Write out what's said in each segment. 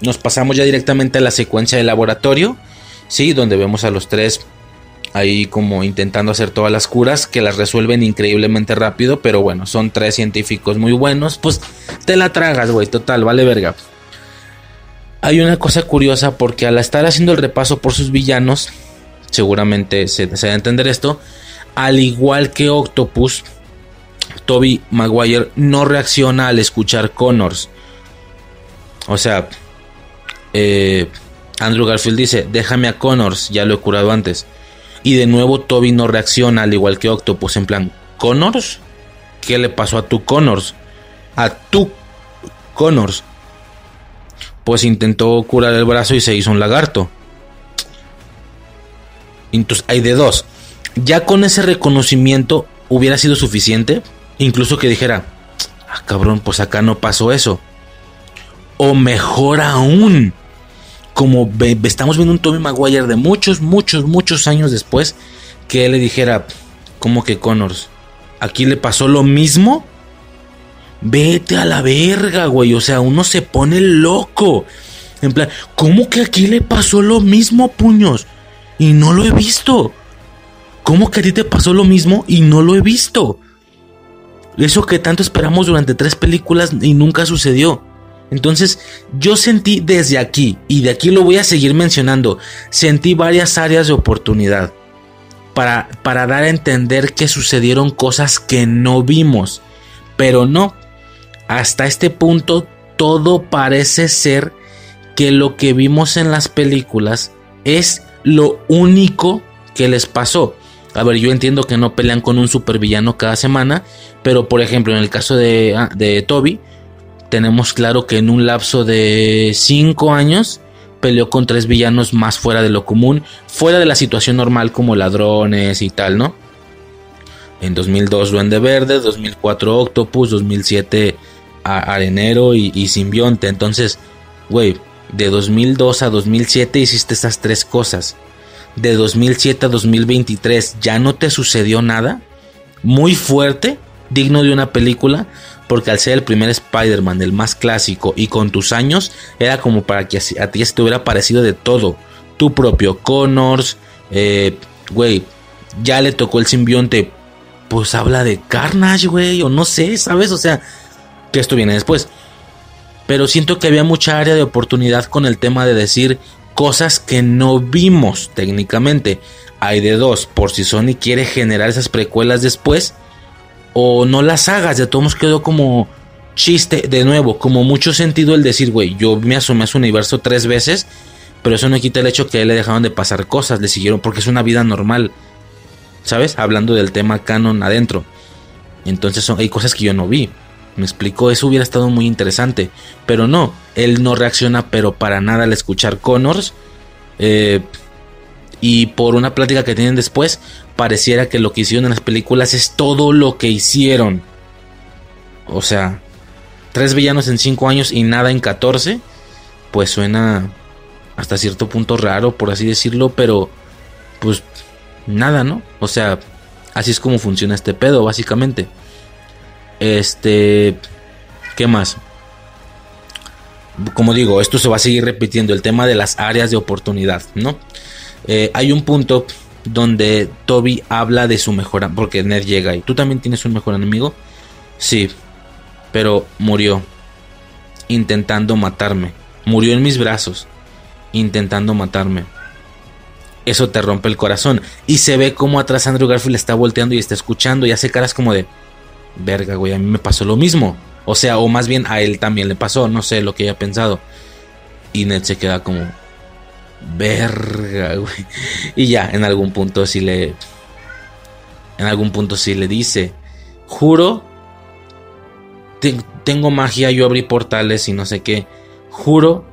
nos pasamos ya directamente a la secuencia de laboratorio, ¿sí? Donde vemos a los tres ahí como intentando hacer todas las curas que las resuelven increíblemente rápido, pero bueno, son tres científicos muy buenos, pues te la tragas, güey, total, vale verga. Hay una cosa curiosa porque al estar haciendo el repaso por sus villanos, seguramente se, se a entender esto, al igual que Octopus, Toby Maguire no reacciona al escuchar Connors. O sea, eh, Andrew Garfield dice, déjame a Connors, ya lo he curado antes. Y de nuevo Toby no reacciona, al igual que Octopus, en plan, ¿Connors? ¿Qué le pasó a tu Connors? A tu Connors. Pues intentó curar el brazo y se hizo un lagarto. Entonces hay de dos. Ya con ese reconocimiento hubiera sido suficiente. Incluso que dijera, ah, cabrón, pues acá no pasó eso. O mejor aún, como estamos viendo un Tommy Maguire de muchos, muchos, muchos años después, que él le dijera, como que Connors, aquí le pasó lo mismo. Vete a la verga, güey. O sea, uno se pone loco. En plan, ¿cómo que aquí le pasó lo mismo, puños? Y no lo he visto. ¿Cómo que a ti te pasó lo mismo y no lo he visto? Eso que tanto esperamos durante tres películas y nunca sucedió. Entonces yo sentí desde aquí, y de aquí lo voy a seguir mencionando, sentí varias áreas de oportunidad para, para dar a entender que sucedieron cosas que no vimos. Pero no, hasta este punto todo parece ser que lo que vimos en las películas es lo único que les pasó. A ver, yo entiendo que no pelean con un supervillano cada semana, pero por ejemplo, en el caso de, ah, de Toby, tenemos claro que en un lapso de 5 años peleó con tres villanos más fuera de lo común, fuera de la situación normal como ladrones y tal, ¿no? En 2002 Duende Verde, 2004 Octopus, 2007 Arenero y, y Simbionte. Entonces, güey, de 2002 a 2007 hiciste esas tres cosas de 2007 a 2023 ya no te sucedió nada muy fuerte, digno de una película, porque al ser el primer Spider-Man, el más clásico, y con tus años, era como para que a ti se te hubiera parecido de todo. Tu propio Connors, eh, güey, ya le tocó el simbionte, pues habla de Carnage, güey, o no sé, ¿sabes? O sea, que esto viene después. Pero siento que había mucha área de oportunidad con el tema de decir, cosas que no vimos técnicamente. Hay de dos, por si Sony quiere generar esas precuelas después o no las hagas, de todos quedó como chiste, de nuevo, como mucho sentido el decir, güey, yo me asomé a su universo tres veces, pero eso no quita el hecho que le dejaron de pasar cosas, le siguieron, porque es una vida normal, ¿sabes? Hablando del tema canon adentro. Entonces hay cosas que yo no vi. Me explicó, eso hubiera estado muy interesante. Pero no, él no reacciona, pero para nada al escuchar Connors. Eh, y por una plática que tienen después, pareciera que lo que hicieron en las películas es todo lo que hicieron. O sea, tres villanos en cinco años y nada en 14. Pues suena hasta cierto punto raro, por así decirlo, pero pues nada, ¿no? O sea, así es como funciona este pedo, básicamente. Este, ¿qué más? Como digo, esto se va a seguir repitiendo, el tema de las áreas de oportunidad, ¿no? Eh, hay un punto donde Toby habla de su mejor porque Ned llega y tú también tienes un mejor enemigo. Sí, pero murió intentando matarme. Murió en mis brazos intentando matarme. Eso te rompe el corazón. Y se ve como atrás Andrew Garfield está volteando y está escuchando y hace caras como de verga, güey, a mí me pasó lo mismo. O sea, o más bien a él también le pasó, no sé lo que haya pensado. Y Ned se queda como, verga, güey. Y ya, en algún punto sí le... En algún punto sí le dice, juro, tengo magia, yo abrí portales y no sé qué. Juro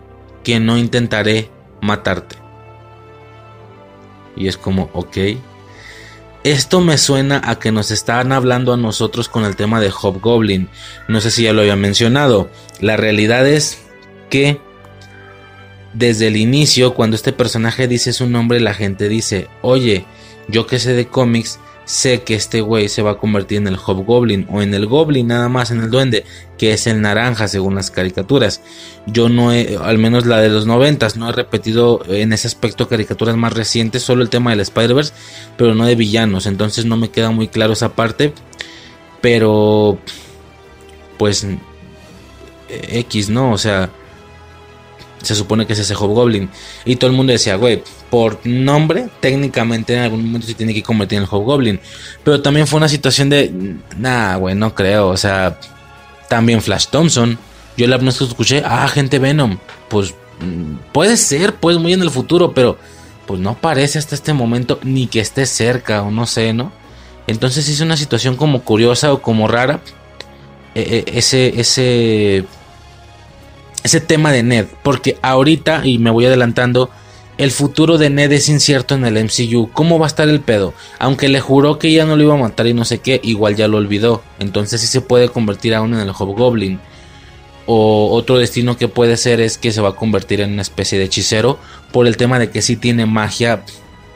que no intentaré matarte. Y es como, ok. Esto me suena a que nos están hablando a nosotros con el tema de Hobgoblin. No sé si ya lo había mencionado. La realidad es que desde el inicio, cuando este personaje dice su nombre, la gente dice, oye, yo que sé de cómics, sé que este güey se va a convertir en el Hobgoblin o en el Goblin nada más, en el duende, que es el naranja según las caricaturas. Yo no he, al menos la de los noventas, no he repetido en ese aspecto caricaturas más recientes, solo el tema del Spider-Verse, pero no de villanos, entonces no me queda muy claro esa parte, pero pues X, ¿no? O sea, se supone que es ese Hobgoblin. Y todo el mundo decía, güey, por nombre, técnicamente en algún momento se tiene que convertir en el Hobgoblin. Pero también fue una situación de, nah, güey, no creo. O sea, también Flash Thompson. Yo la primera vez que escuché, ah, gente Venom. Pues mm, puede ser, pues muy en el futuro, pero pues no parece hasta este momento ni que esté cerca o no sé, ¿no? Entonces es una situación como curiosa o como rara. E, e, ese, ese ese tema de Ned, porque ahorita, y me voy adelantando, el futuro de Ned es incierto en el MCU. ¿Cómo va a estar el pedo? Aunque le juró que ya no lo iba a matar y no sé qué, igual ya lo olvidó. Entonces sí se puede convertir aún en el Hobgoblin. O otro destino que puede ser es que se va a convertir en una especie de hechicero por el tema de que sí tiene magia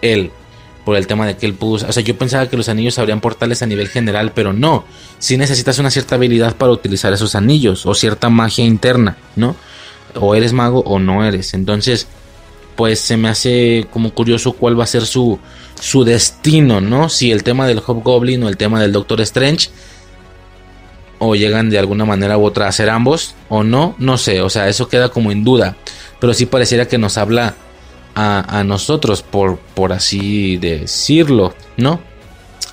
él. Por el tema de que él pudo... O sea, yo pensaba que los anillos habrían portales a nivel general, pero no. Si necesitas una cierta habilidad para utilizar esos anillos o cierta magia interna, ¿no? O eres mago o no eres. Entonces, pues se me hace como curioso cuál va a ser su, su destino, ¿no? Si el tema del Hobgoblin o el tema del Doctor Strange o llegan de alguna manera u otra a ser ambos o no, no sé, o sea, eso queda como en duda, pero sí pareciera que nos habla a, nosotros, por, por así decirlo, ¿no?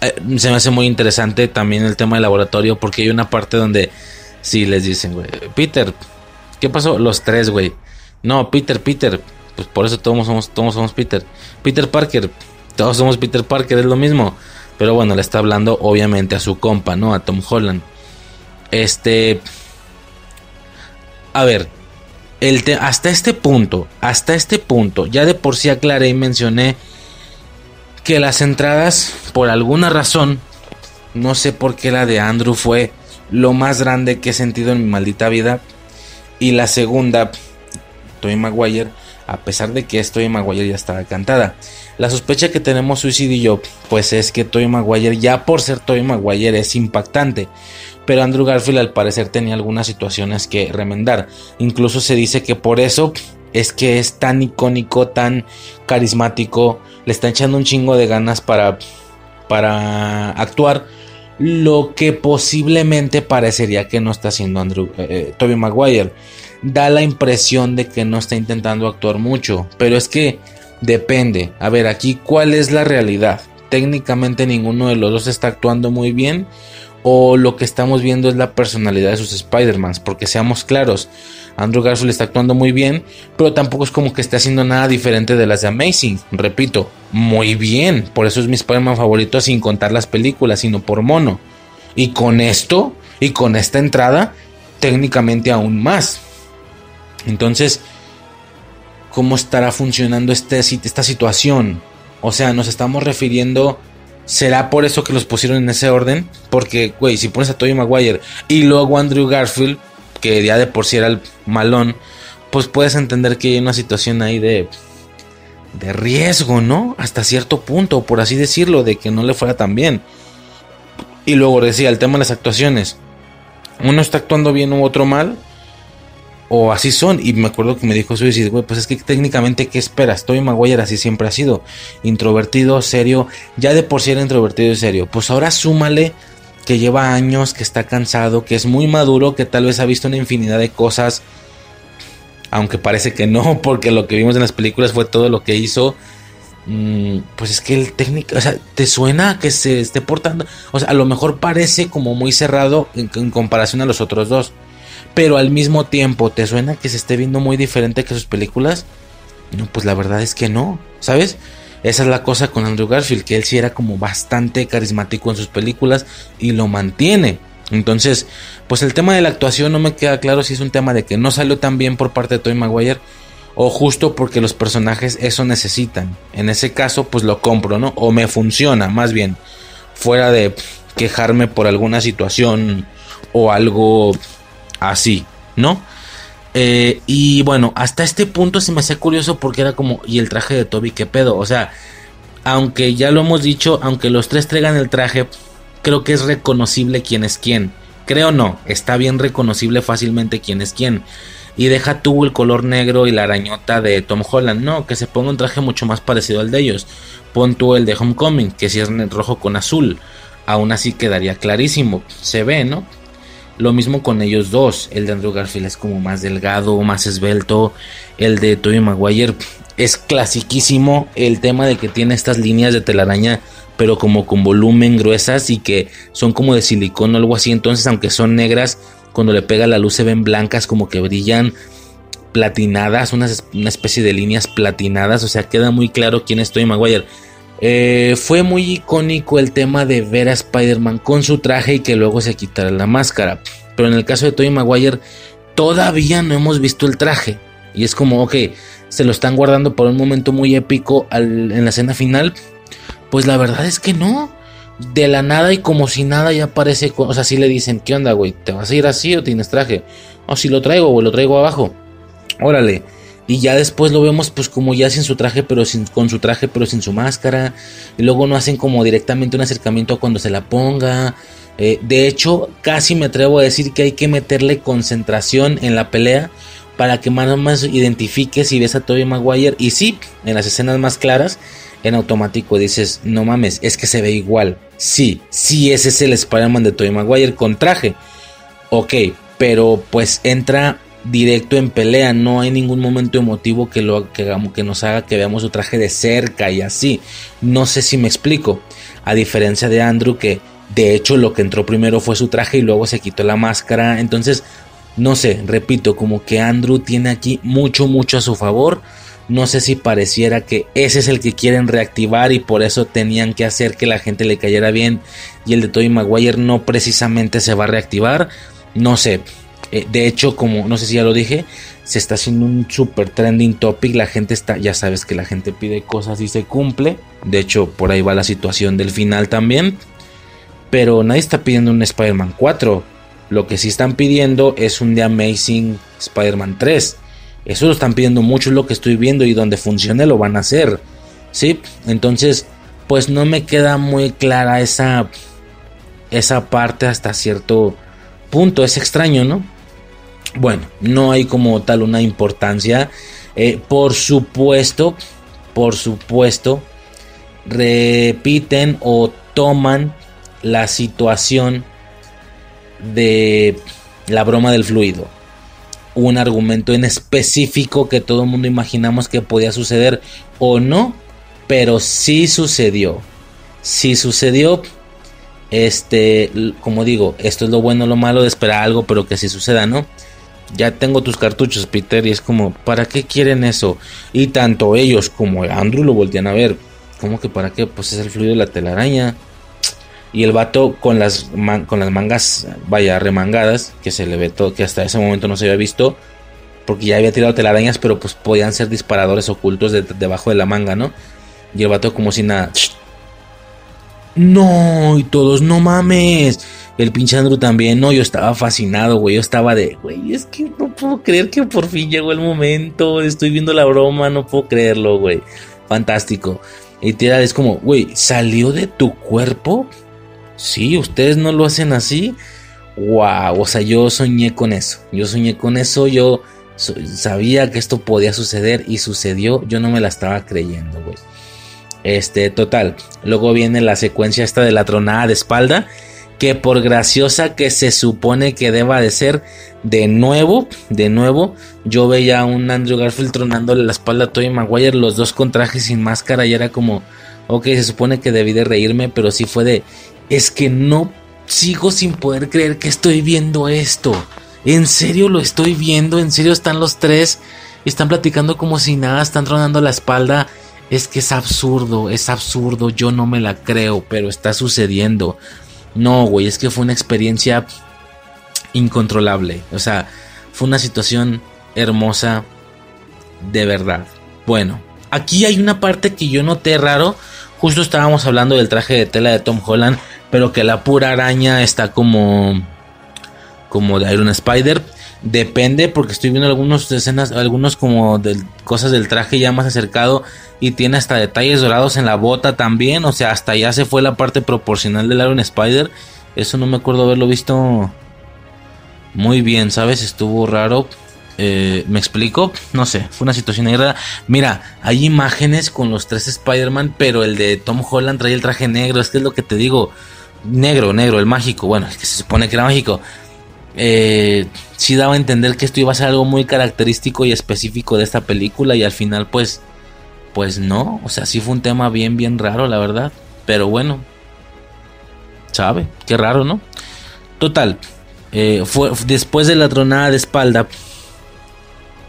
Eh, se me hace muy interesante también el tema del laboratorio porque hay una parte donde si les dicen, güey, Peter, ¿qué pasó? Los tres, güey. No, Peter, Peter, pues por eso todos somos, todos somos Peter. Peter Parker, todos somos Peter Parker, es lo mismo. Pero bueno, le está hablando obviamente a su compa, ¿no? A Tom Holland. Este... A ver, hasta este punto, hasta este punto, ya de por sí aclaré y mencioné que las entradas, por alguna razón, no sé por qué la de Andrew fue lo más grande que he sentido en mi maldita vida. Y la segunda, Tobey Maguire, a pesar de que estoy Maguire ya estaba cantada. La sospecha que tenemos Suicide y yo, pues es que Tobey Maguire, ya por ser Tobey Maguire, es impactante. Pero Andrew Garfield al parecer tenía algunas situaciones que remendar. Incluso se dice que por eso es que es tan icónico, tan carismático, le está echando un chingo de ganas para, para actuar. Lo que posiblemente parecería que no está haciendo Andrew, eh, eh Maguire. Da la impresión de que no está intentando actuar mucho. Pero es que depende. A ver, aquí cuál es la realidad. Técnicamente ninguno de los dos está actuando muy bien o lo que estamos viendo es la personalidad de sus Spider-Mans, porque seamos claros, Andrew Garfield está actuando muy bien, pero tampoco es como que esté haciendo nada diferente de las de Amazing, repito, muy bien, por eso es mi Spider-Man favorito sin contar las películas, sino por mono. Y con esto, y con esta entrada, técnicamente aún más. Entonces, ¿cómo estará funcionando este, esta situación? O sea, nos estamos refiriendo ¿Será por eso que los pusieron en ese orden? Porque, güey, si pones a Tobey Maguire y luego a Andrew Garfield, que ya de por sí era el malón, pues puedes entender que hay una situación ahí de, de riesgo, ¿no? Hasta cierto punto, por así decirlo, de que no le fuera tan bien. Y luego decía el tema de las actuaciones. Uno está actuando bien u otro mal o así son. Y me acuerdo que me dijo Suicide, güey, pues es que técnicamente, ¿qué esperas? Toy Maguire así siempre ha sido. Introvertido, serio. Ya de por sí era introvertido y serio. Pues ahora súmale que lleva años, que está cansado, que es muy maduro, que tal vez ha visto una infinidad de cosas. Aunque parece que no, porque lo que vimos en las películas fue todo lo que hizo. Mm, pues es que el técnico, o sea, ¿te suena que se esté portando? O sea, a lo mejor parece como muy cerrado en comparación a los otros dos pero al mismo tiempo, ¿te suena que se esté viendo muy diferente que sus películas? No, pues la verdad es que no, ¿sabes? Esa es la cosa con Andrew Garfield, que él sí era como bastante carismático en sus películas y lo mantiene. Entonces, pues el tema de la actuación no me queda claro si es un tema de que no salió tan bien por parte de Tobey Maguire o justo porque los personajes eso necesitan. En ese caso, pues lo compro, ¿no? O me funciona, más bien, fuera de quejarme por alguna situación o algo así, ¿no? Eh, y bueno, hasta este punto se me hacía curioso porque era como, ¿y el traje de Toby qué pedo? O sea, aunque ya lo hemos dicho, aunque los tres traigan el traje, creo que es reconocible quién es quién. Creo no, está bien reconocible fácilmente quién es quién. Y deja tú el color negro y la arañota de Tom Holland. No, que se ponga un traje mucho más parecido al de ellos. Pon tú el de Homecoming, que si es rojo con azul. Aún así quedaría clarísimo. Se ve, ¿no? Lo mismo con ellos dos. El de Andrew Garfield es como más delgado, más esbelto. El de Tobey Maguire es clasiquísimo. El tema de que tiene estas líneas de telaraña, pero como con volumen gruesas y que son como de silicón o algo así. Entonces, aunque son negras, cuando le pega la luz se ven blancas, como que brillan platinadas, una, especie de líneas platinadas. O sea, queda muy claro quién es Tobey Maguire. Eh, fue muy icónico el tema de ver a Spider-Man con su traje y que luego se quitara la máscara. Pero en el caso de Tobey Maguire, todavía no hemos visto el traje. Y es como, ok, se lo están guardando por un momento muy épico en la escena final. Pues la verdad es que no. De la nada y como si nada ya aparece. O sea, si le dicen, ¿qué onda, güey? ¿Te vas a ir así o tienes traje? O si lo traigo, o lo traigo abajo. Órale. Y ya después lo vemos pues como ya sin su traje, pero sin, con su traje, pero sin su máscara. Y luego no hacen como directamente un acercamiento cuando se la ponga. Eh, de hecho, casi me atrevo a decir que hay que meterle concentración en la pelea para que más o menos identifiques y ves a Tobey Maguire. Y sí, en las escenas más claras, en automático dices, no mames, es que se ve igual. Sí, sí, ese es el Spider-Man de Tobey Maguire con traje. Ok, pero pues entra directo en pelea, no hay ningún momento emotivo que, lo, que, que nos haga que veamos su traje de cerca y así. No sé si me explico. A diferencia de Andrew que de hecho lo que entró primero fue su traje y luego se quitó la máscara. Entonces, no sé, repito, como que Andrew tiene aquí mucho, mucho a su favor. No sé si pareciera que ese es el que quieren reactivar y por eso tenían que hacer que la gente le cayera bien y el de Tobey Maguire no precisamente se va a reactivar. No sé, eh, de hecho, como no sé si ya lo dije, se está haciendo un super trending topic. La gente está, ya sabes que la gente pide cosas y se cumple. De hecho, por ahí va la situación del final también. Pero nadie está pidiendo un Spider-Man 4. Lo que sí están pidiendo es un The Amazing Spider-Man 3. Eso lo están pidiendo mucho, lo que estoy viendo. Y donde funcione lo van a hacer. ¿Sí? Entonces, pues no me queda muy clara esa, esa parte hasta cierto punto. Es extraño, ¿no? Bueno, no hay como tal una importancia. Eh, por supuesto, por supuesto, repiten o toman la situación de la broma del fluido. Un argumento en específico que todo el mundo imaginamos que podía suceder o no, pero sí sucedió. Sí sucedió. Este, como digo, esto es lo bueno, lo malo de esperar algo, pero que sí suceda, ¿no? Ya tengo tus cartuchos, Peter, y es como, ¿para qué quieren eso? Y tanto ellos como Andrew lo voltean a ver. ¿Cómo que para qué? Pues es el fluido de la telaraña. Y el vato con las, con las mangas, vaya, remangadas, que se le ve todo, que hasta ese momento no se había visto, porque ya había tirado telarañas, pero pues podían ser disparadores ocultos debajo de la manga, ¿no? Y el vato como si nada. No, y todos, no mames. El pinche Andrew también, no, yo estaba fascinado, güey. Yo estaba de, güey, es que no puedo creer que por fin llegó el momento. Estoy viendo la broma, no puedo creerlo, güey. Fantástico. Y tira es como, güey, ¿salió de tu cuerpo? Sí, ustedes no lo hacen así. Wow, o sea, yo soñé con eso. Yo soñé con eso, yo sabía que esto podía suceder y sucedió. Yo no me la estaba creyendo, güey. Este, total. Luego viene la secuencia esta de la tronada de espalda que por graciosa que se supone que deba de ser, de nuevo, de nuevo, yo veía a un Andrew Garfield tronándole la espalda a Tobey Maguire, los dos con trajes sin máscara, y era como, ok, se supone que debí de reírme, pero sí fue de, es que no sigo sin poder creer que estoy viendo esto. En serio lo estoy viendo, en serio están los tres, están platicando como si nada, están tronando la espalda. Es que es absurdo, es absurdo, yo no me la creo, pero está sucediendo. No, güey, es que fue una experiencia incontrolable. O sea, fue una situación hermosa de verdad. Bueno, aquí hay una parte que yo noté raro. Justo estábamos hablando del traje de tela de Tom Holland, pero que la pura araña está como como de Iron Spider. Depende porque estoy viendo algunas escenas, algunos como de cosas del traje ya más acercado y tiene hasta detalles dorados en la bota también, o sea, hasta ya se fue la parte proporcional del Iron Spider. Eso no me acuerdo haberlo visto muy bien, ¿sabes? Estuvo raro. Eh, ¿Me explico? No sé, fue una situación ahí rara. Mira, hay imágenes con los tres Spider-Man, pero el de Tom Holland trae el traje negro, es que es lo que te digo. Negro, negro, el mágico, bueno, el que se supone que era mágico eh, sí daba a entender que esto iba a ser algo muy característico y específico de esta película y al final pues pues no, o sea, sí fue un tema bien bien raro, la verdad, pero bueno, sabe, qué raro, ¿no? Total, eh, fue después de la tronada de espalda.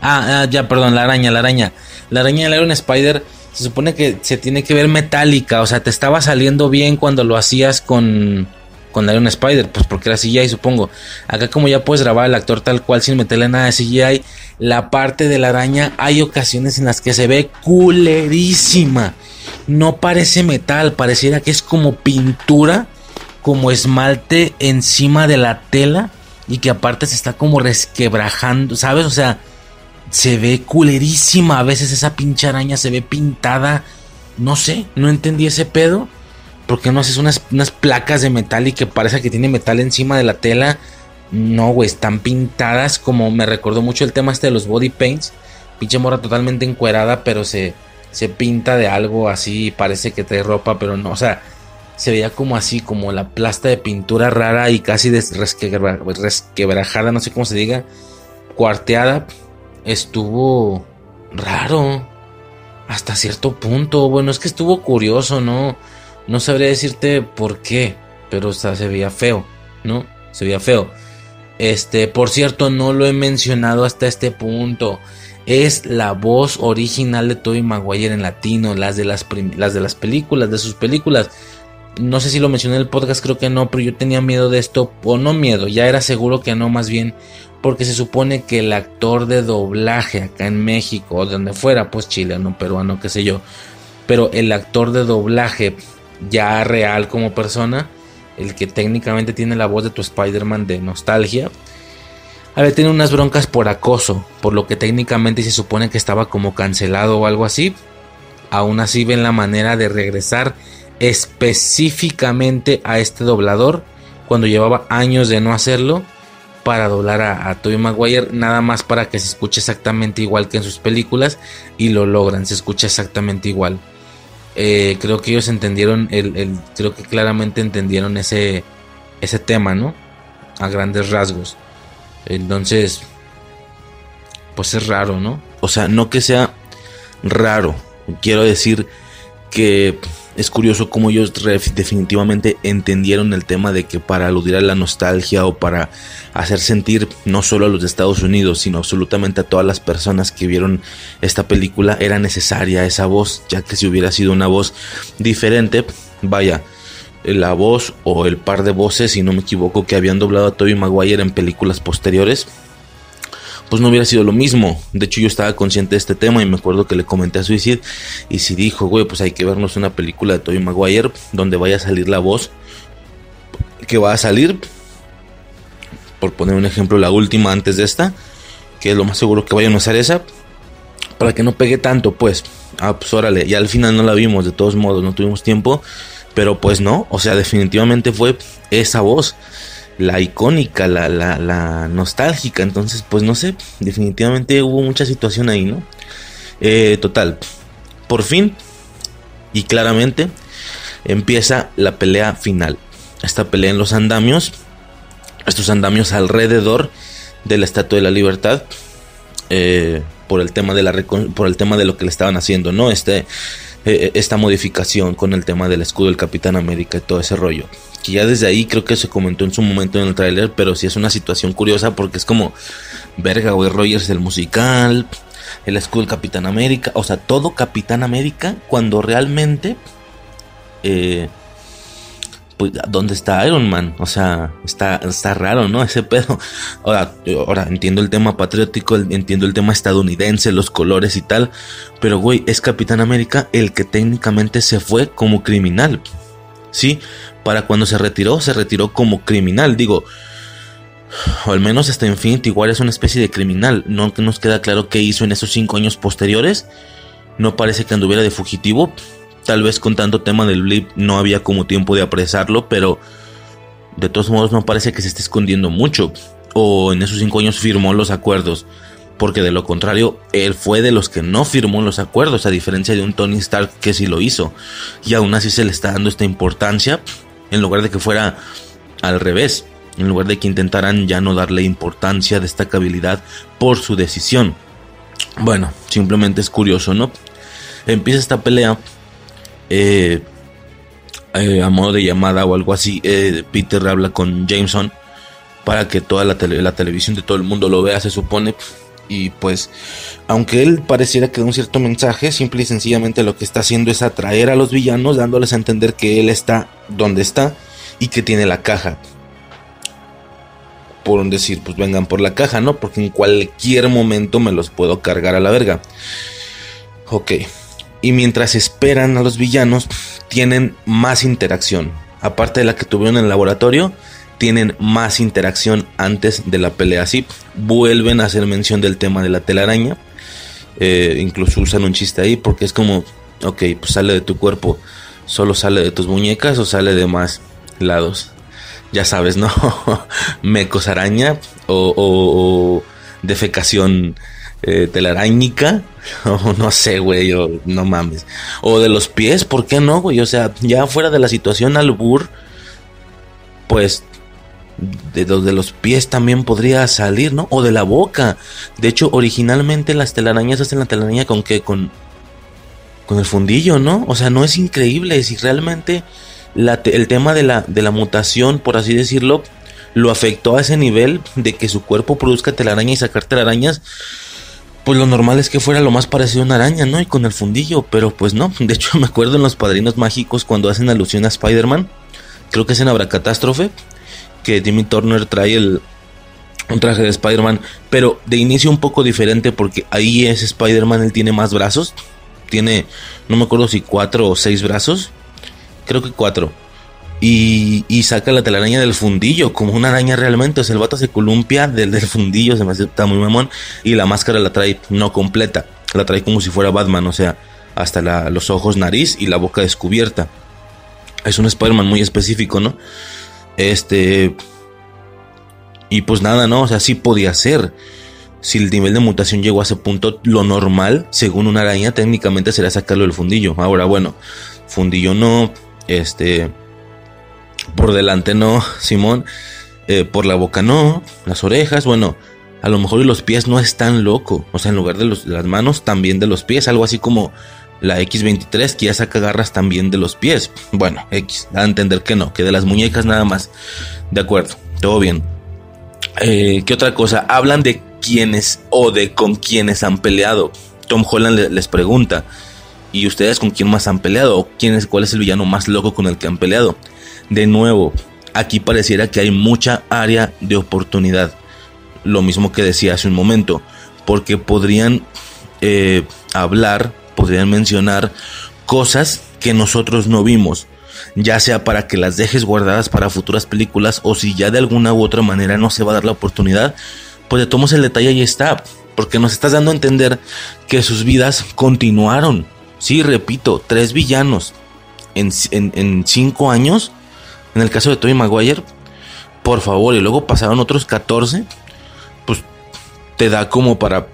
Ah, ah, ya, perdón, la araña, la araña. La araña del Iron Spider se supone que se tiene que ver metálica, o sea, te estaba saliendo bien cuando lo hacías con con Iron Spider, pues porque era CGI supongo. Acá como ya puedes grabar al actor tal cual sin meterle nada de CGI, la parte de la araña hay ocasiones en las que se ve culerísima. No parece metal, pareciera que es como pintura, como esmalte encima de la tela y que aparte se está como resquebrajando, ¿sabes? O sea, se ve culerísima. A veces esa pinche araña se ve pintada. No sé, no entendí ese pedo. ¿Por qué no haces unas, placas de metal y que parece que tiene metal encima de la tela? No, güey, están pintadas como me recordó mucho el tema este de los body paints. Pinche morra totalmente encuerada, pero se, se pinta de algo así parece que trae ropa, pero no, o sea, se veía como así, como la plasta de pintura rara y casi resquebrajada, no sé cómo se diga, cuarteada. Estuvo raro hasta cierto punto. Bueno, es que estuvo curioso, ¿no? No sabría decirte por qué, pero se veía feo, ¿no? Se veía feo. Este, por cierto, no lo he mencionado hasta este punto. Es la voz original de Tobey Maguire en latino, las de las, las de las películas, de sus películas. No sé si lo mencioné en el podcast, creo que no, pero yo tenía miedo de esto, o no miedo, ya era seguro que no, más bien, porque se supone que el actor de doblaje acá en México, o donde fuera, pues chileno, peruano, qué sé yo, pero el actor de doblaje ya real como persona, el que técnicamente tiene la voz de tu Spider-Man de nostalgia, había tenido unas broncas por acoso, por lo que técnicamente se supone que estaba como cancelado o algo así. Aún así ven la manera de regresar específicamente a este doblador cuando llevaba años de no hacerlo para doblar a, a Maguire nada más para que se escuche exactamente igual que en sus películas y lo logran, se escucha exactamente igual. Eh, creo que ellos entendieron, el, creo que claramente entendieron ese, ese tema, ¿no? A grandes rasgos. Entonces, pues es raro, ¿no? O sea, no que sea raro, quiero decir que es curioso cómo ellos definitivamente entendieron el tema de que para aludir a la nostalgia o para hacer sentir no solo a los de Estados Unidos, sino absolutamente a todas las personas que vieron esta película, era necesaria esa voz, ya que si hubiera sido una voz diferente, vaya, la voz o el par de voces, si no me equivoco, que habían doblado a Tobey Maguire en películas posteriores, pues no hubiera sido lo mismo. De hecho, yo estaba consciente de este tema y me acuerdo que le comenté a Suicide y si dijo, güey, pues hay que vernos una película de Tobey Maguire donde vaya a salir la voz que va a salir. Por poner un ejemplo, la última antes de esta, que es lo más seguro que vayan a usar esa, para que no pegue tanto, pues. Ah, pues órale, y al final no la vimos, de todos modos, no tuvimos tiempo, pero pues no, o sea, definitivamente fue esa voz la icónica, la, la, nostálgica. Entonces, pues no sé, definitivamente hubo mucha situación ahí, ¿no? Eh, total, por fin y claramente empieza la pelea final. Esta pelea en los andamios, estos andamios alrededor de la Estatua de la Libertad. Eh, por el tema de la por el tema de lo que le estaban haciendo, ¿no? Este, eh, esta modificación con el tema del escudo del Capitán América y todo ese rollo. Que ya desde ahí creo que se comentó en su momento en el tráiler, pero sí es una situación curiosa porque es como, verga, güey, Rogers el musical, el escudo del Capitán América, o sea, todo Capitán América cuando realmente, eh, pues, ¿dónde está Iron Man? O sea, está, está raro, ¿no? Ese pedo. Ahora, ahora, entiendo el tema patriótico, entiendo el tema estadounidense, los colores y tal, pero, güey, es Capitán América el que técnicamente se fue como criminal. Sí, para cuando se retiró, se retiró como criminal. Digo, o al menos hasta Infinity War es una especie de criminal. No nos queda claro qué hizo en esos cinco años posteriores. No parece que anduviera de fugitivo. Tal vez con tanto tema del blip no había como tiempo de apresarlo, pero de todos modos no parece que se esté escondiendo mucho. O en esos cinco años firmó los acuerdos. Porque de lo contrario, él fue de los que no firmó los acuerdos, a diferencia de un Tony Stark que sí lo hizo. Y aún así se le está dando esta importancia, en lugar de que fuera al revés en lugar de que intentaran ya no darle importancia, destacabilidad por su decisión. Bueno, simplemente es curioso, ¿no? Empieza esta pelea eh, eh, a modo de llamada o algo así. Eh, Peter habla con Jameson para que toda la, la televisión de todo el mundo lo vea, se supone. Y pues, aunque él pareciera que da un cierto mensaje, simple y sencillamente lo que está haciendo es atraer a los villanos, dándoles a entender que él está donde está y que tiene la caja por decir, pues vengan por la caja, ¿no? Porque en cualquier momento me los puedo cargar a la verga. Ok. Y mientras esperan a los villanos, tienen más interacción. Aparte de la que tuvieron en el laboratorio, tienen más interacción antes de la pelea. Así vuelven a hacer mención del tema de la telaraña. Eh, incluso usan un chiste ahí porque es como, ok, pues sale de tu cuerpo, solo sale de tus muñecas o sale de más lados ya sabes, ¿no? Mecos araña o, defecación eh, telarañica. O no sé, güey, o no mames. O de los pies, ¿por qué no, güey? O sea, ya fuera de la situación albur, pues de, los pies también podría salir, ¿no? O de la boca. De hecho, originalmente las telarañas hacen la telaraña con qué? Con, con el fundillo, ¿no? O sea, no es increíble. Si realmente el tema de la, de la mutación, por así decirlo, lo afectó a ese nivel de que su cuerpo produzca telaraña y sacar telarañas. Pues lo normal es que fuera lo más parecido a una araña, ¿no? Y con el fundillo, pero pues no. De hecho, me acuerdo en los padrinos mágicos cuando hacen alusión a Spider-Man. Creo que es en Abracatástrofe. Que Jimmy Turner trae el, un traje de Spider-Man. Pero de inicio un poco diferente porque ahí es Spider-Man, él tiene más brazos. Tiene, no me acuerdo si cuatro o seis brazos creo que cuatro. Y, y, saca la telaraña del fundillo, como una araña realmente. O sea, el vato se columpia del, fundillo, se me hace muy mamón. Y la máscara la trae no completa, la trae como si fuera Batman, o sea, hasta los ojos, nariz y la boca descubierta. Es un Spider-Man muy específico, ¿no? Este. Y pues nada, ¿no? O sea, sí podía ser. Si el nivel de mutación llegó a ese punto, lo normal, según una araña, técnicamente será sacarlo del fundillo. Ahora, bueno, fundillo no, este, por delante no, Simón. Eh, por la boca no, las orejas, bueno, a lo mejor los pies no es tan loco. O sea, en lugar de, las manos, también de los pies. Algo así como la X23 que ya saca garras también de los pies. Bueno, X, da a entender que no, que de las muñecas nada más. De acuerdo, todo bien. Eh, ¿Qué otra cosa? Hablan de quiénes o de con quiénes han peleado. Tom Holland les pregunta. ¿Y ustedes con quién más han peleado? ¿Quién es, ¿Cuál es el villano más loco con el que han peleado? De nuevo, aquí pareciera que hay mucha área de oportunidad. Lo mismo que decía hace un momento. Porque podrían eh, hablar, podrían mencionar cosas que nosotros no vimos. Ya sea para que las dejes guardadas para futuras películas o si ya de alguna u otra manera no se va a dar la oportunidad, pues de tomos el detalle y está. Porque nos estás dando a entender que sus vidas continuaron Sí, repito, tres villanos en, cinco años. En el caso de Tobey Maguire, por favor, y luego pasaron otros 14, pues te da como para,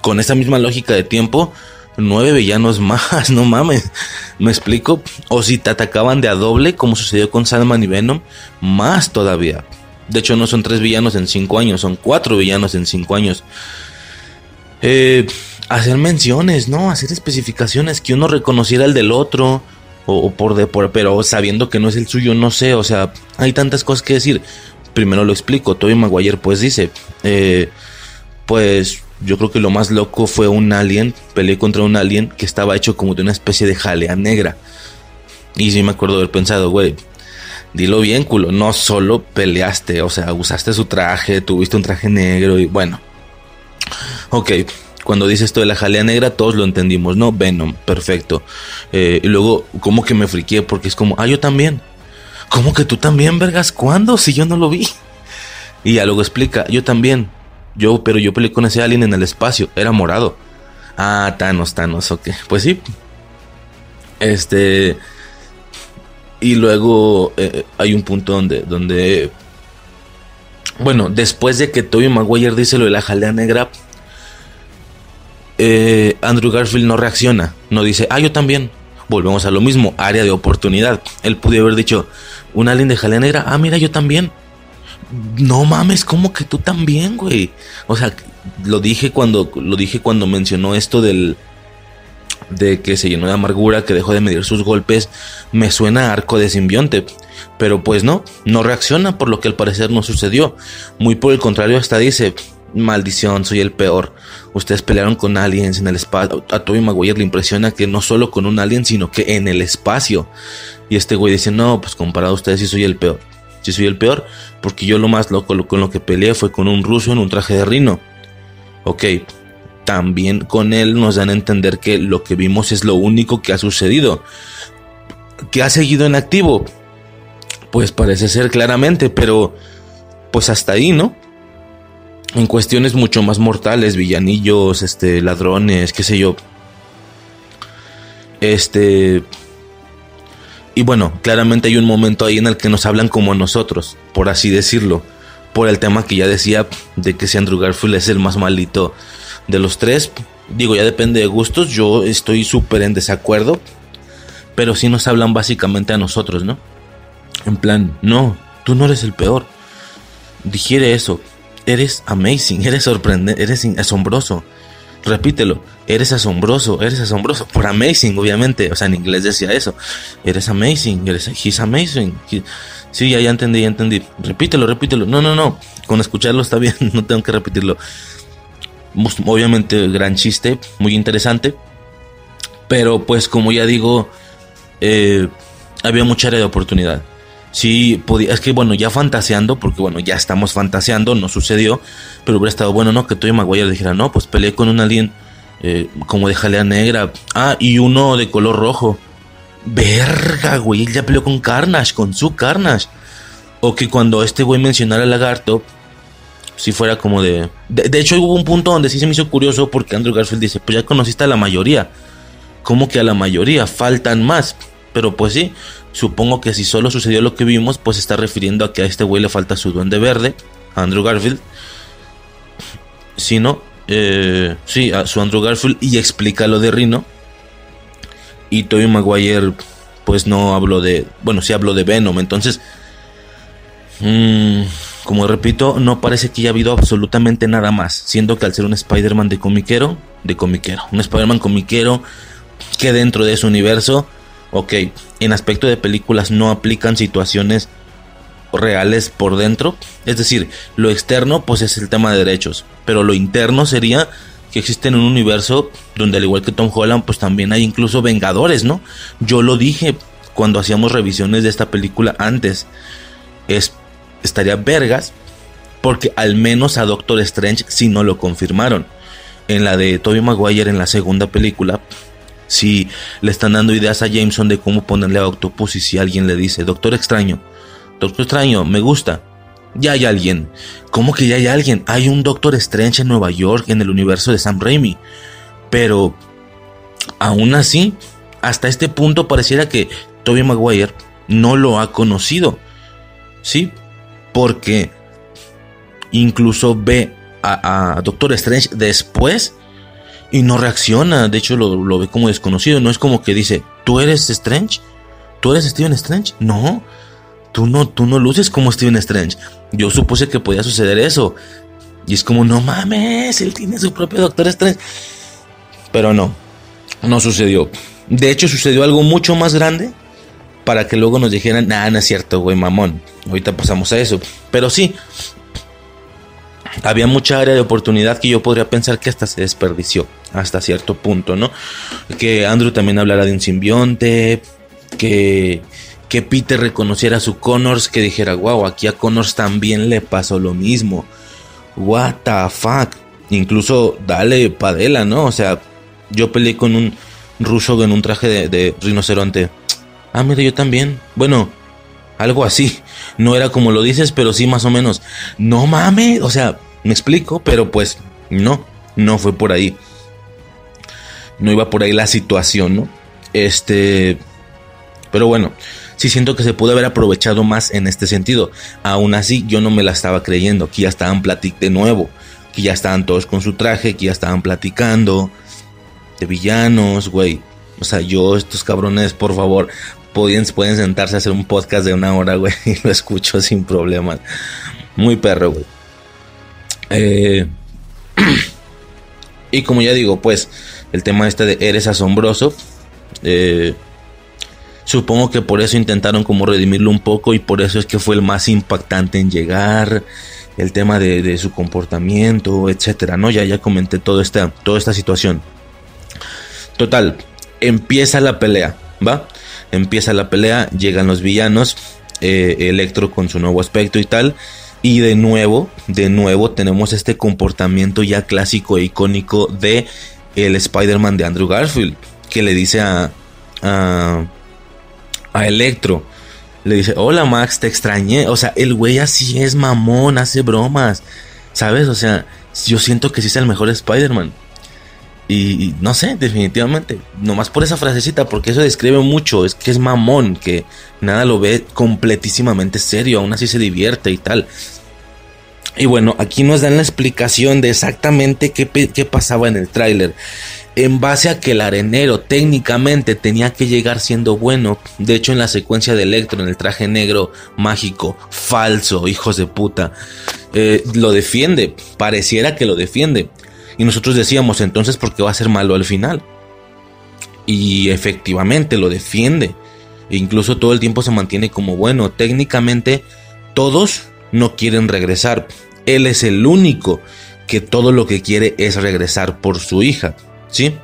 con esa misma lógica de tiempo, nueve villanos más, no mames, me explico. O si te atacaban de a doble, como sucedió con Sandman y Venom, más todavía. De hecho, no son tres villanos en cinco años, son cuatro villanos en cinco años. Eh, hacer menciones, ¿no? Hacer especificaciones, que uno reconociera el del otro, o, por de por, pero sabiendo que no es el suyo, no sé, o sea, hay tantas cosas que decir. Primero lo explico, Toby Maguire pues dice, eh, pues yo creo que lo más loco fue un alien, peleé contra un alien que estaba hecho como de una especie de jalea negra. Y sí me acuerdo haber pensado, güey, dilo bien, culo, no solo peleaste, o sea, usaste su traje, tuviste un traje negro y bueno. Ok, cuando dice esto de la jalea negra, todos lo entendimos, ¿no? Venom, perfecto. Eh, y luego, como que me friqué porque es como, ah, yo también. ¿Cómo que tú también, vergas? ¿Cuándo? Si yo no lo vi. Y ya luego explica, yo también. Yo, pero yo peleé con ese alien en el espacio, era morado. Ah, Thanos, Thanos, ok. Pues sí. Este. Y luego eh, hay un punto donde, donde. Bueno, después de que Toby Maguire dice lo de la jalea negra, eh, Andrew Garfield no reacciona. No dice, ah, yo también. Volvemos a lo mismo, área de oportunidad. Él pudo haber dicho, un alien de jalea negra, ah, mira, yo también. No mames, como que tú también, güey. O sea, lo dije cuando lo dije cuando mencionó esto del de que se llenó de amargura, que dejó de medir sus golpes, me suena arco de simbionte. Pero pues no, no reacciona por lo que al parecer no sucedió. Muy por el contrario, hasta dice, maldición, soy el peor. Ustedes pelearon con aliens en el espacio. A Toby Maguire le impresiona que no solo con un alien, sino que en el espacio. Y este güey dice, no, pues comparado a ustedes sí soy el peor. Sí soy el peor, porque yo lo más loco con lo que peleé fue con un ruso en un traje de rino. Ok, también con él nos dan a entender que lo que vimos es lo único que ha sucedido. ¿Que ha seguido en activo? Pues parece ser claramente, pero pues hasta ahí, ¿no? En cuestiones mucho más mortales, villanillos, este, ladrones, qué sé yo. Este... Y bueno, claramente hay un momento ahí en el que nos hablan como a nosotros, por así decirlo por el tema que ya decía de que si Andrew Garfield es el más malito de los tres. Digo, ya depende de gustos, yo estoy súper en desacuerdo, pero sí nos hablan básicamente a nosotros, ¿no? En plan, no, tú no eres el peor. Digiere eso, eres amazing, eres sorprendente, eres asombroso. Repítelo, eres asombroso, eres asombroso. Por amazing, obviamente. O sea, en inglés decía eso. Eres amazing, eres, he's amazing. Sí, ya, entendí, ya entendí. Repítelo, repítelo. No, no, no. Con escucharlo está bien, no tengo que repetirlo. Obviamente, gran chiste, muy interesante. Pero pues como ya digo, eh, había mucha área de oportunidad. Sí, podía, es que bueno, ya fantaseando, porque bueno, ya estamos fantaseando, no sucedió, pero hubiera estado bueno, ¿no? Que Toy Maguire dijera, no, pues peleé con un alien eh, como de jalea negra. Ah, y uno de color rojo. Verga, güey, él ya peleó con Carnage, con su Carnage. O que cuando este güey mencionara al lagarto, si fuera como de... de... hecho, hubo un punto donde sí se me hizo curioso porque Andrew Garfield dice, pues ya conociste a la mayoría. ¿Cómo que a la mayoría? Faltan más. Pero pues sí, supongo que si solo sucedió lo que vimos, pues está refiriendo a que a este güey le falta su duende verde, Andrew Garfield. Si no, eh, sí, a su Andrew Garfield y explica lo de Rino y Tobey Maguire pues no habló de, bueno, sí habló de Venom, entonces, mm, como repito, no parece que haya habido absolutamente nada más, siendo que al ser un Spider-Man de comiquero, de comiquero, un Spider-Man comiquero que dentro de ese universo, ok, en aspecto de películas no aplican situaciones reales por dentro, es decir, lo externo pues es el tema de derechos, pero lo interno sería que existen en un universo donde al igual que Tom Holland, pues también hay incluso Vengadores, ¿no? Yo lo dije cuando hacíamos revisiones de esta película antes. Es, estaría vergas porque al menos a Doctor Strange sí no lo confirmaron. En la de Tobey Maguire en la segunda película, si le están dando ideas a Jameson de cómo ponerle a Octopus y si alguien le dice, Doctor Extraño, Doctor Extraño, me gusta, ya hay alguien. ¿Cómo que ya hay alguien? Hay un Doctor Strange en Nueva York, en el universo de Sam Raimi. Pero, aún así, hasta este punto pareciera que Tobey Maguire no lo ha conocido. ¿Sí? Porque incluso ve a, Doctor Strange después y no reacciona. De hecho, lo, lo ve como desconocido. No es como que dice, ¿tú eres Strange? ¿Tú eres Steven Strange? No tú no, tú no luces como Steven Strange. Yo supuse que podía suceder eso. Y es como, no mames, él tiene su propio Doctor Strange. Pero no, no sucedió. De hecho, sucedió algo mucho más grande para que luego nos dijeran, nada, no es cierto, güey, mamón. Ahorita pasamos a eso. Pero sí, había mucha área de oportunidad que yo podría pensar que hasta se desperdició, hasta cierto punto, ¿no? Que Andrew también hablara de un simbionte, que que Peter reconociera a su Connors, que dijera, wow, aquí a Connors también le pasó lo mismo. What the fuck. Incluso dale padela, ¿no? O sea, yo peleé con un ruso en un traje de, rinoceronte. Ah, mira, yo también. Bueno, Algo así. No era como lo dices, pero sí más o menos. No mames, o sea, me explico, pero pues no, no fue por ahí. No iba por ahí la situación, ¿no? Este, pero bueno, sí siento que se pudo haber aprovechado más en este sentido. Aún así, yo no me la estaba creyendo, que ya estaban platicando de nuevo, que ya estaban todos con su traje, que ya estaban platicando de villanos, güey. O sea, yo, estos cabrones, por favor, pueden, pueden sentarse a hacer un podcast de una hora, güey, y lo escucho sin problemas. Muy perro, güey. Eh, y como ya digo, pues, el tema este de eres asombroso. Eh, Supongo que por eso intentaron como redimirlo un poco y por eso es que fue el más impactante en llegar, el tema de, su comportamiento, etcétera, ¿no? Ya, ya comenté toda esta, toda esta situación. Total, empieza la pelea, ¿va? Empieza la pelea, llegan los villanos, eh, Electro con su nuevo aspecto y tal. Y de nuevo, de nuevo tenemos este comportamiento ya clásico e icónico de el Spider-Man de Andrew Garfield, que le dice a, a a Electro. Le dice, hola Max, te extrañé. O sea, el güey así es mamón, hace bromas. ¿Sabes? O sea, yo siento que sí es el mejor Spider-Man. Y, no sé, definitivamente. Nomás por esa frasecita, porque eso describe mucho. Es que es mamón, que nada lo ve completísimamente serio. Aún así se divierte y tal. Y bueno, aquí nos dan la explicación de exactamente qué, qué pasaba en el tráiler en base a que el arenero técnicamente tenía que llegar siendo bueno. De hecho, en la secuencia de Electro, en el traje negro mágico, falso, hijos de puta, eh, lo defiende. Pareciera que lo defiende. Y nosotros decíamos, entonces, ¿por qué va a ser malo al final? Y efectivamente lo defiende. E incluso todo el tiempo se mantiene como bueno. Técnicamente, todos no quieren regresar. Él es el único que todo lo que quiere es regresar por su hija. ¿sí?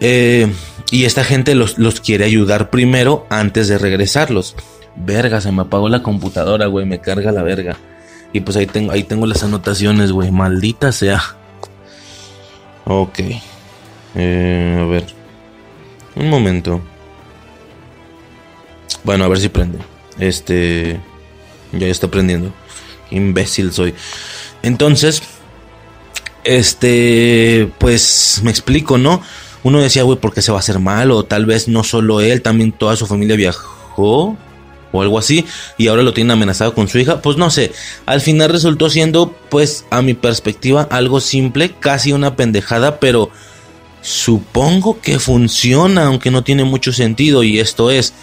Eh, y esta gente los, quiere ayudar primero antes de regresarlos. Verga, se me apagó la computadora, güey, me carga la verga. Y pues ahí tengo, ahí tengo las anotaciones, güey, maldita sea. Ok. Eh, a ver. Un momento. Bueno, a ver si prende. Este... Ya está prendiendo. Imbécil soy. Entonces, este, pues me explico, ¿no? Uno decía, güey, ¿por qué se va a hacer mal? O tal vez no solo él, también toda su familia viajó o algo así y ahora lo tienen amenazado con su hija, pues no sé, al final resultó siendo pues a mi perspectiva algo simple, casi una pendejada, pero supongo que funciona, aunque no tiene mucho sentido y esto es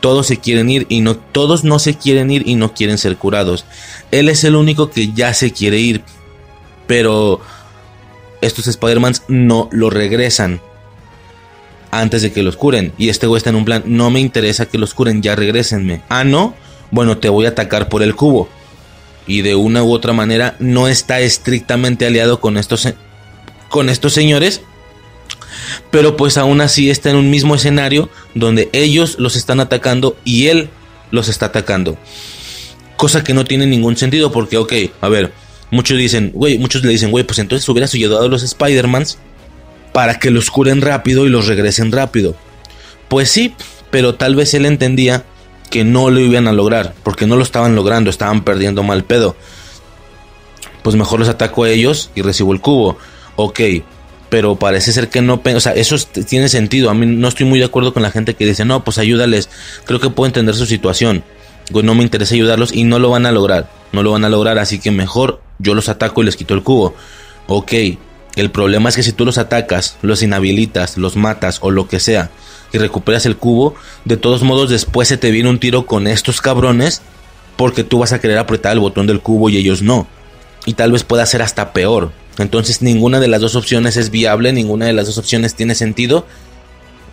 todos se quieren ir y no todos no se quieren ir y no quieren ser curados. Él es el único que ya se quiere ir, pero estos Spider-Mans no lo regresan antes de que los curen. Y este güey está en un plan, no me interesa que los curen, ya regresenme. Ah, no, bueno, te voy a atacar por el cubo. Y de una u otra manera no está estrictamente aliado con estos, con estos señores. Pero pues aún así está en un mismo escenario donde ellos los están atacando y él los está atacando. Cosa que no tiene ningún sentido porque, ok, a ver, Muchos dicen, güey, muchos le dicen, güey, pues entonces hubieras ayudado a los Spider-Mans para que los curen rápido y los regresen rápido. Pues sí, pero tal vez él entendía que no lo iban a lograr, porque no lo estaban logrando, estaban perdiendo mal pedo. Pues mejor los ataco a ellos y recibo el cubo. Ok, pero parece ser que no, o sea, eso tiene sentido. A mí no estoy muy de acuerdo con la gente que dice, no, pues ayúdales. Creo que puedo entender su situación. no me interesa ayudarlos y no lo van a lograr. No lo van a lograr, así que mejor yo los ataco y les quito el cubo. Ok, el problema es que si tú los atacas, los inhabilitas, los matas o lo que sea y recuperas el cubo, de todos modos después se te viene un tiro con estos cabrones porque tú vas a querer apretar el botón del cubo y ellos no. Y tal vez pueda ser hasta peor. Entonces ninguna de las dos opciones es viable, ninguna de las dos opciones tiene sentido.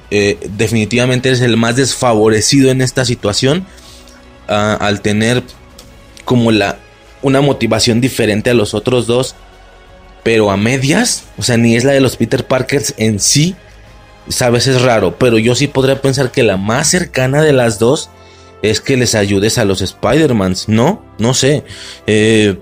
Eh, definitivamente eres el más desfavorecido en esta situación ah, al tener como la una motivación diferente a los otros dos, pero a medias, o sea, ni es la de los Peter Parkers en sí, sabes, es raro, pero yo sí podría pensar que la más cercana de las dos es que les ayudes a los Spider-Mans, ¿no? No sé. Eh,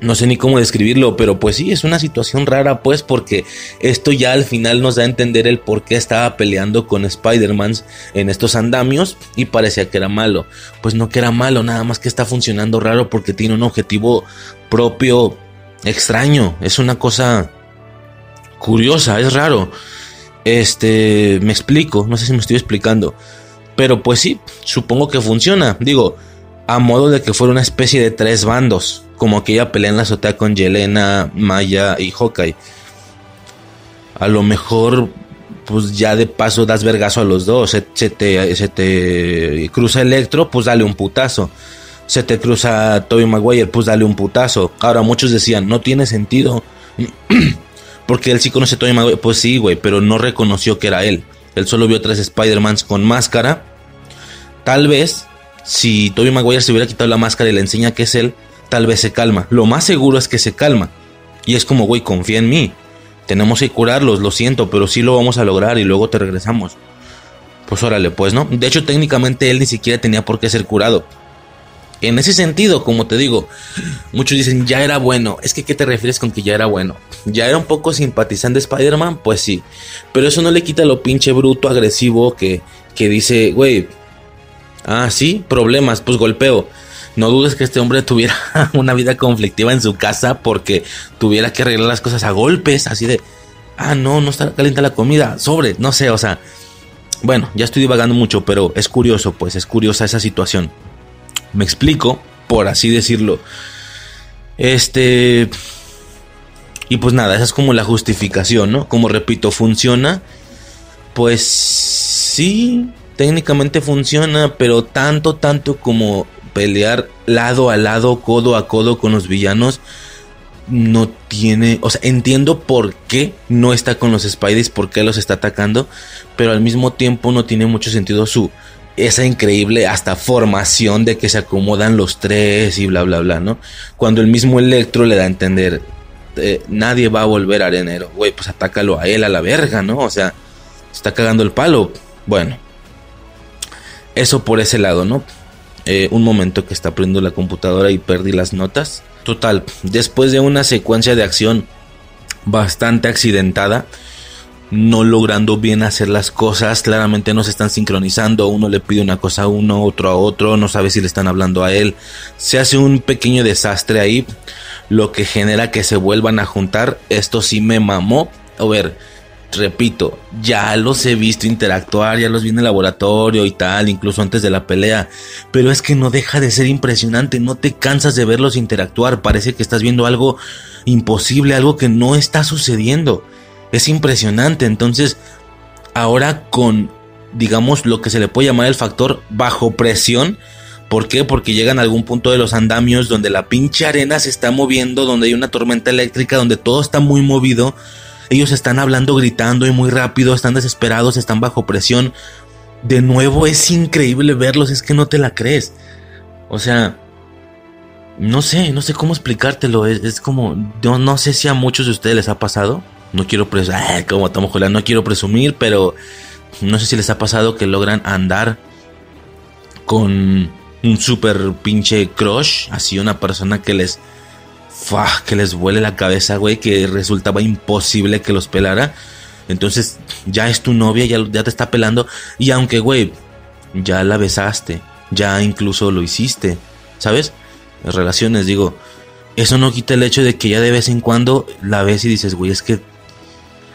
no sé ni cómo describirlo, pero pues sí, es una situación rara, pues, porque esto ya al final nos da a entender el por qué estaba peleando con Spider-Man en estos andamios y parecía que era malo. Pues no que era malo, nada más que está funcionando raro porque tiene un objetivo propio extraño. Es una cosa curiosa, es raro. Este, me explico, no sé si me estoy explicando. Pero pues sí, supongo que funciona. Digo, a modo de que fuera una especie de tres bandos como aquella pelea en la azotea con Yelena, Maya y Hawkeye. A lo mejor, pues ya de paso das vergazo a los dos. Se, te, se te cruza Electro, pues dale un putazo. Se te cruza Tobey Maguire, pues dale un putazo. Ahora muchos decían, no tiene sentido. Porque él sí conoce a Tobey Maguire. Pues sí, güey, pero no reconoció que era él. Él solo vio tres Spider-Mans con máscara. Tal vez, si Tobey Maguire se hubiera quitado la máscara y le enseña que es él, tal vez se calma. Lo más seguro es que se calma. Y es como, güey, confía en mí. Tenemos que curarlos, lo siento, pero sí lo vamos a lograr y luego te regresamos. Pues órale, pues, ¿no? De hecho, técnicamente él ni siquiera tenía por qué ser curado. En ese sentido, como te digo, muchos dicen, ya era bueno. Es que, ¿qué te refieres con que ya era bueno? ¿Ya era un poco simpatizante Spider-Man? Pues sí. Pero eso no le quita lo pinche bruto, agresivo que, que dice, güey, ah, sí, problemas, pues golpeo. No dudes que este hombre tuviera una vida conflictiva en su casa porque tuviera que arreglar las cosas a golpes, así de, ah, no, no está caliente la comida, sobre, no sé, o sea, bueno, ya estoy divagando mucho, pero es curioso, pues es curiosa esa situación. Me explico, por así decirlo. Este... Y pues nada, esa es como la justificación, ¿no? Como repito, funciona. Pues sí, técnicamente funciona, pero tanto, tanto como pelear lado a lado, codo a codo con los villanos, no tiene, o sea, entiendo por qué no está con los Spideys, por qué los está atacando, pero al mismo tiempo no tiene mucho sentido su esa increíble hasta formación de que se acomodan los tres y bla bla bla, ¿no? Cuando el mismo Electro le da a entender eh, nadie va a volver a arenero, güey, pues atácalo a él a la verga, ¿no? O sea, está cagando el palo. Bueno, eso por ese lado, ¿no? Eh, un momento que está prendiendo la computadora y perdí las notas. Total, después de una secuencia de acción bastante accidentada, no logrando bien hacer las cosas, claramente no se están sincronizando, uno le pide una cosa a uno, otro a otro, no sabe si le están hablando a él, se hace un pequeño desastre ahí, lo que genera que se vuelvan a juntar, esto sí me mamó, a ver, repito, ya los he visto interactuar, ya los vi en el laboratorio y tal, incluso antes de la pelea, pero es que no deja de ser impresionante, no te cansas de verlos interactuar, parece que estás viendo algo imposible, algo que no está sucediendo. Es impresionante, entonces ahora con digamos lo que se le puede llamar el factor bajo presión, ¿Por qué? Porque llegan a algún punto de los andamios donde la pinche arena se está moviendo, donde hay una tormenta eléctrica, donde todo está muy movido ellos están hablando, gritando y muy rápido, están desesperados, están bajo presión. De nuevo es increíble verlos, es que no te la crees. O sea, no sé, no sé cómo explicártelo. Es, como, yo no sé si a muchos de ustedes les ha pasado. No quiero presumir, como no quiero presumir, pero no sé si les ha pasado que logran andar con un super pinche crush, así una persona que les que les vuele la cabeza, güey, que resultaba imposible que los pelara. Entonces, ya es tu novia, ya, ya te está pelando. Y aunque, güey, ya la besaste, ya incluso lo hiciste, ¿sabes? Las relaciones, digo, eso no quita el hecho de que ya de vez en cuando la ves y dices, güey, es que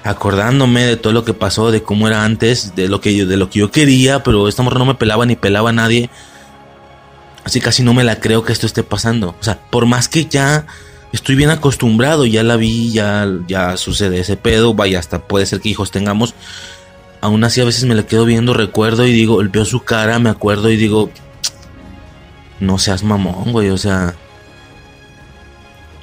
acordándome de todo lo que pasó, de cómo era antes, de lo que yo, de lo que yo quería, pero esta mujer no me pelaba ni pelaba a nadie. Así casi no me la creo que esto esté pasando. O sea, por más que ya estoy bien acostumbrado, ya la vi, ya, ya sucede ese pedo, vaya, hasta puede ser que hijos tengamos. Aún así a veces me la quedo viendo, recuerdo y digo, veo su cara, me acuerdo y digo, no seas mamón, güey, o sea,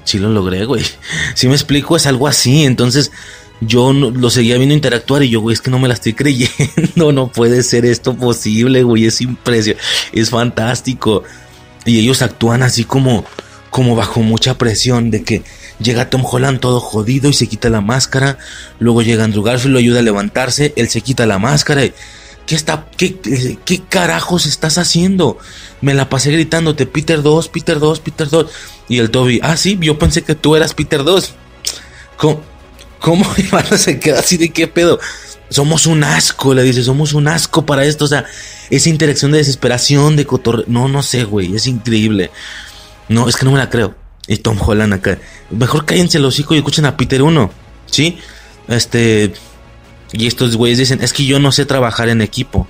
sí lo logré, güey. Si me explico, es algo así, entonces yo lo seguía viendo interactuar y yo, güey, es que no me la estoy creyendo, no puede ser esto posible, güey, es impresionante, es fantástico. Y ellos actúan así como, como bajo mucha presión de que llega Tom Holland todo jodido y se quita la máscara, luego llega Andrew Garfield, lo ayuda a levantarse, él se quita la máscara y ¿Qué, está, qué, ¿Qué carajos estás haciendo? Me la pasé gritándote, Peter 2, Peter 2, Peter 2. Y el Toby, ah, sí, yo pensé que tú eras Peter 2. ¿Cómo, cómo mi se queda así de qué pedo? Somos un asco, le dice, somos un asco para esto. O sea, esa interacción de desesperación, de cotorreo. No, no sé, güey, es increíble. No, es que no me la creo. Y Tom Holland acá. Mejor cállense los hijos y escuchen a Peter 1. ¿Sí? Este. Y estos güeyes dicen, es que yo no sé trabajar en equipo.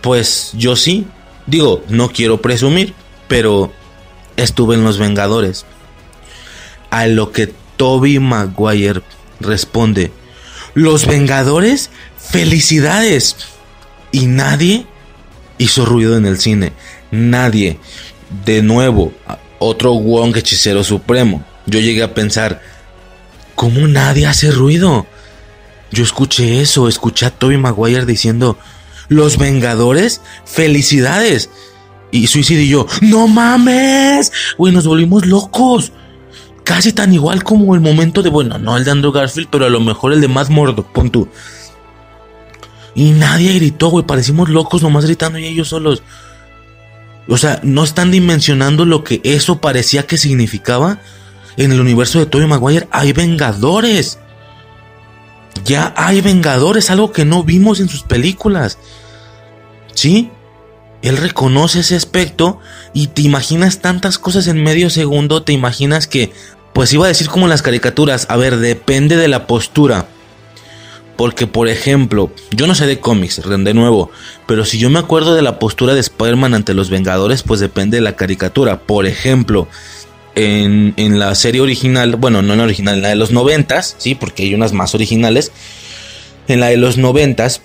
Pues yo sí. Digo, no quiero presumir, pero estuve en Los Vengadores. A lo que Toby Maguire responde, Los Vengadores, felicidades. Y nadie hizo ruido en el cine. Nadie. De nuevo, otro Wong hechicero supremo. Yo llegué a pensar, ¿cómo nadie hace ruido? Yo escuché eso, escuché a Toby Maguire diciendo, los Vengadores, felicidades. Y Suicide y yo, no mames, güey, nos volvimos locos. Casi tan igual como el momento de, bueno, no el de Andrew Garfield, pero a lo mejor el de Matt Murdock, pon. Y nadie gritó, güey, parecimos locos nomás gritando y ellos solos. O sea, no están dimensionando lo que eso parecía que significaba. En el universo de Tobey Maguire hay vengadores. Ya hay vengadores, algo que no vimos en sus películas. ¿Sí? Él reconoce ese aspecto y te imaginas tantas cosas en medio segundo, te imaginas que, pues iba a decir como en las caricaturas, a ver, depende de la postura. Porque, por ejemplo, yo no sé de cómics, de nuevo, pero si yo me acuerdo de la postura de Spider-Man ante los Vengadores, pues depende de la caricatura. Por ejemplo, en, la serie original, bueno, no en la original, en la de los noventas, sí, porque hay unas más originales. En la de los noventas,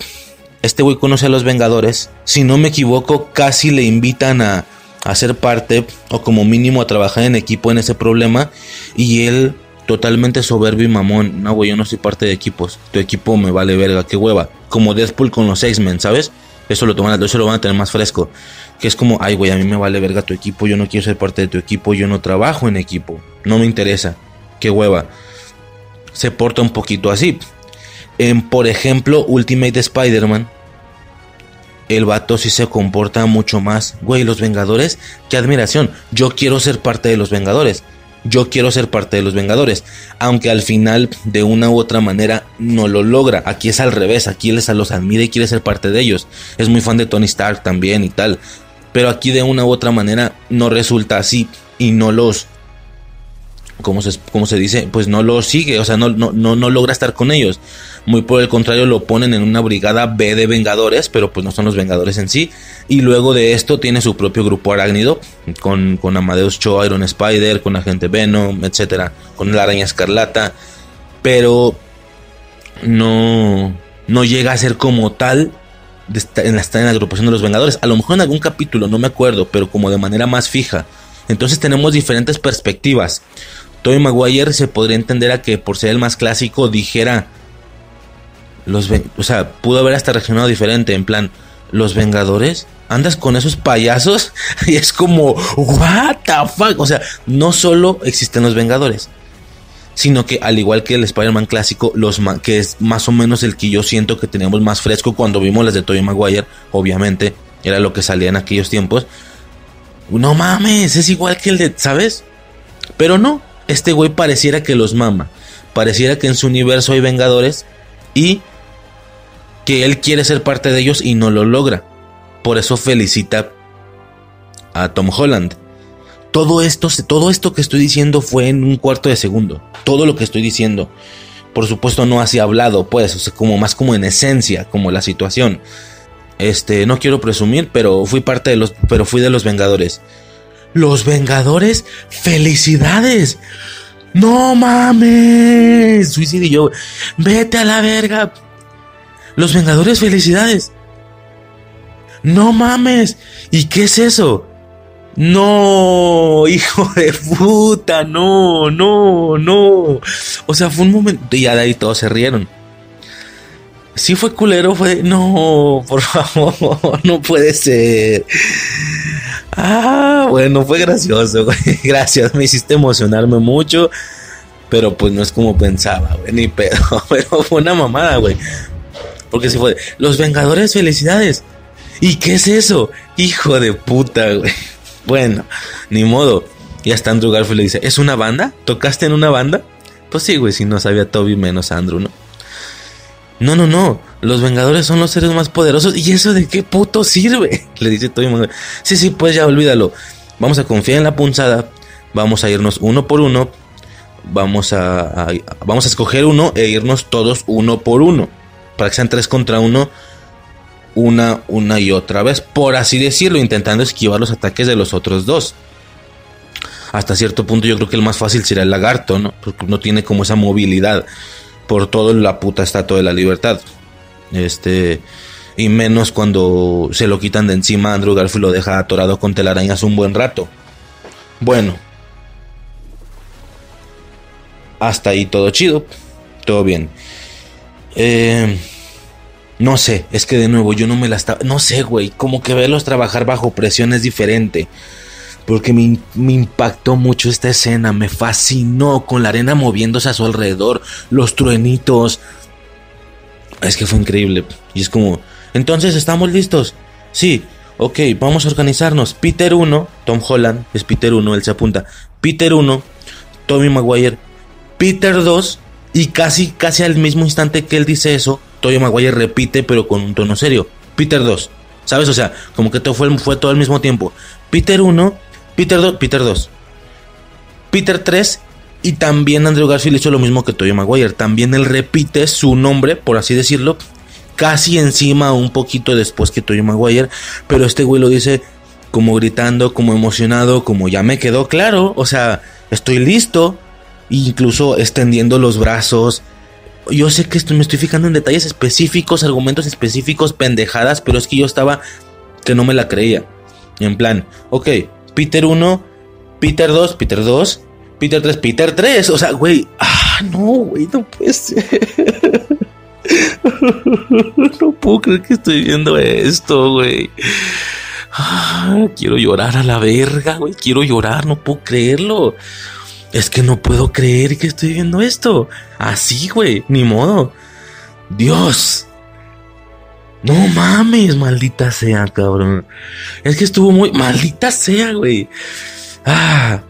este güey conoce a los Vengadores. Si no me equivoco, casi le invitan a, a ser parte, o como mínimo a trabajar en equipo en ese problema. Y él totalmente soberbio y mamón. No, güey, yo no soy parte de equipos. Tu equipo me vale verga, qué hueva. Como Deadpool con los X-Men, ¿sabes? Eso lo, toman, eso lo van a tener más fresco. Que es como, ay, güey, a mí me vale verga tu equipo. Yo no quiero ser parte de tu equipo. Yo no trabajo en equipo. No me interesa. Qué hueva. Se porta un poquito así. En, por ejemplo, Ultimate Spider-Man. El vato sí se comporta mucho más. Güey, los Vengadores, qué admiración. Yo quiero ser parte de los Vengadores yo quiero ser parte de los Vengadores, aunque al final de una u otra manera no lo logra. Aquí es al revés, aquí él los admira y quiere ser parte de ellos. Es muy fan de Tony Stark también y tal, pero aquí de una u otra manera no resulta así y no los como se, se dice, pues no lo sigue, o sea, no, no, no, logra estar con ellos. Muy por el contrario, lo ponen en una brigada B de Vengadores, pero pues no son los Vengadores en sí. Y luego de esto tiene su propio grupo arácnido, con, con Amadeus Cho, Iron Spider, con Agente Venom, etcétera, con la araña escarlata. Pero no, no llega a ser como tal en la, en la agrupación de los Vengadores. A lo mejor en algún capítulo, no me acuerdo, pero como de manera más fija. Entonces tenemos diferentes perspectivas. Tobey Maguire se podría entender a que por ser el más clásico dijera los o sea, pudo haber hasta reaccionado diferente en plan los Vengadores andas con esos payasos y es como what the fuck, o sea, no solo existen los Vengadores, sino que al igual que el Spider-Man clásico, los que es más o menos el que yo siento que teníamos más fresco cuando vimos las de Tobey Maguire, obviamente, era lo que salía en aquellos tiempos. No mames, es igual que el de, ¿sabes? Pero no, este güey pareciera que los mama. Pareciera que en su universo hay vengadores y que él quiere ser parte de ellos y no lo logra. Por eso felicita a Tom Holland. Todo esto, todo esto que estoy diciendo fue en un cuarto de segundo. Todo lo que estoy diciendo. Por supuesto no así hablado, pues, como más como en esencia, como la situación. Este, no quiero presumir, pero fui parte de los, pero fui de los Vengadores. Los Vengadores, felicidades. No mames. Yo, vete a la verga. Los Vengadores, felicidades. No mames. ¿Y qué es eso? No, hijo de puta, no, no, no. O sea, fue un momento. Y ya de ahí todos se rieron. Sí fue culero, fue. No, por favor, no puede ser. Ah, bueno, fue gracioso, güey. Gracias, me hiciste emocionarme mucho. Pero pues no es como pensaba, güey, ni pedo. Pero fue una mamada, güey. Porque se fue. Los Vengadores, felicidades. ¿Y qué es eso? Hijo de puta, güey. Bueno, ni modo. Y hasta Andrew Garfield le dice, ¿es una banda? ¿Tocaste en una banda? Pues sí, güey, si no sabía Toby menos Andrew, ¿no? No, no, no. Los Vengadores son los seres más poderosos. ¿Y eso de qué puto sirve? Le dice Toby Sí, sí, pues ya olvídalo. Vamos a confiar en la punzada. Vamos a irnos uno por uno. Vamos a, vamos a escoger uno e irnos todos uno por uno. Para que sean tres contra uno. Una, una y otra vez. Por así decirlo. Intentando esquivar los ataques de los otros dos. Hasta cierto punto yo creo que el más fácil será el lagarto, ¿no? Porque no tiene como esa movilidad por todo la puta estatua de la libertad. Este. Y menos cuando se lo quitan de encima, Andrew Garfield lo deja atorado con telarañas un buen rato. Bueno. Hasta ahí todo chido. Todo bien. Eh, no sé, es que de nuevo yo no me la estaba... No sé, güey, como que verlos trabajar bajo presión es diferente porque me, impactó mucho esta escena, me fascinó con la arena moviéndose a su alrededor, los truenitos. Es que fue increíble. Y es como, entonces estamos listos. Sí, ok, vamos a organizarnos. Peter 1, Tom Holland, es Peter 1, él se apunta. Peter 1, Tommy Maguire, Peter 2, y casi, casi al mismo instante que él dice eso, Tommy Maguire repite, pero con un tono serio. Peter 2. ¿Sabes? O sea, como que todo fue, fue todo al mismo tiempo. Peter 1, Peter 2, Peter 2. Peter 3 y también Andrew Garfield hizo lo mismo que Tobey Maguire. También él repite su nombre, por así decirlo, casi encima un poquito después que Tobey Maguire, pero este güey lo dice como gritando, como emocionado, como ya me quedó claro, o sea, estoy listo, incluso extendiendo los brazos. Yo sé que me estoy fijando en detalles específicos, argumentos específicos, pendejadas, pero es que yo estaba que no me la creía. En plan, ok, Peter 1, Peter 2, Peter 2, Peter 3, Peter 3. O sea, güey, ah, no, güey, no puede ser. no puedo creer que estoy viendo esto, güey. Ah, quiero llorar a la verga, güey. Quiero llorar, no puedo creerlo. Es que no puedo creer que estoy viendo esto. Así, güey, ni modo. Dios. No mames, maldita sea, cabrón. Es que estuvo muy. Maldita sea, güey. Ah.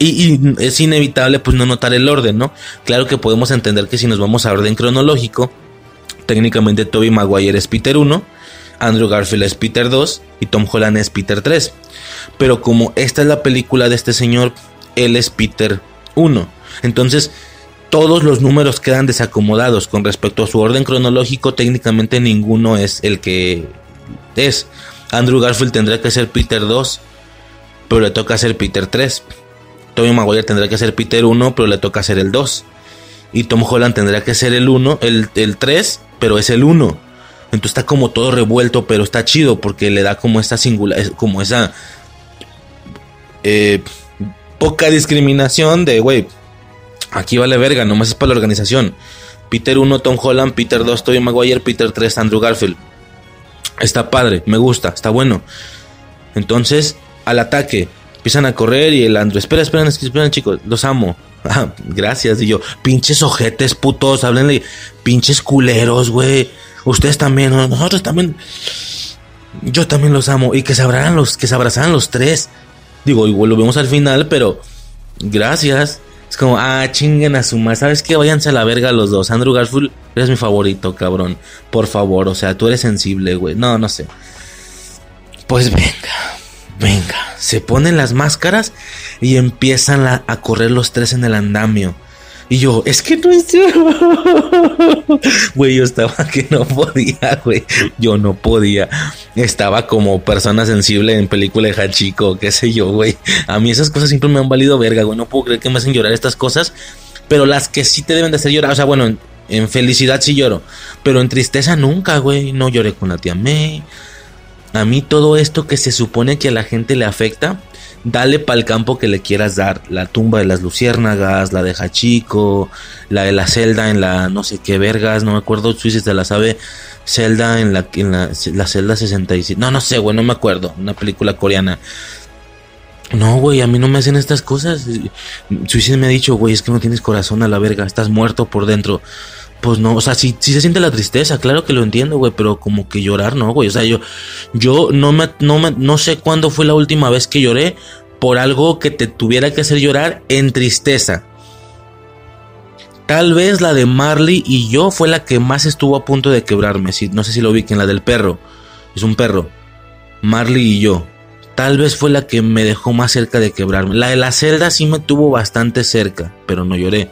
Y, es inevitable, pues, no notar el orden, ¿no? Claro que podemos entender que si nos vamos a orden cronológico, técnicamente Toby Maguire es Peter 1, Andrew Garfield es Peter 2 y Tom Holland es Peter 3. Pero como esta es la película de este señor, él es Peter 1. Entonces, todos los números quedan desacomodados con respecto a su orden cronológico, técnicamente ninguno es el que es. Andrew Garfield tendrá que ser Peter 2, pero le toca ser Peter 3. Tommy Maguire tendrá que ser Peter 1, pero le toca ser el 2. Y Tom Holland tendrá que ser el 1, el, el 3, pero es el 1. Entonces está como todo revuelto, pero está chido porque le da como esta singular, como esa eh, poca discriminación de, güey, Aquí vale verga, nomás es para la organización. Peter 1, Tom Holland, Peter 2, Tobey Maguire, Peter 3, Andrew Garfield. Está padre, me gusta, está bueno. Entonces, al ataque, empiezan a correr y el Andrew, espera, esperen, esperen chicos, los amo. Ah, gracias, y yo, pinches ojetes putos, háblenle, pinches culeros, güey. Ustedes también, nosotros también. Yo también los amo. Y que se los, que se los tres. Digo, igual lo vemos al final, pero gracias. Es como, ah, chinguen a su madre. ¿Sabes qué? Váyanse a la verga los dos. Andrew Garfield, eres mi favorito, cabrón. Por favor, o sea, tú eres sensible, güey. No, no sé. Pues venga, venga. Se ponen las máscaras y empiezan a correr los tres en el andamio. Y yo, es que no es Güey, yo estaba que no podía, güey. Yo no podía. Estaba como persona sensible en película de Hachiko, qué sé yo, güey. A mí esas cosas siempre me han valido verga, güey. No puedo creer que me hacen llorar estas cosas. Pero las que sí te deben de hacer llorar, o sea, bueno, en, felicidad sí lloro. Pero en tristeza nunca, güey. No lloré con la tía May. A mí todo esto que se supone que a la gente le afecta, dale para el campo que le quieras dar. La tumba de las luciérnagas, la de Hachiko, la de la celda en la no sé qué vergas, no me acuerdo si se la sabe. Zelda en la, en la, la celda 67. No, no sé, güey, no me acuerdo. Una película coreana. No, güey, a mí no me hacen estas cosas. Suicide me ha dicho, güey, es que no tienes corazón a la verga, estás muerto por dentro. Pues no, o sea, sí, se siente la tristeza, claro que lo entiendo, güey, pero como que llorar, no, güey. O sea, yo, yo no me, no me, no sé cuándo fue la última vez que lloré por algo que te tuviera que hacer llorar en tristeza. Tal vez la de Marley y yo fue la que más estuvo a punto de quebrarme. no sé si lo vi, que en la del perro. Es un perro. Marley y yo. Tal vez fue la que me dejó más cerca de quebrarme. La de la celda sí me tuvo bastante cerca, pero no lloré.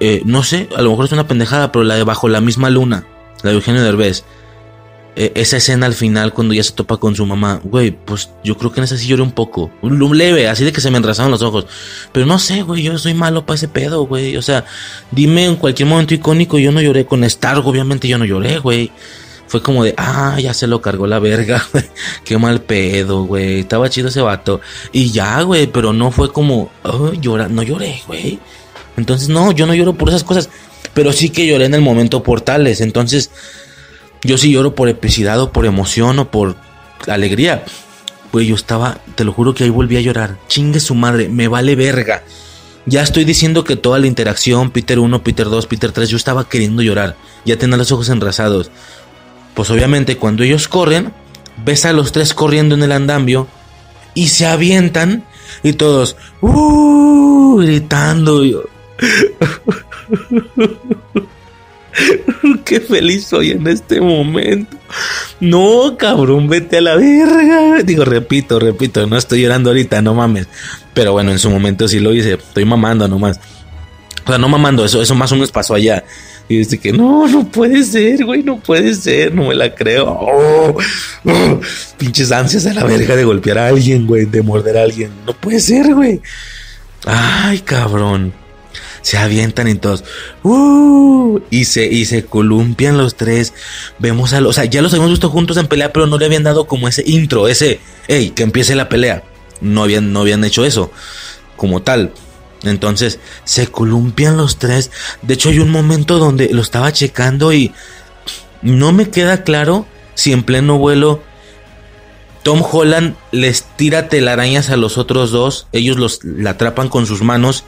Eh, no sé, a lo mejor es una pendejada, pero la de Bajo la misma luna, la de Eugenio Derbez. Eh, esa escena al final cuando ya se topa con su mamá, güey, pues yo creo que en esa sí lloré un poco, un leve, así de que se me enrasaron los ojos. Pero no sé, güey, yo soy malo para ese pedo, güey. O sea, dime en cualquier momento icónico, yo no lloré con Stark, obviamente yo no lloré, güey. Fue como de, ah, ya se lo cargó la verga, güey. Qué mal pedo, güey. Estaba chido ese vato. Y ya, güey, pero no fue como, llora, no lloré, güey. Entonces, no, yo no lloro por esas cosas. Pero sí que lloré en el momento portales. Entonces, yo sí lloro por epicidad o por emoción o por alegría. Pues yo estaba, te lo juro que ahí volví a llorar. Chingue su madre, me vale verga. Ya estoy diciendo que toda la interacción, Peter 1, Peter 2, Peter 3, yo estaba queriendo llorar. Ya tenía los ojos enrasados. Pues obviamente cuando ellos corren, ves a los tres corriendo en el andamio y se avientan y todos uh, gritando. Yo, Qué feliz soy en este momento. No, cabrón, vete a la verga. Digo, repito, repito, no estoy llorando ahorita, no mames. Pero bueno, en su momento sí lo hice. Estoy mamando nomás. O sea, no mamando, eso, eso más o menos pasó allá. Y dice que no, no puede ser, güey, no puede ser, no me la creo. Oh, oh, pinches ansias a la verga de golpear a alguien, güey, de morder a alguien. No puede ser, güey. Ay, cabrón se avientan y todos, uh, y se, y se columpian los tres. Vemos a los, o sea, ya los habíamos visto juntos en pelea, pero no le habían dado como ese intro, ese, hey, que empiece la pelea. No habían, no habían hecho eso como tal. Entonces se columpian los tres. De hecho, hay un momento donde lo estaba checando y no me queda claro si en pleno vuelo Tom Holland les tira telarañas a los otros dos. Ellos los la atrapan con sus manos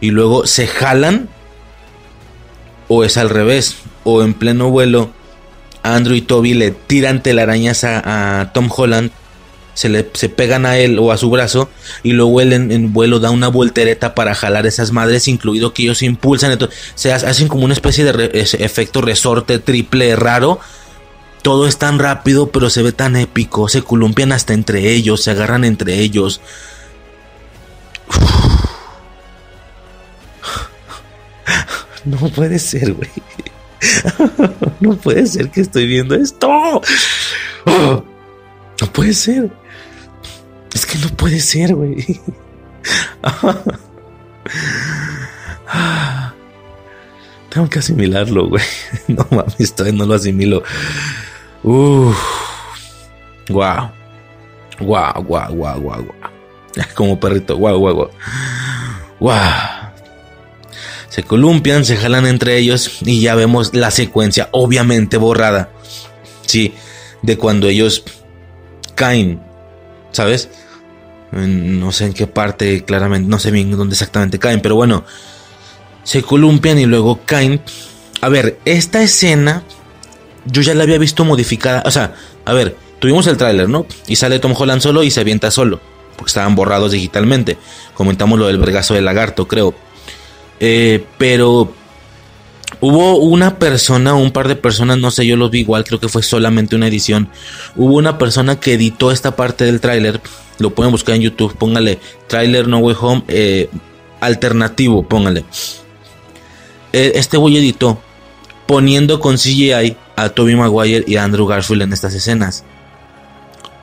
y luego se jalan o es al revés o en pleno vuelo Andrew y Toby le tiran telarañas a, Tom Holland se le se pegan a él o a su brazo y luego él en, vuelo da una voltereta para jalar esas madres incluido que ellos impulsan entonces se hacen como una especie de efecto resorte triple raro todo es tan rápido pero se ve tan épico se columpian hasta entre ellos se agarran entre ellos No puede ser, güey. No puede ser que estoy viendo esto. No puede ser. Es que no puede ser, güey. Tengo que asimilarlo, güey. No mames, todavía no lo asimilo. Uf. Wow. Wow, wow, wow, wow, wow. Como perrito. Wow, wow, wow. Wow se columpian, se jalan entre ellos y ya vemos la secuencia obviamente borrada. Sí, de cuando ellos caen, ¿sabes? No sé en qué parte claramente, no sé bien dónde exactamente caen, pero bueno, se columpian y luego caen. A ver, esta escena yo ya la había visto modificada, o sea, a ver, tuvimos el tráiler, ¿no? Y sale Tom Holland solo y se avienta solo, porque estaban borrados digitalmente. Comentamos lo del vergazo del lagarto, creo. Eh, pero hubo una persona, un par de personas, no sé, yo los vi igual, creo que fue solamente una edición. Hubo una persona que editó esta parte del tráiler, lo pueden buscar en YouTube, póngale tráiler No Way Home eh, alternativo, póngale. Eh, este güey editó poniendo con CGI a Toby Maguire y a Andrew Garfield en estas escenas.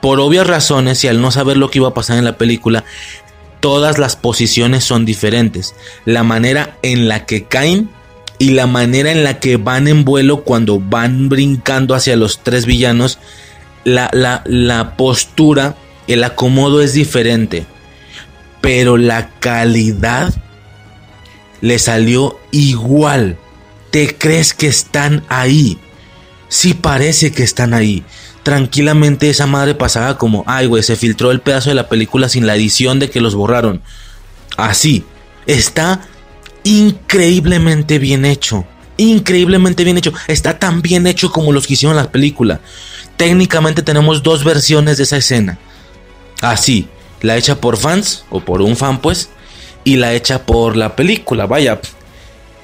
Por obvias razones y al no saber lo que iba a pasar en la película, todas las posiciones son diferentes. La manera en la que caen y la manera en la que van en vuelo cuando van brincando hacia los tres villanos, la, la, postura, el acomodo es diferente. Pero la calidad le salió igual. Te crees que están ahí. Sí parece que están ahí tranquilamente esa madre pasaba como, ay, güey, se filtró el pedazo de la película sin la edición de que los borraron. Así, está increíblemente bien hecho. increíblemente bien hecho. Está tan bien hecho como los que hicieron la película. Técnicamente tenemos dos versiones de esa escena. Así, la hecha por fans, o por un fan pues, y la hecha por la película, vaya.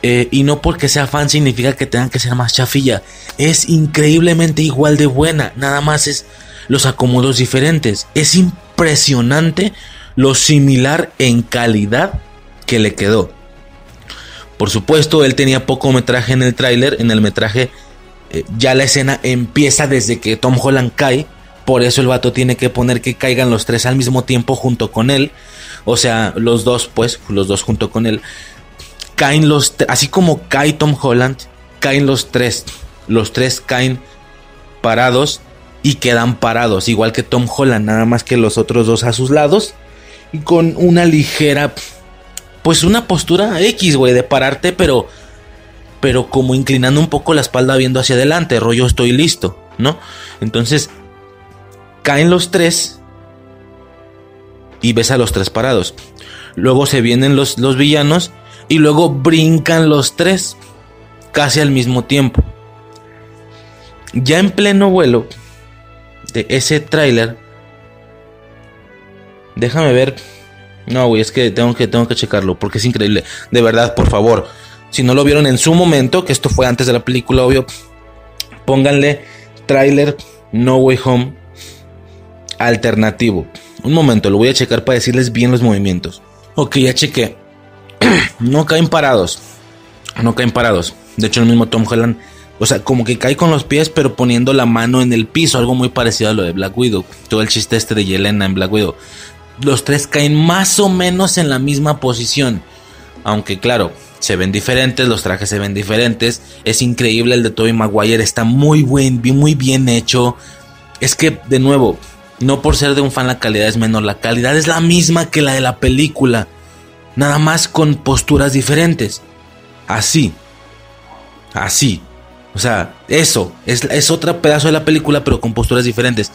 Eh, y no porque sea fan significa que tengan que ser más chafilla. Es increíblemente igual de buena. Nada más es los acomodos diferentes. Es impresionante lo similar en calidad que le quedó. Por supuesto, él tenía poco metraje en el tráiler. En el metraje eh, ya la escena empieza desde que Tom Holland cae. Por eso el vato tiene que poner que caigan los tres al mismo tiempo junto con él. O sea, los dos, pues, los dos junto con él. Caen los, así como cae Tom Holland, caen los tres. Los tres caen parados y quedan parados, igual que Tom Holland, nada más que los otros dos a sus lados y con una ligera, pues una postura X, güey, de pararte, pero, pero como inclinando un poco la espalda viendo hacia adelante, rollo estoy listo, ¿no? Entonces, caen los tres y ves a los tres parados. Luego se vienen los, los villanos y luego brincan los tres casi al mismo tiempo. Ya en pleno vuelo, de ese tráiler. Déjame ver. No, güey, es que tengo que tengo que checarlo porque es increíble. De verdad, por favor. Si no lo vieron en su momento, que esto fue antes de la película, obvio, pónganle tráiler No Way Home alternativo. Un momento, lo voy a checar para decirles bien los movimientos. Ok, ya chequé. no caen parados. No caen parados. De hecho, el mismo Tom Holland o sea, como que cae con los pies, pero poniendo la mano en el piso. Algo muy parecido a lo de Black Widow. Todo el chiste este de Yelena en Black Widow. Los tres caen más o menos en la misma posición. Aunque claro, se ven diferentes, los trajes se ven diferentes. Es increíble el de Tobey Maguire, está muy buen, muy bien hecho. Es que, de nuevo, no por ser de un fan la calidad es menor, la calidad es la misma que la de la película. Nada más con posturas diferentes. Así. Así. O sea, eso, es, es otro pedazo de la película, pero con posturas diferentes.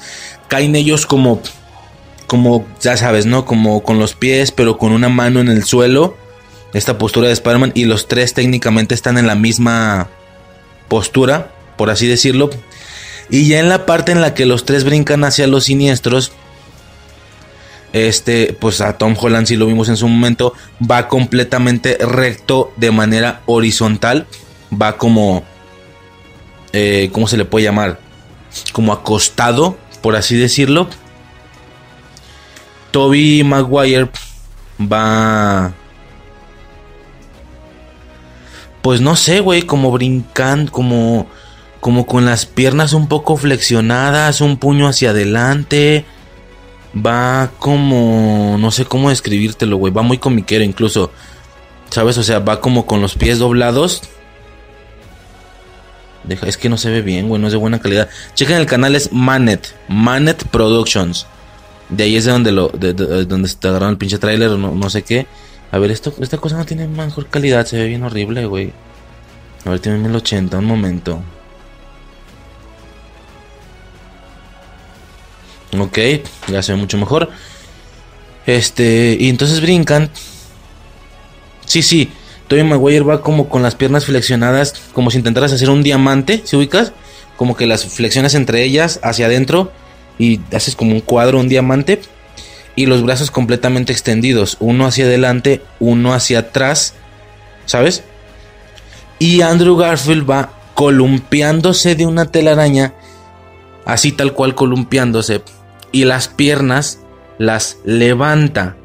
Caen ellos como, como, ya sabes, ¿no? Como con los pies, pero con una mano en el suelo. Esta postura de Spider-Man. Y los tres técnicamente están en la misma postura, por así decirlo. Y ya en la parte en la que los tres brincan hacia los siniestros, este, pues a Tom Holland, si lo vimos en su momento, va completamente recto de manera horizontal. Va como eh, ¿cómo se le puede llamar? Como acostado, por así decirlo. Toby Maguire va... Pues no sé, güey, como brincando, como, como con las piernas un poco flexionadas, un puño hacia adelante. Va como, no sé cómo describírtelo, güey, va muy comiquero incluso. ¿Sabes? O sea, va como con los pies doblados es que no se ve bien, güey, no es de buena calidad. Chequen el canal, es Manet, Manet Productions. De ahí es de donde lo, de, donde te agarraron el pinche trailer o no, sé qué. A ver, esto, esta cosa no tiene mejor calidad, se ve bien horrible, güey. A ver, tiene 1080, un momento. Ok, ya se ve mucho mejor. Este, y entonces brincan. Sí, sí, Tobey Maguire va como con las piernas flexionadas, como si intentaras hacer un diamante, ¿se ubicas? Como que las flexionas entre ellas hacia adentro y haces como un cuadro, un diamante. Y los brazos completamente extendidos, uno hacia adelante, uno hacia atrás, ¿sabes? Y Andrew Garfield va columpiándose de una telaraña, así tal cual columpiándose, y las piernas las levanta,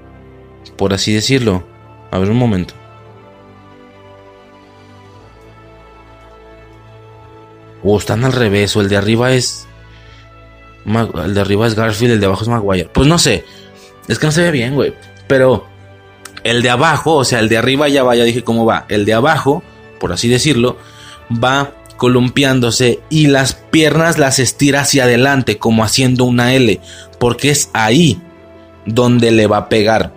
por así decirlo. A ver un momento. O están al revés, o el de arriba es. El de arriba es Garfield, el de abajo es Maguire. Pues no sé. Es que no se ve bien, güey. Pero el de abajo, o sea, el de arriba ya va, ya dije cómo va. El de abajo, por así decirlo, va columpiándose y las piernas las estira hacia adelante, como haciendo una L. Porque es ahí donde le va a pegar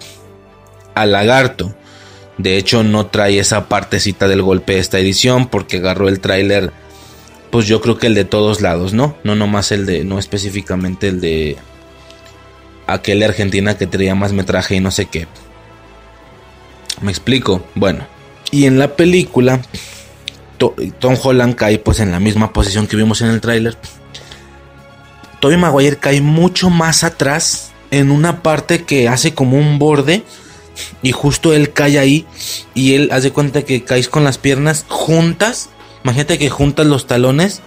al lagarto. De hecho, no trae esa partecita del golpe de esta edición porque agarró el tráiler pues yo creo que el de todos lados, ¿no? No nomás el de, no específicamente el de aquel de Argentina que traía más metraje y no sé qué. ¿Me explico? Bueno, y en la película Tom Holland cae pues en la misma posición que vimos en el tráiler. Tobey Maguire cae mucho más atrás en una parte que hace como un borde y justo él cae ahí y él hace cuenta que caes con las piernas juntas. Imagínate que juntas los talones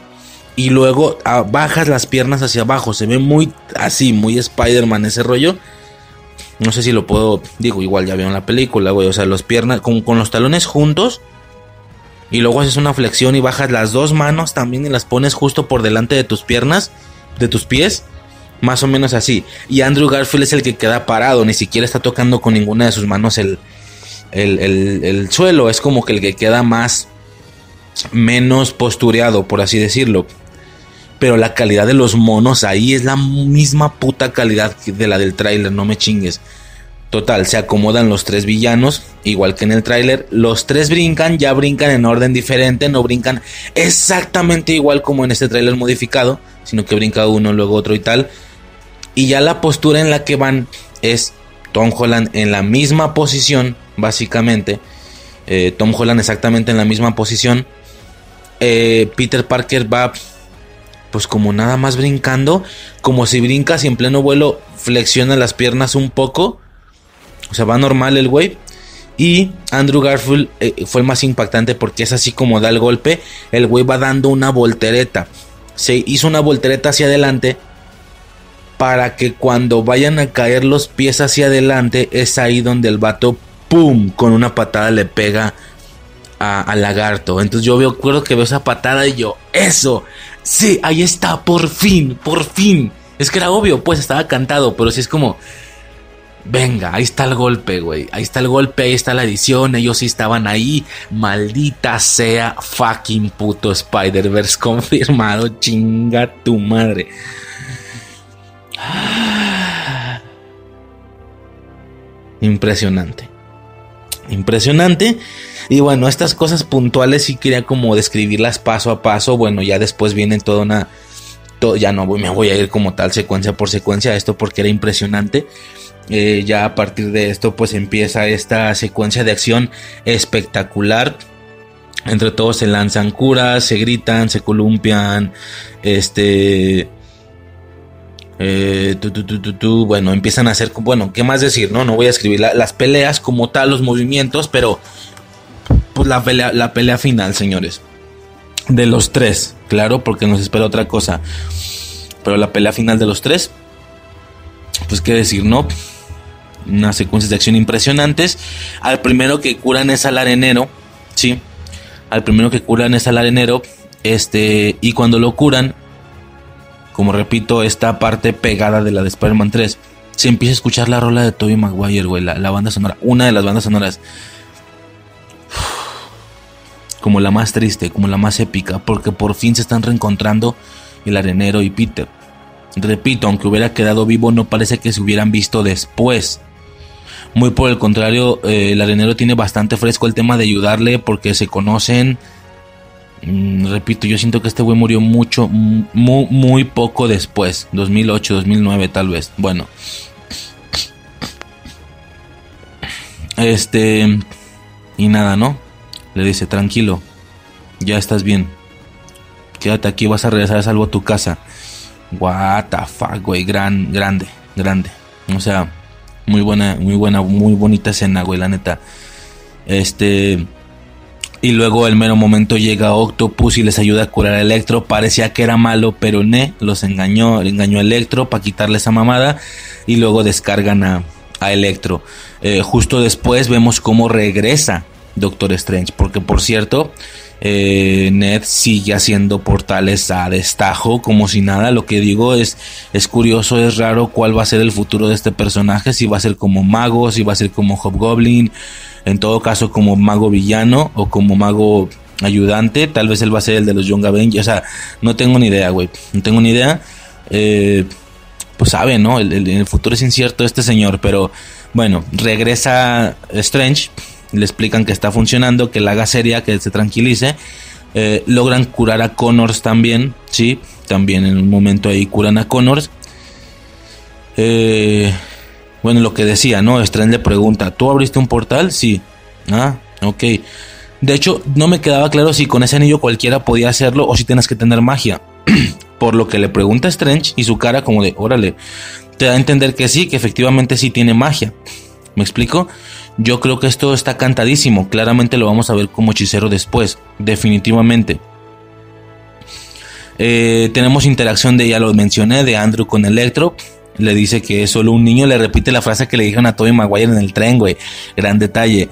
y luego ah, bajas las piernas hacia abajo. Se ve muy así, muy Spider-Man ese rollo. No sé si lo puedo, digo, igual ya vieron la película, güey. O sea, los piernas con, con los talones juntos. Y luego haces una flexión y bajas las dos manos también y las pones justo por delante de tus piernas, de tus pies. Más o menos así. Y Andrew Garfield es el que queda parado, ni siquiera está tocando con ninguna de sus manos el, el, el, suelo. Es como que el que queda más, menos postureado, por así decirlo. Pero la calidad de los monos ahí es la misma puta calidad de la del tráiler, no me chingues. Total, se acomodan los tres villanos, igual que en el tráiler. Los tres brincan, ya brincan en orden diferente, no brincan exactamente igual como en este tráiler modificado, sino que brinca uno, luego otro y tal. Y ya la postura en la que van es Tom Holland en la misma posición, básicamente. Eh, Tom Holland exactamente en la misma posición. Eh, Peter Parker va pues como nada más brincando, como si brincas y en pleno vuelo flexiona las piernas un poco. O sea, va normal el güey. Y Andrew Garfield eh, fue el más impactante porque es así como da el golpe. El güey va dando una voltereta. Se hizo una voltereta hacia adelante para que cuando vayan a caer los pies hacia adelante es ahí donde el vato, ¡pum!, con una patada le pega al lagarto. Entonces yo veo, acuerdo que veo esa patada y yo, eso, sí, ahí está, por fin, por fin. Es que era obvio, pues estaba cantado, pero sí es como, venga, ahí está el golpe, güey, ahí está el golpe, ahí está la edición, ellos sí estaban ahí, maldita sea, fucking puto Spider-Verse confirmado, chinga tu madre. Impresionante. Impresionante. Y bueno, estas cosas puntuales sí quería como describirlas paso a paso. Bueno, ya después viene toda una... ya no me voy a ir como tal secuencia por secuencia esto porque era impresionante. Eh, ya a partir de esto pues empieza esta secuencia de acción espectacular. Entre todos se lanzan curas, se gritan, se columpian, este eh, bueno, empiezan a hacer, bueno, ¿qué más decir? No, no voy a escribir las peleas como tal, los movimientos, pero pues la pelea, la pelea final, señores. De los tres, claro, porque nos espera otra cosa. Pero la pelea final de los tres, pues qué decir, ¿no? Unas secuencias de acción impresionantes. Al primero que curan es al arenero, ¿sí? Al primero que curan es al arenero, este, y cuando lo curan, como repito, esta parte pegada de la de Spider-Man 3, se empieza a escuchar la rola de Tobey Maguire, güey, la, banda sonora, una de las bandas sonoras. Como la más triste, como la más épica, porque por fin se están reencontrando el arenero y Peter. Repito, aunque hubiera quedado vivo, no parece que se hubieran visto después. Muy por el contrario, eh, el arenero tiene bastante fresco el tema de ayudarle porque se conocen, Mm, repito, yo siento que este güey murió mucho, muy, muy poco después. 2008, 2009 tal vez. Bueno. Este... Y nada, ¿no? Le dice, tranquilo. Ya estás bien. Quédate aquí, vas a regresar a salvo a tu casa. What the fuck, güey. Gran, grande, grande. O sea, muy buena, muy buena, muy bonita escena, güey, la neta. Este... Y luego el mero momento llega Octopus y les ayuda a curar a Electro. Parecía que era malo, pero ne, los engañó, engañó a Electro para quitarle esa mamada. Y luego descargan a, a Electro. Eh, justo después vemos cómo regresa Doctor Strange. Porque por cierto, eh, Ned sigue haciendo portales a destajo, como si nada. Lo que digo es, es curioso, es raro cuál va a ser el futuro de este personaje. Si va a ser como mago, si va a ser como Hobgoblin en todo caso como mago villano o como mago ayudante, tal vez él va a ser el de los Young Avengers, o sea, no tengo ni idea, güey, no tengo ni idea, eh, pues sabe, ¿no? El, el, futuro es incierto este señor, pero bueno, regresa Strange, le explican que está funcionando, que la haga seria, que se tranquilice, eh, logran curar a Connors también, sí, también en un momento ahí curan a Connors, eh, bueno, lo que decía, ¿no? Strange le pregunta, ¿tú abriste un portal? Sí. Ah, ok. De hecho, no me quedaba claro si con ese anillo cualquiera podía hacerlo o si tienes que tener magia. Por lo que le pregunta Strange y su cara como de, órale, te da a entender que sí, que efectivamente sí tiene magia. ¿Me explico? Yo creo que esto está cantadísimo. Claramente lo vamos a ver como hechicero después. Definitivamente. Eh, tenemos interacción de, ya lo mencioné, de Andrew con Electro. Le dice que es solo un niño. Le repite la frase que le dijeron a Tobey Maguire en el tren, güey. Gran detalle.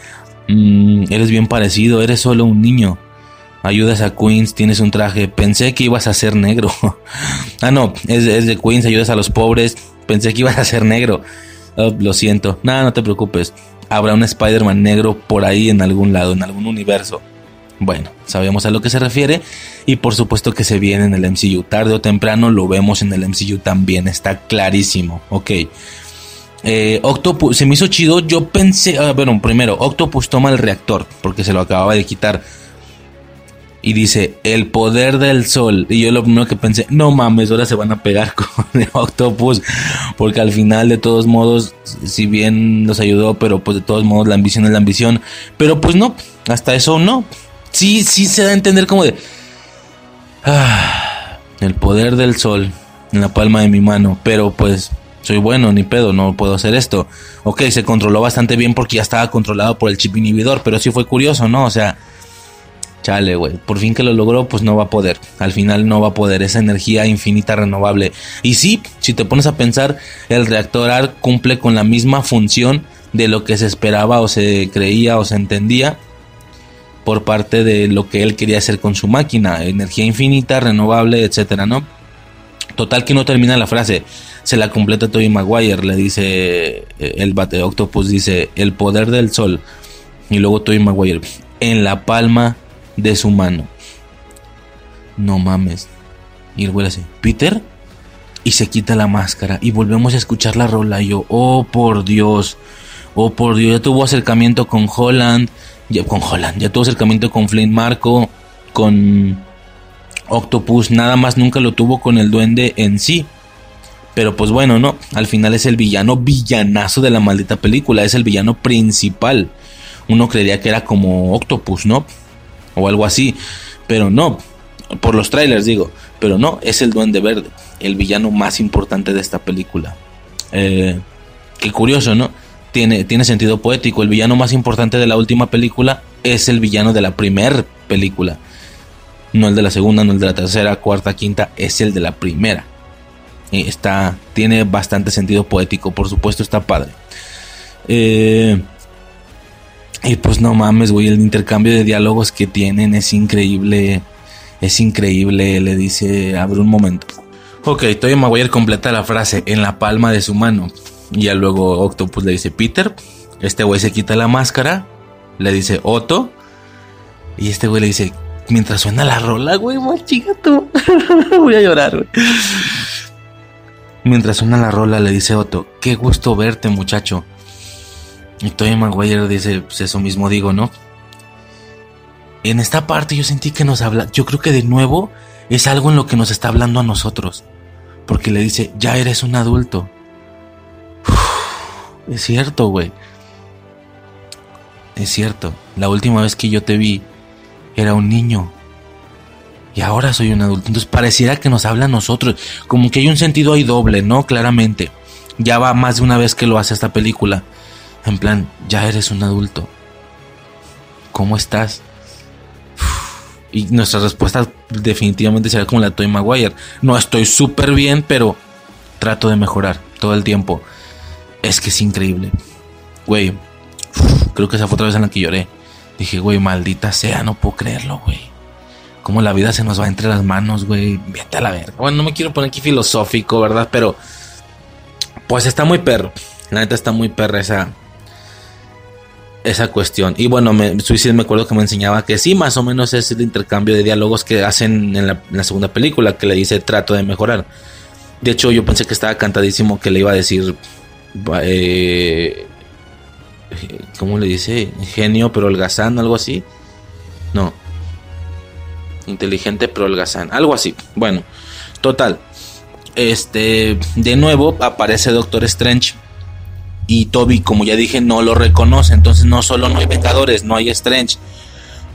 Mm, eres bien parecido, eres solo un niño. Ayudas a Queens, tienes un traje. Pensé que ibas a ser negro. ah, no, es, de Queens, ayudas a los pobres. Pensé que ibas a ser negro. Oh, lo siento. Nada, no te preocupes. Habrá un Spider-Man negro por ahí en algún lado, en algún universo. Bueno, sabemos a lo que se refiere y por supuesto que se viene en el MCU. Tarde o temprano lo vemos en el MCU también, está clarísimo. Ok. Eh, Octopus, se me hizo chido. Yo pensé, ah, bueno, primero, Octopus toma el reactor porque se lo acababa de quitar. Y dice, el poder del sol. Y yo lo primero que pensé, no mames, ahora se van a pegar con el Octopus. Porque al final, de todos modos, si bien nos ayudó, pero pues de todos modos la ambición es la ambición. Pero pues no, hasta eso no. Sí, sí se da a entender como de... Ah, el poder del sol en la palma de mi mano. Pero pues soy bueno, ni pedo, no puedo hacer esto. Ok, se controló bastante bien porque ya estaba controlado por el chip inhibidor, pero sí fue curioso, ¿no? O sea, chale, güey, por fin que lo logró, pues no va a poder. Al final no va a poder esa energía infinita renovable. Y sí, si te pones a pensar, el reactor ARC cumple con la misma función de lo que se esperaba o se creía o se entendía por parte de lo que él quería hacer con su máquina, energía infinita, renovable, etcétera, ¿no? Total que no termina la frase se la completa Tobey Maguire, le dice eh, el bate Octopus dice el poder del sol y luego Tobey Maguire en la palma de su mano. No mames. Y el güey hace, "Peter" y se quita la máscara y volvemos a escuchar la rola y yo, "Oh, por Dios." Oh, por Dios, ya tuvo acercamiento con Holland, ya con Holland, ya tuvo acercamiento con Flint Marco, con Octopus, nada más nunca lo tuvo con el duende en sí. Pero pues bueno, no, al final es el villano villanazo de la maldita película, es el villano principal. Uno creería que era como Octopus, ¿no? O algo así, pero no, por los trailers digo, pero no, es el Duende Verde, el villano más importante de esta película. Eh, qué curioso, ¿no? Tiene, tiene sentido poético, el villano más importante de la última película es el villano de la primera película. No el de la segunda, no el de la tercera, cuarta, quinta, es el de la primera está, tiene bastante sentido poético, por supuesto está padre. Eh, y pues no mames, güey, el intercambio de diálogos que tienen es increíble. Es increíble, le dice, abre un momento. Ok, Toy Maguire completa la frase en la palma de su mano. Y ya luego Octopus le dice, Peter. Este güey se quita la máscara. Le dice, Otto. Y este güey le dice, mientras suena la rola, güey, chica tú. Voy a llorar, güey. Mientras suena la rola le dice Otto, qué gusto verte muchacho. Y Tobey Maguire dice, pues eso mismo digo, ¿no? En esta parte yo sentí que nos habla, yo creo que de nuevo es algo en lo que nos está hablando a nosotros. Porque le dice, ya eres un adulto. es cierto, güey. Es cierto, la última vez que yo te vi era un niño y ahora soy un adulto. Entonces pareciera que nos habla a nosotros, como que hay un sentido ahí doble, ¿no? Claramente. Ya va más de una vez que lo hace esta película. En plan, ya eres un adulto. ¿Cómo estás? Y nuestra respuesta definitivamente será como la de Toy Maguire. No estoy súper bien, pero trato de mejorar todo el tiempo. Es que es increíble. Güey, creo que esa fue otra vez en la que lloré. Dije, güey, maldita sea, no puedo creerlo, güey cómo la vida se nos va entre las manos, güey. Vete a la verga. Bueno, no me quiero poner aquí filosófico, ¿verdad? Pero, pues está muy perro. La neta está muy perra esa, esa cuestión. Y bueno, me, Suicide me acuerdo que me enseñaba que sí, más o menos es el intercambio de diálogos que hacen en la, segunda película, que le dice trato de mejorar. De hecho, yo pensé que estaba cantadísimo que le iba a decir. Eh, ¿Cómo le dice? Genio, pero holgazán, algo así. No, inteligente pero holgazán, algo así. Bueno, total. Este, de nuevo aparece Doctor Strange y Toby, como ya dije, no lo reconoce. Entonces no solo no hay Vengadores, no hay Strange.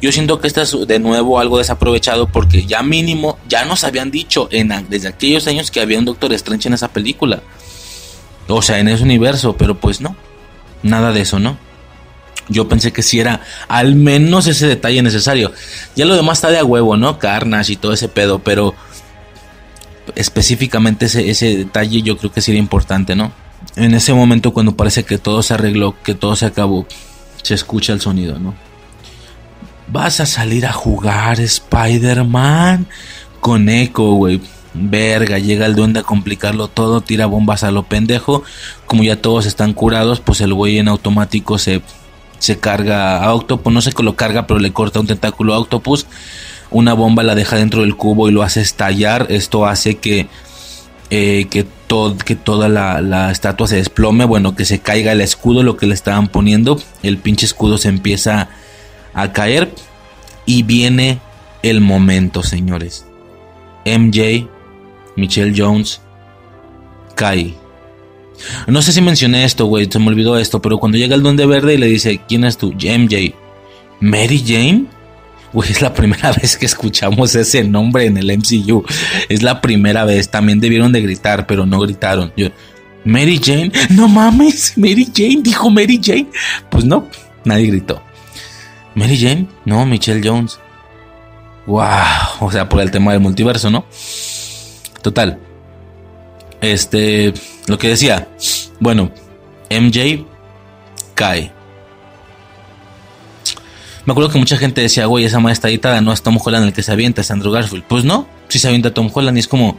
Yo siento que este es de nuevo algo desaprovechado porque ya mínimo, ya nos habían dicho en, desde aquellos años que había un Doctor Strange en esa película. O sea, en ese universo, pero pues no. Nada de eso, ¿no? Yo pensé que sí era al menos ese detalle necesario. Ya lo demás está de a huevo, ¿no? Carnage y todo ese pedo, pero específicamente ese, ese detalle yo creo que sería importante, ¿no? En ese momento cuando parece que todo se arregló, que todo se acabó, se escucha el sonido, ¿no? Vas a salir a jugar Spider-Man con Echo, güey. Verga, llega el duende a complicarlo todo, tira bombas a lo pendejo. Como ya todos están curados, pues el güey en automático se, se carga a Octopus. No sé que lo carga, pero le corta un tentáculo a Octopus. Una bomba la deja dentro del cubo y lo hace estallar. Esto hace que, eh, que, que toda la, la, estatua se desplome. Bueno, que se caiga el escudo, lo que le estaban poniendo. El pinche escudo se empieza a caer. Y viene el momento, señores. MJ, Michelle Jones, cae. No sé si mencioné esto, güey, se me olvidó esto, pero cuando llega el Duende Verde y le dice, ¿quién es tú? MJ. ¿Mary Jane? Güey, es la primera vez que escuchamos ese nombre en el MCU. Es la primera vez. También debieron de gritar, pero no gritaron. Mary Jane, no mames, Mary Jane, dijo Mary Jane. Pues no, nadie gritó. Mary Jane, no, Michelle Jones. Wow, o sea, por el tema del multiverso, ¿no? Total. Este, lo que decía, bueno, MJ cae. Me acuerdo que mucha gente decía, güey, esa maestra editada no es Tom Holland el que se avienta, es Andrew Garfield. Pues no, si se avienta Tom Holland y es como,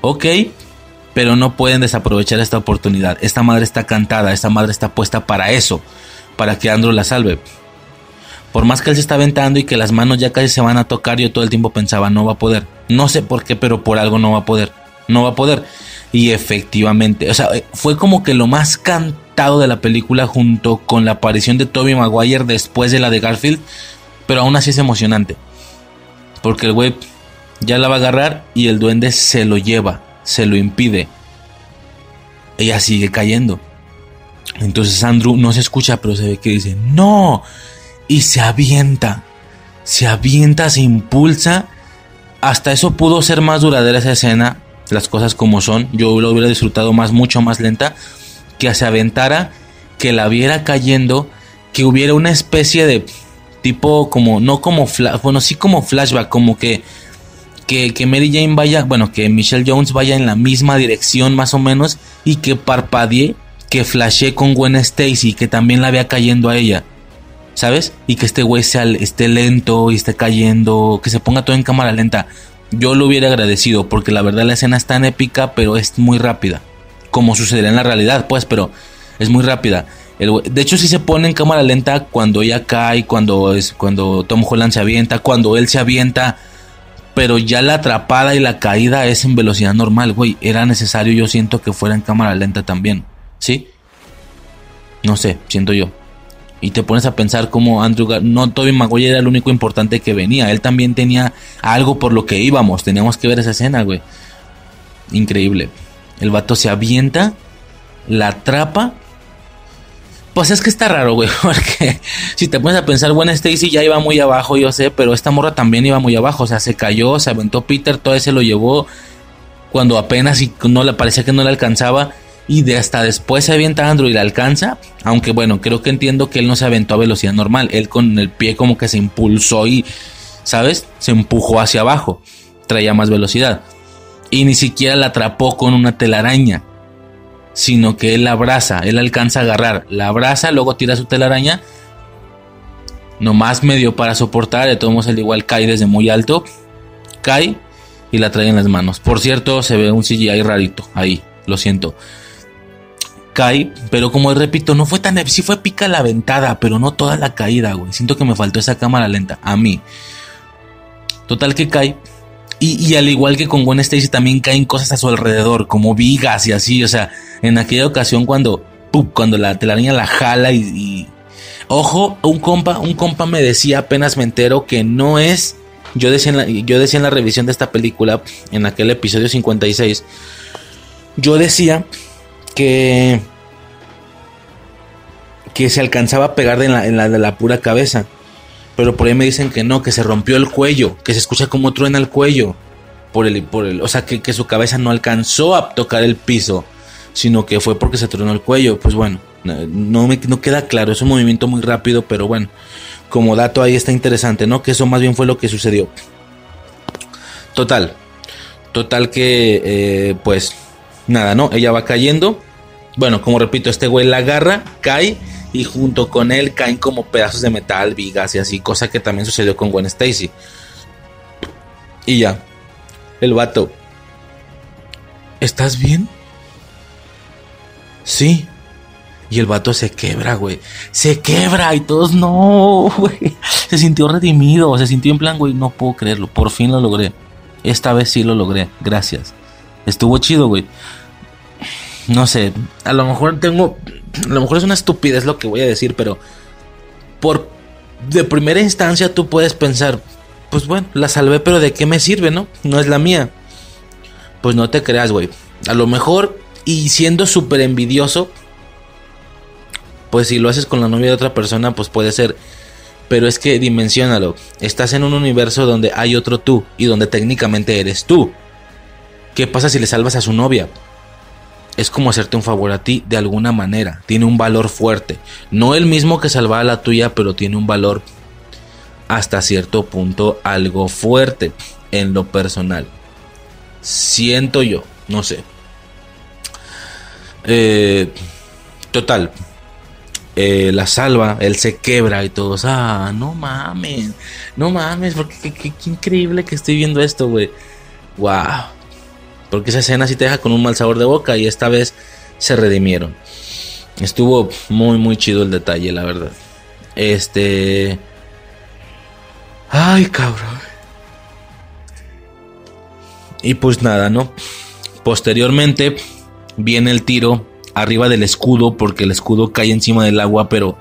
ok, pero no pueden desaprovechar esta oportunidad. Esta madre está cantada, esta madre está puesta para eso, para que Andrew la salve. Por más que él se está aventando y que las manos ya casi se van a tocar, yo todo el tiempo pensaba, no va a poder. No sé por qué, pero por algo no va a poder. No va a poder. Y efectivamente, o sea, fue como que lo más cantado de la película junto con la aparición de Toby Maguire después de la de Garfield. Pero aún así es emocionante. Porque el güey ya la va a agarrar y el duende se lo lleva, se lo impide. Ella sigue cayendo. Entonces Andrew no se escucha, pero se ve que dice, no, y se avienta. Se avienta, se impulsa. Hasta eso pudo ser más duradera esa escena. Las cosas como son. Yo lo hubiera disfrutado más, mucho más lenta. Que se aventara, que la viera cayendo. Que hubiera una especie de tipo como, no como, bueno, sí como flashback, como que, que, que Mary Jane vaya, bueno, que Michelle Jones vaya en la misma dirección más o menos y que parpadee, que flashee con Gwen Stacy, que también la vea cayendo a ella. ¿sabes? Y que este güey esté lento y esté cayendo, que se ponga todo en cámara lenta. Yo lo hubiera agradecido porque la verdad la escena es tan épica, pero es muy rápida. Como sucederá en la realidad, pues, pero es muy rápida. de hecho, sí se pone en cámara lenta cuando ella cae, cuando, es, cuando Tom Holland se avienta, cuando él se avienta. Pero ya la atrapada y la caída es en velocidad normal, güey. Era necesario, yo siento que fuera en cámara lenta también. ¿Sí? No sé, siento yo. Y te pones a pensar como Andrew no Toby Maguire era el único importante que venía, él también tenía algo por lo que íbamos, teníamos que ver esa escena, güey. Increíble. El vato se avienta, la atrapa. Pues es que está raro, güey, porque si te pones a pensar, bueno, Stacy ya iba muy abajo, yo sé, pero esta morra también iba muy abajo, o sea, se cayó, se aventó Peter, todo ese lo llevó cuando apenas y no le parecía que no le alcanzaba y de hasta después se avienta Andrew y la alcanza, aunque bueno, creo que entiendo que él no se aventó a velocidad normal, él con el pie como que se impulsó y, ¿sabes? Se empujó hacia abajo, traía más velocidad. Y ni siquiera la atrapó con una telaraña, sino que él la abraza, él alcanza a agarrar, la abraza, luego tira su telaraña, nomás medio para soportar, de todos modos él igual cae desde muy alto, cae y la trae en las manos. Por cierto, se ve un CGI rarito ahí, lo siento cae, pero como repito, no fue tan. Sí fue pica la ventada, pero no toda la caída, güey. Siento que me faltó esa cámara lenta. A mí. Total que cae. Y, al igual que con Gwen Stacy, también caen cosas a su alrededor, como vigas y así. O sea, en aquella ocasión cuando. cuando la telaraña la jala y, Ojo, un compa, un compa me decía, apenas me entero, que no es. Yo decía, en la, yo decía en la revisión de esta película, en aquel episodio 56, yo decía que que se alcanzaba a pegar en la, de la pura cabeza. Pero por ahí me dicen que no, que se rompió el cuello, que se escucha como truena el cuello. Por el, por el, o sea, que, que su cabeza no alcanzó a tocar el piso, sino que fue porque se tronó el cuello. Pues bueno, no, me, no queda claro, es un movimiento muy rápido, pero bueno, como dato ahí está interesante, ¿no? Que eso más bien fue lo que sucedió. Total, total que, eh, pues, nada, ¿no? Ella va cayendo. Bueno, como repito, este güey la agarra, cae y junto con él caen como pedazos de metal, vigas y así, cosa que también sucedió con Gwen Stacy. Y ya, el vato, ¿estás bien? Sí. Y el vato se quebra, güey. Se quebra y todos no, güey. Se sintió redimido, se sintió en plan, güey, no puedo creerlo. Por fin lo logré. Esta vez sí lo logré. Gracias. Estuvo chido, güey. No sé, a lo mejor tengo a lo mejor es una estupidez lo que voy a decir, pero por de primera instancia tú puedes pensar, pues bueno, la salvé, pero ¿de qué me sirve, no? No es la mía. Pues no te creas, güey. A lo mejor, y siendo súper envidioso, pues si lo haces con la novia de otra persona, pues puede ser. Pero es que dimensionalo. Estás en un universo donde hay otro tú y donde técnicamente eres tú. ¿Qué pasa si le salvas a su novia? Es como hacerte un favor a ti de alguna manera. Tiene un valor fuerte. No el mismo que salvar a la tuya, pero tiene un valor hasta cierto punto algo fuerte en lo personal. Siento yo, no sé. Eh, total, eh, la salva, él se quebra y todos, ah, no mames, no mames, porque qué, increíble que estoy viendo esto, güey. Wow. Porque esa escena sí te deja con un mal sabor de boca y esta vez se redimieron. Estuvo muy, muy chido el detalle, la verdad. Este... Ay, cabrón. Y pues nada, ¿no? Posteriormente viene el tiro arriba del escudo porque el escudo cae encima del agua pero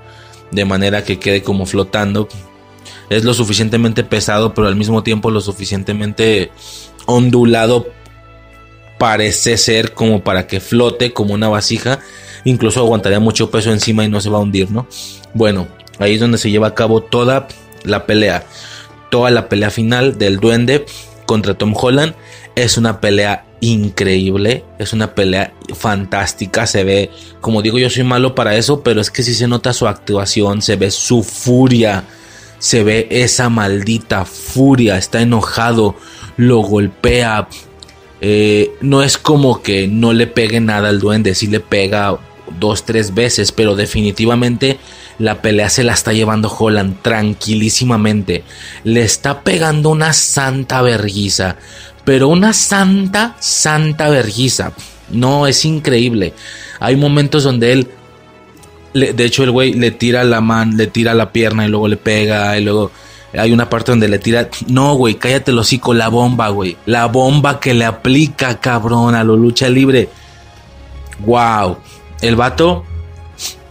de manera que quede como flotando. Es lo suficientemente pesado pero al mismo tiempo lo suficientemente ondulado parece ser como para que flote como una vasija. Incluso aguantaría mucho peso encima y no se va a hundir, ¿no? Bueno, ahí es donde se lleva a cabo toda la pelea. Toda la pelea final del duende contra Tom Holland. Es una pelea increíble, es una pelea fantástica, se ve, como digo, yo soy malo para eso, pero es que si se nota su actuación, se ve su furia, se ve esa maldita furia, está enojado, lo golpea. Eh, no es como que no le pegue nada al duende, si le pega dos, tres veces, pero definitivamente la pelea se la está llevando Holland tranquilísimamente. Le está pegando una santa verguiza pero una santa, santa verguiza. No, es increíble. Hay momentos donde él, de hecho el güey le tira la mano, le tira la pierna y luego le pega y luego hay una parte donde le tira, no, güey, cállate el hocico, la bomba, güey. La bomba que le aplica, cabrón, a lo lucha libre. Wow. El vato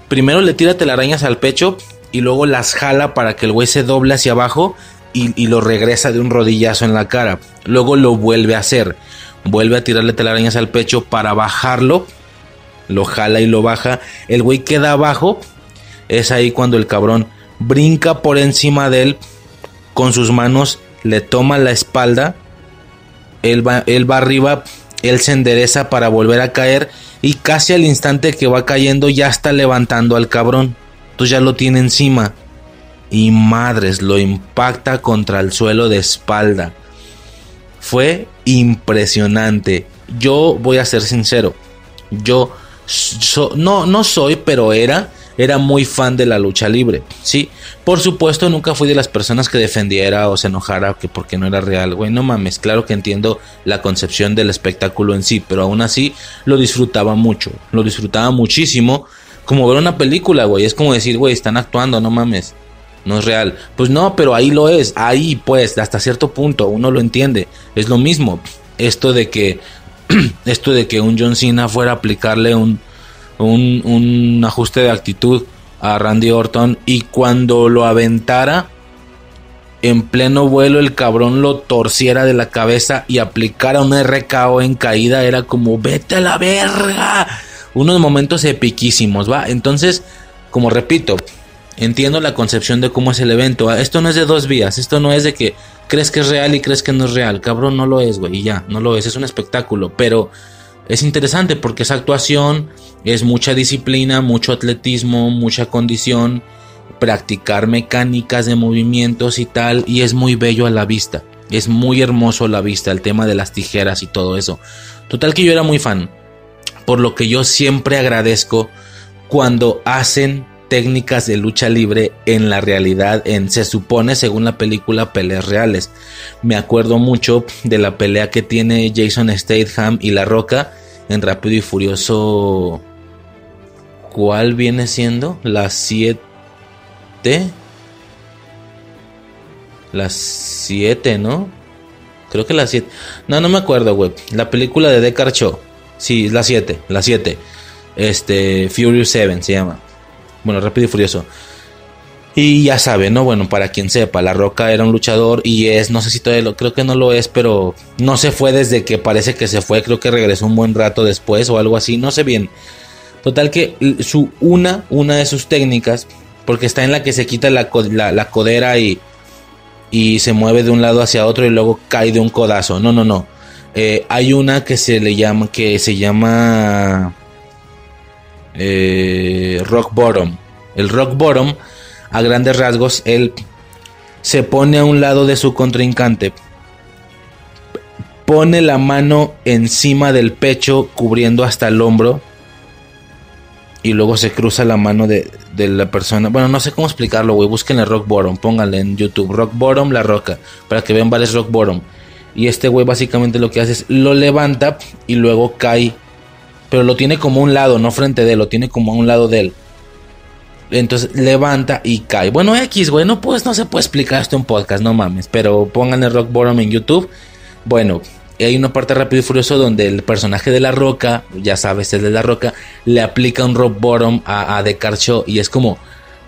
primero le tira telarañas al pecho y luego las jala para que el güey se doble hacia abajo y, lo regresa de un rodillazo en la cara. Luego lo vuelve a hacer. Vuelve a tirarle telarañas al pecho para bajarlo. Lo jala y lo baja. El güey queda abajo. Es ahí cuando el cabrón brinca por encima de él. Con sus manos le toma la espalda. Él va, él va arriba. Él se endereza para volver a caer. Y casi al instante que va cayendo ya está levantando al cabrón. Entonces ya lo tiene encima y madres lo impacta contra el suelo de espalda. Fue impresionante. Yo voy a ser sincero. Yo no, no soy, pero era, era muy fan de la lucha libre. Sí, por supuesto, nunca fui de las personas que defendiera o se enojara que porque no era real. Güey, no mames, claro que entiendo la concepción del espectáculo en sí, pero aún así lo disfrutaba mucho. Lo disfrutaba muchísimo. Como ver una película, güey. Es como decir, güey, están actuando, no mames no es real. Pues no, pero ahí lo es, ahí pues, hasta cierto punto, uno lo entiende. Es lo mismo, esto de que, esto de que un John Cena fuera a aplicarle un, un, un ajuste de actitud a Randy Orton y cuando lo aventara en pleno vuelo el cabrón lo torciera de la cabeza y aplicara un RKO en caída era como vete a la verga unos momentos epiquísimos va entonces como repito entiendo la concepción de cómo es el evento. Esto no es de dos vías, esto no es de que crees que es real y crees que no es real. Cabrón, no lo es, güey, y ya, no lo es, es un espectáculo, pero es interesante porque esa actuación es mucha disciplina, mucho atletismo, mucha condición, practicar mecánicas de movimientos y tal, y es muy bello a la vista. Es muy hermoso a la vista el tema de las tijeras y todo eso. Total que yo era muy fan, por lo que yo siempre agradezco cuando hacen técnicas de lucha libre en la realidad, en se supone según la película peleas reales. Me acuerdo mucho de la pelea que tiene Jason Statham y La Roca en Rápido y Furioso. ¿Cuál viene siendo? La 7. La 7, ¿no? Creo que la 7. No, no me acuerdo, güey. La película de Deckard Show. Sí, la 7, la 7. Este, Furious 7 se llama. Bueno, Rápido y Furioso. Y ya sabe, ¿no? Bueno, para quien sepa, La Roca era un luchador y es, no sé si todavía lo, creo que no lo es, pero no se fue desde que parece que se fue, creo que regresó un buen rato después o algo así, no sé bien. Total que su una, una de sus técnicas, porque está en la que se quita la, la, codera y, y se mueve de un lado hacia otro y luego cae de un codazo. No, no, no. Eh, hay una que se le llama, que se llama eh, rock bottom. El rock bottom, a grandes rasgos, él se pone a un lado de su contrincante, pone la mano encima del pecho, cubriendo hasta el hombro, y luego se cruza la mano de, la persona. Bueno, no sé cómo explicarlo, güey. Búsquenle Rock Bottom, pónganle en YouTube Rock Bottom, la roca, para que vean varios Rock Bottom. Y este güey básicamente lo que hace es lo levanta y luego cae pero lo tiene como un lado, no frente de él, lo tiene como a un lado de él. Entonces levanta y cae. Bueno, X, güey, no, pues, no se puede explicar esto en podcast, no mames. Pero pongan el Rock Bottom en YouTube. Bueno, hay una parte rápido y furioso donde el personaje de la roca, ya sabes, el de la roca, le aplica un Rock Bottom a, a Show y es como,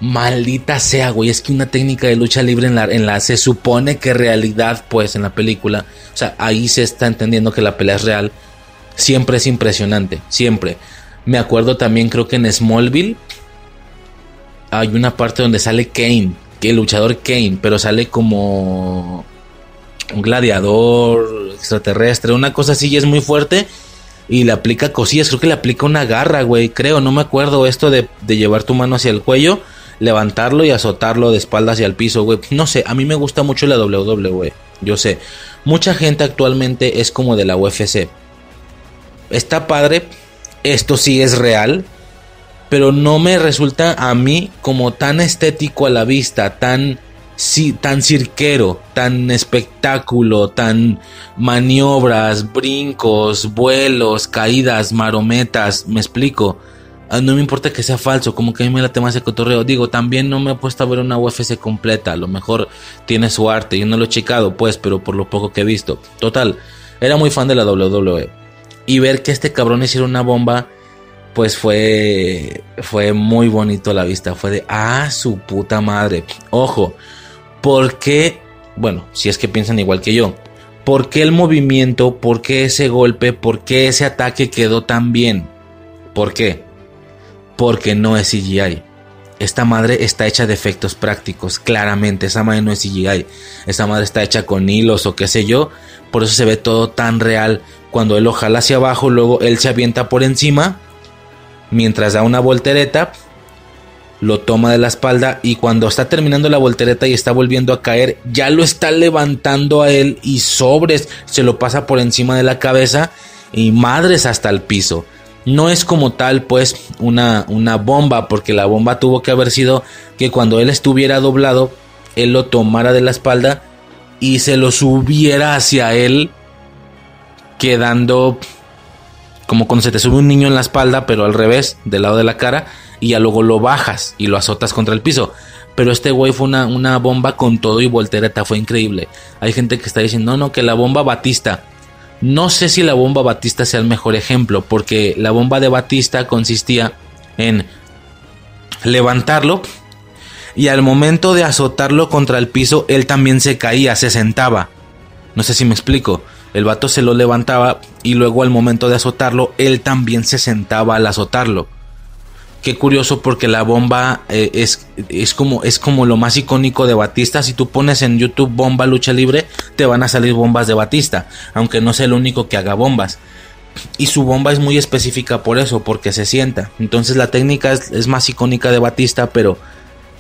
maldita sea, güey, es que una técnica de lucha libre en la, en la, se supone que realidad, pues, en la película, o sea, ahí se está entendiendo que la pelea es real siempre es impresionante, siempre. Me acuerdo también, creo que en Smallville hay una parte donde sale Kane, que el luchador Kane, pero sale como un gladiador extraterrestre, una cosa así y es muy fuerte. Y le aplica cosillas, creo que le aplica una garra, güey, creo, no me acuerdo esto de, llevar tu mano hacia el cuello, levantarlo y azotarlo de espaldas hacia el piso, güey. No sé, a mí me gusta mucho la WWE, yo sé. Mucha gente actualmente es como de la UFC está padre, esto sí es real, pero no me resulta a mí como tan estético a la vista, tan, tan cirquero, tan espectáculo, tan maniobras, brincos, vuelos, caídas, marometas, me explico. Ah, no me importa que sea falso, como que a mí me late más el cotorreo. Digo, también no me he puesto a ver una UFC completa. A lo mejor tiene su arte. Yo no lo he checado, pues, pero por lo poco que he visto. Total, era muy fan de la WWE y ver que este cabrón hiciera una bomba, pues fue, fue muy bonito a la vista. Fue de, ah, su puta madre. Ojo, ¿por qué? Bueno, si es que piensan igual que yo. ¿Por qué el movimiento? ¿Por qué ese golpe? ¿Por qué ese ataque quedó tan bien? ¿Por qué? Porque no es CGI. Esta madre está hecha de efectos prácticos, claramente. Esa madre no es CGI. Esa madre está hecha con hilos o qué sé yo. Por eso se ve todo tan real. Cuando él lo jala hacia abajo, luego él se avienta por encima. Mientras da una voltereta, lo toma de la espalda y cuando está terminando la voltereta y está volviendo a caer, ya lo está levantando a él y sobres se lo pasa por encima de la cabeza y madres hasta el piso. No es como tal pues una, una bomba porque la bomba tuvo que haber sido que cuando él estuviera doblado, él lo tomara de la espalda y se lo subiera hacia él quedando como cuando se te sube un niño en la espalda, pero al revés, del lado de la cara, y ya luego lo bajas y lo azotas contra el piso. Pero este güey fue una, una bomba con todo y voltereta, fue increíble. Hay gente que está diciendo, no, no, que la bomba Batista. No sé si la bomba Batista sea el mejor ejemplo, porque la bomba de Batista consistía en levantarlo y al momento de azotarlo contra el piso, él también se caía, se sentaba. No sé si me explico. El vato se lo levantaba y luego al momento de azotarlo, él también se sentaba al azotarlo. Qué curioso porque la bomba eh, es, es, como, es como lo más icónico de Batista. Si tú pones en YouTube bomba lucha libre, te van a salir bombas de Batista, aunque no sea el único que haga bombas. Y su bomba es muy específica por eso, porque se sienta. Entonces la técnica es, más icónica de Batista, pero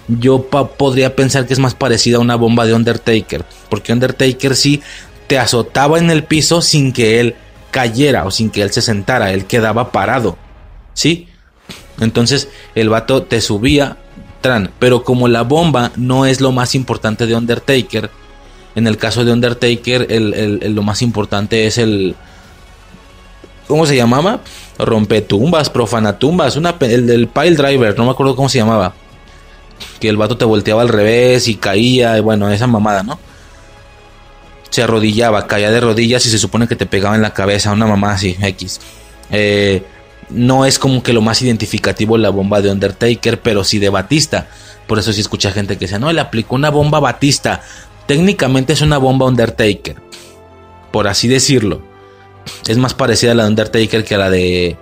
yo podría pensar que es más parecida a una bomba de Undertaker. Porque Undertaker sí te azotaba en el piso sin que él cayera o sin que él se sentara, él quedaba parado. ¿Sí? Entonces el vato te subía, tran, pero como la bomba no es lo más importante de Undertaker, en el caso de Undertaker el, lo más importante es el... ¿Cómo se llamaba? Rompetumbas, profanatumbas, una, el del pile driver, no me acuerdo cómo se llamaba. Que el vato te volteaba al revés y caía, bueno, esa mamada, ¿no? Se arrodillaba, caía de rodillas y se supone que te pegaba en la cabeza, una mamada así, X. Eh, no es como que lo más identificativo la bomba de Undertaker, pero sí de Batista. Por eso sí escucha gente que dice, no, le aplicó una bomba Batista. Técnicamente es una bomba Undertaker, por así decirlo. Es más parecida a la de Undertaker que a la de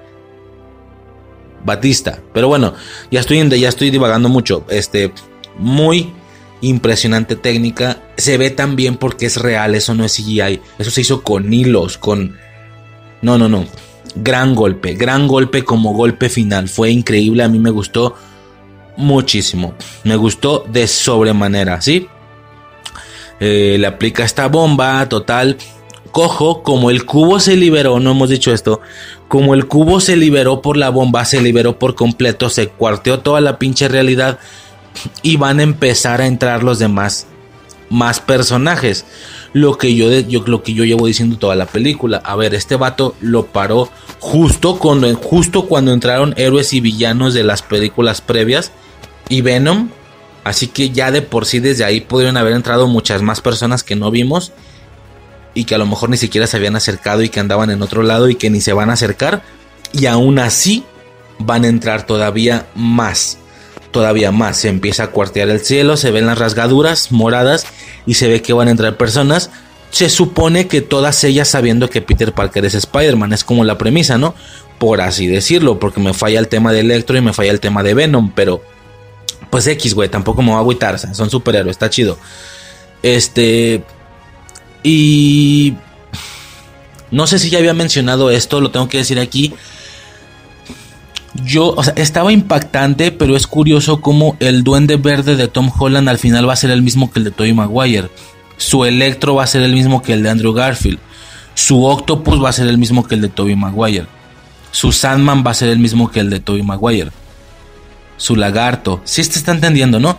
Batista. Pero bueno, ya estoy, ya estoy divagando mucho. Este, muy impresionante técnica. Se ve tan bien porque es real, eso no es CGI. Eso se hizo con hilos, con... No, no, no gran golpe, gran golpe como golpe final. Fue increíble, a mí me gustó muchísimo. Me gustó de sobremanera, ¿sí? Eh, le aplica esta bomba, total. Cojo, como el cubo se liberó, no hemos dicho esto, como el cubo se liberó por la bomba, se liberó por completo, se cuarteó toda la pinche realidad y van a empezar a entrar los demás más personajes lo que yo, yo, lo que yo llevo diciendo toda la película. A ver, este vato lo paró justo cuando, justo cuando entraron héroes y villanos de las películas previas y Venom. Así que ya de por sí desde ahí pudieron haber entrado muchas más personas que no vimos y que a lo mejor ni siquiera se habían acercado y que andaban en otro lado y que ni se van a acercar. Y aún así van a entrar todavía más. Todavía más. Se empieza a cuartear el cielo, se ven las rasgaduras moradas y se ve que van a entrar personas. Se supone que todas ellas sabiendo que Peter Parker es Spider-Man, es como la premisa, ¿no? Por así decirlo, porque me falla el tema de Electro y me falla el tema de Venom, pero pues X, güey, tampoco me va a agüitar, son superhéroes, está chido. Este y no sé si ya había mencionado esto, lo tengo que decir aquí. Yo, o sea, estaba impactante, pero es curioso cómo el duende verde de Tom Holland al final va a ser el mismo que el de Tobey Maguire. Su Electro va a ser el mismo que el de Andrew Garfield. Su Octopus va a ser el mismo que el de Tobey Maguire. Su Sandman va a ser el mismo que el de Tobey Maguire. Su Lagarto. Si sí, te está entendiendo, ¿no?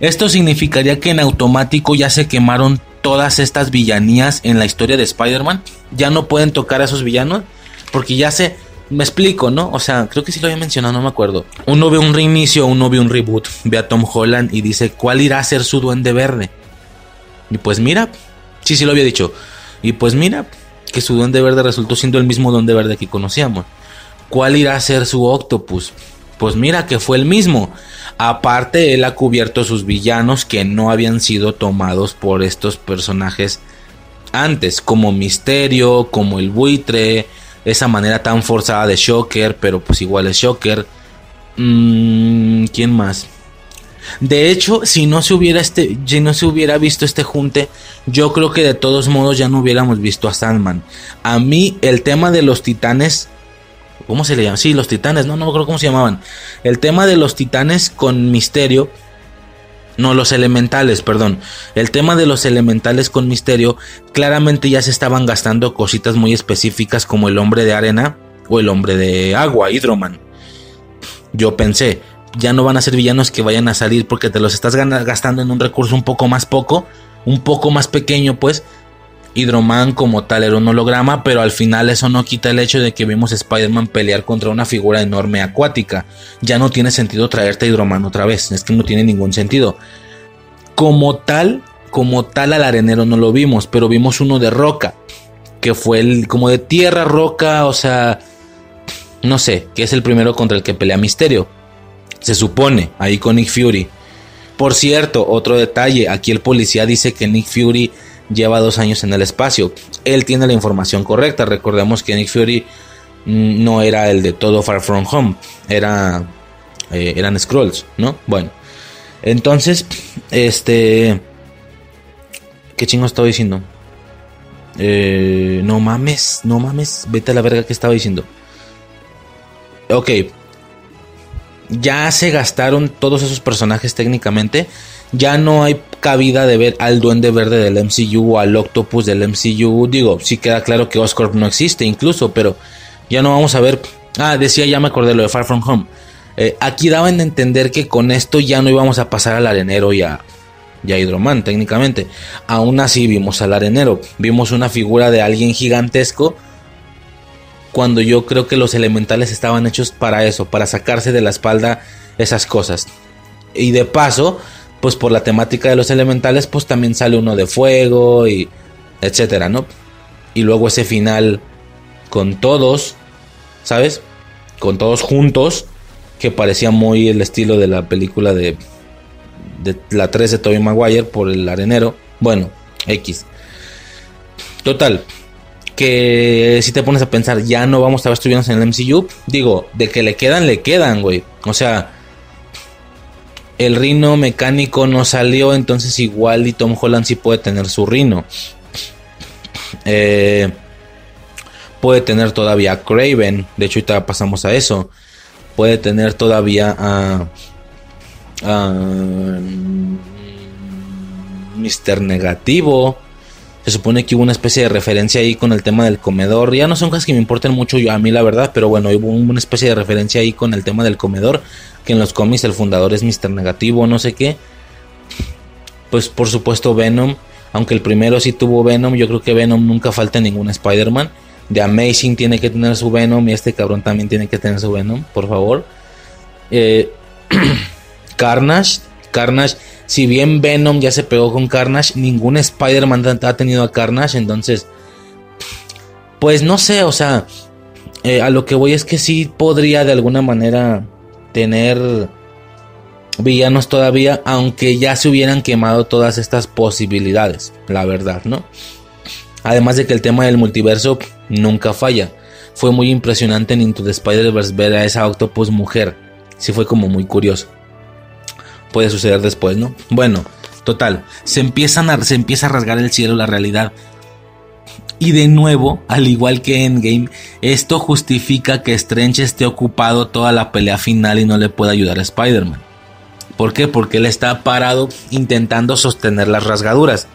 Esto significaría que en automático ya se quemaron todas estas villanías en la historia de Spider-Man. Ya no pueden tocar a esos villanos. Porque ya se me explico, ¿no? O sea, creo que sí lo había mencionado, no me acuerdo. Uno ve un reinicio, uno ve un reboot, ve a Tom Holland y dice, ¿cuál irá a ser su duende verde? Y pues mira, sí, sí lo había dicho. Y pues mira, que su duende verde resultó siendo el mismo duende verde que conocíamos. ¿Cuál irá a ser su octopus? Pues mira que fue el mismo. Aparte, él ha cubierto sus villanos que no habían sido tomados por estos personajes antes, como Misterio, como el buitre, esa manera tan forzada de Shocker, pero pues igual es Shocker. Mm, ¿Quién más? De hecho, si no se hubiera este, si no se hubiera visto este junte, yo creo que de todos modos ya no hubiéramos visto a Sandman. A mí el tema de los titanes, ¿cómo se le llama? Sí, los titanes, no, no acuerdo cómo se llamaban. El tema de los titanes con misterio no, los elementales, perdón. El tema de los elementales con misterio, claramente ya se estaban gastando cositas muy específicas como el hombre de arena o el hombre de agua, Hydroman. Yo pensé, ya no van a ser villanos que vayan a salir porque te los estás gastando en un recurso un poco más poco, un poco más pequeño, pues, Hydroman como tal era un holograma, pero al final eso no quita el hecho de que vimos a Spider-Man pelear contra una figura enorme acuática. Ya no tiene sentido traerte a Hydroman otra vez, es que no tiene ningún sentido. Como tal, como tal al arenero no lo vimos, pero vimos uno de roca, que fue el como de tierra, roca, o sea, no sé, que es el primero contra el que pelea Misterio. Se supone, ahí con Nick Fury. Por cierto, otro detalle, aquí el policía dice que Nick Fury lleva dos años en el espacio. Él tiene la información correcta. Recordemos que Nick Fury mm, no era el de todo Far From Home. Era eh, eran scrolls, ¿no? Bueno, entonces, este... ¿Qué chingo estaba diciendo? Eh, no mames, no mames, vete a la verga que estaba diciendo. Ok, ya se gastaron todos esos personajes técnicamente. Ya no hay cabida de ver al Duende Verde del MCU o al Octopus del MCU. Digo, sí queda claro que Oscorp no existe incluso, pero ya no vamos a ver. Ah, decía, ya me acordé lo de Far From Home. Eh, aquí daban a entender que con esto ya no íbamos a pasar al arenero y a, y a técnicamente. Aún así vimos al arenero. Vimos una figura de alguien gigantesco cuando yo creo que los elementales estaban hechos para eso, para sacarse de la espalda esas cosas. Y de paso, pues por la temática de los elementales, pues también sale uno de fuego y etcétera, ¿no? Y luego ese final con todos, ¿sabes? Con todos juntos, que parecía muy el estilo de la película de, la 3 de Tobey Maguire por el arenero. Bueno, X. Total, que si te pones a pensar, ya no vamos a ver estudiantes en el MCU, digo, de que le quedan, le quedan, güey. O sea, el rino mecánico no salió, entonces igual y Tom Holland sí puede tener su rino. Eh, puede tener todavía a Craven, de hecho ahorita pasamos a eso. Puede tener todavía a... a Mr. Negativo. Se supone que hubo una especie de referencia ahí con el tema del comedor. Ya no son cosas que me importen mucho yo, a mí la verdad, pero bueno, hubo una especie de referencia ahí con el tema del comedor. Que en los cómics el fundador es Mr. Negativo, no sé qué. Pues por supuesto Venom. Aunque el primero sí tuvo Venom, yo creo que Venom nunca falta en ningún Spider-Man. The Amazing tiene que tener su Venom y este cabrón también tiene que tener su Venom, por favor. Eh, Carnage. Carnage si bien Venom ya se pegó con Carnage, ningún Spider-Man ha tenido a Carnage, entonces, pues no sé, o sea, eh, a lo que voy es que sí podría de alguna manera tener villanos todavía, aunque ya se hubieran quemado todas estas posibilidades, la verdad, ¿no? Además de que el tema del multiverso nunca falla. Fue muy impresionante en Into the Spider-Verse ver a esa Octopus mujer. Sí fue como muy curioso puede suceder después, ¿no? Bueno, total, se, empiezan se empieza a rasgar el cielo la realidad. Y de nuevo, al igual que Endgame, esto justifica que Strange esté ocupado toda la pelea final y no le pueda ayudar a Spider-Man. ¿Por qué? Porque él está parado intentando sostener las rasgaduras.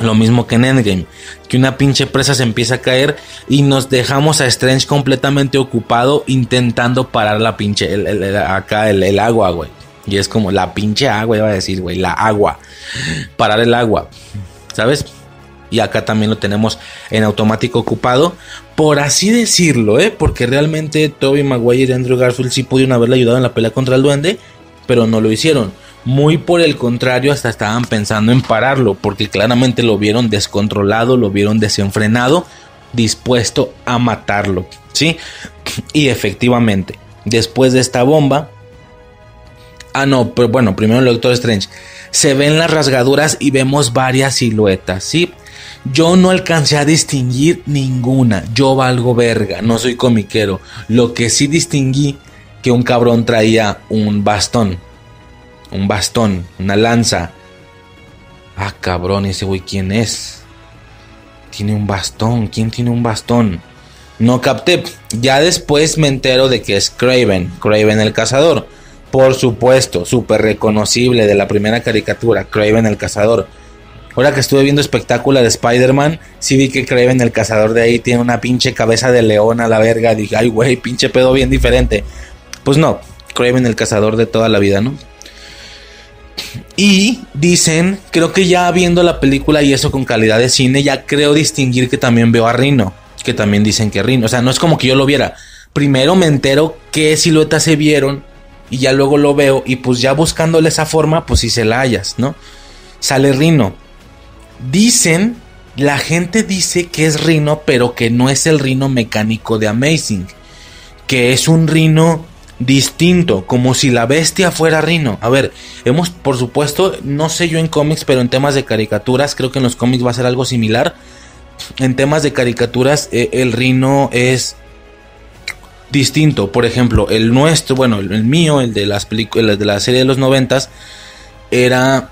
Lo mismo que en Endgame, que una pinche presa se empieza a caer y nos dejamos a Strange completamente ocupado intentando parar la pinche, acá el agua, güey. Y es como la pinche agua, iba a decir, güey, la agua. Parar el agua, ¿sabes? Y acá también lo tenemos en automático ocupado, por así decirlo, ¿eh? Porque realmente Toby Maguire y Andrew Garfield sí pudieron haberle ayudado en la pelea contra el duende, pero no lo hicieron. Muy por el contrario, hasta estaban pensando en pararlo, porque claramente lo vieron descontrolado, lo vieron desenfrenado, dispuesto a matarlo, ¿sí? Y efectivamente, después de esta bomba, Ah, no, pero bueno, primero el Doctor Strange. Se ven las rasgaduras y vemos varias siluetas, ¿sí? Yo no alcancé a distinguir ninguna. Yo valgo verga, no soy comiquero. Lo que sí distinguí que un cabrón traía un bastón. Un bastón, una lanza. Ah, cabrón, ese güey, ¿quién es? Tiene un bastón. ¿Quién tiene un bastón? No capté. Ya después me entero de que es Craven. Craven el cazador. Por supuesto, súper reconocible de la primera caricatura, Craven el Cazador. Ahora que estuve viendo espectáculo de Spider-Man, sí vi que Craven el Cazador de ahí tiene una pinche cabeza de león a la verga. Dije, ay, güey, pinche pedo bien diferente. Pues no, Craven el Cazador de toda la vida, ¿no? Y dicen, creo que ya viendo la película y eso con calidad de cine, ya creo distinguir que también veo a Rino. Que también dicen que Rino. O sea, no es como que yo lo viera. Primero me entero qué siluetas se vieron y ya luego lo veo y pues ya buscándole esa forma, pues si se la hallas, ¿no? Sale Rino. Dicen, la gente dice que es Rino, pero que no es el Rino mecánico de Amazing, que es un Rino distinto, como si la bestia fuera Rino. A ver, hemos, por supuesto, no sé yo en cómics, pero en temas de caricaturas, creo que en los cómics va a ser algo similar. En temas de caricaturas, eh, el Rino es distinto. Por ejemplo, el nuestro, bueno, el, mío, el de las películas de la serie de los noventas, era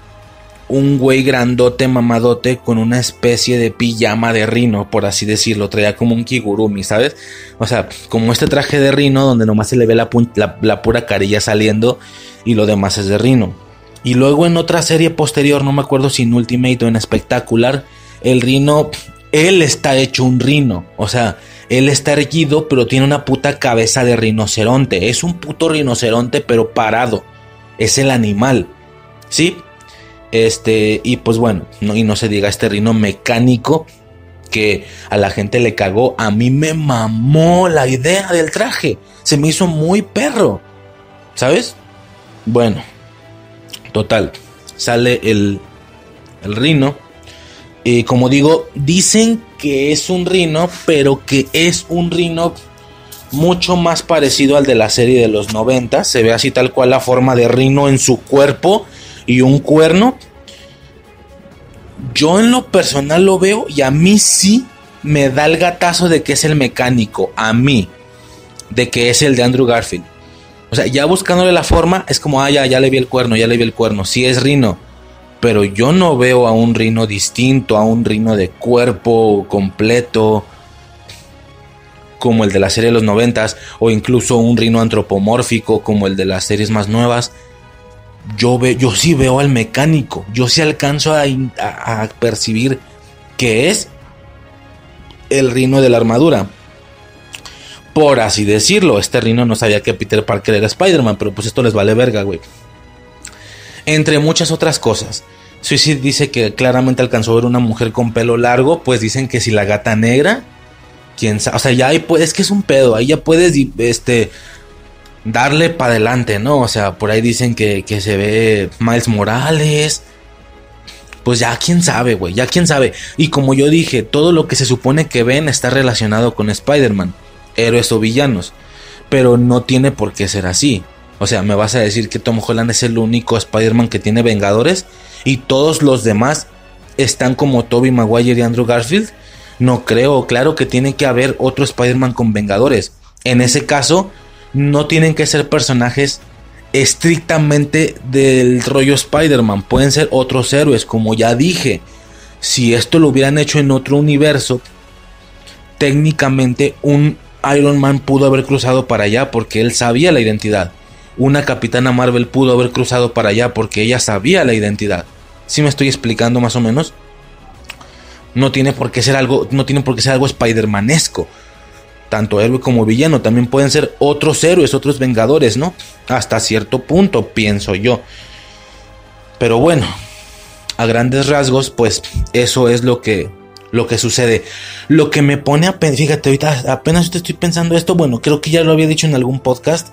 un güey grandote, mamadote, con una especie de pijama de rino, por así decirlo. Traía como un kigurumi, ¿sabes? O sea, como este traje de rino donde nomás se le ve la, la pura carilla saliendo y lo demás es de rino. Y luego en otra serie posterior, no me acuerdo si en Ultimate o en Espectacular, el rino, él está hecho un rino. O sea, él está erguido, pero tiene una puta cabeza de rinoceronte. Es un puto rinoceronte, pero parado. Es el animal. ¿Sí? Este, y pues bueno, no, y no se diga este rino mecánico que a la gente le cagó. A mí me mamó la idea del traje. Se me hizo muy perro. ¿Sabes? Bueno, total. Sale el, el rino. Y como digo, dicen que es un rino, pero que es un rino mucho más parecido al de la serie de los 90. Se ve así tal cual la forma de rino en su cuerpo y un cuerno. Yo en lo personal lo veo y a mí sí me da el gatazo de que es el mecánico. A mí. De que es el de Andrew Garfield. O sea, ya buscándole la forma, es como, ah, ya, ya le vi el cuerno, ya le vi el cuerno. Sí es Rino pero yo no veo a un rino distinto, a un rino de cuerpo completo como el de la serie de los noventas o incluso un rino antropomórfico como el de las series más nuevas. Yo, ve, yo sí veo al mecánico, yo sí alcanzo a, a percibir que es el rino de la armadura. Por así decirlo, este rino no sabía que Peter Parker era Spider-Man, pero pues esto les vale verga, güey entre muchas otras cosas. Suicide dice que claramente alcanzó a ver una mujer con pelo largo, pues dicen que si la gata negra, quién sabe, o sea, ya hay, es que es un pedo, ahí ya puedes, este, darle para adelante, ¿no? O sea, por ahí dicen que, que se ve Miles Morales, pues ya quién sabe, güey, ya quién sabe. Y como yo dije, todo lo que se supone que ven está relacionado con Spider-Man, héroes o villanos, pero no tiene por qué ser así. O sea, me vas a decir que Tom Holland es el único Spider-Man que tiene Vengadores y todos los demás están como Toby Maguire y Andrew Garfield. No creo, claro que tiene que haber otro Spider-Man con Vengadores. En ese caso, no tienen que ser personajes estrictamente del rollo Spider-Man. Pueden ser otros héroes, como ya dije. Si esto lo hubieran hecho en otro universo, técnicamente un Iron Man pudo haber cruzado para allá porque él sabía la identidad una capitana Marvel pudo haber cruzado para allá porque ella sabía la identidad. Si me estoy explicando más o menos? No tiene por qué ser algo, no tiene por qué ser algo Spider-Manesco. Tanto héroe como villano también pueden ser otros héroes, otros vengadores, ¿no? Hasta cierto punto, pienso yo. Pero bueno, a grandes rasgos, pues eso es lo que lo que sucede. Lo que me pone a fíjate, ahorita apenas estoy pensando esto, bueno, creo que ya lo había dicho en algún podcast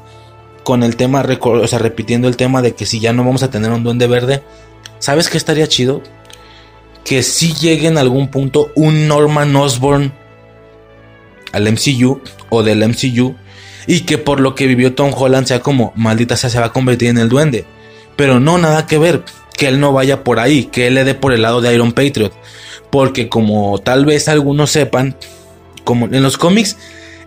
con el tema, o sea, repitiendo el tema de que si ya no vamos a tener un duende verde, ¿sabes qué estaría chido? Que si llegue en algún punto un Norman Osborn al MCU o del MCU y que por lo que vivió Tom Holland sea como, maldita sea, se va a convertir en el duende. Pero no, nada que ver, que él no vaya por ahí, que él le dé por el lado de Iron Patriot. Porque como tal vez algunos sepan, como en los cómics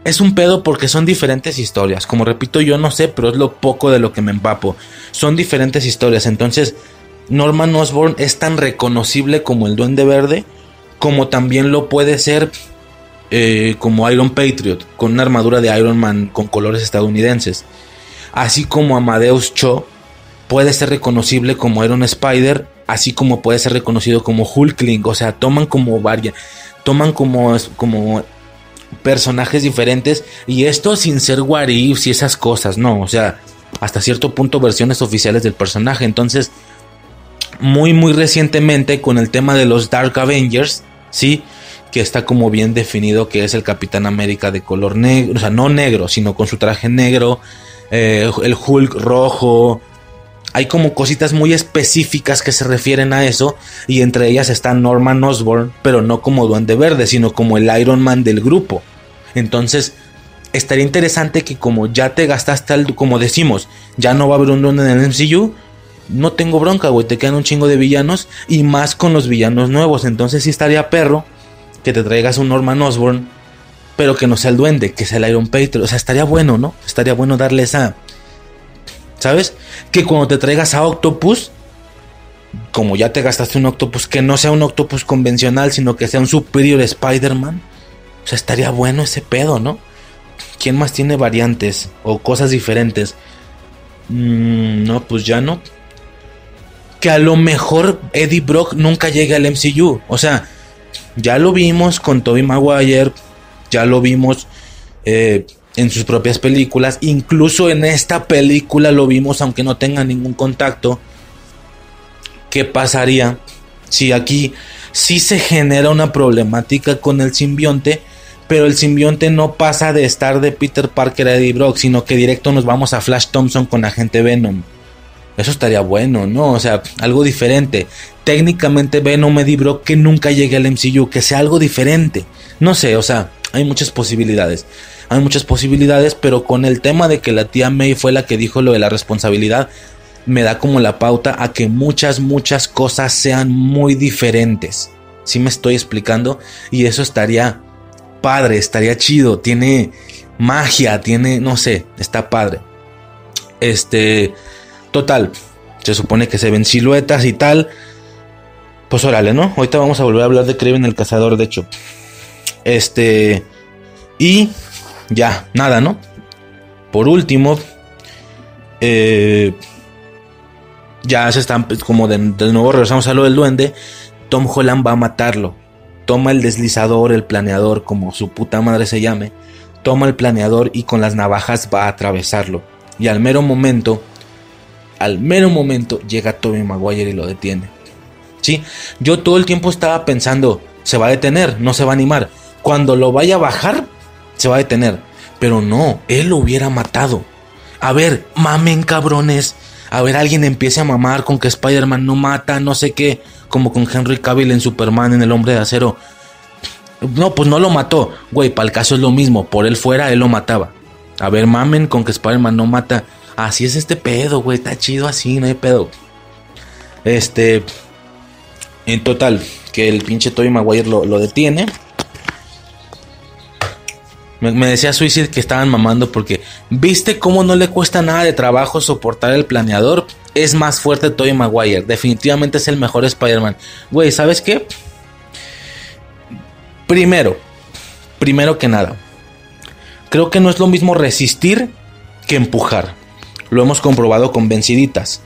es un pedo porque son diferentes historias. Como repito, yo no sé, pero es lo poco de lo que me empapo. Son diferentes historias. Entonces, Norman Osborn es tan reconocible como el Duende Verde, como también lo puede ser eh, como Iron Patriot, con una armadura de Iron Man con colores estadounidenses. Así como Amadeus Cho puede ser reconocible como Iron Spider, así como puede ser reconocido como Hulkling. O sea, toman como varias, toman como, como personajes diferentes y esto sin ser what y esas cosas, no, o sea, hasta cierto punto versiones oficiales del personaje. Entonces, muy muy recientemente con el tema de los Dark Avengers, sí, que está como bien definido que es el Capitán América de color negro, o sea, no negro, sino con su traje negro, eh, el Hulk rojo, hay como cositas muy específicas que se refieren a eso y entre ellas está Norman Osborn, pero no como Duende Verde, sino como el Iron Man del grupo. Entonces, estaría interesante que como ya te gastaste, el, como decimos, ya no va a haber un Duende en el MCU, no tengo bronca, güey, te quedan un chingo de villanos y más con los villanos nuevos. Entonces sí estaría perro que te traigas un Norman Osborn pero que no sea el duende, que sea el Iron Patriot. O sea, estaría bueno, ¿no? Estaría bueno darle esa. ¿Sabes? Que cuando te traigas a Octopus, como ya te gastaste un Octopus, que no sea un Octopus convencional, sino que sea un Superior Spider-Man. O sea, estaría bueno ese pedo, ¿no? ¿Quién más tiene variantes o cosas diferentes? Mm, no, pues ya no. Que a lo mejor Eddie Brock nunca llegue al MCU. O sea, ya lo vimos con Tobey Maguire, ya lo vimos eh, en sus propias películas, incluso en esta película lo vimos aunque no tenga ningún contacto. ¿Qué pasaría si aquí sí se genera una problemática con el simbionte? pero el simbionte no pasa de estar de Peter Parker a Eddie Brock, sino que directo nos vamos a Flash Thompson con Agente Venom. Eso estaría bueno, ¿no? O sea, algo diferente. Técnicamente Venom Eddie Brock que nunca llegue al MCU, que sea algo diferente. No sé, o sea, hay muchas posibilidades. Hay muchas posibilidades, pero con el tema de que la tía May fue la que dijo lo de la responsabilidad, me da como la pauta a que muchas, muchas cosas sean muy diferentes. Si me estoy explicando? Y eso estaría padre, estaría chido, tiene magia, tiene, no sé, está padre. Este, total, se supone que se ven siluetas y tal. Pues órale, ¿no? Ahorita vamos a volver a hablar de Kraven el cazador, de hecho. Este, y ya, nada, ¿no? Por último, eh, ya se están, pues, como de, de nuevo regresamos a lo del duende. Tom Holland va a matarlo toma el deslizador, el planeador, como su puta madre se llame, toma el planeador y con las navajas va a atravesarlo. Y al mero momento, al mero momento llega Toby Maguire y lo detiene. Sí, yo todo el tiempo estaba pensando, se va a detener, no se va a animar. Cuando lo vaya a bajar, se va a detener. Pero no, él lo hubiera matado. A ver, mamen cabrones. A ver, alguien empiece a mamar con que Spider-Man no mata, no sé qué como con Henry Cavill en Superman en El Hombre de Acero. No, pues no lo mató. Güey, para el caso es lo mismo. Por él fuera, él lo mataba. A ver, mamen con que Spider-Man no mata. Así es este pedo, güey. Está chido así, no hay pedo. Este. En total, que el pinche Tobey Maguire lo detiene. Me, decía Suicide que estaban mamando porque viste cómo no le cuesta nada de trabajo soportar el planeador. Es más fuerte Tobey Maguire. Definitivamente es el mejor Spider-Man. Güey, ¿sabes qué? Primero, primero que nada, creo que no es lo mismo resistir que empujar. Lo hemos comprobado con venciditas.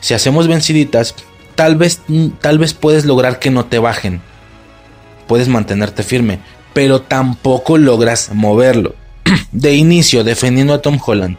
Si hacemos venciditas, tal vez, tal vez puedes lograr que no te bajen. Puedes mantenerte firme pero tampoco logras moverlo. De inicio, defendiendo a Tom Holland.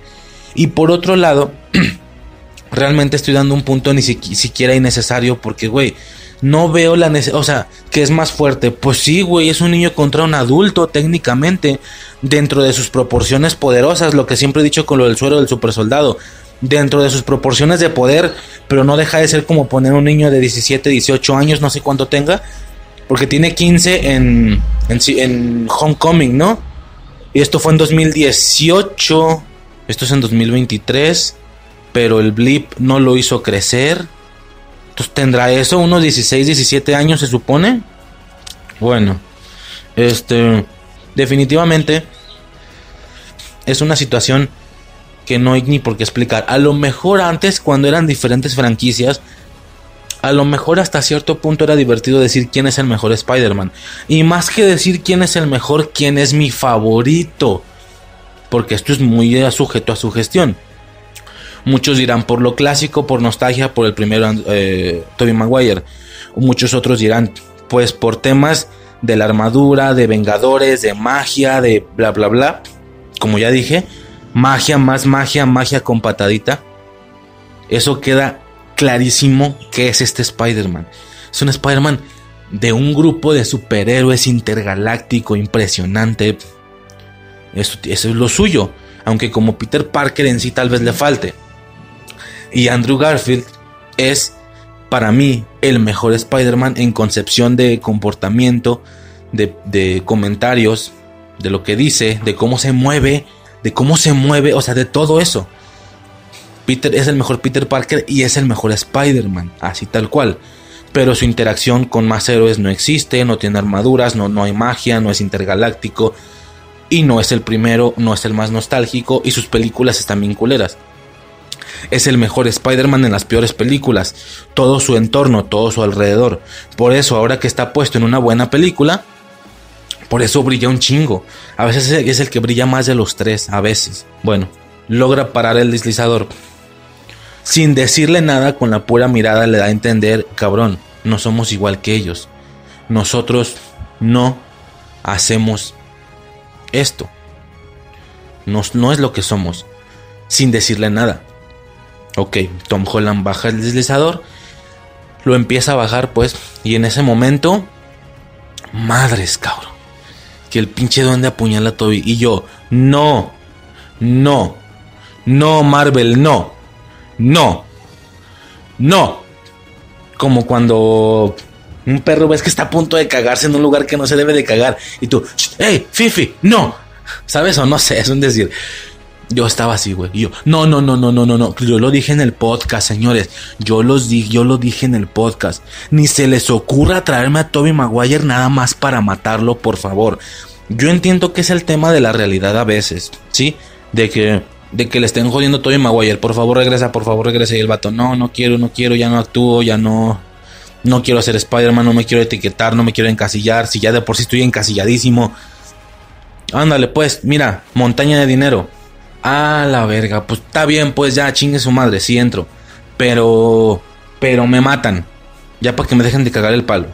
Y por otro lado, realmente estoy dando un punto ni siquiera innecesario porque, güey, no veo la necesidad, o sea, que es más fuerte. Pues sí, güey, es un niño contra un adulto técnicamente, dentro de sus proporciones poderosas, lo que siempre he dicho con lo del suero del super soldado, dentro de sus proporciones de poder, pero no deja de ser como poner un niño de 17, 18 años, no sé cuánto tenga, porque tiene 15 en, en, Homecoming, ¿no? Y esto fue en 2018. Esto es en 2023. Pero el blip no lo hizo crecer. Entonces tendrá eso, unos 16, 17 años se supone. Bueno, este, definitivamente es una situación que no hay ni por qué explicar. A lo mejor antes, cuando eran diferentes franquicias, a lo mejor hasta cierto punto era divertido decir quién es el mejor Spider-Man. Y más que decir quién es el mejor, quién es mi favorito. Porque esto es muy sujeto a su gestión. Muchos dirán por lo clásico, por nostalgia, por el primero eh, Tobey Maguire. Muchos otros dirán, pues por temas de la armadura, de Vengadores, de magia, de bla bla bla. Como ya dije, magia más magia, magia con patadita. Eso queda clarísimo que es este Spider-Man. Es un Spider-Man de un grupo de superhéroes intergaláctico impresionante. Eso, es lo suyo. Aunque como Peter Parker en sí tal vez le falte. Y Andrew Garfield es para mí el mejor Spider-Man en concepción de comportamiento, de, de comentarios, de lo que dice, de cómo se mueve, de cómo se mueve, o sea, de todo eso. Peter es el mejor Peter Parker y es el mejor Spider-Man, así tal cual. Pero su interacción con más héroes no existe, no tiene armaduras, no, no hay magia, no es intergaláctico. Y no es el primero, no es el más nostálgico y sus películas están bien culeras. Es el mejor Spider-Man en las peores películas. Todo su entorno, todo su alrededor. Por eso, ahora que está puesto en una buena película, por eso brilla un chingo. A veces es el que brilla más de los tres, a veces. Bueno, logra parar el deslizador. Sin decirle nada, con la pura mirada le da a entender, cabrón, no somos igual que ellos. Nosotros no hacemos esto. No, es lo que somos. Sin decirle nada. Ok, Tom Holland baja el deslizador. Lo empieza a bajar, pues. Y en ese momento. Madres, cabrón. Que el pinche duende apuñala a Toby. Y yo, no. No. No, Marvel, no. No. No. Como cuando un perro ves que está a punto de cagarse en un lugar que no se debe de cagar. Y tú, hey, Fifi, no. ¿Sabes o no sé? Es un decir. Yo estaba así, güey. yo, no, no, no, no, no, no, no. Yo lo dije en el podcast, señores. Yo los dije, yo lo dije en el podcast. Ni se les ocurra traerme a Toby Maguire nada más para matarlo, por favor. Yo entiendo que es el tema de la realidad a veces, ¿sí? De que, de que le estén jodiendo a Toby Maguire. Por favor, regresa, por favor, regresa. Y el vato, no, no quiero, no quiero, ya no actúo, ya no. No quiero hacer Spider-Man, no me quiero etiquetar, no me quiero encasillar. Si ya de por sí estoy encasilladísimo. Ándale, pues, mira, montaña de dinero Ah, la verga. Pues está bien, pues ya chingue su madre, sí entro. Pero. Pero me matan. Ya para que me dejen de cagar el palo.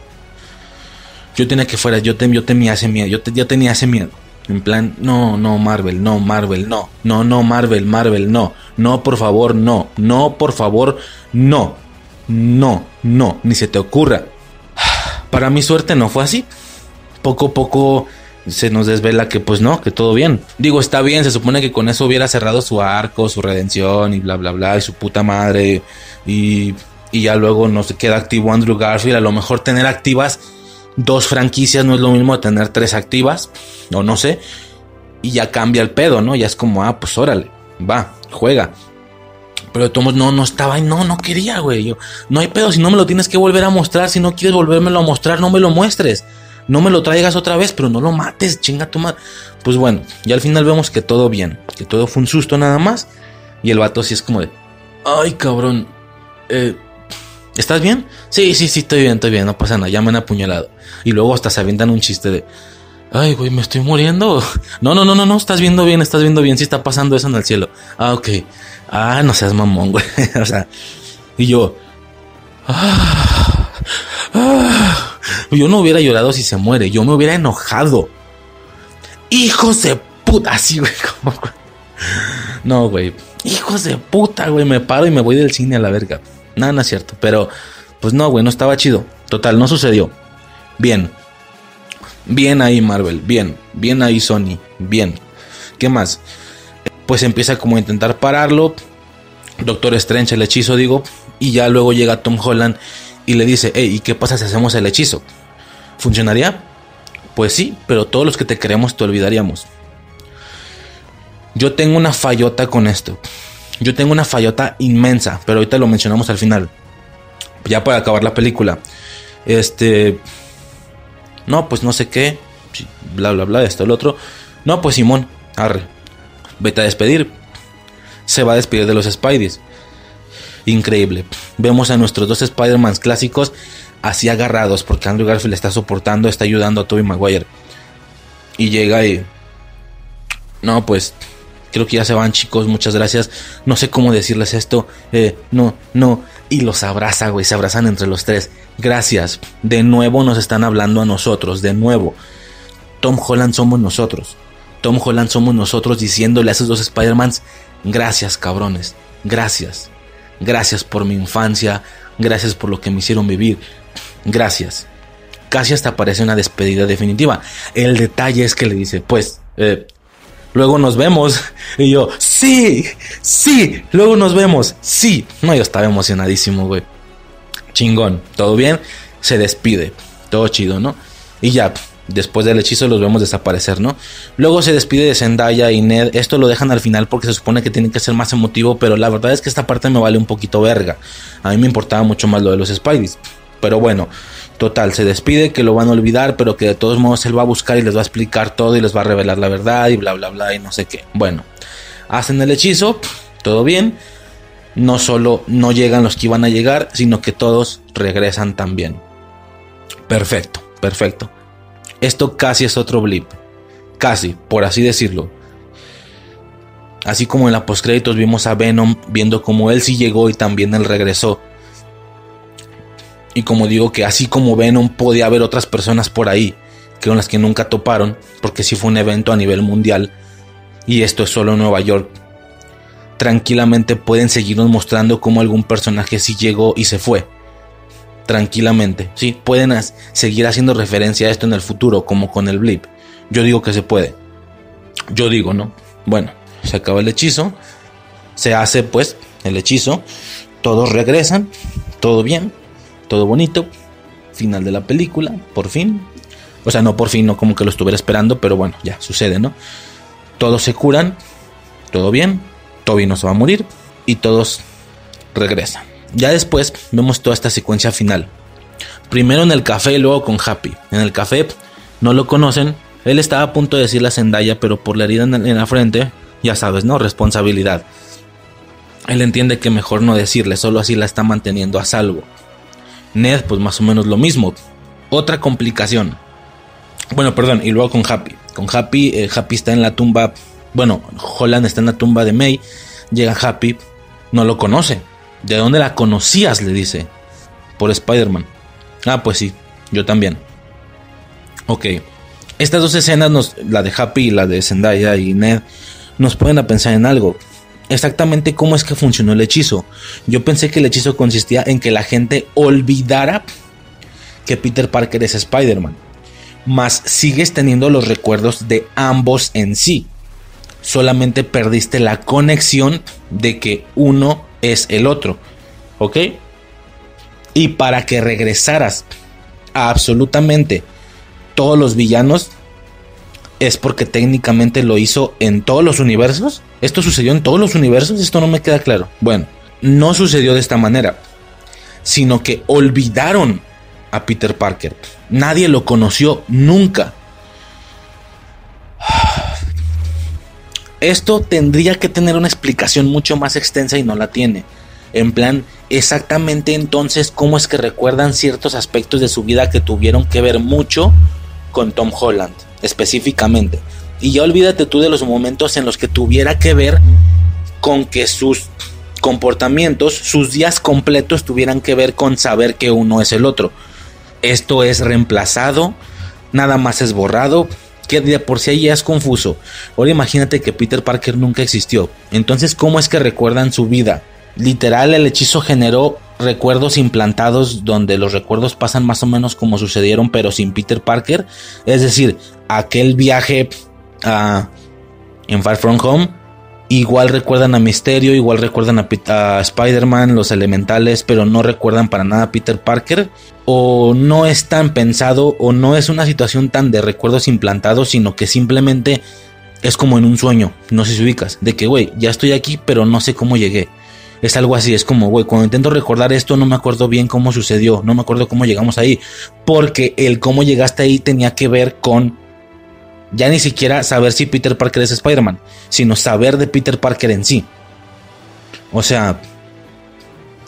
Yo tenía que fuera, yo, yo tenía ese miedo. Yo, yo tenía ese miedo. En plan, no, no, Marvel, no, Marvel, no. No, no, Marvel, Marvel, no. No, por favor, no. No, por favor, no. No, no, ni se te ocurra. Para mi suerte no fue así. Poco a poco se nos desvela que pues no, que todo bien. Digo, está bien, se supone que con eso hubiera cerrado su arco, su redención y bla, bla, bla, y su puta madre. Y, y ya luego nos queda activo Andrew Garfield. A lo mejor tener activas dos franquicias no es lo mismo tener tres activas, o no sé. Y ya cambia el pedo, ¿no? Ya es como, ah, pues órale, va, juega. Pero de no, no estaba no, no quería, güey. Yo, no hay pedo, si no me lo tienes que volver a mostrar, si no quieres volvérmelo a mostrar, no me lo muestres no me lo traigas otra vez, pero no lo mates, chinga tu madre. Pues bueno, y al final vemos que todo bien, que todo fue un susto nada más. Y el vato así es como de, ay cabrón, eh, ¿estás bien? Sí, sí, sí, estoy bien, estoy bien, no pasa nada, ya me han apuñalado. Y luego hasta se avientan un chiste de, ay güey, me estoy muriendo. No, no, no, no, no, estás viendo bien, estás viendo bien, sí está pasando eso en el cielo. Ah, ok. Ah, no seas mamón, güey. o sea, y yo, ah, ah. Yo no hubiera llorado si se muere, yo me hubiera enojado. Hijos de puta, así, güey. No, güey. Hijos de puta, güey. Me paro y me voy del cine a la verga. Nada, no es cierto. Pero, pues no, güey, no estaba chido. Total, no sucedió. Bien. Bien ahí, Marvel. Bien. Bien ahí, Sony. Bien. ¿Qué más? Pues empieza como a intentar pararlo. Doctor Strange, el hechizo, digo. Y ya luego llega Tom Holland y le dice, hey, ¿y qué pasa si hacemos el hechizo? ¿Funcionaría? Pues sí, pero todos los que te queremos te olvidaríamos. Yo tengo una fallota con esto. Yo tengo una fallota inmensa, pero ahorita lo mencionamos al final. Ya para acabar la película. Este... No, pues no sé qué. Bla, bla, bla, esto, el otro. No, pues Simón, arre. Vete a despedir. Se va a despedir de los Spideys increíble. Vemos a nuestros dos Spider-Mans clásicos así agarrados porque Andrew Garfield está soportando, está ayudando a Tobey Maguire. Y llega y... No, pues creo que ya se van chicos, muchas gracias. No sé cómo decirles esto. Eh, no, no. Y los abraza, güey, se abrazan entre los tres. Gracias. De nuevo nos están hablando a nosotros, de nuevo. Tom Holland somos nosotros. Tom Holland somos nosotros diciéndole a esos dos Spider-Mans, gracias cabrones, gracias. Gracias por mi infancia, gracias por lo que me hicieron vivir, gracias. Casi hasta parece una despedida definitiva. El detalle es que le dice, pues, eh, luego nos vemos. Y yo, sí, sí, luego nos vemos, sí. No, yo estaba emocionadísimo, güey. Chingón, todo bien, se despide, todo chido, ¿no? Y ya, después del hechizo los vemos desaparecer, ¿no? Luego se despide de Zendaya y Ned. Esto lo dejan al final porque se supone que tiene que ser más emotivo, pero la verdad es que esta parte me vale un poquito verga. A mí me importaba mucho más lo de los Spideys. Pero bueno, Total, se despide que lo van a olvidar, pero que de todos modos él va a buscar y les va a explicar todo y les va a revelar la verdad y bla bla bla y no sé qué. Bueno, hacen el hechizo, todo bien. No solo no llegan los que iban a llegar, sino que todos regresan también. Perfecto, perfecto. Esto casi es otro blip. Casi, por así decirlo. Así como en la postcréditos vimos a Venom viendo como él sí llegó y también él regresó. Y como digo que así como Venom podía haber otras personas por ahí que con las que nunca toparon, porque sí fue un evento a nivel mundial y esto es solo en Nueva York. Tranquilamente pueden seguirnos mostrando cómo algún personaje sí llegó y se fue. Tranquilamente, sí, pueden seguir haciendo referencia a esto en el futuro, como con el blip. Yo digo que se puede. Yo digo, ¿no? Bueno, se acaba el hechizo, se hace pues el hechizo, todos regresan, todo bien, todo bonito, final de la película, por fin. O sea, no por fin, no como que lo estuviera esperando, pero bueno, ya sucede, ¿no? Todos se curan, todo bien, Toby no se va a morir y todos regresan. Ya después vemos toda esta secuencia final. Primero en el café y luego con Happy. En el café no lo conocen. Él estaba a punto de decir la Zendaya, pero por la herida en la frente ya sabes, ¿no? Responsabilidad. Él entiende que mejor no decirle, solo así la está manteniendo a salvo. Ned, pues más o menos lo mismo. Otra complicación. Bueno, perdón, y luego con Happy. Con Happy, eh, Happy está en la tumba. Bueno, Holland está en la tumba de May. Llega Happy, no lo conoce. ¿De dónde la conocías? Le dice. Por Spider-Man. Ah, pues sí, yo también. Ok. Estas dos escenas, nos, la de Happy y la de Zendaya y Ned, nos pueden a pensar en algo. Exactamente cómo es que funcionó el hechizo. Yo pensé que el hechizo consistía en que la gente olvidara que Peter Parker es Spider-Man. Mas sigues teniendo los recuerdos de ambos en sí. Solamente perdiste la conexión de que uno es el otro. ¿Ok? Y para que regresaras a absolutamente todos los villanos, es porque técnicamente lo hizo en todos los universos. ¿Esto sucedió en todos los universos? Esto no me queda claro. Bueno, no sucedió de esta manera, sino que olvidaron a Peter Parker. Nadie lo conoció nunca. Esto tendría que tener una explicación mucho más extensa y no la tiene. En plan, exactamente entonces cómo es que recuerdan ciertos aspectos de su vida que tuvieron que ver mucho con Tom Holland específicamente. Y ya olvídate tú de los momentos en los que tuviera que ver con que sus comportamientos, sus días completos tuvieran que ver con saber que uno es el otro. Esto es reemplazado, nada más es borrado, que de por sí ya es confuso. Ahora imagínate que Peter Parker nunca existió. Entonces, ¿cómo es que recuerdan su vida? Literal, el hechizo generó recuerdos implantados donde los recuerdos pasan más o menos como sucedieron pero sin Peter Parker. Es decir, aquel viaje a, en Far From Home, igual recuerdan a Misterio, igual recuerdan a, Spider-Man, los elementales, pero no recuerdan para nada a Peter Parker. O no es tan pensado o no es una situación tan de recuerdos implantados, sino que simplemente es como en un sueño, no sé si ubicas, de que, güey, ya estoy aquí, pero no sé cómo llegué. Es algo así, es como, güey, cuando intento recordar esto no me acuerdo bien cómo sucedió, no me acuerdo cómo llegamos ahí, porque el cómo llegaste ahí tenía que ver con ya ni siquiera saber si Peter Parker es Spider-Man, sino saber de Peter Parker en sí. O sea,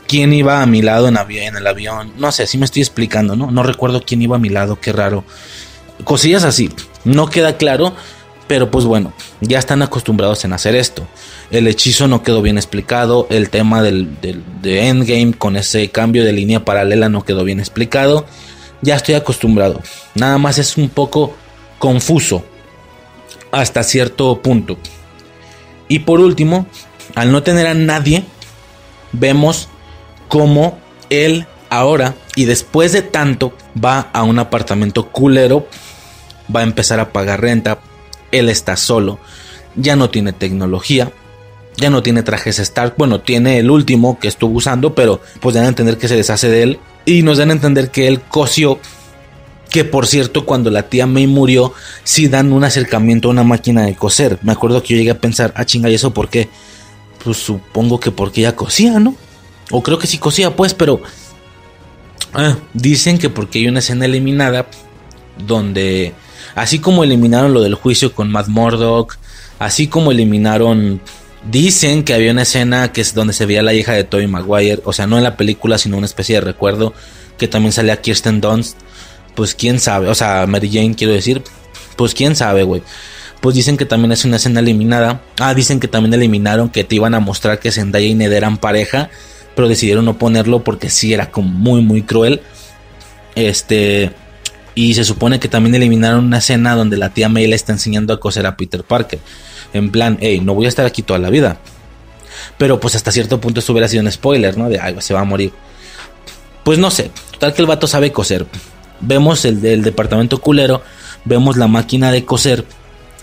quién iba a mi lado en, en el avión, no sé, así me estoy explicando, ¿no? No recuerdo quién iba a mi lado, qué raro. Cosillas así, no queda claro, pero pues bueno, ya están acostumbrados en hacer esto. El hechizo no quedó bien explicado. El tema del, de Endgame con ese cambio de línea paralela no quedó bien explicado. Ya estoy acostumbrado. Nada más es un poco confuso hasta cierto punto. Y por último, al no tener a nadie, vemos cómo él ahora y después de tanto va a un apartamento culero, va a empezar a pagar renta, él está solo, ya no tiene tecnología, ya no tiene trajes Stark, bueno, tiene el último que estuvo usando, pero pues dan a entender que se deshace de él y nos dan a entender que él cosió que por cierto cuando la tía May murió sí dan un acercamiento a una máquina de coser. Me acuerdo que yo llegué a pensar, ah chinga, ¿y eso por qué? Pues supongo que porque ella cosía, ¿no? O creo que sí cosía pues, pero Ah, dicen que porque hay una escena eliminada donde, así como eliminaron lo del juicio con Matt Murdock, así como eliminaron, dicen que había una escena que es donde se veía la hija de Tobey Maguire, o sea, no en la película, sino una especie de recuerdo que también salía Kirsten Dunst, pues quién sabe, o sea, Mary Jane quiero decir, pues quién sabe, güey. Pues dicen que también es una escena eliminada. Ah, dicen que también eliminaron que te iban a mostrar que Zendaya y Ned eran pareja pero decidieron no ponerlo porque sí era como muy, muy cruel. Este. Y se supone que también eliminaron una escena donde la tía May le está enseñando a coser a Peter Parker. En plan, hey, no voy a estar aquí toda la vida. Pero pues hasta cierto punto esto hubiera sido un spoiler, ¿no? De, ay, se va a morir. Pues no sé, tal que el vato sabe coser. Vemos el del departamento culero, vemos la máquina de coser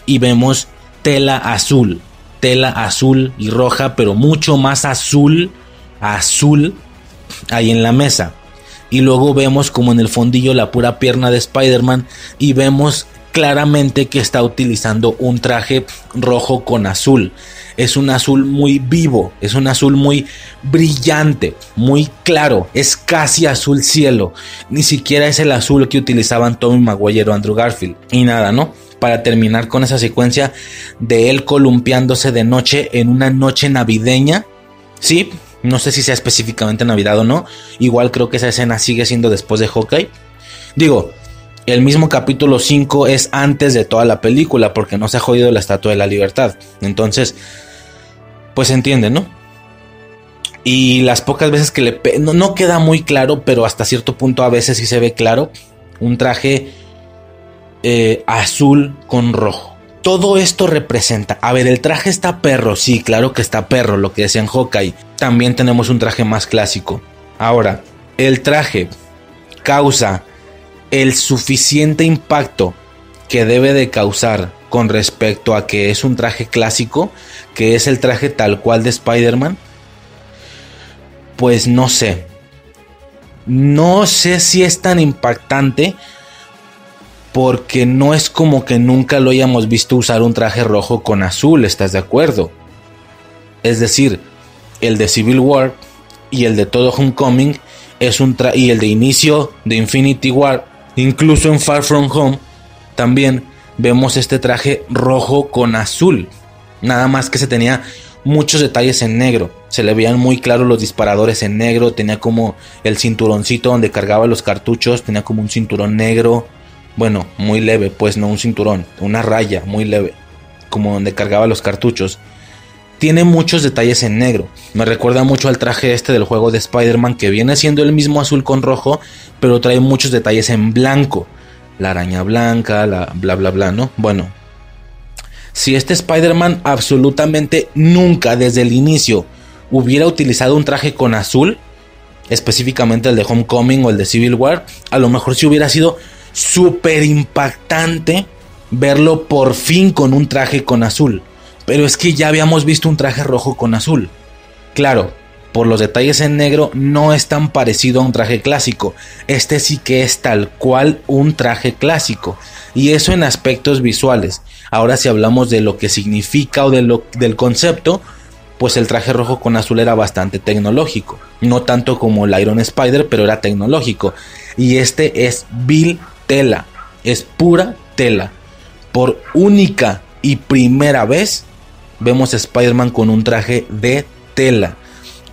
y vemos tela azul. Tela azul y roja, pero mucho más azul azul ahí en la mesa. Y luego vemos como en el fondillo la pura pierna de Spider-Man y vemos claramente que está utilizando un traje rojo con azul. Es un azul muy vivo, es un azul muy brillante, muy claro, es casi azul cielo. Ni siquiera es el azul que utilizaban Tommy Maguire o Andrew Garfield. Y nada, ¿no? Para terminar con esa secuencia de él columpiándose de noche en una noche navideña. Sí, no sé si sea específicamente Navidad o no. Igual creo que esa escena sigue siendo después de Hawkeye. Digo, el mismo capítulo 5 es antes de toda la película porque no se ha jodido la Estatua de la Libertad. Entonces, pues se entiende, ¿no? Y las pocas veces que le... No, no, queda muy claro, pero hasta cierto punto a veces sí se ve claro. Un traje eh, azul con rojo todo esto representa. A ver, el traje está perro, sí, claro que está perro, lo que decían Hawkeye. También tenemos un traje más clásico. Ahora, el traje causa el suficiente impacto que debe de causar con respecto a que es un traje clásico, que es el traje tal cual de Spider-Man. Pues no sé. No sé si es tan impactante porque no es como que nunca lo hayamos visto usar un traje rojo con azul, ¿estás de acuerdo? Es decir, el de Civil War y el de todo Homecoming es un traje y el de inicio de Infinity War, incluso en Far From Home también vemos este traje rojo con azul. Nada más que se tenía muchos detalles en negro. Se le veían muy claros los disparadores en negro. Tenía como el cinturoncito donde cargaba los cartuchos. Tenía como un cinturón negro. Bueno, muy leve, pues no un cinturón, una raya muy leve, como donde cargaba los cartuchos. Tiene muchos detalles en negro. Me recuerda mucho al traje este del juego de Spider-Man que viene siendo el mismo azul con rojo, pero trae muchos detalles en blanco. La araña blanca, la bla bla bla, ¿no? Bueno. Si este Spider-Man absolutamente nunca desde el inicio hubiera utilizado un traje con azul, específicamente el de Homecoming o el de Civil War, a lo mejor si hubiera sido súper impactante verlo por fin con un traje con azul. Pero es que ya habíamos visto un traje rojo con azul. Claro, por los detalles en negro no es tan parecido a un traje clásico. Este sí que es tal cual un traje clásico. Y eso en aspectos visuales. Ahora si hablamos de lo que significa o del concepto, pues el traje rojo con azul era bastante tecnológico. No tanto como el Iron Spider, pero era tecnológico. Y este es Bill tela, es pura tela. Por única y primera vez vemos a Spider-Man con un traje de tela,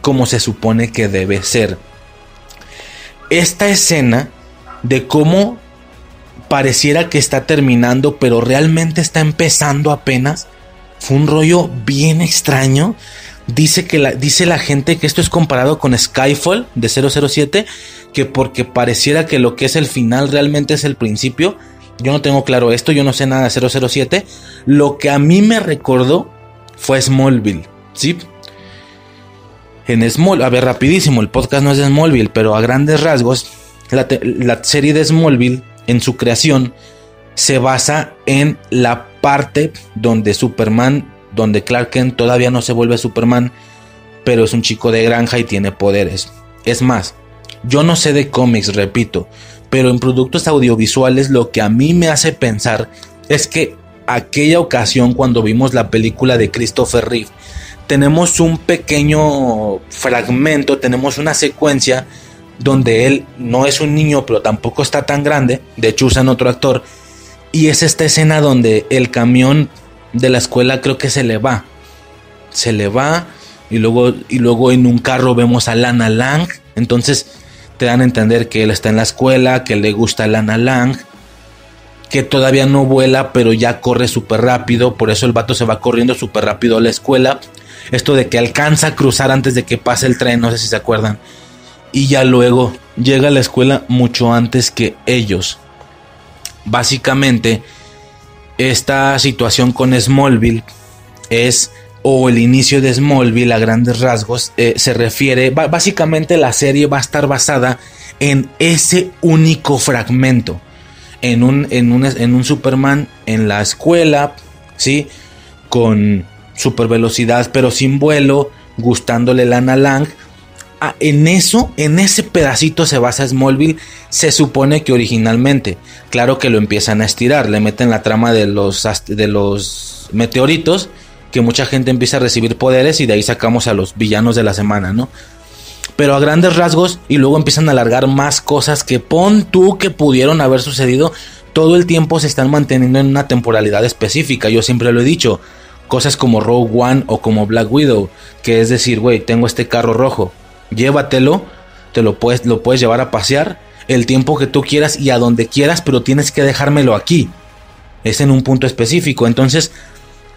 como se supone que debe ser. Esta escena de cómo pareciera que está terminando, pero realmente está empezando apenas, fue un rollo bien extraño. Dice, que la, dice la gente que esto es comparado con Skyfall de 007 que porque pareciera que lo que es el final realmente es el principio. Yo no tengo claro esto, yo no sé nada de 007. Lo que a mí me recordó fue Smallville, ¿sí? En Smallville, a ver, rapidísimo, el podcast no es de Smallville, pero a grandes rasgos, la, la serie de Smallville, en su creación, se basa en la parte donde Superman, donde Clark Kent todavía no se vuelve Superman, pero es un chico de granja y tiene poderes. Es más, yo no sé de cómics, repito, pero en productos audiovisuales lo que a mí me hace pensar es que aquella ocasión cuando vimos la película de Christopher Reeve, tenemos un pequeño fragmento, tenemos una secuencia donde él no es un niño, pero tampoco está tan grande. De hecho, usan otro actor. Y es esta escena donde el camión de la escuela creo que se le va. Se le va. Y luego, y luego en un carro vemos a Lana Lang. Entonces te dan a entender que él está en la escuela, que le gusta Lana Lang. Que todavía no vuela, pero ya corre súper rápido. Por eso el vato se va corriendo súper rápido a la escuela. Esto de que alcanza a cruzar antes de que pase el tren, no sé si se acuerdan y ya luego llega a la escuela mucho antes que ellos. Básicamente, esta situación con Smallville es, o el inicio de Smallville a grandes rasgos, eh, se refiere, básicamente la serie va a estar basada en ese único fragmento. En un, en un, en un Superman en la escuela, ¿sí? Con super velocidad pero sin vuelo, gustándole Lana Lang Ah, en eso, en ese pedacito se basa Smallville, se supone que originalmente. Claro que lo empiezan a estirar, le meten la trama de los, de los meteoritos, que mucha gente empieza a recibir poderes y de ahí sacamos a los villanos de la semana, ¿no? Pero a grandes rasgos y luego empiezan a alargar más cosas que pon tú que pudieron haber sucedido. Todo el tiempo se están manteniendo en una temporalidad específica, yo siempre lo he dicho. Cosas como Rogue One o como Black Widow, que es decir, güey, tengo este carro rojo, llévatelo, te lo puedes, lo puedes llevar a pasear el tiempo que tú quieras y a donde quieras, pero tienes que dejármelo aquí. Es en un punto específico. Entonces,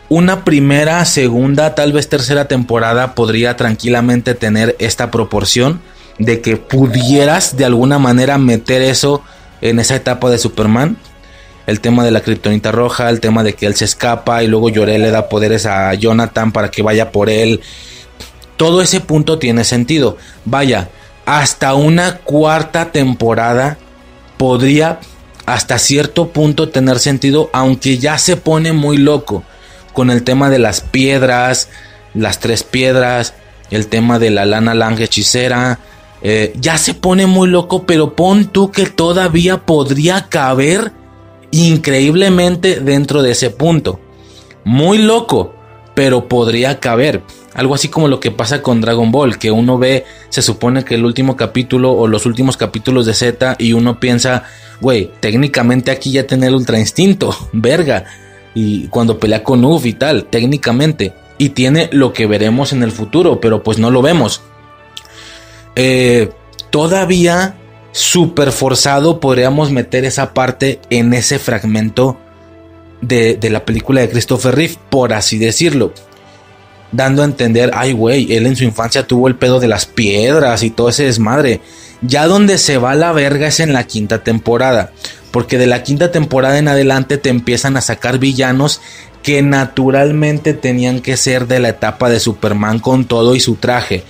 una primera, segunda, tal vez tercera temporada podría tranquilamente tener esta proporción de que pudieras de alguna manera meter eso en esa etapa de Superman. El tema de la kriptonita roja, el tema de que él se escapa y luego Lloré le da poderes a Jonathan para que vaya por él todo ese punto tiene sentido. Vaya, hasta una cuarta temporada podría hasta cierto punto tener sentido, aunque ya se pone muy loco con el tema de las piedras, las tres piedras, el tema de la lana langa hechicera. Eh, ya se pone muy loco, pero pon tú que todavía podría caber increíblemente dentro de ese punto. Muy loco, pero podría caber. Algo así como lo que pasa con Dragon Ball, que uno ve, se supone que el último capítulo o los últimos capítulos de Z y uno piensa, güey, técnicamente aquí ya tiene el Ultra Instinto, verga. Y cuando pelea con Uf y tal, técnicamente. Y tiene lo que veremos en el futuro, pero pues no lo vemos. Eh, todavía súper forzado podríamos meter esa parte en ese fragmento de, de la película de Christopher Reeve, por así decirlo dando a entender, ay güey, él en su infancia tuvo el pedo de las piedras y todo ese desmadre. Ya donde se va la verga es en la quinta temporada, porque de la quinta temporada en adelante te empiezan a sacar villanos que naturalmente tenían que ser de la etapa de Superman con todo y su traje.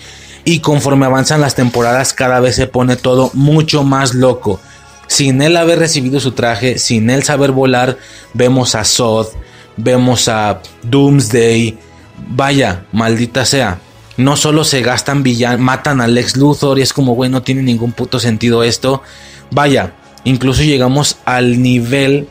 Y conforme avanzan las temporadas cada vez se pone todo mucho más loco. Sin él haber recibido su traje, sin él saber volar, vemos a Zod, vemos a Doomsday, vaya, maldita sea. No solo se gastan villanos, matan a Lex Luthor y es como, güey, no tiene ningún puto sentido esto. Vaya, incluso llegamos al nivel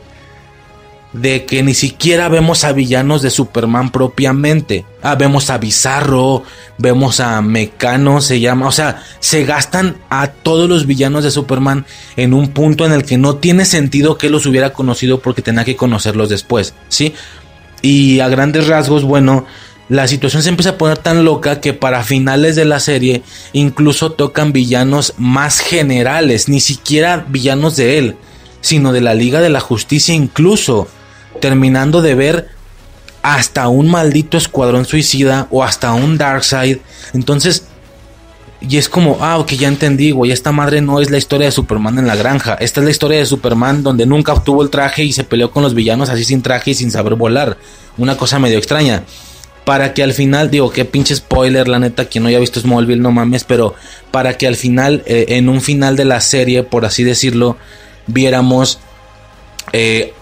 de que ni siquiera vemos a villanos de Superman propiamente. Ah, vemos a Bizarro, vemos a Mecano, se llama. O sea, se gastan a todos los villanos de Superman en un punto en el que no tiene sentido que los hubiera conocido porque tenía que conocerlos después, ¿sí? Y a grandes rasgos, bueno, la situación se empieza a poner tan loca que para finales de la serie incluso tocan villanos más generales, ni siquiera villanos de él, sino de la Liga de la Justicia incluso, terminando de ver hasta un maldito escuadrón suicida o hasta un Darkseid. Entonces, y es como, ah, ok, ya entendí, güey, esta madre no es la historia de Superman en la granja, esta es la historia de Superman donde nunca obtuvo el traje y se peleó con los villanos así sin traje y sin saber volar. Una cosa medio extraña para que al final, digo, qué pinche spoiler, la neta, quien no haya visto Smallville, no mames, pero para que al final, eh, en un final de la serie, por así decirlo, viéramos eh,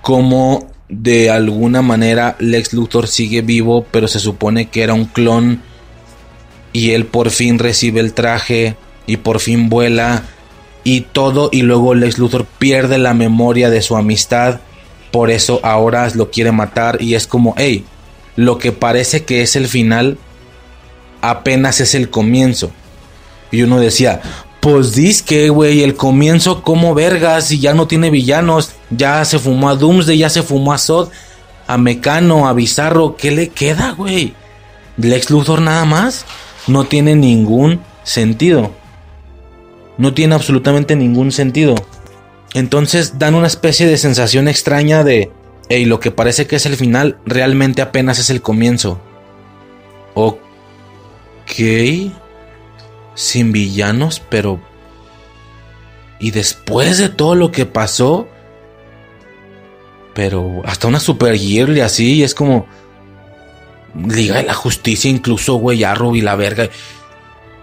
cómo de alguna manera Lex Luthor sigue vivo, pero se supone que era un clon y él por fin recibe el traje y por fin vuela y todo y luego Lex Luthor pierde la memoria de su amistad, por eso ahora lo quiere matar y es como, hey, lo que parece que es el final apenas es el comienzo. Y uno decía, Pues disque, güey, el comienzo como vergas y ya no tiene villanos. Ya se fumó a Doomsday, ya se fumó a Sod, a Mecano, a Bizarro. ¿Qué le queda, güey? Lex Luthor nada más. No tiene ningún sentido. No tiene absolutamente ningún sentido. Entonces dan una especie de sensación extraña de, hey, lo que parece que es el final realmente apenas es el comienzo. Ok. Sin villanos, pero... Y después de todo lo que pasó... Pero hasta una Super y así, es como... Liga de la Justicia, incluso, güey, Arrow y la verga.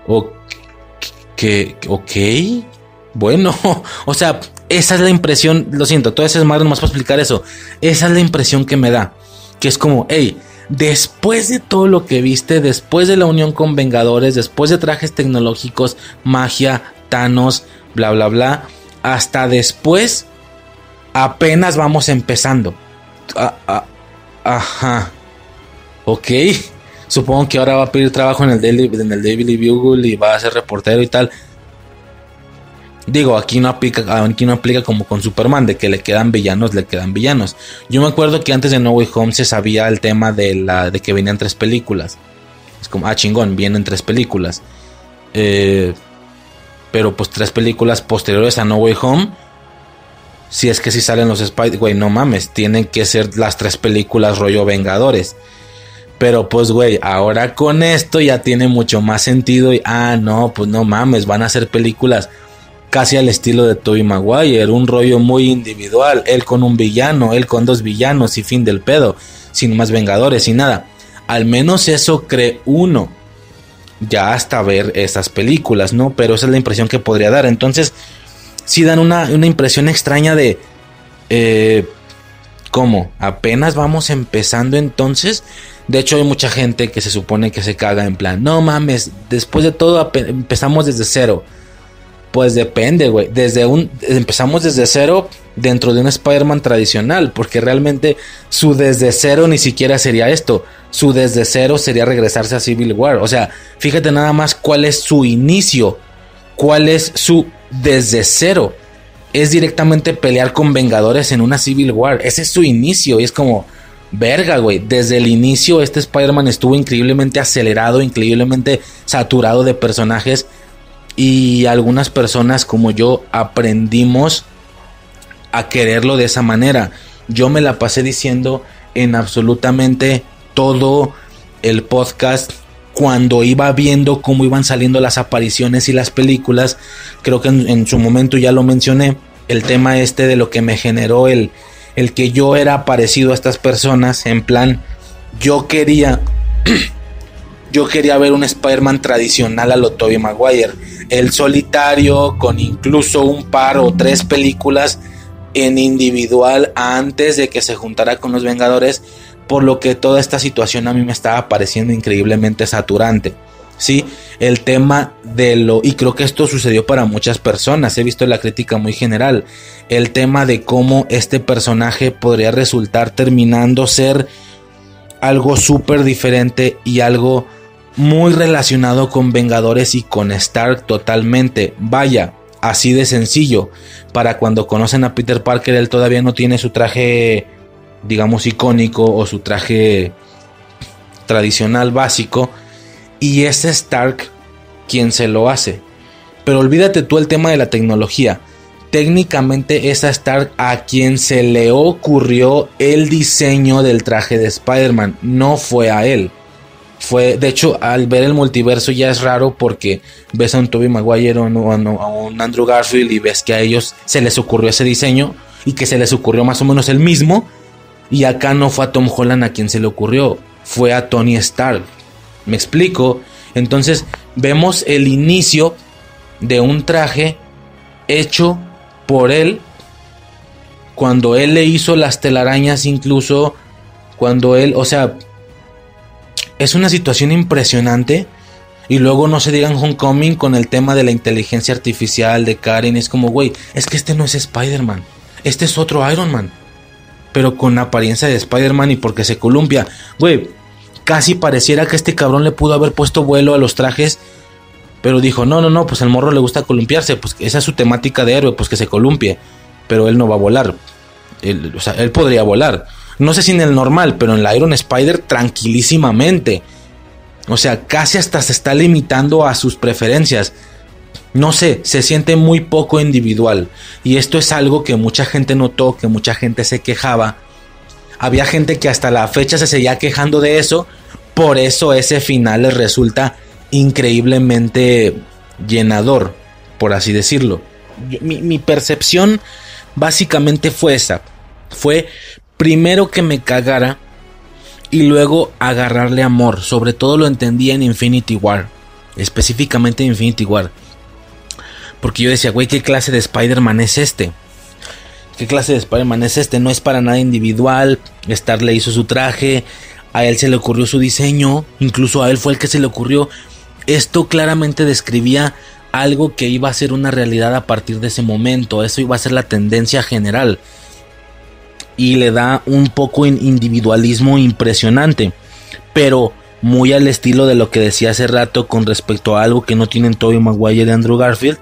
O que, ok. Bueno, o sea, esa es la impresión, lo siento, todo ese es más para explicar eso. Esa es la impresión que me da. Que es como, hey, después de todo lo que viste, después de la unión con Vengadores, después de trajes tecnológicos, magia, Thanos, bla, bla, bla, hasta después, apenas vamos empezando. Ah, ah, ajá. Ok. Supongo que ahora va a pedir trabajo en el Daily, en el Daily Bugle y va a ser reportero y tal. Digo, aquí no aplica, aquí no aplica como con Superman, de que le quedan villanos, le quedan villanos. Yo me acuerdo que antes de No Way Home se sabía el tema de la de que venían tres películas. Es como, ah, chingón, vienen tres películas. Eh, pero pues tres películas posteriores a No Way Home. Si es que si salen los Spider, güey, no mames, tienen que ser las tres películas rollo Vengadores. Pero pues, güey, ahora con esto ya tiene mucho más sentido. Y, ah, no, pues no mames, van a ser películas casi al estilo de Tobey Maguire, un rollo muy individual, él con un villano, él con dos villanos y fin del pedo, sin más vengadores y nada. Al menos eso cree uno. Ya hasta ver esas películas, ¿no? Pero esa es la impresión que podría dar. Entonces, sí dan una, una impresión extraña de... Eh, ¿Cómo? Apenas vamos empezando entonces. De hecho, hay mucha gente que se supone que se caga en plan, no mames, después de todo empezamos desde cero. Pues depende, güey. Desde un empezamos desde cero dentro de un Spider-Man tradicional, porque realmente su desde cero ni siquiera sería esto. Su desde cero sería regresarse a Civil War. O sea, fíjate nada más cuál es su inicio, cuál es su desde cero. Es directamente pelear con Vengadores en una Civil War. Ese es su inicio y es como verga, güey. Desde el inicio este Spider-Man estuvo increíblemente acelerado, increíblemente saturado de personajes y algunas personas como yo aprendimos a quererlo de esa manera. Yo me la pasé diciendo en absolutamente todo el podcast cuando iba viendo cómo iban saliendo las apariciones y las películas. Creo que en, su momento ya lo mencioné. El tema este de lo que me generó el, el que yo era parecido a estas personas. En plan, yo quería... yo quería ver un Spider-Man tradicional a lo Tobey Maguire el solitario con incluso un par o tres películas en individual antes de que se juntara con los Vengadores, por lo que toda esta situación a mí me estaba pareciendo increíblemente saturante. Sí, el tema de lo, y creo que esto sucedió para muchas personas, he visto la crítica muy general, el tema de cómo este personaje podría resultar terminando ser algo súper diferente y algo muy relacionado con Vengadores y con Stark totalmente. Vaya, así de sencillo. Para cuando conocen a Peter Parker, él todavía no tiene su traje, digamos, icónico o su traje tradicional básico. Y es Stark quien se lo hace. Pero olvídate tú el tema de la tecnología. Técnicamente es a Stark a quien se le ocurrió el diseño del traje de Spider-Man. No fue a él fue, de hecho, al ver el multiverso ya es raro porque ves a un Tobey Maguire o a un Andrew Garfield y ves que a ellos se les ocurrió ese diseño y que se les ocurrió más o menos el mismo. Y acá no fue a Tom Holland a quien se le ocurrió, fue a Tony Stark. ¿Me explico? Entonces vemos el inicio de un traje hecho por él cuando él le hizo las telarañas incluso cuando él, o sea, es una situación impresionante. Y luego no se digan Homecoming con el tema de la inteligencia artificial de Karen. Es como, güey, es que este no es Spider-Man. Este es otro Iron Man. Pero con apariencia de Spider-Man y porque se columpia. Güey, casi pareciera que este cabrón le pudo haber puesto vuelo a los trajes. Pero dijo, no, no, no, pues al morro le gusta columpiarse, pues esa es su temática de héroe, pues que se columpie. Pero él no va a volar. Él, o sea, él podría volar. No sé si en el normal, pero en la Iron Spider tranquilísimamente. O sea, casi hasta se está limitando a sus preferencias. No sé, se siente muy poco individual. Y esto es algo que mucha gente notó, que mucha gente se quejaba. Había gente que hasta la fecha se seguía quejando de eso. Por eso ese final les resulta increíblemente llenador, por así decirlo. Mi, mi percepción básicamente fue esa. Fue primero que me cagara y luego agarrarle amor. Sobre todo lo entendía en Infinity War. Específicamente en Infinity War. Porque yo decía, güey, ¿qué clase de Spider-Man es este? ¿Qué clase de Spider-Man es este? No es para nada individual. Star le hizo su traje. A él se le ocurrió su diseño. Incluso a él fue el que se le ocurrió. Esto claramente describía algo que iba a ser una realidad a partir de ese momento. Eso iba a ser la tendencia general. Y le da un poco en individualismo impresionante. Pero muy al estilo de lo que decía hace rato con respecto a algo que no tienen Tobey Maguire de Andrew Garfield.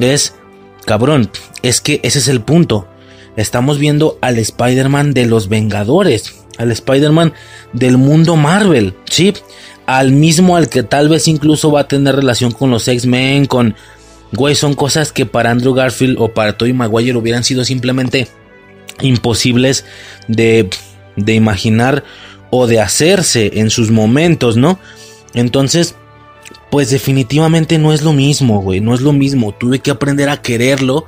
Es, cabrón, es que ese es el punto. Estamos viendo al Spider-Man de los Vengadores. Al Spider-Man del mundo Marvel. Sí, al mismo al que tal vez incluso va a tener relación con los X-Men, con... Güey, son cosas que para Andrew Garfield o para Tobey Maguire hubieran sido simplemente imposibles de, de imaginar o de hacerse en sus momentos, ¿no? Entonces, pues definitivamente no es lo mismo, güey, no es lo mismo. Tuve que aprender a quererlo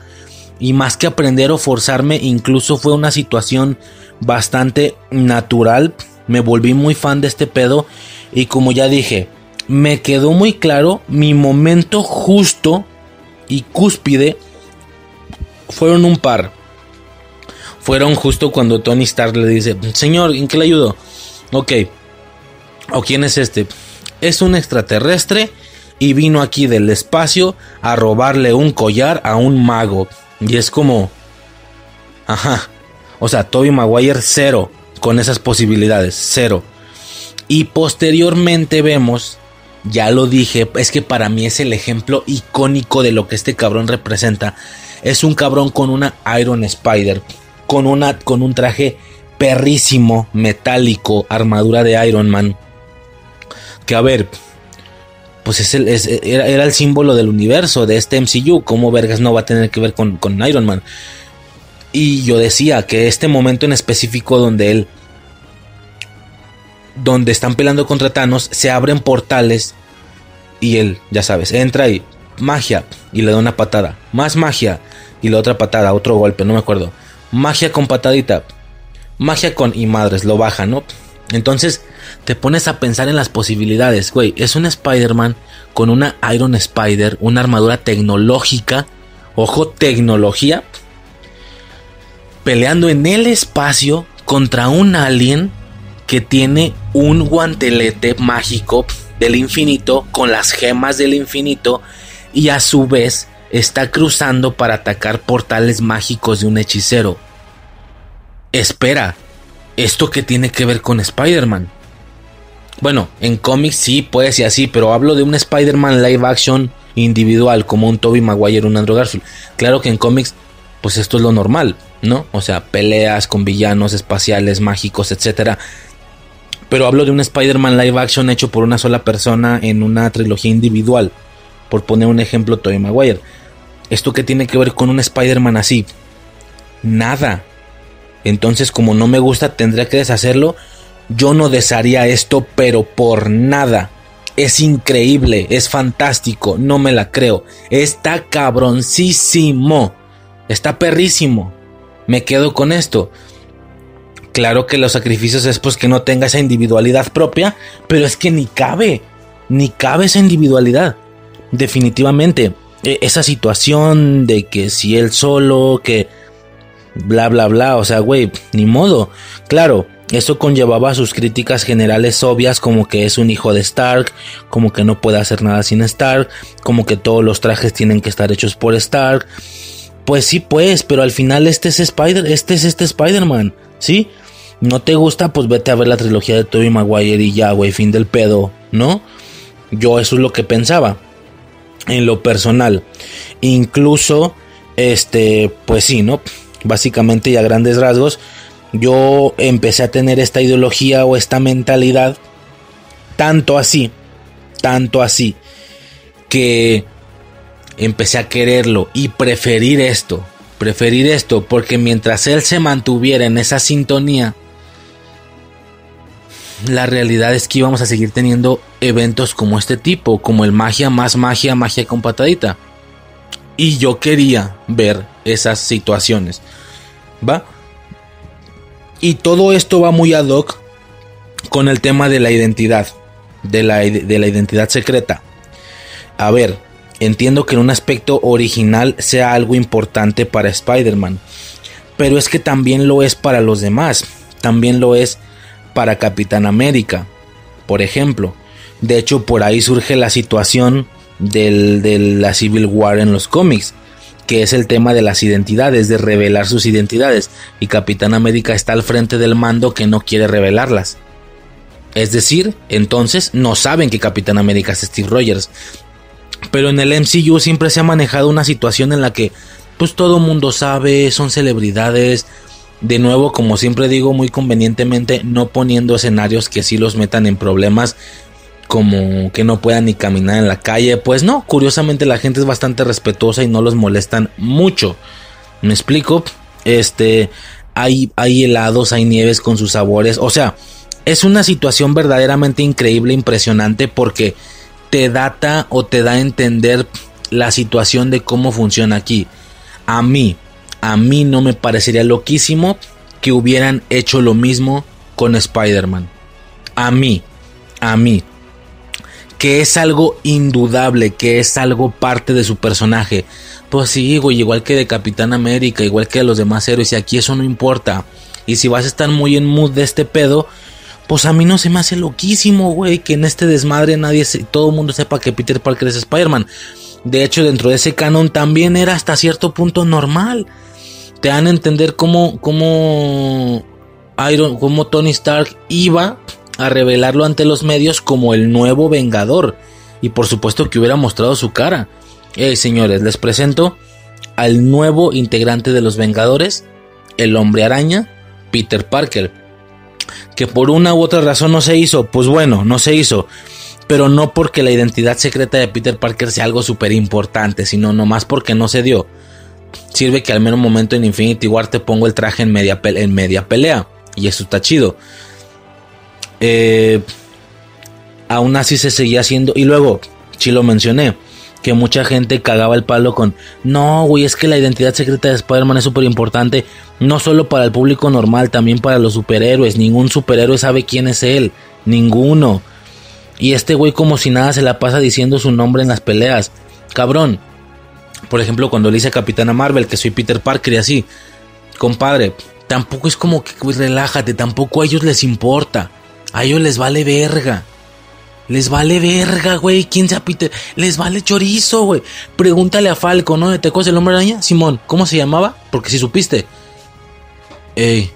y más que aprender o forzarme, incluso fue una situación bastante natural. Me volví muy fan de este pedo y como ya dije, me quedó muy claro mi momento justo y cúspide fueron un par. Fueron justo cuando Tony Stark le dice, señor, ¿en qué le ayudo? Ok. ¿O quién es este? Es un extraterrestre y vino aquí del espacio a robarle un collar a un mago. Y es como... Ajá. O sea, Toby Maguire cero con esas posibilidades. Cero. Y posteriormente vemos, ya lo dije, es que para mí es el ejemplo icónico de lo que este cabrón representa. Es un cabrón con una Iron Spider, con, una, con un traje perrísimo, metálico, armadura de Iron Man. Que a ver, pues es el, era, el símbolo del universo de este MCU. ¿Cómo vergas no va a tener que ver con, con Iron Man? Y yo decía que este momento en específico donde él donde están peleando contra Thanos, se abren portales y él, ya sabes, entra y magia y le da una patada, más magia y la otra patada, otro golpe, no me acuerdo. Magia con patadita, magia con y madres, lo baja, ¿no? Entonces te pones a pensar en las posibilidades, güey, es un Spider-Man con una Iron Spider, una armadura tecnológica, ojo, tecnología, peleando en el espacio contra un alien que tiene un guantelete mágico del infinito con las gemas del infinito y a su vez está cruzando para atacar portales mágicos de un hechicero. Espera, ¿esto qué tiene que ver con Spider-Man? Bueno, en cómics sí puede ser así, pero hablo de un Spider-Man live action individual como un Toby Maguire o un Andrew Garfield. Claro que en cómics, pues esto es lo normal, ¿no? O sea, peleas con villanos espaciales, mágicos, etcétera pero hablo de un Spider-Man live action hecho por una sola persona en una trilogía individual. Por poner un ejemplo, Tobey Maguire. ¿Esto qué tiene que ver con un Spider-Man así? Nada. Entonces, como no me gusta, tendría que deshacerlo. Yo no desharía esto, pero por nada. Es increíble, es fantástico, no me la creo. Está cabroncísimo. Está perrísimo. Me quedo con esto. Claro que los sacrificios es pues que no tenga esa individualidad propia, pero es que ni cabe, ni cabe esa individualidad. Definitivamente, esa situación de que si él solo, que bla bla bla, o sea, güey, ni modo. Claro, eso conllevaba sus críticas generales obvias como que es un hijo de Stark, como que no puede hacer nada sin Stark, como que todos los trajes tienen que estar hechos por Stark. Pues sí, pues, pero al final este es Spider, este es este Spider-Man, ¿sí? ¿No te gusta? Pues vete a ver la trilogía de Tobey Maguire y ya, güey, fin del pedo, ¿no? Yo eso es lo que pensaba. En lo personal. Incluso, este, pues sí, ¿no? Básicamente y a grandes rasgos, yo empecé a tener esta ideología o esta mentalidad, tanto así, tanto así, que empecé a quererlo y preferir esto, preferir esto, porque mientras él se mantuviera en esa sintonía, la realidad es que íbamos a seguir teniendo eventos como este tipo, como el magia más magia, magia con patadita. Y yo quería ver esas situaciones. ¿Va? Y todo esto va muy ad hoc con el tema de la identidad, de la, de la identidad secreta. A ver, entiendo que en un aspecto original sea algo importante para Spider-Man, pero es que también lo es para los demás, también lo es Capitán América, por ejemplo. De hecho, por ahí surge la situación de la Civil War en los cómics, que es el tema de las identidades, de revelar sus identidades, y Capitán América está al frente del mando que no quiere revelarlas. Es decir, entonces no saben que Capitán América es Steve Rogers. Pero en el MCU siempre se ha manejado una situación en la que pues todo mundo sabe, son celebridades, de nuevo, como siempre digo, muy convenientemente, no poniendo escenarios que sí los metan en problemas como que no puedan ni caminar en la calle. Pues no, curiosamente la gente es bastante respetuosa y no los molestan mucho. ¿Me explico? Este, hay, hay helados, hay nieves con sus sabores. O sea, es una situación verdaderamente increíble, impresionante, porque te data o te da a entender la situación de cómo funciona aquí. A mí, a mí no me parecería loquísimo que hubieran hecho lo mismo con Spider-Man. A mí, a mí. Que es algo indudable, que es algo parte de su personaje. Pues sí, güey, igual que de Capitán América, igual que de los demás héroes, y aquí eso no importa. Y si vas a estar muy en mood de este pedo, pues a mí no se me hace loquísimo, güey, que en este desmadre nadie, todo el mundo sepa que Peter Parker es Spider-Man. De hecho, dentro de ese canon también era hasta cierto punto normal te dan a entender cómo, cómo, Iron, cómo Tony Stark iba a revelarlo ante los medios como el nuevo Vengador. Y por supuesto que hubiera mostrado su cara. Hey señores, les presento al nuevo integrante de los Vengadores, el hombre araña, Peter Parker. Que por una u otra razón no se hizo. Pues bueno, no se hizo. Pero no porque la identidad secreta de Peter Parker sea algo súper importante, sino nomás porque no se dio sirve que al menos momento en Infinity War te pongo el traje en media, en media pelea. Y eso está chido. Eh, aún así se seguía haciendo. Y luego, sí lo mencioné. Que mucha gente cagaba el palo con. No, güey, es que la identidad secreta de Spider-Man es súper importante. No solo para el público normal, también para los superhéroes. Ningún superhéroe sabe quién es él. Ninguno. Y este güey, como si nada, se la pasa diciendo su nombre en las peleas. Cabrón, por ejemplo, cuando le dice a Capitana Marvel que soy Peter Parker y así, compadre, tampoco es como que pues, relájate, tampoco a ellos les importa. A ellos les vale verga. Les vale verga, güey. ¿Quién sea Peter? Les vale chorizo, güey. Pregúntale a Falco, ¿no? ¿Te acuerdas el hombre araña? Simón, ¿cómo se llamaba? Porque si supiste. Ey,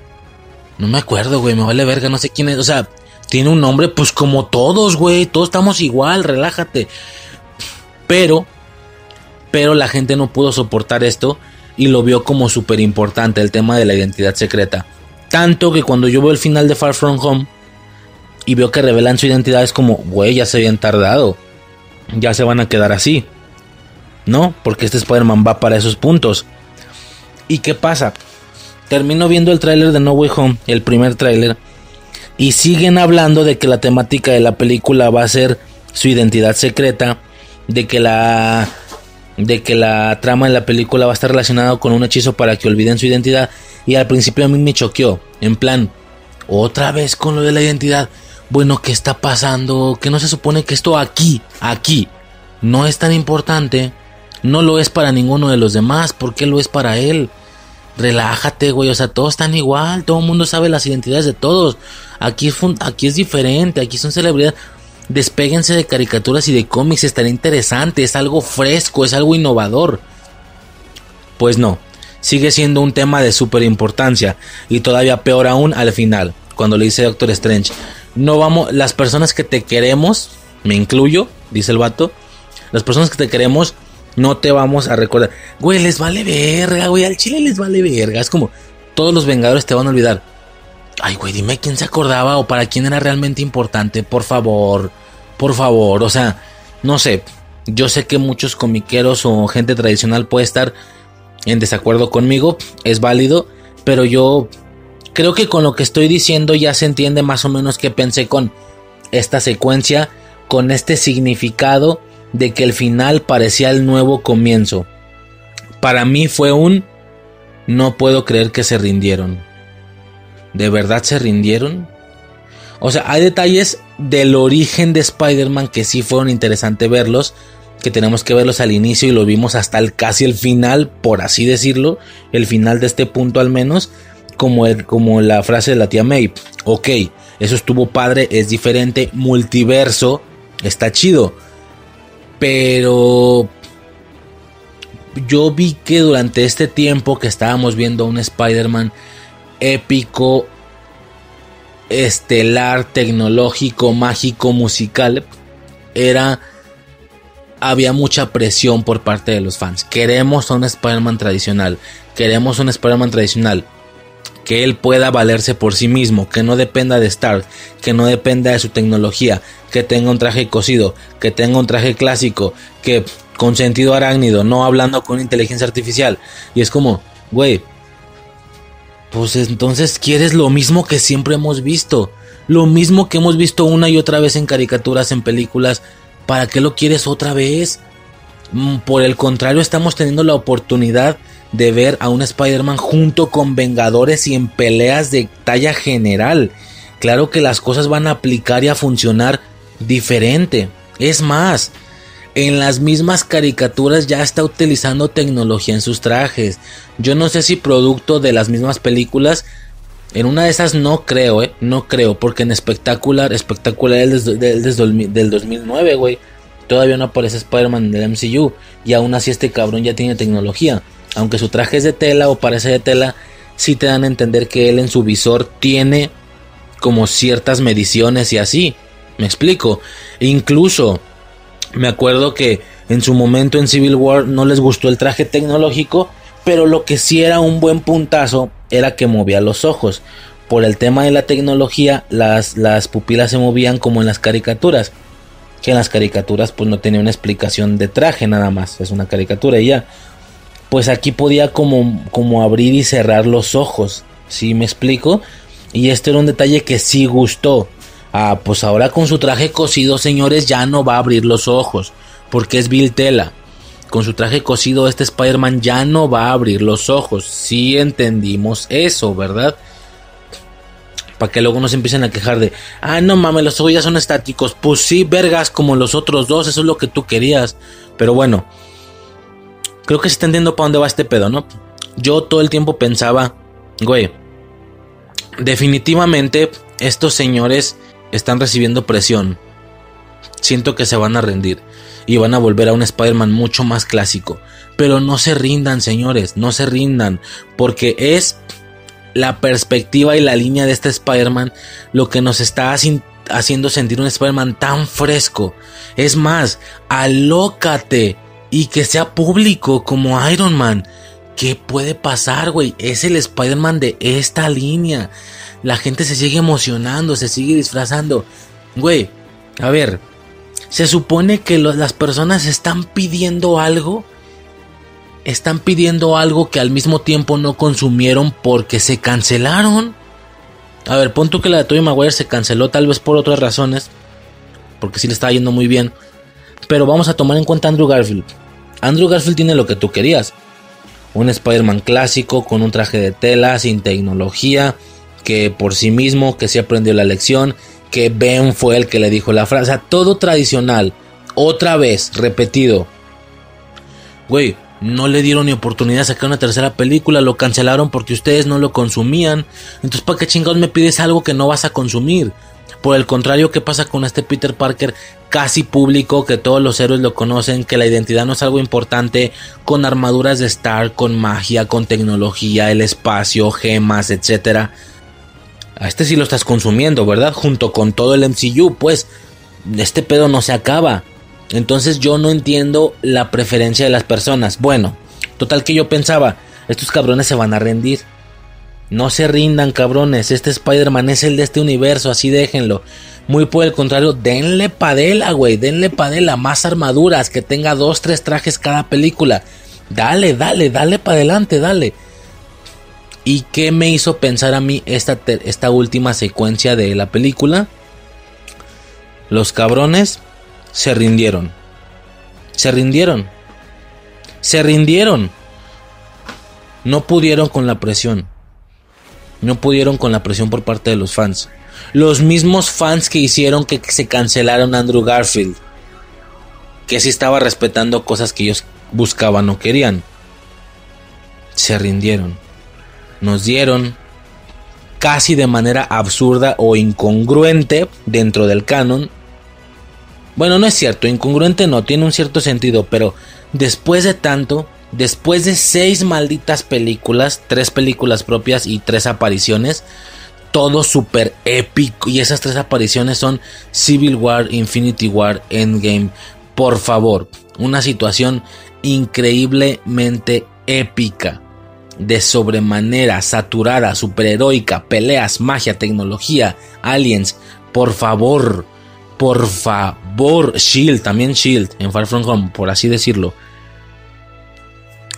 no me acuerdo, güey. Me vale verga, no sé quién es. O sea, tiene un nombre, pues como todos, güey. Todos estamos igual, relájate. Pero pero la gente no pudo soportar esto y lo vio como súper importante el tema de la identidad secreta. Tanto que cuando yo veo el final de Far From Home y veo que revelan su identidad es como, güey, ya se habían tardado. Ya se van a quedar así. No, porque este Spider-Man va para esos puntos. ¿Y qué pasa? Termino viendo el tráiler de No Way Home, el primer tráiler, y siguen hablando de que la temática de la película va a ser su identidad secreta, de que la de que la trama de la película va a estar relacionada con un hechizo para que olviden su identidad. Y al principio a mí me choqueó. En plan, otra vez con lo de la identidad. Bueno, ¿qué está pasando? Que no se supone que esto aquí, aquí, no es tan importante. No lo es para ninguno de los demás. ¿Por qué lo es para él? Relájate, güey. O sea, todos están igual. Todo el mundo sabe las identidades de todos. Aquí es, aquí es diferente. Aquí son celebridades. Despéguense de caricaturas y de cómics, estaría interesante, es algo fresco, es algo innovador. Pues no, sigue siendo un tema de súper importancia y todavía peor aún al final, cuando le dice Doctor Strange, no vamos, las personas que te queremos, me incluyo, dice el vato, Las personas que te queremos, no te vamos a recordar. Güey, les vale verga, güey. Al chile les vale verga. Es como todos los Vengadores te van a olvidar. Ay, güey, dime quién se acordaba o para quién era realmente importante. Por favor, por favor. O sea, no sé. Yo sé que muchos comiqueros o gente tradicional puede estar en desacuerdo conmigo. Es válido. Pero yo creo que con lo que estoy diciendo ya se entiende más o menos qué pensé con esta secuencia. Con este significado de que el final parecía el nuevo comienzo. Para mí fue un no puedo creer que se rindieron. ¿De verdad se rindieron? O sea, hay detalles del origen de Spider-Man que sí fueron interesantes verlos, que tenemos que verlos al inicio y lo vimos hasta el, casi el final, por así decirlo, el final de este punto al menos, como, el, como la frase de la tía May. Ok, eso estuvo padre, es diferente, multiverso, está chido. Pero yo vi que durante este tiempo que estábamos viendo un Spider-Man épico, estelar, tecnológico, mágico, musical, era había mucha presión por parte de los fans. Queremos un Spider-Man tradicional, queremos un Spider-Man tradicional que él pueda valerse por sí mismo, que no dependa de Stark, que no dependa de su tecnología, que tenga un traje cosido, que tenga un traje clásico, que con sentido arácnido, no hablando con inteligencia artificial. Y es como, güey, pues entonces quieres lo mismo que siempre hemos visto, lo mismo que hemos visto una y otra vez en caricaturas, en películas, ¿para qué lo quieres otra vez? Mm, por el contrario, estamos teniendo la oportunidad de ver a un Spider-Man junto con Vengadores y en peleas de talla general. Claro que las cosas van a aplicar y a funcionar diferente. Es más, en las mismas caricaturas ya está utilizando tecnología en sus trajes. Yo no sé si producto de las mismas películas. En una de esas no creo, eh. No creo. Porque en espectacular, espectacular es del, del 2009, güey. Todavía no aparece Spider-Man del MCU. Y aún así este cabrón ya tiene tecnología. Aunque su traje es de tela o parece de tela. Sí te dan a entender que él en su visor tiene como ciertas mediciones y así. Me explico. Incluso me acuerdo que en su momento en Civil War no les gustó el traje tecnológico, pero lo que sí era un buen puntazo era que movía los ojos. Por el tema de la tecnología, las, las pupilas se movían como en las caricaturas. Que en las caricaturas pues no tenía una explicación de traje nada más, es una caricatura y ya. Pues aquí podía como, como abrir y cerrar los ojos, ¿sí me explico? Y este era un detalle que sí gustó. Ah, pues ahora con su traje cosido, señores, ya no va a abrir los ojos, porque es Bill Tela. Con su traje cosido, este Spider-Man ya no va a abrir los ojos. Sí entendimos eso, ¿verdad? Para que luego nos empiecen a quejar de, ah, no mames, los ojos ya son estáticos. Pues sí, vergas, como los otros dos, eso es lo que tú querías. Pero bueno, creo que se está entendiendo para dónde va este pedo, ¿no? Yo todo el tiempo pensaba, güey, definitivamente estos señores están recibiendo presión. Siento que se van a rendir y van a volver a un Spider-Man mucho más clásico. Pero no se rindan, señores, no se rindan, porque es la perspectiva y la línea de este Spider-Man lo que nos está haciendo sentir un Spider-Man tan fresco. Es más, alócate y que sea público como Iron Man. ¿Qué puede pasar, güey? Es el Spider-Man de esta línea la gente se sigue emocionando, se sigue disfrazando. Güey, a ver, se supone que las personas están pidiendo algo. Están pidiendo algo que al mismo tiempo no consumieron porque se cancelaron. A ver, punto que la de Tobey Maguire se canceló tal vez por otras razones. Porque sí le estaba yendo muy bien. Pero vamos a tomar en cuenta a Andrew Garfield. Andrew Garfield tiene lo que tú querías. Un Spider-Man clásico con un traje de tela, sin tecnología, que por sí mismo, que se aprendió la lección, que Ben fue el que le dijo la frase, todo tradicional, otra vez, repetido. Güey, no le dieron ni oportunidad de sacar una tercera película, lo cancelaron porque ustedes no lo consumían. Entonces, ¿para qué chingados me pides algo que no vas a consumir? Por el contrario, ¿qué pasa con este Peter Parker casi público, que todos los héroes lo conocen, que la identidad no es algo importante, con armaduras de Star, con magia, con tecnología, el espacio, gemas, etcétera? A este sí lo estás consumiendo, ¿verdad? Junto con todo el MCU, pues este pedo no se acaba. Entonces yo no entiendo la preferencia de las personas. Bueno, total que yo pensaba, estos cabrones se van a rendir. No se rindan, cabrones. Este Spider-Man es el de este universo, así déjenlo. Muy por el contrario, denle padela, güey. Denle padela, más armaduras, que tenga dos, tres trajes cada película. Dale, dale, dale para adelante, dale. ¿Y qué me hizo pensar a mí esta, esta última secuencia de la película? Los cabrones se rindieron. Se rindieron. Se rindieron. No pudieron con la presión. No pudieron con la presión por parte de los fans. Los mismos fans que hicieron que se cancelaron Andrew Garfield. Que sí estaba respetando cosas que ellos buscaban o querían. Se rindieron. Nos dieron casi de manera absurda o incongruente dentro del canon. Bueno, no es cierto, incongruente no, tiene un cierto sentido, pero después de tanto, después de seis malditas películas, tres películas propias y tres apariciones, todo súper épico. Y esas tres apariciones son Civil War, Infinity War, Endgame. Por favor, una situación increíblemente épica. De sobremanera, saturada, superheroica, peleas, magia, tecnología, aliens. Por favor, por favor, Shield, también Shield, en Far From Home, por así decirlo.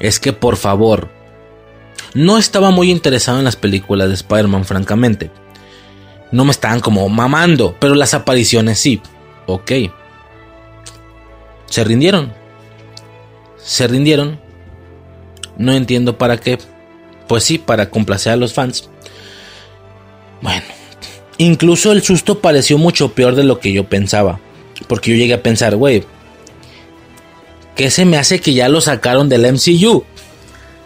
Es que por favor, no estaba muy interesado en las películas de Spider-Man, francamente. No me estaban como mamando, pero las apariciones sí. Ok. Se rindieron. Se rindieron. No entiendo para qué. Pues sí, para complacer a los fans. Bueno. Incluso el susto pareció mucho peor de lo que yo pensaba. Porque yo llegué a pensar, güey. ¿Qué se me hace que ya lo sacaron del MCU?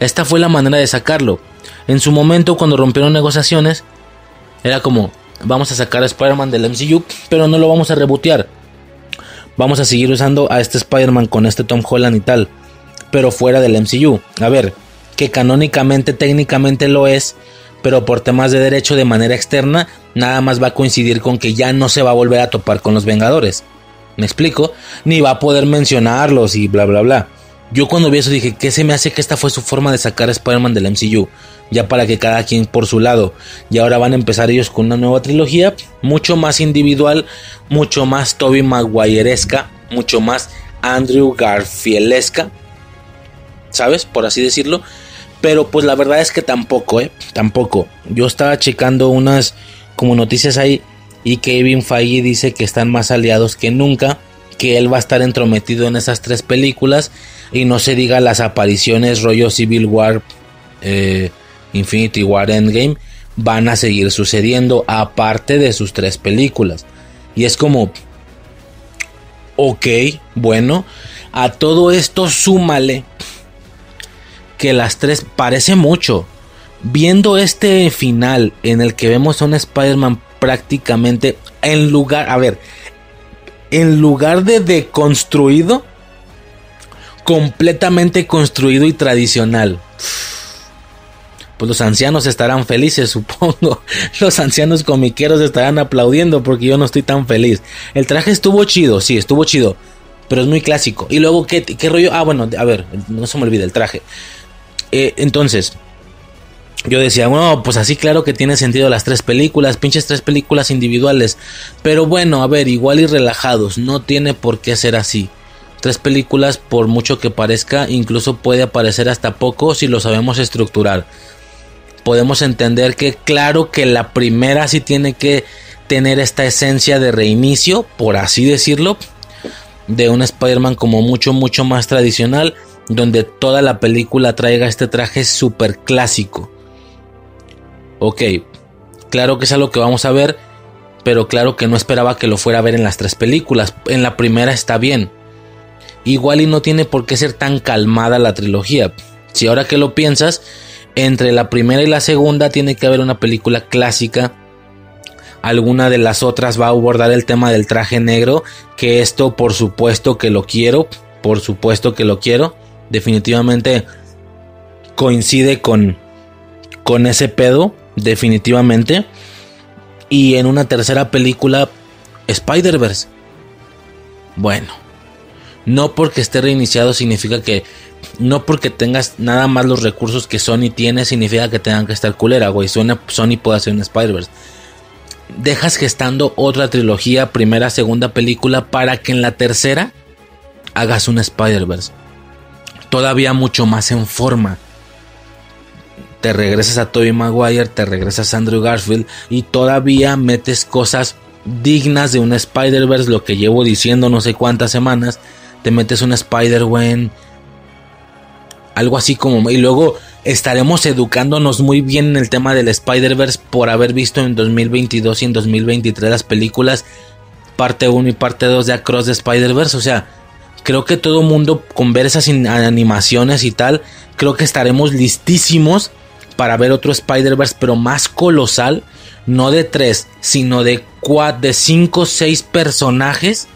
Esta fue la manera de sacarlo. En su momento, cuando rompieron negociaciones, era como, vamos a sacar a Spider-Man del MCU, pero no lo vamos a rebotear. Vamos a seguir usando a este Spider-Man con este Tom Holland y tal, pero fuera del MCU. A ver, que canónicamente, técnicamente lo es, pero por temas de derecho de manera externa, nada más va a coincidir con que ya no se va a volver a topar con los Vengadores. ¿Me explico? Ni va a poder mencionarlos y bla, bla, bla. Yo cuando vi eso dije, ¿qué se me hace que esta fue su forma de sacar a Spider-Man del MCU? Ya para que cada quien por su lado. Y ahora van a empezar ellos con una nueva trilogía, mucho más individual, mucho más Toby Maguireesca, mucho más Andrew Garfielesca. ¿Sabes? Por así decirlo. Pero pues la verdad es que tampoco, ¿eh? Tampoco. Yo estaba checando unas como noticias ahí y Kevin Feige dice que están más aliados que nunca, que él va a estar entrometido en esas tres películas y no se diga las apariciones rollo Civil War, eh, Infinity War Endgame, van a seguir sucediendo aparte de sus tres películas. Y es como, ok, bueno, a todo esto súmale que las tres parece mucho. Viendo este final en el que vemos a un Spider-Man prácticamente en lugar, a ver, en lugar de deconstruido, completamente construido y tradicional. Pues los ancianos estarán felices, supongo. Los ancianos comiqueros estarán aplaudiendo porque yo no estoy tan feliz. El traje estuvo chido, sí, estuvo chido. Pero es muy clásico. Y luego, ¿qué, qué rollo? Ah, bueno, a ver, no se me olvide el traje. Eh, entonces, yo decía, bueno, pues así claro que tiene sentido las tres películas, pinches tres películas individuales. Pero bueno, a ver, igual y relajados, no tiene por qué ser así. Tres películas, por mucho que parezca, incluso puede aparecer hasta poco si lo sabemos estructurar. Podemos entender que claro que la primera sí tiene que tener esta esencia de reinicio, por así decirlo, de un Spider-Man como mucho, mucho más tradicional, donde toda la película traiga este traje súper clásico. Ok, claro que es algo que vamos a ver, pero claro que no esperaba que lo fuera a ver en las tres películas. En la primera está bien igual y no tiene por qué ser tan calmada la trilogía. Si ahora que lo piensas, entre la primera y la segunda tiene que haber una película clásica. Alguna de las otras va a abordar el tema del traje negro, que esto por supuesto que lo quiero, por supuesto que lo quiero. Definitivamente coincide con con ese pedo, definitivamente. Y en una tercera película Spider-Verse. Bueno, No porque esté reiniciado significa que no porque tengas nada más los recursos que Sony tiene significa que tengan que estar culera, güey. Sony, Sony puede hacer un Spider-Verse. Dejas gestando otra trilogía, primera, segunda película, para que en la tercera hagas un Spider-Verse. Todavía mucho más en forma. Te regresas a Tobey Maguire, te regresas a Andrew Garfield y todavía metes cosas dignas de un Spider-Verse, lo que llevo diciendo no sé cuántas semanas. Te metes un Spider-Gwen algo así como... Y luego estaremos educándonos muy bien en el tema del Spider-Verse por haber visto en 2022 y en 2023 las películas parte 1 y parte 2 de Across the Spider-Verse. O sea, creo que todo mundo con ver esas animaciones y tal, creo que estaremos listísimos para ver otro Spider-Verse, pero más colosal, no de 3, sino de 4, de 5, 6 personajes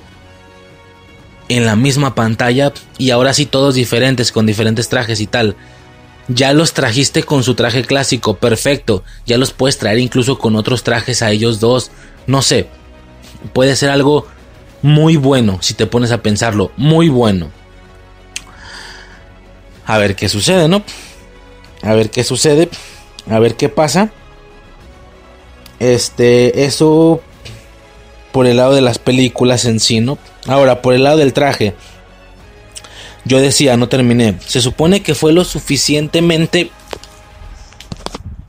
en la misma pantalla y ahora sí todos diferentes con diferentes trajes y tal. Ya los trajiste con su traje clásico, perfecto. Ya los puedes traer incluso con otros trajes a ellos dos. No sé. Puede ser algo muy bueno si te pones a pensarlo. Muy bueno. A ver qué sucede, ¿no? A ver qué sucede. A ver qué pasa. Este, eso por el lado de las películas en sí, ¿no? Ahora, por el lado del traje. Yo decía, no terminé. Se supone que fue lo suficientemente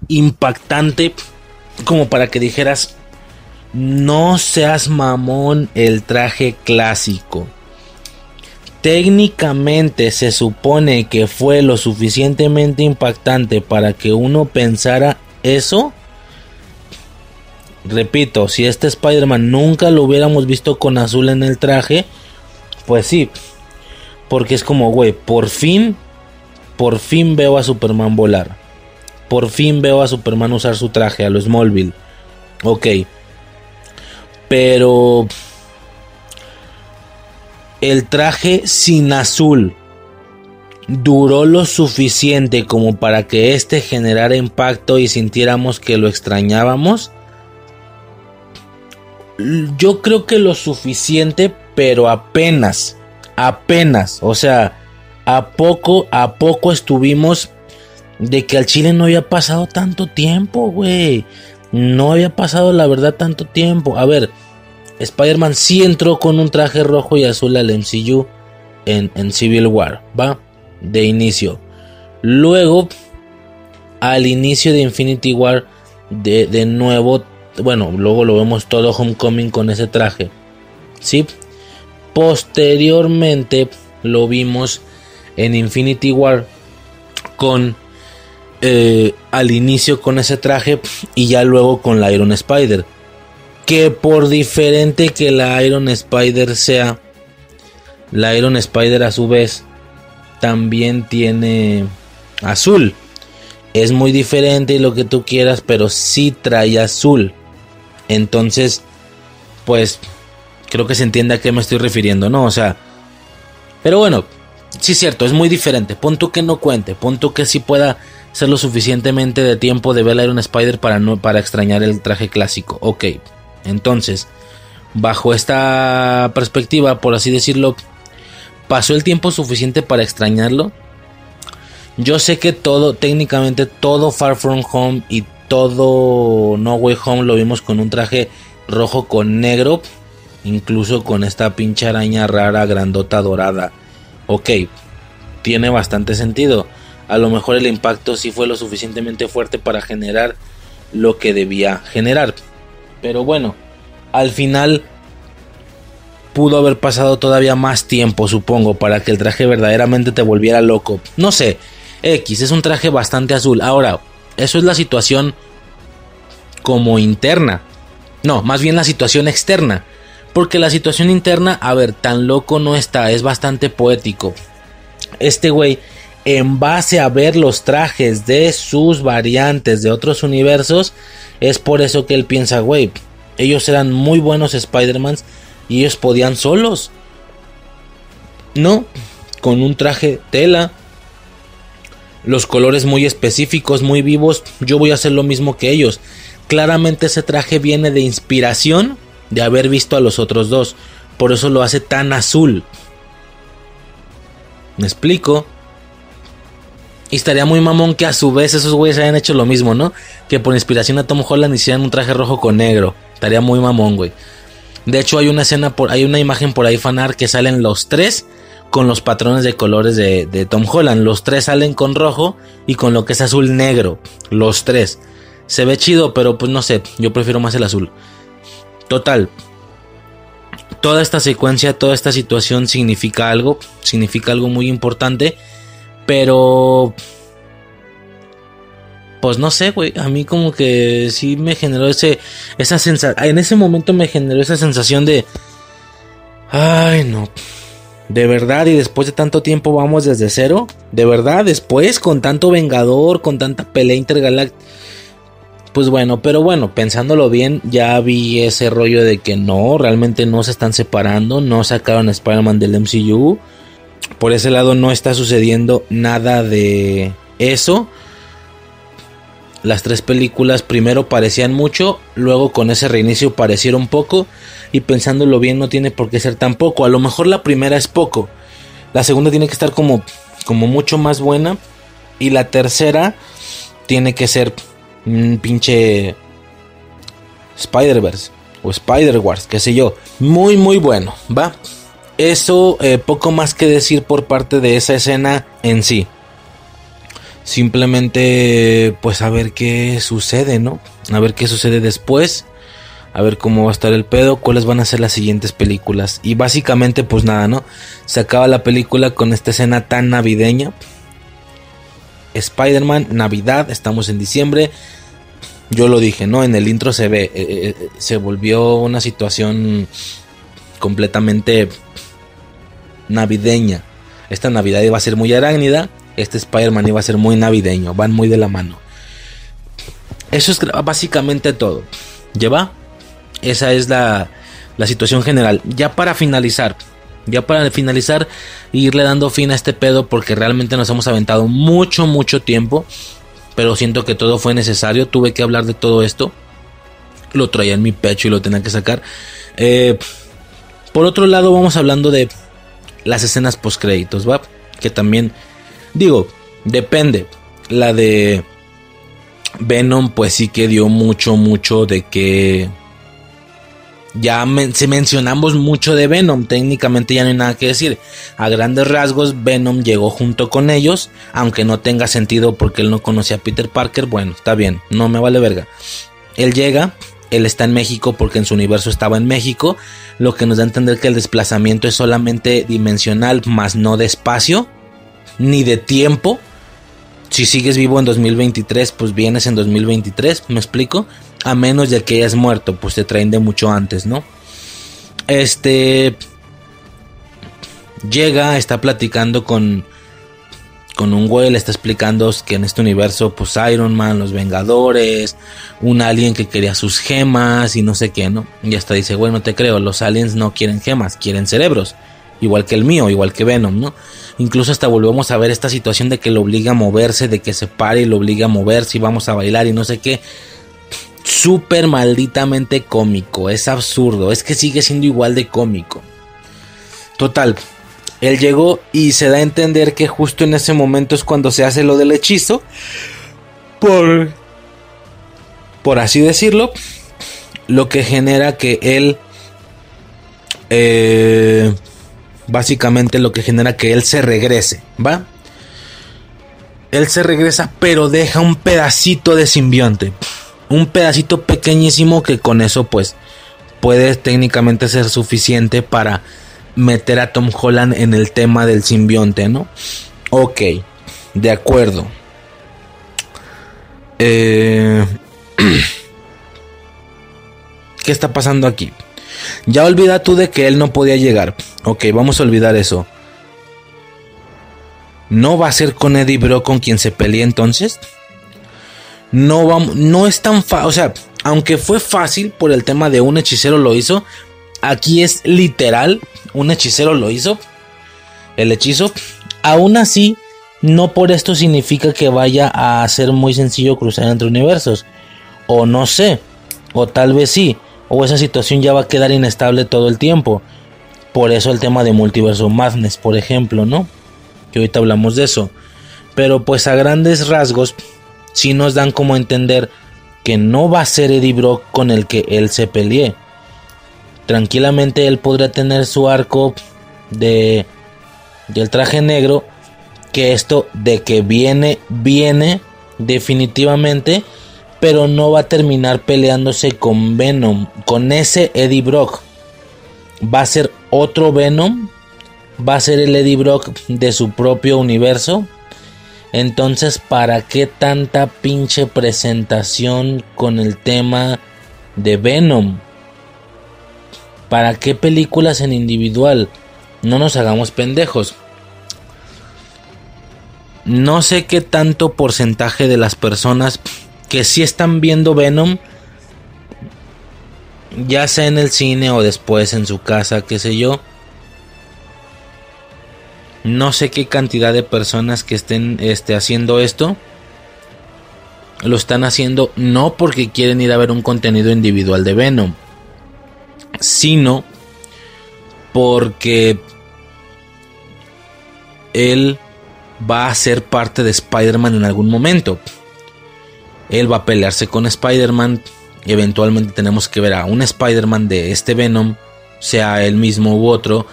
impactante como para que dijeras, no seas mamón el traje clásico. Técnicamente se supone que fue lo suficientemente impactante para que uno pensara eso. Repito, si este Spider-Man nunca lo hubiéramos visto con azul en el traje, pues sí. Porque es como, güey, por fin, por fin veo a Superman volar. Por fin veo a Superman usar su traje, a lo Smallville. Ok. Pero... El traje sin azul duró lo suficiente como para que este generara impacto y sintiéramos que lo extrañábamos yo creo que lo suficiente, pero apenas, apenas, o sea, a poco, a poco estuvimos de que al Chile no había pasado tanto tiempo, güey. No había pasado la verdad tanto tiempo. A ver, Spider-Man sí entró con un traje rojo y azul al MCU en, en Civil War, ¿va? De inicio. Luego, al inicio de Infinity War, de, de nuevo bueno, luego lo vemos todo Homecoming con ese traje. ¿Sí? Posteriormente lo vimos en Infinity War con eh, al inicio con ese traje y ya luego con la Iron Spider. Que por diferente que la Iron Spider sea, la Iron Spider a su vez también tiene azul. Es muy diferente y lo que tú quieras, pero sí trae azul. Entonces, pues creo que se entiende a qué me estoy refiriendo, ¿no? O sea, pero bueno, sí es cierto, es muy diferente. Pon tú que no cuente, pon tú que sí pueda ser lo suficientemente de tiempo de ver a Iron Spider para, no, para extrañar el traje clásico. Ok, entonces, bajo esta perspectiva, por así decirlo, pasó el tiempo suficiente para extrañarlo. Yo sé que todo, técnicamente todo Far From Home y todo No Way Home lo vimos con un traje rojo con negro, incluso con esta pinche araña rara, grandota, dorada. Ok, tiene bastante sentido. A lo mejor el impacto sí fue lo suficientemente fuerte para generar lo que debía generar. Pero bueno, al final pudo haber pasado todavía más tiempo, supongo, para que el traje verdaderamente te volviera loco. No sé, X es un traje bastante azul. Ahora, eso es la situación como interna. No, más bien la situación externa. Porque la situación interna, a ver, tan loco no está, es bastante poético. Este güey, en base a ver los trajes de sus variantes de otros universos, es por eso que él piensa, güey, ellos eran muy buenos Spider-Mans y ellos podían solos. No, con un traje tela, los colores muy específicos, muy vivos, yo voy a hacer lo mismo que ellos. Claramente ese traje viene de inspiración de haber visto a los otros dos, por eso lo hace tan azul. Me explico. Y estaría muy mamón que a su vez esos güeyes hayan hecho lo mismo, ¿no? Que por inspiración a Tom Holland hicieran un traje rojo con negro. Estaría muy mamón, güey. De hecho, hay una escena, hay una imagen por ahí fanar que salen los tres con los patrones de colores de, de, Tom Holland. Los tres salen con rojo y con lo que es azul negro. Los tres. Se ve chido, pero pues no sé, yo prefiero más el azul. Total. Toda esta secuencia, toda esta situación significa algo. Significa algo muy importante. Pero pues no sé, güey, a mí como que sí me generó ese, esa sensación, en ese momento me generó esa sensación de, ay no, de verdad y después de tanto tiempo vamos desde cero, de verdad, después con tanto Vengador, con tanta pelea intergaláctica, pues bueno, pero bueno, pensándolo bien, ya vi ese rollo de que no, realmente no se están separando, no sacaron a Spider-Man del MCU, por ese lado no está sucediendo nada de eso, las tres películas primero parecían mucho, luego con ese reinicio parecieron poco y pensándolo bien no tiene por qué ser tan poco. A lo mejor la primera es poco, la segunda tiene que estar como, como mucho más buena y la tercera tiene que ser un pinche Spider-Verse o Spider-Wars, qué sé yo. Muy muy bueno, ¿va? Eso eh, poco más que decir por parte de esa escena en sí. Simplemente pues a ver qué sucede, ¿no? A ver qué sucede después. A ver cómo va a estar el pedo, cuáles van a ser las siguientes películas. Y básicamente pues nada, ¿no? Se acaba la película con esta escena tan navideña. Spider-Man, Navidad, estamos en diciembre. Yo lo dije, ¿no? En el intro se ve, eh, eh, eh, se volvió una situación completamente navideña. Esta Navidad iba a ser muy arácnida este Spider-Man iba a ser muy navideño, van muy de la mano. Eso es básicamente todo. ¿Lleva? Esa es la, la situación general. Ya para finalizar, ya para finalizar, irle dando fin a este pedo porque realmente nos hemos aventado mucho, mucho tiempo. Pero siento que todo fue necesario. Tuve que hablar de todo esto. Lo traía en mi pecho y lo tenía que sacar. Eh, por otro lado, vamos hablando de las escenas post créditos, ¿va? Que también Digo, depende. La de Venom, pues sí que dio mucho, mucho de que. Ya se mencionamos mucho de Venom, técnicamente ya no hay nada que decir. A grandes rasgos, Venom llegó junto con ellos, aunque no tenga sentido porque él no conocía a Peter Parker. Bueno, está bien, no me vale verga. Él llega, él está en México porque en su universo estaba en México, lo que nos da a entender que el desplazamiento es solamente dimensional, más no de espacio ni de tiempo. Si sigues vivo en 2023, pues vienes en 2023, ¿me explico? A menos de que hayas muerto, pues te traen de mucho antes, ¿no? Este llega, está platicando con con un güey, le está explicando que en este universo, pues Iron Man, los Vengadores, un alien que quería sus gemas y no sé qué, ¿no? Y hasta dice, güey, no te creo, los aliens no quieren gemas, quieren cerebros, igual que el mío, igual que Venom, ¿no? Incluso hasta volvemos a ver esta situación de que lo obliga a moverse, de que se pare y lo obliga a moverse y vamos a bailar y no sé qué. Súper malditamente cómico, es absurdo, es que sigue siendo igual de cómico. Total, él llegó y se da a entender que justo en ese momento es cuando se hace lo del hechizo. Por, por así decirlo, lo que genera que él eh, básicamente lo que genera que él se regrese, ¿va? Él se regresa, pero deja un pedacito de simbionte. Un pedacito pequeñísimo que con eso pues puede técnicamente ser suficiente para meter a Tom Holland en el tema del simbionte, ¿no? Ok, de acuerdo. Eh, ¿Qué está pasando aquí? Ya olvida tú de que él no podía llegar. Ok, vamos a olvidar eso. ¿No va a ser con Eddie Bro con quien se pelea entonces? No, vamos, no es tan fácil. O sea, aunque fue fácil por el tema de un hechicero lo hizo, aquí es literal. Un hechicero lo hizo. El hechizo. Aún así, no por esto significa que vaya a ser muy sencillo cruzar entre universos. O no sé. O tal vez sí o esa situación ya va a quedar inestable todo el tiempo. Por eso el tema de multiverso madness, por ejemplo, ¿no? que ahorita hablamos de eso. Pero pues a grandes rasgos, sí nos dan como a entender que no va a ser Eddie Brock con el que él se pelee. Tranquilamente él podría tener su arco de del traje negro que esto de que viene viene definitivamente pero no va a terminar peleándose con Venom con ese Eddie Brock va a ser otro Venom va a ser el Eddie Brock de su propio universo entonces, ¿para qué tanta pinche presentación con el tema de Venom? ¿Para qué películas en individual? No nos hagamos pendejos. No sé qué tanto porcentaje de las personas que sí están viendo Venom, ya sea en el cine o después en su casa, qué sé yo, no sé qué cantidad de personas que estén este, haciendo esto lo están haciendo no porque quieren ir a ver un contenido individual de Venom, sino porque él va a ser parte de Spider-Man en algún momento. Él va a pelearse con Spider-Man. Eventualmente tenemos que ver a un Spider-Man de este Venom, sea él mismo u otro,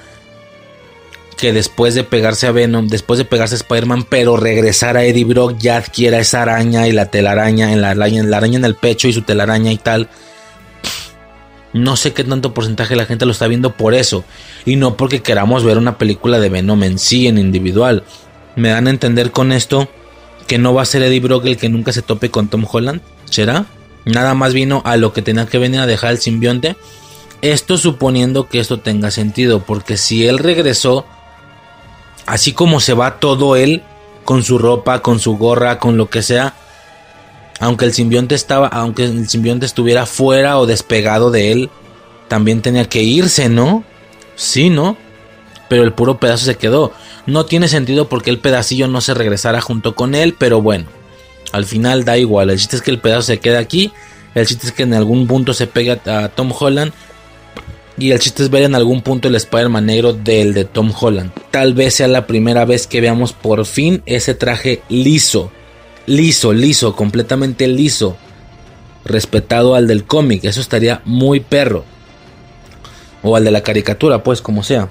que después de pegarse a Venom, después de pegarse a Spider-Man, pero regresar a Eddie Brock ya adquiera esa araña y la telaraña, en la, araña, la araña en el pecho y su telaraña y tal. No sé qué tanto porcentaje de la gente lo está viendo por eso. Y no porque queramos ver una película de Venom en sí, en individual. Me dan a entender con esto que no va a ser Eddie Brock el que nunca se tope con Tom Holland. ¿Será? Nada más vino a lo que tenía que venir a dejar el simbionte. Esto suponiendo que esto tenga sentido. Porque si él regresó así como se va todo él con su ropa, con su gorra, con lo que sea, aunque el simbionte estaba, aunque el simbionte estuviera fuera o despegado de él, también tenía que irse, ¿no? Sí, ¿no? Pero el puro pedazo se quedó. No tiene sentido porque el pedacillo no se regresara junto con él, pero bueno, al final da igual. El chiste es que el pedazo se queda aquí. El chiste es que en algún punto se pega a Tom Holland y el chiste es ver en algún punto el Spider-Man negro del de Tom Holland. Tal vez sea la primera vez que veamos por fin ese traje liso. Liso, liso, completamente liso. Respetado al del cómic. Eso estaría muy perro. O al de la caricatura, pues, como sea.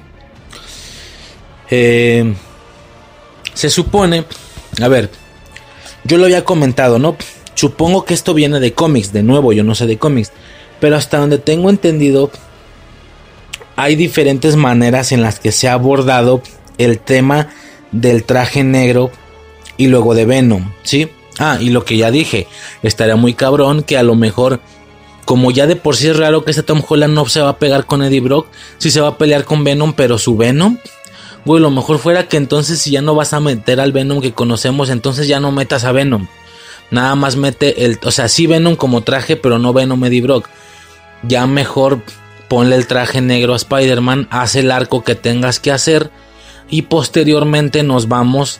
Eh, se supone... A ver. Yo lo había comentado, ¿no? Supongo que esto viene de cómics. De nuevo, yo no sé de cómics. Pero hasta donde tengo entendido hay diferentes maneras en las que se ha abordado el tema del traje negro y luego de Venom, ¿sí? Ah, y lo que ya dije, estaría muy cabrón que a lo mejor, como ya de por sí es raro que este Tom Holland no se va a pegar con Eddie Brock, si se va a pelear con Venom, pero su Venom, güey, lo mejor fuera que entonces si ya no vas a meter al Venom que conocemos, entonces ya no metas a Venom. Nada más mete el, o sea, sí Venom como traje, pero no Venom Eddie Brock. Ya mejor ponle el traje negro a Spider-Man, haz el arco que tengas que hacer y posteriormente nos vamos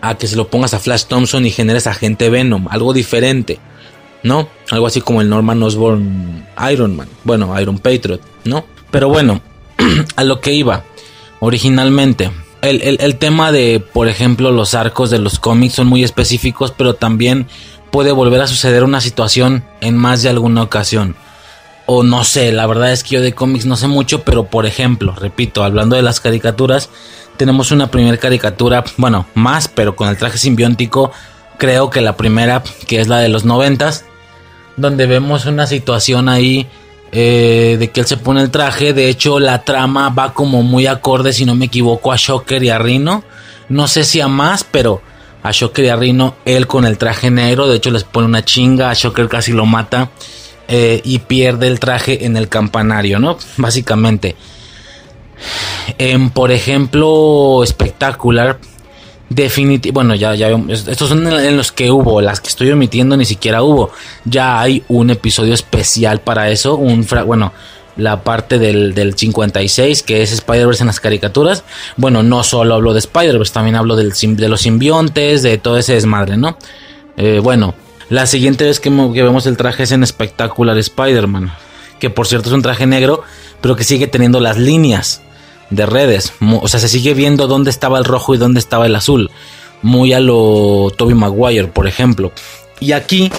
a que se lo pongas a Flash Thompson y generes agente Venom, algo diferente, ¿no? Algo así como el Norman Osborn Iron Man, bueno, Iron Patriot, ¿no? Pero bueno, a lo que iba originalmente. El, el, tema de, por ejemplo, los arcos de los cómics son muy específicos, pero también puede volver a suceder una situación en más de alguna ocasión o no sé, la verdad es que yo de cómics no sé mucho, pero por ejemplo, repito, hablando de las caricaturas, tenemos una primera caricatura, bueno, más, pero con el traje simbiótico, creo que la primera, que es la de los noventas, donde vemos una situación ahí eh, de que él se pone el traje, de hecho la trama va como muy acorde, si no me equivoco, a Shocker y a Rino, no sé si a más, pero a Shocker y a Rino, él con el traje negro, de hecho les pone una chinga, a Shocker casi lo mata. Eh, y pierde el traje en el campanario, ¿no? Básicamente. En, por ejemplo, espectacular. Definitivo, bueno, ya, ya, estos son en los que hubo, las que estoy omitiendo ni siquiera hubo. Ya hay un episodio especial para eso, un, bueno, la parte del, del 56, que es Spider-Verse en las caricaturas. Bueno, no solo hablo de Spider-Verse, también hablo del, de los simbiontes, de todo ese desmadre, ¿no? Eh, bueno, la siguiente vez que, vemos el traje es en Spectacular Spider-Man. Que por cierto es un traje negro, pero que sigue teniendo las líneas. De redes. O sea, se sigue viendo dónde estaba el rojo y dónde estaba el azul. Muy a lo Toby Maguire, por ejemplo. Y aquí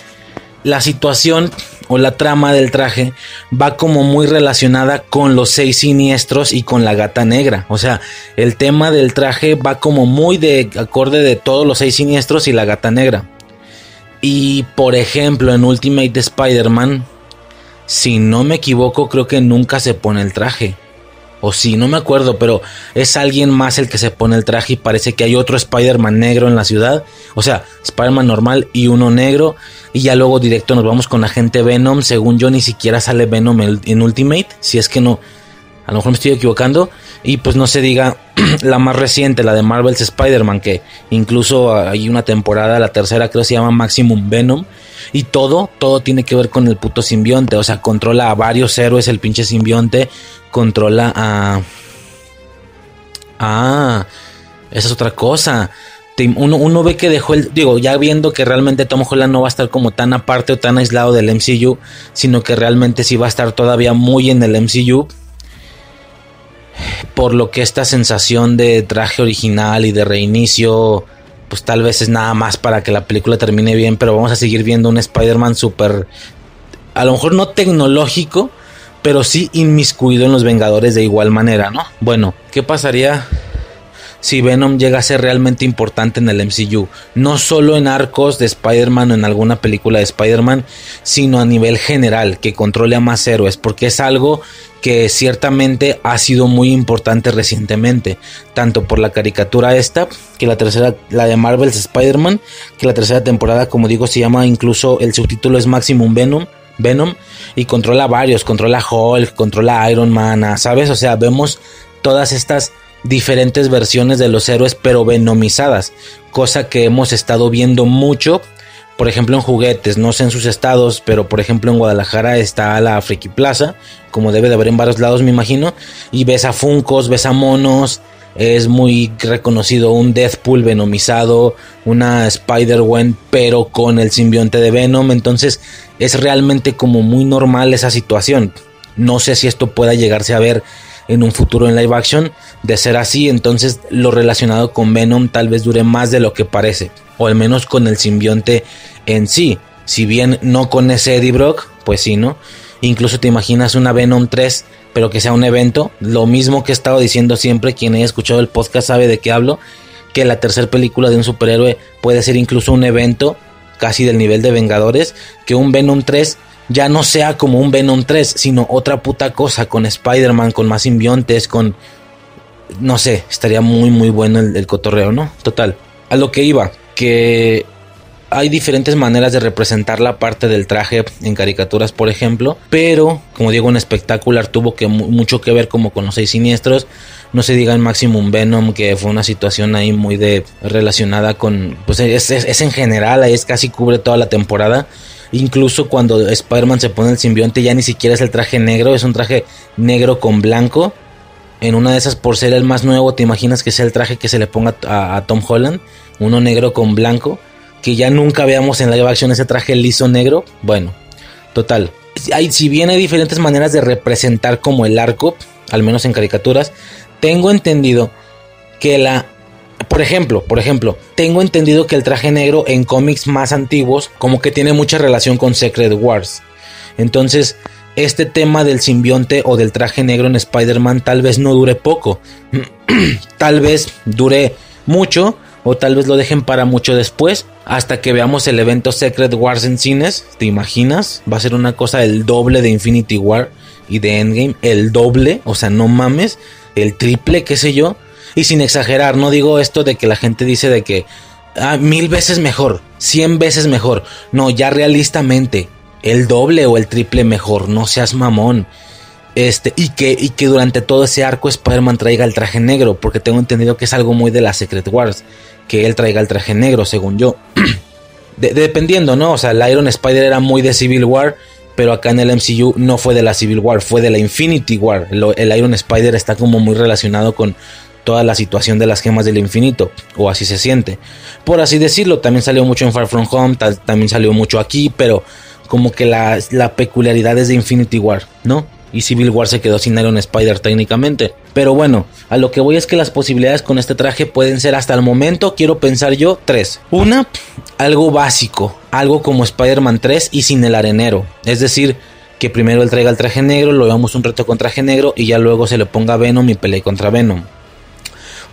la situación o la trama del traje va como muy relacionada con los seis siniestros y con la gata negra. O sea, el tema del traje va como muy de acorde de todos los seis siniestros y la gata negra. Y por ejemplo, en Ultimate Spider-Man, si no me equivoco, creo que nunca se pone el traje. O sí, no me acuerdo, pero es alguien más el que se pone el traje y parece que hay otro Spider-Man negro en la ciudad. O sea, Spider-Man normal y uno negro. Y ya luego directo nos vamos con Agente Venom. Según yo, ni siquiera sale Venom en Ultimate. Si es que no, a lo mejor me estoy equivocando. Y pues no se diga la más reciente, la de Marvel's Spider-Man, que incluso hay una temporada, la tercera creo se llama Maximum Venom. Y todo, todo tiene que ver con el puto simbionte. O sea, controla a varios héroes el pinche simbionte controla a... Ah, esa es otra cosa. Uno, uno, ve que dejó el. Digo, ya viendo que realmente Tom Holland no va a estar como tan aparte o tan aislado del MCU, sino que realmente sí va a estar todavía muy en el MCU. Por lo que esta sensación de traje original y de reinicio, pues tal vez es nada más para que la película termine bien, pero vamos a seguir viendo un Spider-Man súper. A lo mejor no tecnológico, pero sí inmiscuido en los Vengadores de igual manera, ¿no? Bueno, ¿qué pasaría si Venom llega a ser realmente importante en el MCU? No solo en arcos de Spider-Man o en alguna película de Spider-Man, sino a nivel general, que controle a más héroes, porque es algo que ciertamente ha sido muy importante recientemente, tanto por la caricatura esta, que la tercera, la de Marvel's Spider-Man, que la tercera temporada, como digo, se llama incluso, el subtítulo es Maximum Venom, Venom y controla varios, controla Hulk, controla Iron Man, ¿sabes? O sea, vemos todas estas diferentes versiones de los héroes pero venomizadas, cosa que hemos estado viendo mucho, por ejemplo en juguetes, no sé en sus estados, pero por ejemplo en Guadalajara está la Friki Plaza, como debe de haber en varios lados me imagino, y ves a Funcos, ves a monos, es muy reconocido un Deathpool venomizado, una Spider-Gwen, pero con el simbionte de Venom. Entonces es realmente como muy normal esa situación. No sé si esto pueda llegarse a ver en un futuro en live action. De ser así, entonces lo relacionado con Venom tal vez dure más de lo que parece. O al menos con el simbionte en sí. Si bien no con ese Eddie Brock, pues sí, ¿no? Incluso te imaginas una Venom 3 pero que sea un evento. Lo mismo que he estado diciendo siempre, quien haya escuchado el podcast sabe de qué hablo, que la tercera película de un superhéroe puede ser incluso un evento casi del nivel de Vengadores, que un Venom 3 ya no sea como un Venom 3, sino otra puta cosa con Spider-Man, con más simbiontes, con... No sé, estaría muy muy bueno el, cotorreo, ¿no? Total. A lo que iba, que hay diferentes maneras de representar la parte del traje en caricaturas, por ejemplo, pero como digo, en espectacular tuvo que mucho que ver como con los seis siniestros. No se diga en Maximum Venom, que fue una situación ahí muy de relacionada con, pues es, es, en general, ahí es casi cubre toda la temporada. Incluso cuando Spider-Man se pone el simbionte, ya ni siquiera es el traje negro, es un traje negro con blanco. En una de esas, por ser el más nuevo, te imaginas que sea el traje que se le ponga a Tom Holland, uno negro con blanco que ya nunca veamos en live action ese traje liso negro. Bueno, total. Hay, si bien hay diferentes maneras de representar como el arco, al menos en caricaturas, tengo entendido que la por ejemplo, por ejemplo, tengo entendido que el traje negro en cómics más antiguos como que tiene mucha relación con Secret Wars. Entonces, este tema del simbionte o del traje negro en Spider-Man tal vez no dure poco. tal vez dure mucho, o tal vez lo dejen para mucho después, hasta que veamos el evento Secret Wars en cines, ¿te imaginas? Va a ser una cosa el doble de Infinity War y de Endgame, el doble, o sea, no mames, el triple, qué sé yo, y sin exagerar, no digo esto de que la gente dice de que ah, mil veces mejor, cien veces mejor, no, ya realistamente, el doble o el triple mejor, no seas mamón. Este, y que, y que durante todo ese arco Spider-Man traiga el traje negro, porque tengo entendido que es algo muy de la Secret Wars que él traiga el traje negro, según yo. dependiendo, ¿no? O sea, el Iron Spider era muy de Civil War, pero acá en el MCU no fue de la Civil War, fue de la Infinity War. el Iron Spider está como muy relacionado con toda la situación de las gemas del infinito, o así se siente. Por así decirlo, también salió mucho en Far From Home, también salió mucho aquí, pero como que la, peculiaridad es de Infinity War, ¿no? y Civil War se quedó sin Iron Spider técnicamente. Pero bueno, a lo que voy es que las posibilidades con este traje pueden ser hasta el momento, quiero pensar yo, tres. Una, algo básico, algo como Spider-Man 3 y sin el arenero. Es decir, que primero él traiga el traje negro, lo veamos un reto con traje negro y ya luego se le ponga Venom y pelee contra Venom.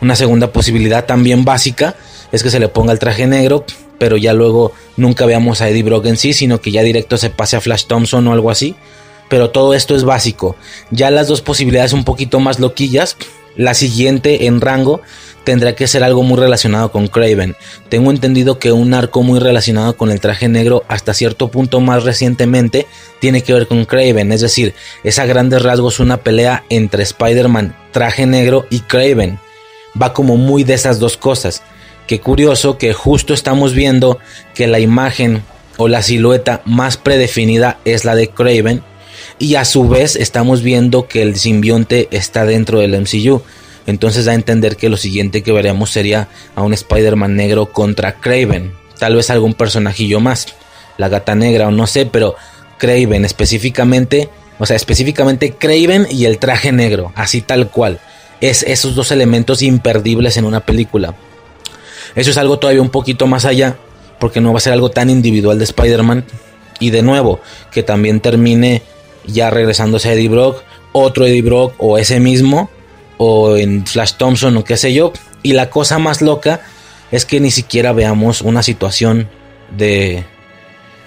Una segunda posibilidad también básica es que se le ponga el traje negro, pero ya luego nunca veamos a Eddie Brock en sí, sino que ya directo se pase a Flash Thompson o algo así pero todo esto es básico. Ya las dos posibilidades un poquito más loquillas, la siguiente en rango tendrá que ser algo muy relacionado con Craven. Tengo entendido que un arco muy relacionado con el traje negro hasta cierto punto más recientemente tiene que ver con Craven, es decir, es a grandes rasgos una pelea entre Spider-Man traje negro y Craven. Va como muy de esas dos cosas. Qué curioso que justo estamos viendo que la imagen o la silueta más predefinida es la de Craven y a su vez estamos viendo que el simbionte está dentro del MCU. Entonces da a entender que lo siguiente que veremos sería a un Spider-Man negro contra Craven. Tal vez algún personajillo más. La gata negra o no sé, pero Craven específicamente. O sea, específicamente Craven y el traje negro. Así tal cual. Es esos dos elementos imperdibles en una película. Eso es algo todavía un poquito más allá. Porque no va a ser algo tan individual de Spider-Man. Y de nuevo, que también termine ya regresándose a Eddie Brock, otro Eddie Brock o ese mismo, o en Flash Thompson o qué sé yo. Y la cosa más loca es que ni siquiera veamos una situación de,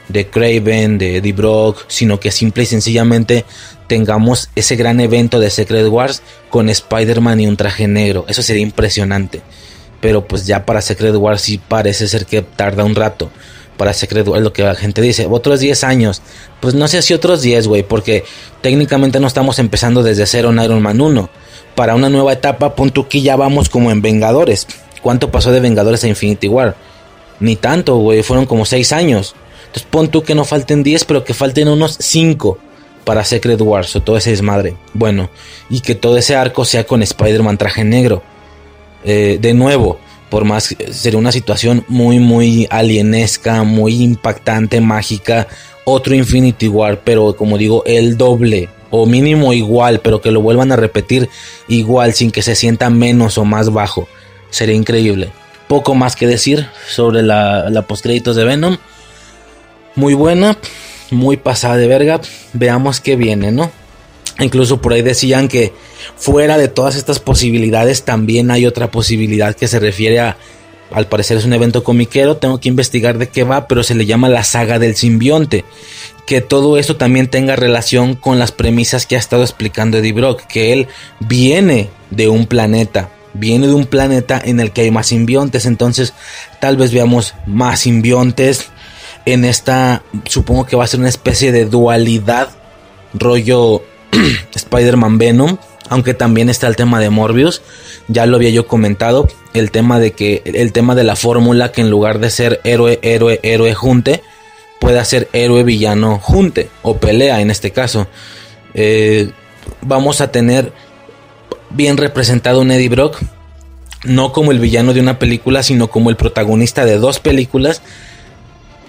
de Craven, de Eddie Brock, sino que simple y sencillamente tengamos ese gran evento de Secret Wars con Spider-Man y un traje negro. Eso sería impresionante. Pero pues ya para Secret Wars sí parece ser que tarda un rato para Secret Wars, lo que la gente dice, otros 10 años. Pues no sé si otros 10, güey, porque técnicamente no estamos empezando desde cero en Iron Man 1. Para una nueva etapa, punto que ya vamos como en Vengadores. ¿Cuánto pasó de Vengadores a Infinity War? Ni tanto, güey, fueron como 6 años. Entonces pon tú que no falten 10, pero que falten unos 5 para Secret Wars o todo ese desmadre. Bueno, y que todo ese arco sea con Spider-Man traje negro. Eh, de nuevo, por más sería una situación muy muy alienesca, muy impactante, mágica, otro Infinity War, pero como digo, el doble o mínimo igual, pero que lo vuelvan a repetir igual sin que se sienta menos o más bajo. Sería increíble. Poco más que decir sobre la, la postcréditos de Venom. Muy buena, muy pasada de verga. Veamos qué viene, ¿no? Incluso por ahí decían que fuera de todas estas posibilidades también hay otra posibilidad que se refiere a, al parecer es un evento comiquero, tengo que investigar de qué va, pero se le llama la saga del simbionte. Que todo esto también tenga relación con las premisas que ha estado explicando Eddie Brock, que él viene de un planeta, viene de un planeta en el que hay más simbiontes, entonces tal vez veamos más simbiontes en esta, supongo que va a ser una especie de dualidad, rollo Spider-Man Venom, aunque también está el tema de Morbius, ya lo había yo comentado, el tema de que el tema de la fórmula que en lugar de ser héroe, héroe, héroe junte, pueda ser héroe villano junte o pelea en este caso. Eh, vamos a tener bien representado un Eddie Brock, no como el villano de una película, sino como el protagonista de dos películas.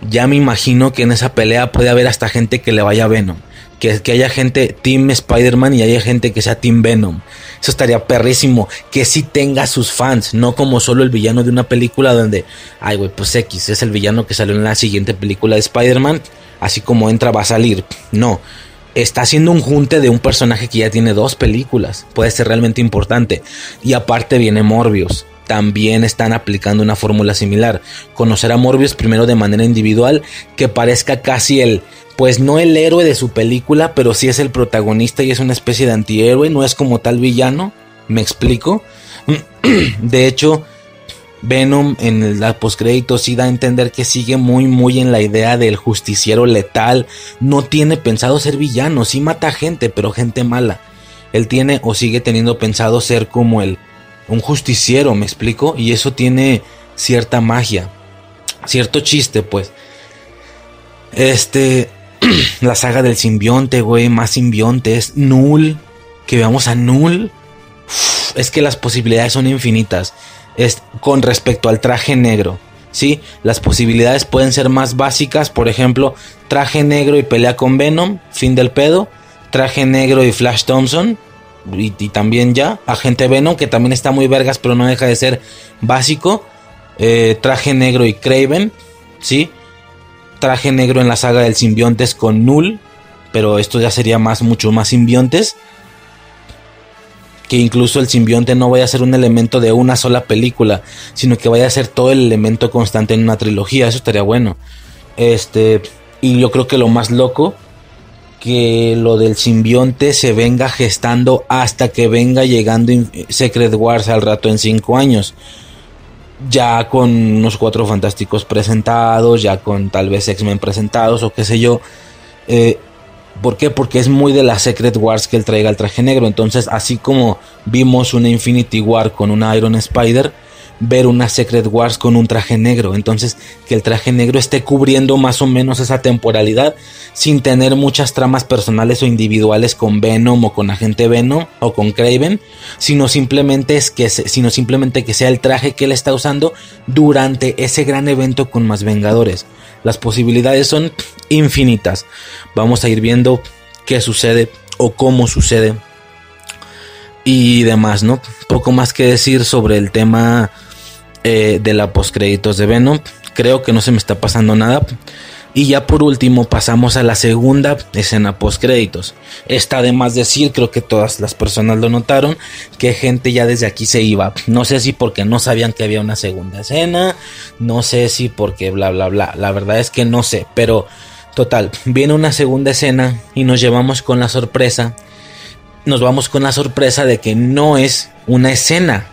Ya me imagino que en esa pelea puede haber hasta gente que le vaya Venom que, haya gente Team Spider-Man y haya gente que sea Team Venom. Eso estaría perrísimo. Que sí tenga sus fans, no como solo el villano de una película donde, ay, güey, pues X es el villano que salió en la siguiente película de Spider-Man. Así como entra, va a salir. No. Está haciendo un junte de un personaje que ya tiene dos películas. Puede ser realmente importante. Y aparte viene Morbius también están aplicando una fórmula similar. Conocer a Morbius primero de manera individual, que parezca casi el, pues no el héroe de su película, pero sí es el protagonista y es una especie de antihéroe, no es como tal villano, me explico. De hecho, Venom en la postcrédito sí da a entender que sigue muy muy en la idea del justiciero letal, no tiene pensado ser villano, sí mata gente, pero gente mala. Él tiene o sigue teniendo pensado ser como el un justiciero, me explico, y eso tiene cierta magia, cierto chiste, pues. Este, la saga del simbionte, güey, más simbiontes, Null, que veamos a Null. es que las posibilidades son infinitas. Es con respecto al traje negro. ¿sí? Las posibilidades pueden ser más básicas, por ejemplo, traje negro y pelea con Venom, fin del pedo. Traje Negro y Flash Thompson. Y, también ya. Agente Venom, que también está muy vergas, pero no deja de ser básico. Eh, traje Negro y Craven. Sí. Traje Negro en la saga del simbiontes con Null. Pero esto ya sería más, mucho más simbiontes. Que incluso el simbionte no vaya a ser un elemento de una sola película. Sino que vaya a ser todo el elemento constante en una trilogía. Eso estaría bueno. Este. Y yo creo que lo más loco que lo del simbionte se venga gestando hasta que venga llegando Secret Wars al rato en 5 años. Ya con unos cuatro fantásticos presentados, ya con tal vez X-Men presentados o qué sé yo. Eh, ¿Por qué? Porque es muy de la Secret Wars que él traiga el traje negro. Entonces, así como vimos una Infinity War con una Iron Spider, ver una Secret Wars con un traje negro. Entonces, que el traje negro esté cubriendo más o menos esa temporalidad sin tener muchas tramas personales o individuales con Venom o con Agente Venom o con Craven, sino simplemente es que sino simplemente que sea el traje que él está usando durante ese gran evento con más Vengadores. Las posibilidades son infinitas. Vamos a ir viendo qué sucede o cómo sucede y demás, ¿no? Poco más que decir sobre el tema eh, de la postcréditos de Venom. Creo que no se me está pasando nada. Y ya por último pasamos a la segunda escena postcréditos. Está de más decir, creo que todas las personas lo notaron, que gente ya desde aquí se iba. No sé si porque no sabían que había una segunda escena, no sé si porque bla bla bla. La verdad es que no sé, pero total, viene una segunda escena y nos llevamos con la sorpresa. Nos vamos con la sorpresa de que no es una escena,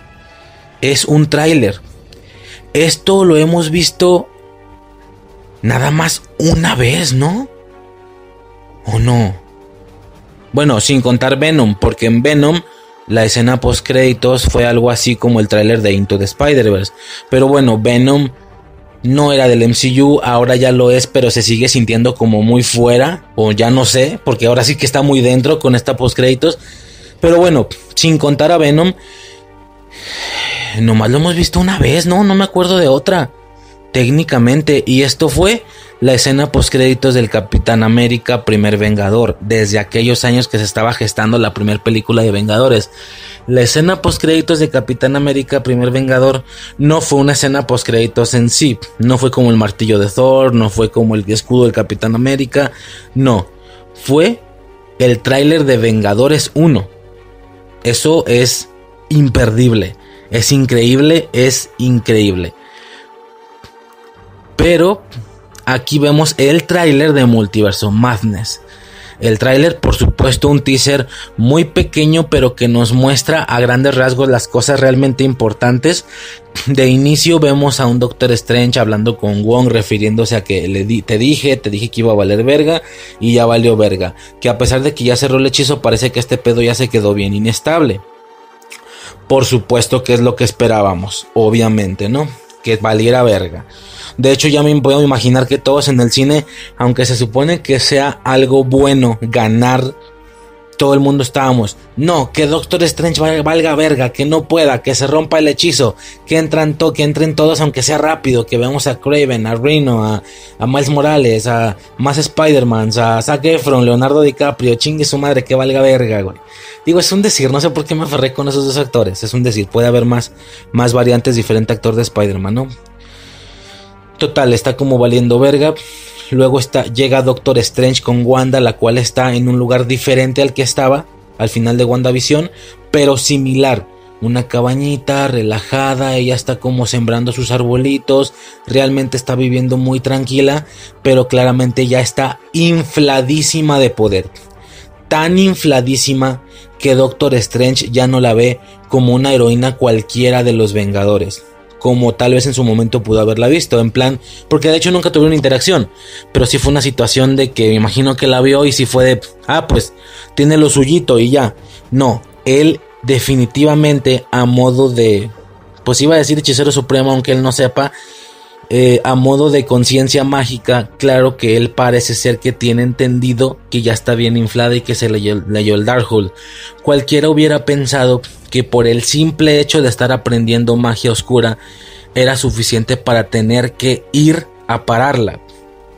es un tráiler. Esto lo hemos visto nada más una vez, ¿no? ¿O no? Bueno, sin contar Venom, porque en Venom la escena post créditos fue algo así como el tráiler de Into the Spider-Verse. Pero bueno, Venom no era del MCU, ahora ya lo es, pero se sigue sintiendo como muy fuera, o ya no sé, porque ahora sí que está muy dentro con esta post créditos. Pero bueno, sin contar a Venom, nomás lo hemos visto una vez, ¿no? No me acuerdo de otra. Técnicamente. Y esto fue la escena post créditos del Capitán América Primer Vengador. Desde aquellos años que se estaba gestando la primera película de Vengadores. La escena post créditos de Capitán América Primer Vengador no fue una escena post créditos en sí. No fue como el martillo de Thor. No fue como el escudo del Capitán América. No. Fue el tráiler de Vengadores 1. Eso es imperdible. Es increíble, es increíble. Pero aquí vemos el tráiler de Multiverso Madness. El tráiler, por supuesto, un teaser muy pequeño, pero que nos muestra a grandes rasgos las cosas realmente importantes. De inicio vemos a un Doctor Strange hablando con Wong, refiriéndose a que le te dije, te dije que iba a valer verga, y ya valió verga. Que a pesar de que ya cerró el hechizo, parece que este pedo ya se quedó bien inestable. Por supuesto que es lo que esperábamos, obviamente, ¿no? Que valiera verga. De hecho, ya me puedo imaginar que todos en el cine, aunque se supone que sea algo bueno ganar, todo el mundo estábamos. No, que Doctor Strange valga, verga, que no pueda, que se rompa el hechizo, que entran que entren todos aunque sea rápido, que veamos a Craven, a Reno, a, a Miles Morales, a más Spider-Man, a Zac Efron, Leonardo DiCaprio, chingue su madre, que valga verga, güey. Digo, es un decir, no sé por qué me aferré con esos dos actores. Es un decir, puede haber más, más variantes, diferente actor de Spider-Man, ¿no? Total, está como valiendo verga. Luego está, llega Doctor Strange con Wanda, la cual está en un lugar diferente al que estaba al final de WandaVision, pero similar. Una cabañita relajada, ella está como sembrando sus arbolitos, realmente está viviendo muy tranquila, pero claramente ya está infladísima de poder. Tan infladísima que Doctor Strange ya no la ve como una heroína cualquiera de los Vengadores, como tal vez en su momento pudo haberla visto, en plan, porque de hecho nunca tuvieron interacción, pero sí fue una situación de que me imagino que la vio y si fue de, ah, pues tiene lo suyito y ya. No, él definitivamente a modo de, pues iba a decir hechicero supremo, aunque él no sepa, eh, a modo de conciencia mágica, claro que él parece ser que tiene entendido que ya está bien inflada y que se leyó, leyó el Darkhold. Cualquiera hubiera pensado que por el simple hecho de estar aprendiendo magia oscura era suficiente para tener que ir a pararla.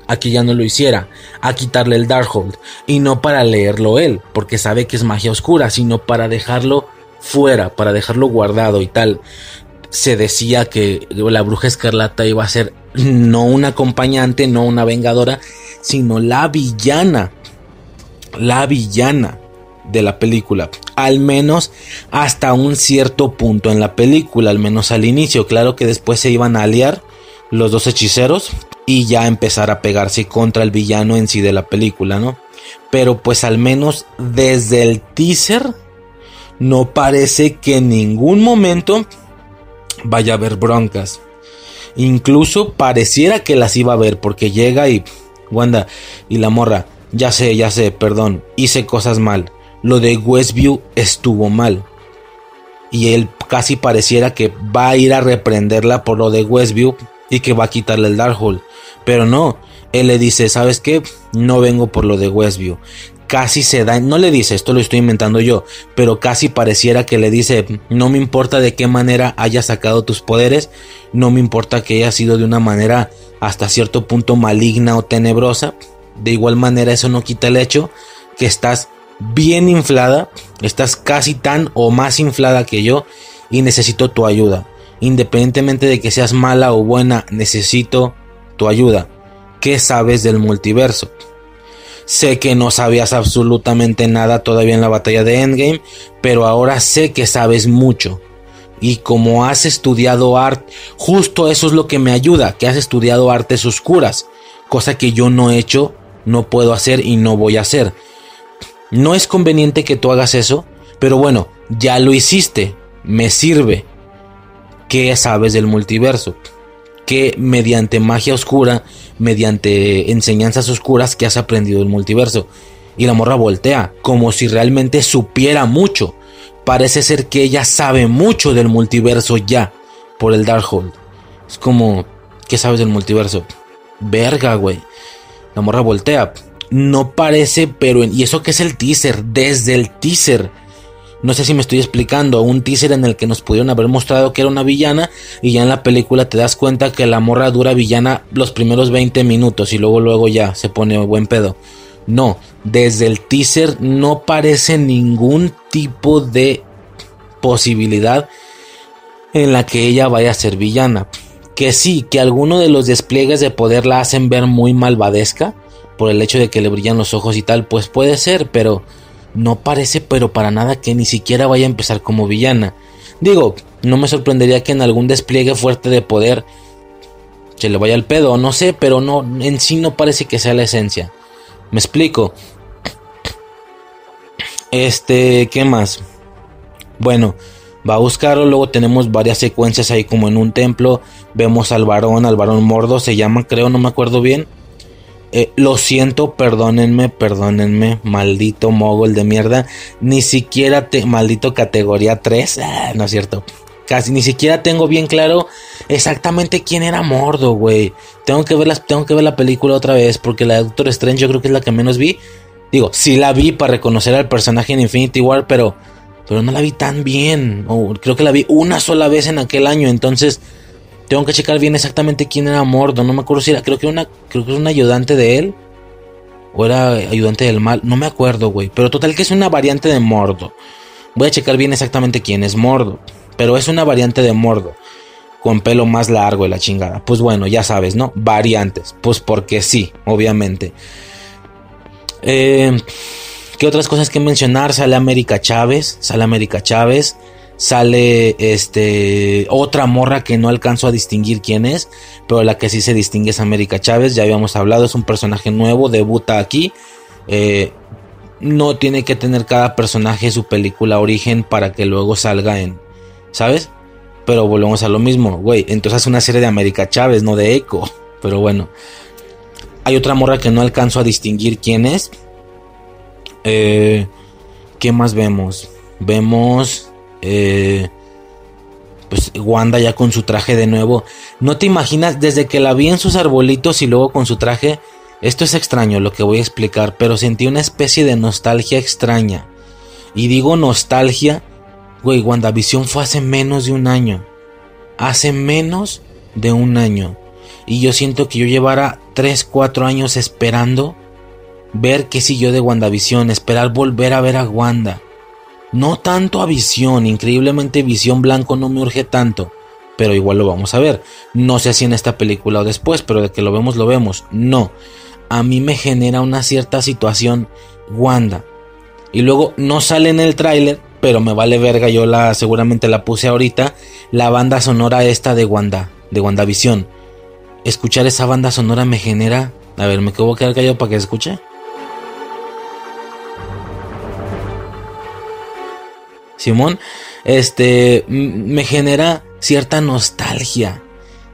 a que ya no lo hiciera, a quitarle el Darkhold, y no para leerlo él, porque sabe que es magia oscura, sino para dejarlo fuera, para dejarlo guardado y tal. Se decía que la bruja escarlata iba a ser no una acompañante, no una vengadora, sino la villana, la villana de la película, al menos hasta un cierto punto en la película, al menos al inicio, claro que después se iban a aliar los dos hechiceros y ya empezar a pegarse contra el villano en sí de la película, ¿no? Pero pues al menos desde el teaser no parece que en ningún momento vaya a haber broncas. Incluso pareciera que las iba a ver porque llega y Wanda y la morra, ya sé, ya sé, perdón, hice cosas mal. Lo de Westview estuvo mal. Y él casi pareciera que va a ir a reprenderla por lo de Westview y que va a quitarle el Darkhold. Pero no, él le dice, ¿sabes qué? No vengo por lo de Westview. Casi se da, no le dice, esto lo estoy inventando yo, pero casi pareciera que le dice, no me importa de qué manera hayas sacado tus poderes, no me importa que haya sido de una manera hasta cierto punto maligna o tenebrosa, de igual manera eso no quita el hecho que estás bien inflada, estás casi tan o más inflada que yo y necesito tu ayuda. Independientemente de que seas mala o buena, necesito tu ayuda. ¿Qué sabes del multiverso? Sé que no sabías absolutamente nada todavía en la batalla de Endgame, pero ahora sé que sabes mucho. Y como has estudiado arte, justo eso es lo que me ayuda, que has estudiado artes oscuras, cosa que yo no he hecho, no puedo hacer y no voy a hacer. No es conveniente que tú hagas eso, pero bueno, ya lo hiciste, me sirve. ¿Qué sabes del multiverso? Que mediante magia oscura, mediante enseñanzas oscuras que has aprendido del multiverso. Y la morra voltea, como si realmente supiera mucho. Parece ser que ella sabe mucho del multiverso ya, por el Darkhold. Es como, ¿qué sabes del multiverso? Verga, güey. La morra voltea. No parece, pero... y eso que es el teaser, desde el teaser no sé si me estoy explicando, un teaser en el que nos pudieron haber mostrado que era una villana y ya en la película te das cuenta que la morra dura villana los primeros 20 minutos y luego luego ya se pone buen pedo. No, desde el teaser no parece ningún tipo de posibilidad en la que ella vaya a ser villana. Que sí, que alguno de los despliegues de poder la hacen ver muy malvadesca por el hecho de que le brillan los ojos y tal, pues puede ser, pero no parece pero para nada que ni siquiera vaya a empezar como villana. Digo, no me sorprendería que en algún despliegue fuerte de poder se le vaya el pedo, no sé, pero no en sí no parece que sea la esencia. Me explico. Este, ¿qué más? Bueno, va a buscarlo, luego tenemos varias secuencias ahí como en un templo, vemos al varón, al varón mordo, se llama, creo, no me acuerdo bien eh, lo siento, perdónenme, perdónenme, maldito mogol de mierda. Ni siquiera te, maldito categoría 3, ah, no es cierto. Casi ni siquiera tengo bien claro exactamente quién era Mordo, güey. Tengo que ver tengo que ver la película otra vez porque la de Doctor Strange yo creo que es la que menos vi. Digo, sí la vi para reconocer al personaje en Infinity War, pero pero no la vi tan bien. creo que la vi una sola vez en aquel año, entonces tengo que checar bien exactamente quién era Mordo. No me acuerdo si era. Creo que era una. Creo que era un ayudante de él. O era ayudante del mal. No me acuerdo, güey. Pero total que es una variante de Mordo. Voy a checar bien exactamente quién es Mordo. Pero es una variante de Mordo. Con pelo más largo y la chingada. Pues bueno, ya sabes, ¿no? Variantes. Pues porque sí, obviamente. Eh, ¿Qué otras cosas que mencionar? Sale América Chávez. Sale América Chávez sale este otra morra que no alcanzo a distinguir quién es, pero la que sí se distingue es América Chávez, ya habíamos hablado, es un personaje nuevo, debuta aquí. Eh, no tiene que tener cada personaje su película origen para que luego salga en, ¿sabes? Pero volvemos a lo mismo, güey, entonces es una serie de América Chávez, no de Echo, pero bueno. Hay otra morra que no alcanzo a distinguir quién es. Eh, ¿Qué más vemos? Vemos eh, pues Wanda ya con su traje de nuevo. No te imaginas, desde que la vi en sus arbolitos y luego con su traje, esto es extraño lo que voy a explicar, pero sentí una especie de nostalgia extraña. Y digo nostalgia, güey, WandaVision fue hace menos de un año. Hace menos de un año. Y yo siento que yo llevara 3, 4 años esperando ver qué siguió de WandaVision, esperar volver a ver a Wanda. No tanto a Visión, increíblemente Visión Blanco no me urge tanto, pero igual lo vamos a ver. No sé si en esta película o después, pero de que lo vemos, lo vemos. No, a mí me genera una cierta situación Wanda. Y luego no sale en el tráiler, pero me vale verga, yo la seguramente la puse ahorita, la banda sonora esta de Wanda, de WandaVision. Escuchar esa banda sonora me genera, a ver, me quedo quedar callado para que escuche. Simón, este me genera cierta nostalgia.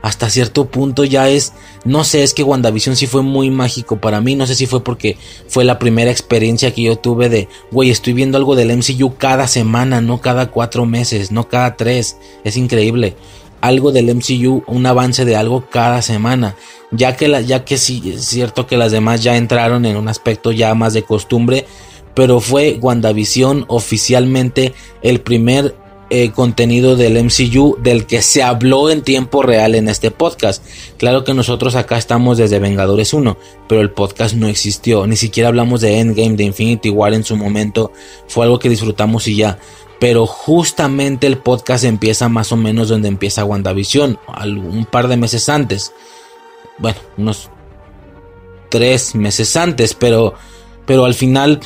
Hasta cierto punto ya es, no sé, es que WandaVision sí fue muy mágico para mí, no sé si fue porque fue la primera experiencia que yo tuve de, güey, estoy viendo algo del MCU cada semana, no cada cuatro meses, no cada tres, es increíble. Algo del MCU, un avance de algo cada semana, ya que, la, ya que sí es cierto que las demás ya entraron en un aspecto ya más de costumbre, pero fue WandaVision oficialmente el primer eh, contenido del MCU del que se habló en tiempo real en este podcast. Claro que nosotros acá estamos desde Vengadores 1, pero el podcast no existió, ni siquiera hablamos de Endgame, de Infinity War en su momento, fue algo que disfrutamos y ya. Pero justamente el podcast empieza más o menos donde empieza WandaVision, un par de meses antes. Bueno, unos tres meses antes, pero, pero al final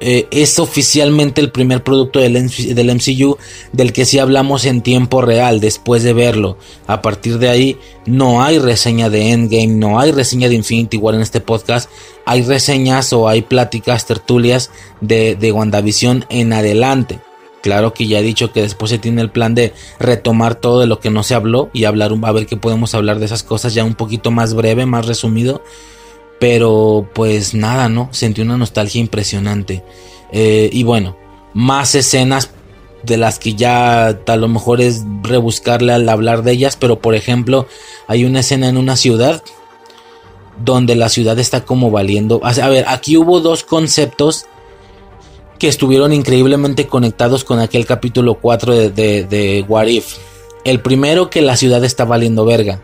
eh, es oficialmente el primer producto del, MCU del que sí hablamos en tiempo real después de verlo. A partir de ahí no hay reseña de Endgame, no hay reseña de Infinity War en este podcast. Hay reseñas o hay pláticas, tertulias de, de WandaVision en adelante. Claro que ya he dicho que después se tiene el plan de retomar todo de lo que no se habló y hablar, a ver qué podemos hablar de esas cosas ya un poquito más breve, más resumido. Pero pues nada, ¿no? Sentí una nostalgia impresionante. Eh, y bueno, más escenas de las que ya a lo mejor es rebuscarle al hablar de ellas, pero por ejemplo hay una escena en una ciudad donde la ciudad está como valiendo. A ver, aquí hubo dos conceptos que estuvieron increíblemente conectados con aquel capítulo 4 de, de, de What If. El primero que la ciudad está valiendo verga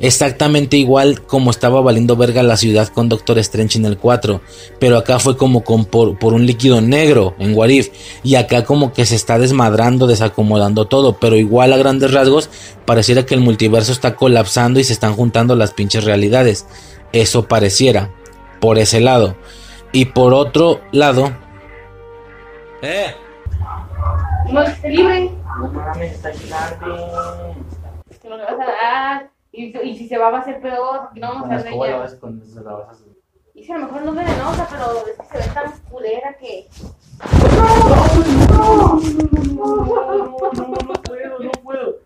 exactamente igual como estaba valiendo verga la ciudad con Doctor Strange en el 4, pero acá fue como con, por, un líquido negro en Warif y acá como que se está desmadrando, desacomodando todo, pero igual a grandes rasgos pareciera que el multiverso está colapsando y se están juntando las pinches realidades. Eso pareciera por ese lado. Y por otro lado, eh no libre. No mames, está Que no le vas a dar. Y, y si se va, va a ser peor, no ella. Con se la vas a subir. Y si a lo mejor no es venenosa, pero es que se ve tan culera que. ¡No! ¡No! No, puedo, no puedo.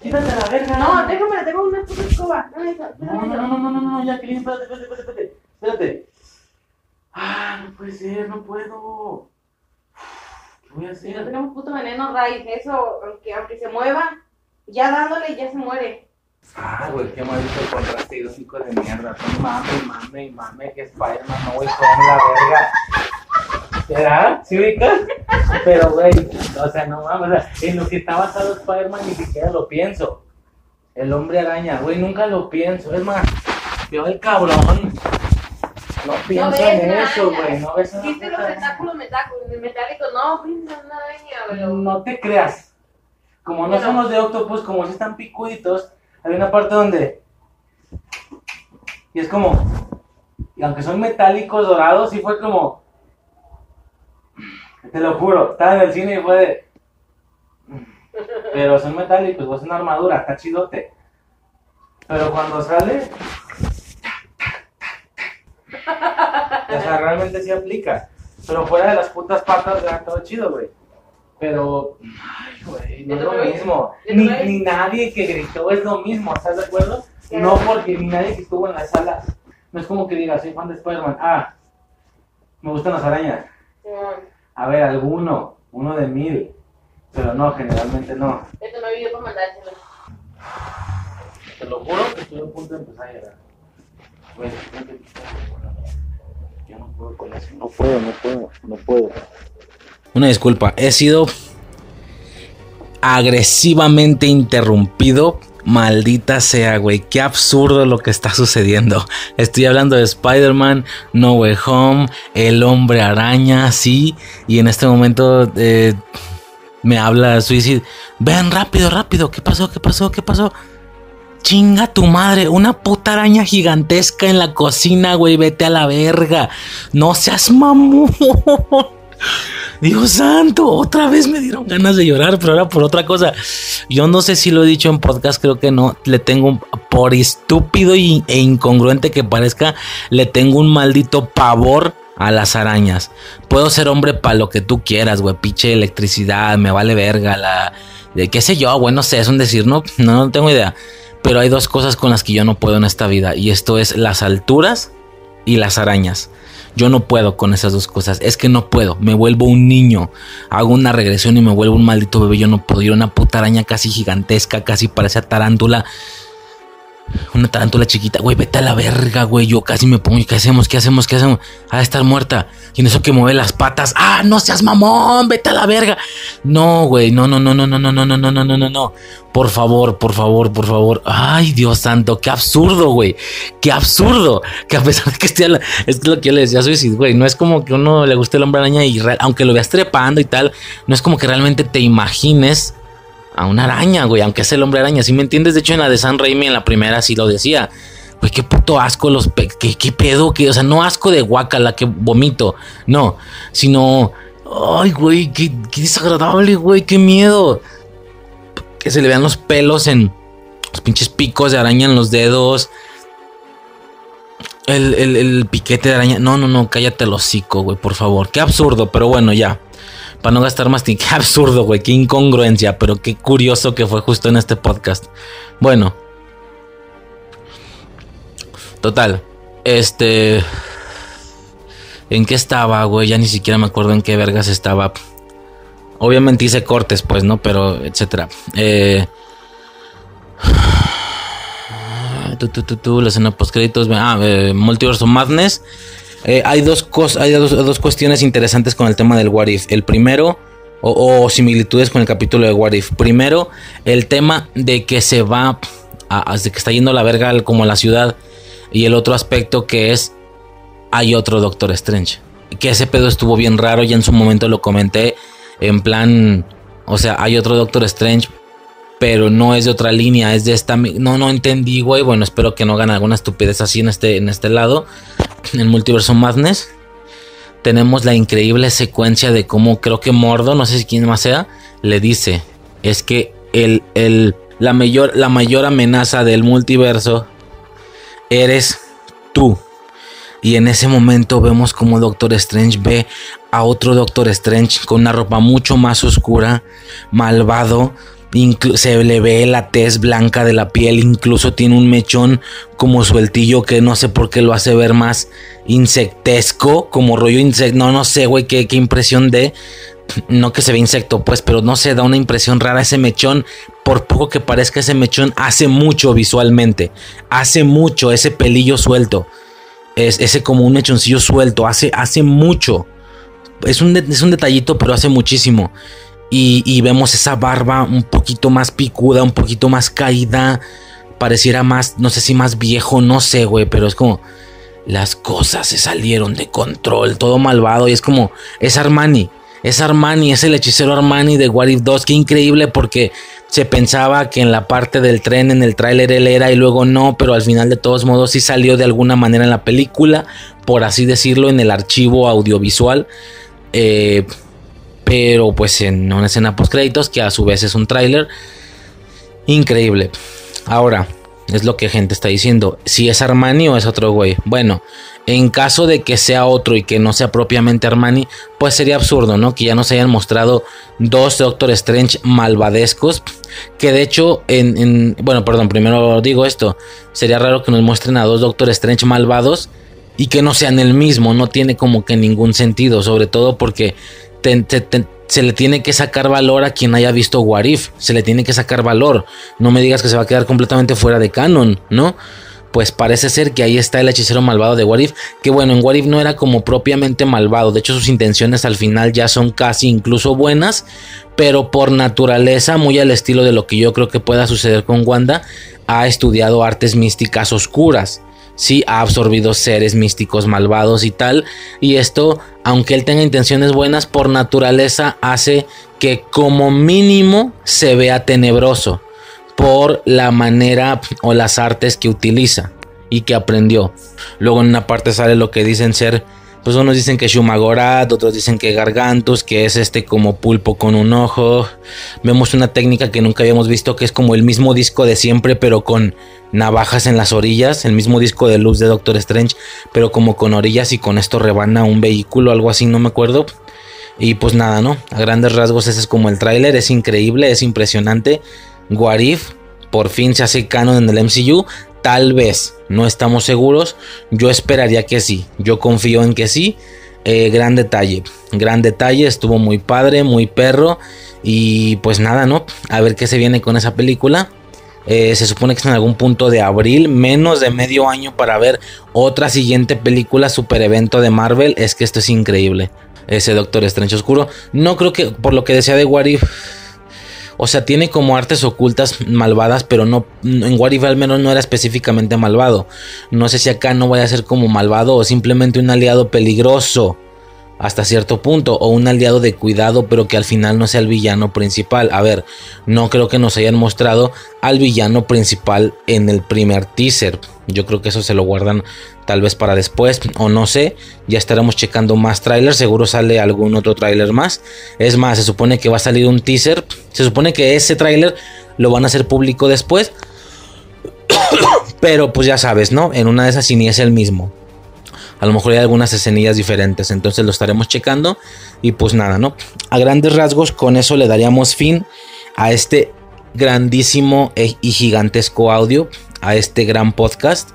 Quítate la verga. No, déjame, tengo una puta escoba. No, no, no, no, no, no, ya, Kelly, espérate, espérate, espérate, espérate. Ah, no puede ser, no puedo. ¿Qué voy a hacer? Si no tenemos puto veneno, Ray, eso, aunque, aunque se mueva, ya dándole, ya se muere. Ah, güey, qué maldito contraste idónico de mierda. Mame, mame, mame, que Spider-Man, no, güey, con la verga. ¿Será? ¿Sí ubicas? Pero, güey, o sea, no mames, o sea, en lo que está basado Spider-Man ni siquiera lo pienso. El hombre araña, güey, nunca lo pienso. Es más, veo el cabrón. No pienso en eso, güey. No ves los tentáculos metálicos, no, güey, no una araña, pero. No te creas. Como no somos de Octopus, como si están picuditos, hay una parte donde. Y es como. Y aunque son metálicos dorados, y fue como. Te lo juro, estaba en el cine y fue de. Pero son metálicos, pues es una armadura, está chidote. Pero cuando sale. O sea, realmente sí aplica. Pero fuera de las putas patas, era todo chido, güey. Pero, ay, güey, no es lo mismo. Ni, ni nadie que gritó es lo mismo, ¿estás de acuerdo? No porque ni nadie que estuvo en la sala. No es como que diga, soy fan de Spider-Man. Ah, me gustan las arañas. A ver, alguno, uno de mil. Pero no, generalmente no. Esto no video para mandárselo. Te lo juro que estoy a punto de empezar a llorar. Güey, yo no puedo con eso. No puedo, no puedo, no puedo. Una disculpa, he sido agresivamente interrumpido Maldita sea, güey. Qué absurdo lo que está sucediendo. Estoy hablando de Spider-Man, No Way Home, El Hombre Araña, sí. Y en este momento eh, me habla Suicide. Ven rápido, rápido. ¿Qué pasó? ¿Qué pasó? ¿Qué pasó? Chinga tu madre, una puta araña gigantesca en la cocina, güey. Vete a la verga. No seas mamón. Dios santo, otra vez me dieron ganas de llorar, pero ahora por otra cosa. Yo no sé si lo he dicho en podcast, creo que no. Le tengo, por estúpido e incongruente que parezca, le tengo un maldito pavor a las arañas. Puedo ser hombre para lo que tú quieras, güey. Piche electricidad, me vale verga, la. De qué sé yo, güey, no sé, es un decir, no, no, no tengo idea. Pero hay dos cosas con las que yo no puedo en esta vida. Y esto es las alturas y las arañas. Yo no puedo con esas dos cosas. Es que no puedo. Me vuelvo un niño. Hago una regresión y me vuelvo un maldito bebé. Yo no puedo ir a una puta araña casi gigantesca, casi parece tarántula. Una tarántula chiquita, güey, vete a la verga, güey. Yo casi me pongo, ¿qué hacemos? ¿Qué hacemos? ¿Qué hacemos? Ha de estar muerta. Y en eso que mueve las patas, ¡ah, no seas mamón! ¡Vete a la verga! No, güey, no, no, no, no, no, no, no, no, no, no, no, no, no. Por favor, por favor, por favor. Ay, Dios santo, qué absurdo, güey. Qué absurdo. Que a pesar de que esté, es lo que yo le decía a Suicide, güey. No es como que uno le guste el hombre araña y aunque lo veas trepando y tal, no es como que realmente te imagines a una araña, güey, aunque es el hombre araña, ¿sí me entiendes? De hecho, en la de San Raimi, en la primera, sí lo decía. Güey, qué puto asco los... Pe ¿qué, ¿Qué pedo? Que, o sea, no asco de la que vomito, no, sino... Ay, güey, qué, desagradable, güey, qué miedo. Que se le vean los pelos en los pinches picos de araña en los dedos. El, el, el piquete de araña. No, no, no, cállate el hocico, güey, por favor. Qué absurdo, pero bueno, ya para no gastar más tiempo. Qué absurdo, güey, qué incongruencia, pero qué curioso que fue justo en este podcast. Bueno. Total. Este... ¿En qué estaba, güey? Ya ni siquiera me acuerdo en qué vergas estaba. Obviamente hice cortes, pues, ¿no? Pero, etcétera. Eh... Tú, tú, la escena post créditos. Ah, eh, Multiverso Madness. Eh, hay dos cosas, hay dos, cuestiones interesantes con el tema del What If. El primero, o, similitudes con el capítulo de What If. Primero, el tema de que se va, a, de que está yendo la verga como la ciudad. Y el otro aspecto que es, hay otro Doctor Strange. Que ese pedo estuvo bien raro, y en su momento lo comenté. En plan, o sea, hay otro Doctor Strange, pero no es de otra línea, es de esta. No, no entendí, güey. Bueno, espero que no hagan alguna estupidez así en este, en este lado en multiverso Madness tenemos la increíble secuencia de cómo creo que Mordo, no sé si quién más sea, le dice, es que el, el, la, mayor, la mayor amenaza del multiverso eres tú. Y en ese momento vemos como Doctor Strange ve a otro Doctor Strange con una ropa mucho más oscura, malvado, se le ve la tez blanca de la piel, incluso tiene un mechón como sueltillo que no sé por qué lo hace ver más insectesco, como rollo insecto, no, no sé, güey, qué, qué impresión de, no que se ve insecto, pues, pero no se da una impresión rara ese mechón, por poco que parezca ese mechón, hace mucho visualmente, hace mucho ese pelillo suelto, es ese como un mechoncillo suelto, hace, hace mucho, es un, es un detallito, pero hace muchísimo. Y, vemos esa barba un poquito más picuda, un poquito más caída. Pareciera más, no sé si más viejo, no sé, güey, pero es como las cosas se salieron de control, todo malvado. Y es como, es Armani, es Armani, es el hechicero Armani de What If 2. Qué increíble porque se pensaba que en la parte del tren, en el tráiler él era y luego no, pero al final de todos modos sí salió de alguna manera en la película, por así decirlo, en el archivo audiovisual. Eh, pero pues en una escena post créditos que a su vez es un tráiler increíble. Ahora, es lo que gente está diciendo, si es Armani o es otro güey. Bueno, en caso de que sea otro y que no sea propiamente Armani, pues sería absurdo, ¿no? Que ya nos hayan mostrado dos Doctor Strange malvadescos. Que de hecho, en, en, Bueno, perdón, primero digo esto. Sería raro que nos muestren a dos Doctor Strange malvados y que no sean el mismo. No tiene como que ningún sentido. Sobre todo porque se le tiene que sacar valor a quien haya visto Warif. Se le tiene que sacar valor. No me digas que se va a quedar completamente fuera de canon, ¿no? pues parece ser que ahí está el hechicero malvado de Warif, que bueno, en Warif no era como propiamente malvado, de hecho sus intenciones al final ya son casi incluso buenas, pero por naturaleza, muy al estilo de lo que yo creo que pueda suceder con Wanda, ha estudiado artes místicas oscuras. Sí, ha absorbido seres místicos malvados y tal. Y esto, aunque él tenga intenciones buenas, por naturaleza hace que como mínimo se vea tenebroso por la manera o las artes que utiliza y que aprendió. Luego en una parte sale lo que dicen ser, pues unos dicen que Shumagorat, otros dicen que Gargantus, que es este como pulpo con un ojo. Vemos una técnica que nunca habíamos visto que es como el mismo disco de siempre pero con navajas en las orillas, el mismo disco de luz de Doctor Strange, pero como con orillas y con esto rebana un vehículo, algo así, no me acuerdo. Y pues nada, ¿no? A grandes rasgos ese es como el tráiler, es increíble, es impresionante. Guarif por fin se hace canon en el MCU. Tal vez, no estamos seguros. Yo esperaría que sí. Yo confío en que sí. Eh, gran detalle, gran detalle. Estuvo muy padre, muy perro. Y pues nada, ¿no? A ver qué se viene con esa película. Eh, se supone que es en algún punto de abril, menos de medio año para ver otra siguiente película, super evento de Marvel. Es que esto es increíble. Ese Doctor Estrecho Oscuro. No creo que, por lo que decía de Warif o sea, tiene como artes ocultas malvadas, pero no. En What al menos no era específicamente malvado. No sé si acá no vaya a ser como malvado o simplemente un aliado peligroso hasta cierto punto o un aliado de cuidado pero que al final no sea el villano principal. A ver, no creo que nos hayan mostrado al villano principal en el primer teaser. Yo creo que eso se lo guardan tal vez para después o no sé. Ya estaremos checando más trailers, seguro sale algún otro trailer más. Es más, se supone que va a salir un teaser. Se supone que ese trailer lo van a hacer público después. Pero pues ya sabes, ¿no? En una de esas sí ni es el mismo. A lo mejor hay algunas escenillas diferentes, entonces lo estaremos checando. Y pues nada, ¿no? A grandes rasgos, con eso le daríamos fin a este grandísimo e- y gigantesco audio, a este gran podcast.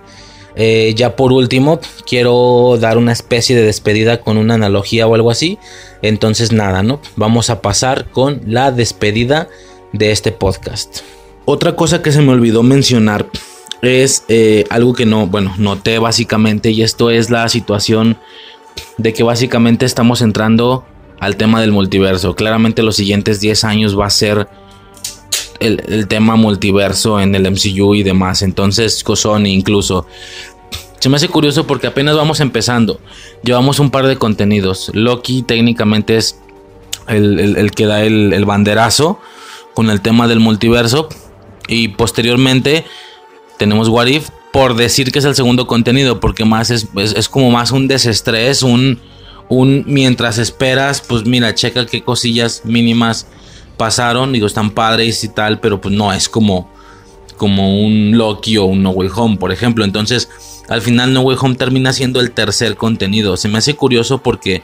Eh, ya por último, quiero dar una especie de despedida con una analogía o algo así. Entonces nada, ¿no? Vamos a pasar con la despedida de este podcast. Otra cosa que se me olvidó mencionar es eh, algo que no, bueno, noté básicamente y esto es la situación de que básicamente estamos entrando al tema del multiverso. Claramente los siguientes 10 años va a ser el, tema multiverso en el MCU y demás. Entonces, Sony incluso. Se me hace curioso porque apenas vamos empezando. Llevamos un par de contenidos. Loki técnicamente es el, el que da el banderazo con el tema del multiverso. Y posteriormente tenemos What If por decir que es el segundo contenido, porque más es, es, como más un desestrés, un, un mientras esperas, pues mira, checa qué cosillas mínimas pasaron, digo, están padres y tal, pero pues no es como, como un Loki o un No Way Home, por ejemplo. Entonces, al final No Way Home termina siendo el tercer contenido. Se me hace curioso porque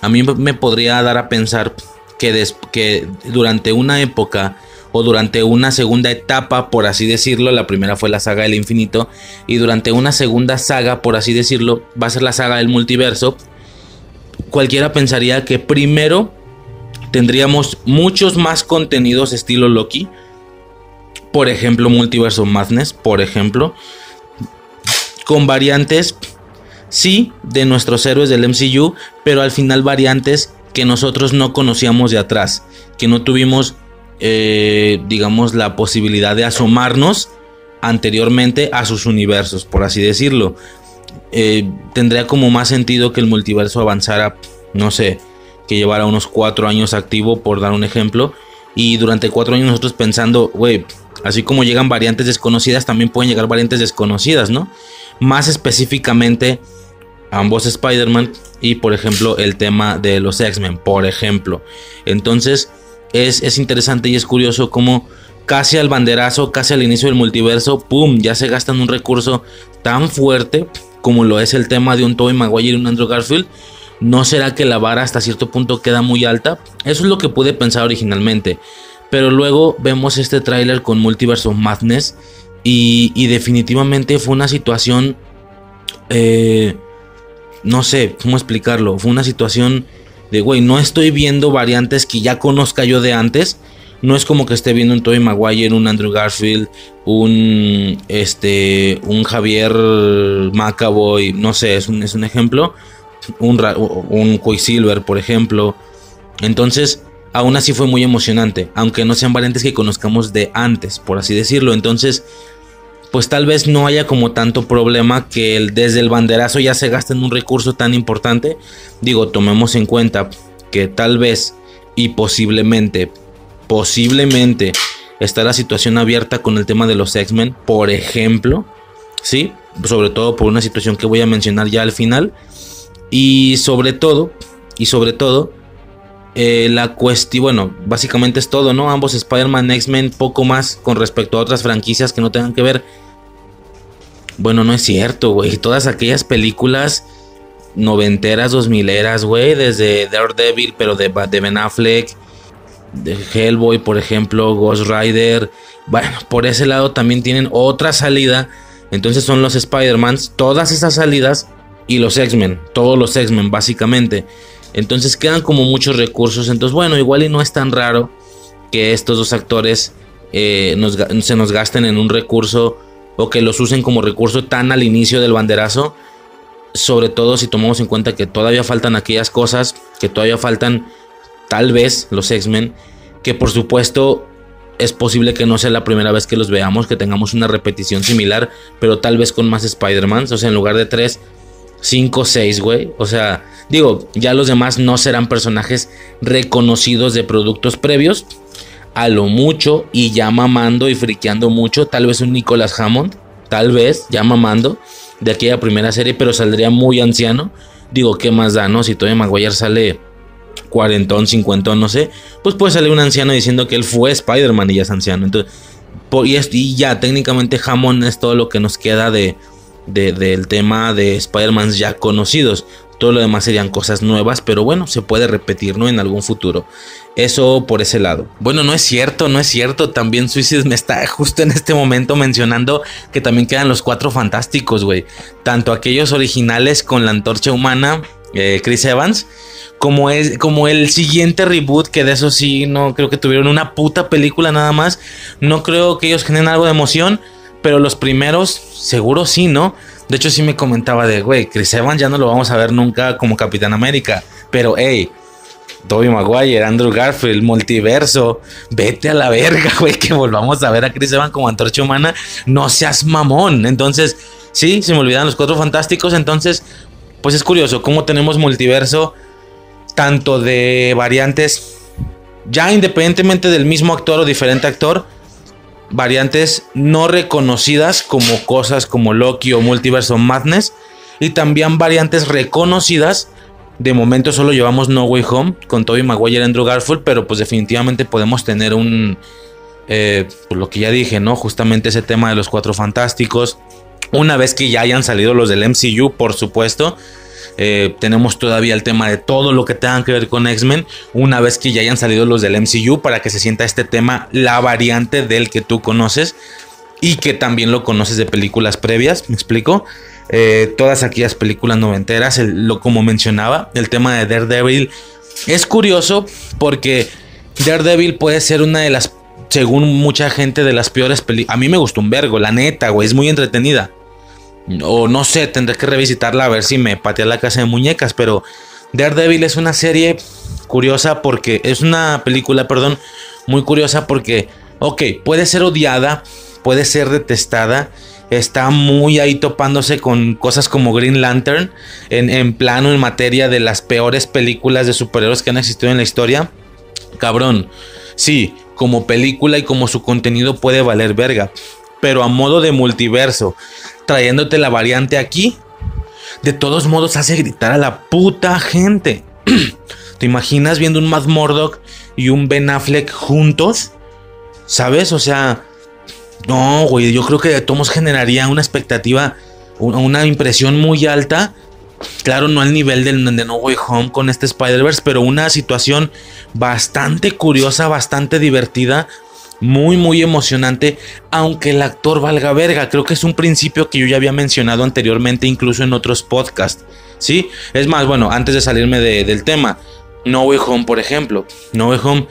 a mí me podría dar a pensar que, que durante una época o durante una segunda etapa, por así decirlo, la primera fue la saga del infinito, y durante una segunda saga, por así decirlo, va a ser la saga del multiverso, cualquiera pensaría que primero tendríamos muchos más contenidos estilo Loki, por ejemplo, Multiverso Madness, por ejemplo, con variantes, sí, de nuestros héroes del MCU, pero al final variantes que nosotros no conocíamos de atrás, que no tuvimos eh, digamos, la posibilidad de asomarnos anteriormente a sus universos, por así decirlo. Eh, tendría como más sentido que el multiverso avanzara, no sé, que llevara unos cuatro años activo, por dar un ejemplo, y durante cuatro años nosotros pensando, güey, así como llegan variantes desconocidas, también pueden llegar variantes desconocidas, ¿no? Más específicamente, ambos Spider-Man y, por ejemplo, el tema de los X-Men, por ejemplo. Entonces, es, interesante y es curioso cómo casi al banderazo, casi al inicio del multiverso, ¡pum! Ya se gastan un recurso tan fuerte como lo es el tema de un Tobey Maguire y un Andrew Garfield. ¿No será que la vara hasta cierto punto queda muy alta? Eso es lo que pude pensar originalmente. Pero luego vemos este tráiler con Multiverse of Madness y, definitivamente fue una situación... Eh, no sé cómo explicarlo. Fue una situación de, güey, no estoy viendo variantes que ya conozca yo de antes, No es como que esté viendo un Tobey Maguire, un Andrew Garfield, un este un Javier McAvoy, no sé, es un, es un ejemplo, un, un Quicksilver, por ejemplo. Entonces, aún así fue muy emocionante, aunque no sean variantes que conozcamos de antes, por así decirlo. Entonces, pues tal vez no haya como tanto problema que desde el banderazo ya se gaste en un recurso tan importante. Digo, tomemos en cuenta que tal vez y posiblemente, posiblemente está la situación abierta con el tema de los X-Men, por ejemplo, ¿sí? Sobre todo por una situación que voy a mencionar ya al final. Y sobre todo, y sobre todo, eh, la cuestión, bueno, básicamente es todo, ¿no? Ambos Spider-Man, X-Men, poco más con respecto a otras franquicias que no tengan que ver. Bueno, no es cierto, güey. Todas aquellas películas noventeras, dos mileras, güey, desde Daredevil, pero de, de Ben Affleck, de Hellboy, por ejemplo, Ghost Rider. Bueno, por ese lado también tienen otra salida. Entonces son los Spider-Mans, todas esas salidas y los X-Men, todos los X-Men básicamente. Entonces quedan como muchos recursos. Entonces, bueno, igual y no es tan raro que estos dos actores eh, se nos gasten en un recurso o que los usen como recurso tan al inicio del banderazo. Sobre todo si tomamos en cuenta que todavía faltan aquellas cosas, que todavía faltan tal vez los X-Men, que por supuesto es posible que no sea la primera vez que los veamos, que tengamos una repetición similar, pero tal vez con más Spider-Man, o sea, en lugar de 3, 5, 6, güey. O sea, digo, ya los demás no serán personajes reconocidos de productos previos. A lo mucho y ya mamando y friqueando mucho. Tal vez un Nicolas Hammond. Tal vez ya mamando de aquella primera serie, pero saldría muy anciano. Digo, ¿qué más da, no? Si Tobey Maguire sale cuarentón, cincuentón, no sé. Pues puede salir un anciano diciendo que él fue Spider-Man y ya es anciano. Entonces, y ya técnicamente Hammond es todo lo que nos queda de, del tema de Spider-Man ya conocidos. Todo lo demás serían cosas nuevas, pero bueno, se puede repetir, ¿no? En algún futuro. Eso por ese lado. Bueno, no es cierto, no es cierto. También Suicide me está justo en este momento mencionando que también quedan los cuatro fantásticos, güey. Tanto aquellos originales con la antorcha humana, eh, Chris Evans, como, es, como el siguiente reboot, que de eso sí, no creo que tuvieron una puta película nada más. No creo que ellos generen algo de emoción. Pero los primeros, seguro sí, ¿no? De hecho, sí me comentaba de, güey, Chris Evans ya no lo vamos a ver nunca como Capitán América. Pero, hey, Tobey Maguire, Andrew Garfield, multiverso, vete a la verga, güey, que volvamos a ver a Chris Evans como antorcha humana. No seas mamón. Entonces, sí, se me olvidan los cuatro fantásticos. Entonces, pues es curioso cómo tenemos multiverso tanto de variantes, ya independientemente del mismo actor o diferente actor variantes no reconocidas como cosas como Loki o Multiverso Madness y también variantes reconocidas. De momento solo llevamos No Way Home con Tobey Maguire y Andrew Garfield, pero pues definitivamente podemos tener un, eh, pues lo que ya dije, ¿no? Justamente ese tema de los cuatro fantásticos. Una vez que ya hayan salido los del MCU, por supuesto, eh, tenemos todavía el tema de todo lo que tenga que ver con X-Men. Una vez que ya hayan salido los del MCU, para que se sienta este tema, la variante del que tú conoces y que también lo conoces de películas previas. ¿Me explico? Eh, todas aquellas películas noventeras, lo, como mencionaba, el tema de Daredevil es curioso porque Daredevil puede ser una de las, según mucha gente, de las peores películas. A mí me gustó un vergo, la neta, güey, es muy entretenida. O no sé, tendré que revisitarla a ver si me patea la casa de muñecas. Pero Daredevil es una serie curiosa porque. Es una película, perdón, muy curiosa porque. Ok, puede ser odiada, puede ser detestada. Está muy ahí topándose con cosas como Green Lantern. En, en plano, en materia de las peores películas de superhéroes que han existido en la historia. Cabrón. Sí, como película y como su contenido puede valer verga. Pero a modo de multiverso, trayéndote la variante aquí, de todos modos hace gritar a la puta gente. ¿Te imaginas viendo un Matt Murdock y un Ben Affleck juntos? ¿Sabes? O sea, no, güey, yo creo que de todos generaría una expectativa, una impresión muy alta. Claro, no al nivel de No Way Home con este Spider-Verse, pero una situación bastante curiosa, bastante divertida muy muy emocionante, aunque el actor valga verga. Creo que es un principio que yo ya había mencionado anteriormente, incluso en otros podcasts. ¿Sí? Es más, bueno, antes de salirme del tema, No Way Home, por ejemplo. No Way Home,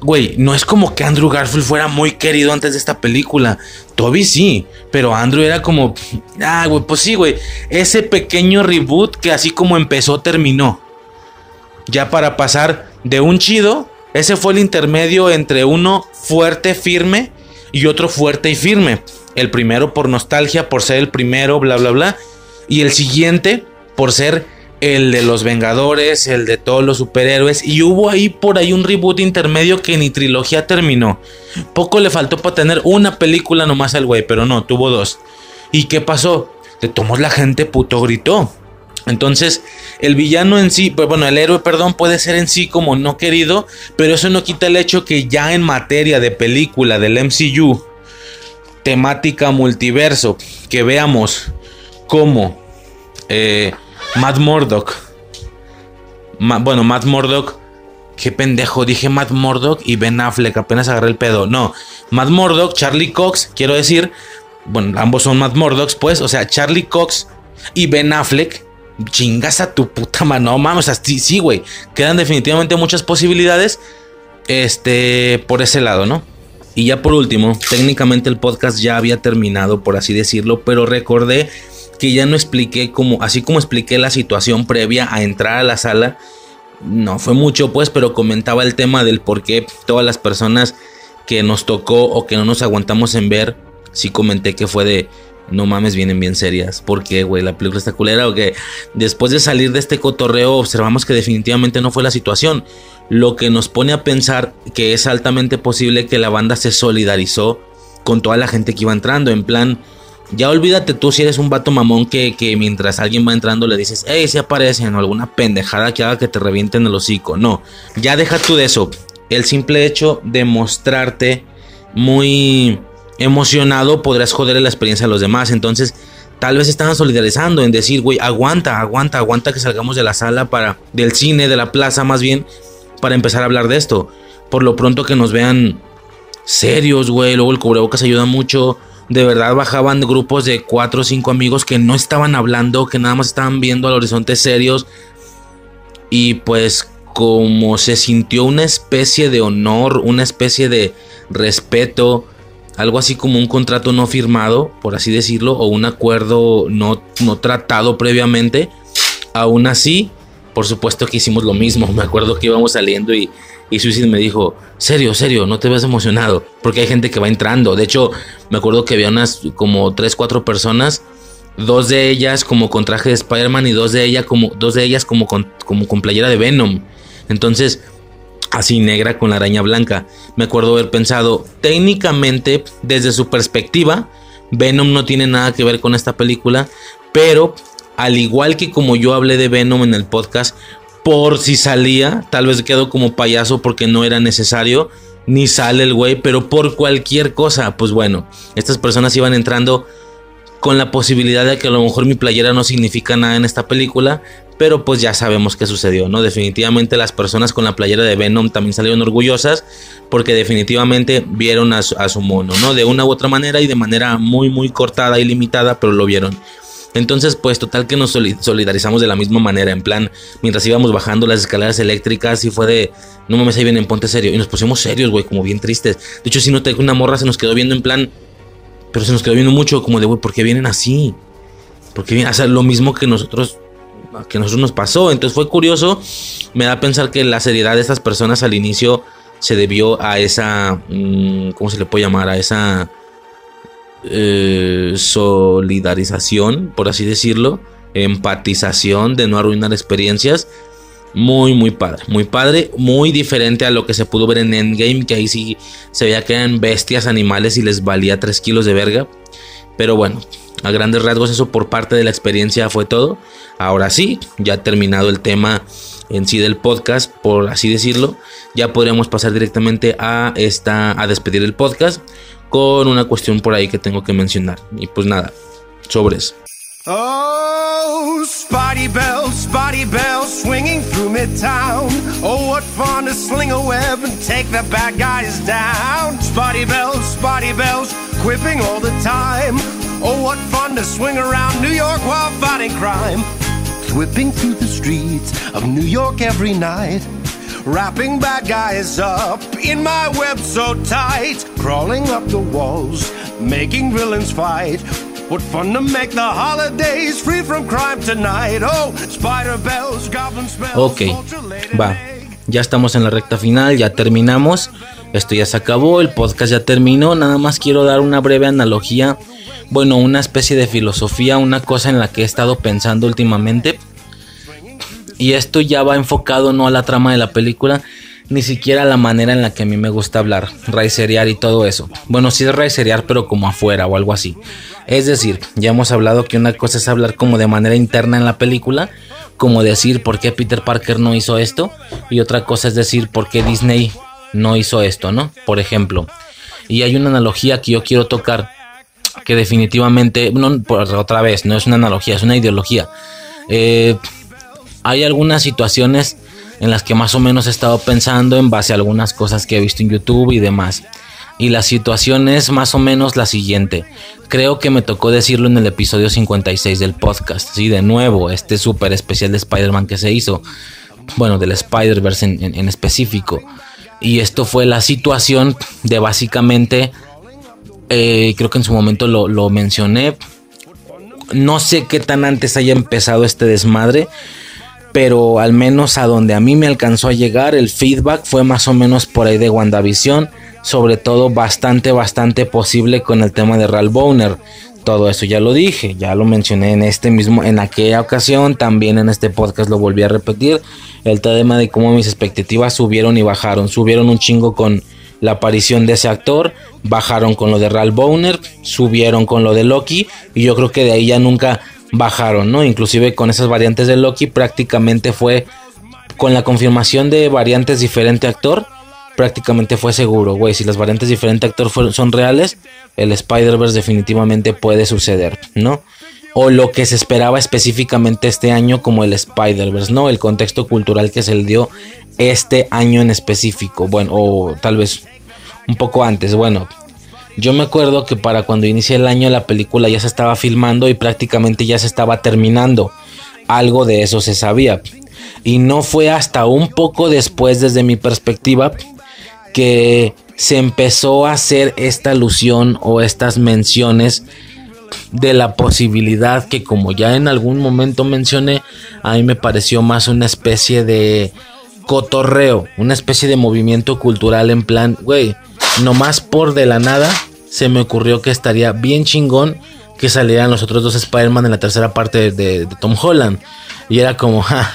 güey, no es como que Andrew Garfield fuera muy querido antes de esta película. Toby sí, pero Andrew era como, ah, güey, pues sí, güey, ese pequeño reboot que así como empezó, terminó. Ya para pasar de un chido, ese fue el intermedio entre uno fuerte, firme y otro fuerte y firme. El primero por nostalgia, por ser el primero, bla, bla, bla. Y el siguiente por ser el de los Vengadores, el de todos los superhéroes. Y hubo ahí por ahí un reboot intermedio que ni trilogía terminó. Poco le faltó para tener una película nomás al güey, pero no, tuvo dos. ¿Y qué pasó? De tomos la gente puto gritó. Entonces, el villano en sí, pues, bueno, el héroe, perdón, puede ser en sí como no querido, pero eso no quita el hecho que ya en materia de película del MCU, temática multiverso, que veamos cómo eh, Matt Murdock, bueno, Matt Murdock, qué pendejo, dije Matt Murdock y Ben Affleck, apenas agarré el pedo, no, Matt Murdock, Charlie Cox, quiero decir, bueno, ambos son Matt Murdocks, pues, o sea, Charlie Cox y Ben Affleck chingas a tu puta mano. No mames, así sí, güey. Quedan definitivamente muchas posibilidades. Este, por ese lado, ¿no? Y ya por último, técnicamente el podcast ya había terminado, por así decirlo, pero recordé que ya no expliqué como, así como expliqué la situación previa a entrar a la sala. No fue mucho, pues, pero comentaba el tema del por qué todas las personas que nos tocó o que no nos aguantamos en ver, sí comenté que fue de no mames, vienen bien serias. ¿Por qué, güey? La película está culera después de salir de este cotorreo observamos que definitivamente no fue la situación. Lo que nos pone a pensar que es altamente posible que la banda se solidarizó con toda la gente que iba entrando. En plan, ya olvídate tú si eres un vato mamón que, que mientras alguien va entrando le dices, hey, se aparecen o alguna pendejada que haga que te revienten el hocico. No, ya deja tú de eso. El simple hecho de mostrarte muy emocionado podrás joder la experiencia de los demás. Entonces, tal vez estaban solidarizando en decir, güey, aguanta, aguanta, aguanta que salgamos de la sala para, del cine, de la plaza más bien, para empezar a hablar de esto. Por lo pronto que nos vean serios, güey. Luego el cubrebocas ayuda mucho. De verdad bajaban grupos de cuatro o cinco amigos que no estaban hablando, que nada más estaban viendo al horizonte serios. Y pues como se sintió una especie de honor, una especie de respeto, algo así como un contrato no firmado, por así decirlo, o un acuerdo no, no tratado previamente. Aún así, por supuesto que hicimos lo mismo. Me acuerdo que íbamos saliendo y, y Suicide me dijo, serio, serio, no te ves emocionado, porque hay gente que va entrando. De hecho, me acuerdo que había unas como 3, 4 personas, dos de ellas como con traje de Spider-Man y dos de, ella como, dos de ellas como con, como con playera de Venom. Entonces, así negra con araña blanca. Me acuerdo haber pensado, técnicamente, desde su perspectiva, Venom no tiene nada que ver con esta película, pero al igual que como yo hablé de Venom en el podcast, por si salía, tal vez quedo como payaso porque no era necesario, ni sale el güey, pero por cualquier cosa, pues bueno, estas personas iban entrando con la posibilidad de que a lo mejor mi playera no significa nada en esta película, pero pues ya sabemos qué sucedió, ¿no? Definitivamente las personas con la playera de Venom también salieron orgullosas porque definitivamente vieron a su, mono, ¿no? De una u otra manera y de manera muy, muy cortada y limitada, pero lo vieron. Entonces, pues total que nos solidarizamos de la misma manera, en plan, mientras íbamos bajando las escaleras eléctricas y fue de, no mames, ahí vienen, ponte serio. Y nos pusimos serios, güey, como bien tristes. De hecho, si no te una morra se nos quedó viendo en plan, pero se nos quedó viendo mucho como de, güey, ¿por qué vienen así? Porque vienen, o sea, lo mismo que nosotros que a nosotros nos pasó. Entonces fue curioso. Me da a pensar que la seriedad de estas personas al inicio se debió a esa. Mm, ¿Cómo se le puede llamar? A esa. Eh, solidarización, por así decirlo. Empatización de no arruinar experiencias. Muy, muy padre. Muy padre. Muy diferente a lo que se pudo ver en Endgame. Que ahí sí se veía que eran bestias animales y les valía 3 kilos de verga. Pero bueno, a grandes rasgos eso por parte de la experiencia fue todo. Ahora sí, ya terminado el tema en sí del podcast, por así decirlo, ya podríamos pasar directamente a esta a despedir el podcast con una cuestión por ahí que tengo que mencionar. Y pues nada, sobres. Oh, midtown. Oh, what fun to sling a web and take the bad guys down. Spotty Bells, Spotty Bells, quipping all the time. Oh, what fun to swing around New York while fighting crime. Whipping through the streets of New York every night. wrapping bad guys up in my web so tight, crawling up the walls, making villains fight. What fun to make the holidays free from crime tonight. Oh, spider bells, goblin. Ok, va. Ya estamos en la recta final, ya terminamos. Esto ya se acabó, el podcast ya terminó. Nada más quiero dar una breve analogía. Bueno, una especie de filosofía, una cosa en la que he estado pensando últimamente. Y esto ya va enfocado no a la trama de la película, ni siquiera la manera en la que a mí me gusta hablar, raicerear y todo eso. Bueno, sí es raicerear, pero como afuera o algo así. Es decir, ya hemos hablado que una cosa es hablar como de manera interna en la película, como decir por qué Peter Parker no hizo esto, y otra cosa es decir por qué Disney no hizo esto, ¿no? Por ejemplo. Y hay una analogía que yo quiero tocar, que definitivamente, no, otra vez, no es una analogía, es una ideología. Eh, hay algunas situaciones en las que más o menos he estado pensando en base a algunas cosas que he visto en YouTube y demás. Y la situación es más o menos la siguiente. Creo que me tocó decirlo en el episodio 56 del podcast. Sí, de nuevo, este súper especial de Spider-Man que se hizo. Bueno, del Spider-Verse en, específico. Y esto fue la situación de básicamente, eh, creo que en su momento lo, lo mencioné. No sé qué tan antes haya empezado este desmadre pero al menos a donde a mí me alcanzó a llegar el feedback fue más o menos por ahí de WandaVision, sobre todo bastante, bastante posible con el tema de Ralph Boner. Todo eso ya lo dije, ya lo mencioné en este mismo, en aquella ocasión, también en este podcast lo volví a repetir, el tema de cómo mis expectativas subieron y bajaron, subieron un chingo con la aparición de ese actor, bajaron con lo de Ralph Boner, subieron con lo de Loki y yo creo que de ahí ya nunca bajaron, ¿no? Inclusive con esas variantes de Loki prácticamente fue con la confirmación de variantes diferente actor, prácticamente fue seguro, güey, si las variantes diferente actor son reales, el Spider-Verse definitivamente puede suceder, ¿no? O lo que se esperaba específicamente este año como el Spider-Verse, ¿no? El contexto cultural que se le dio este año en específico, bueno, o tal vez un poco antes, bueno, yo me acuerdo que para cuando inicia el año la película ya se estaba filmando y prácticamente ya se estaba terminando. Algo de eso se sabía. Y no fue hasta un poco después desde mi perspectiva que se empezó a hacer esta alusión o estas menciones de la posibilidad que como ya en algún momento mencioné, a mí me pareció más una especie de cotorreo, una especie de movimiento cultural en plan, güey, nomás por de la nada se me ocurrió que estaría bien chingón que salieran los otros dos Spider-Man en la tercera parte de, Tom Holland. Y era como, ja,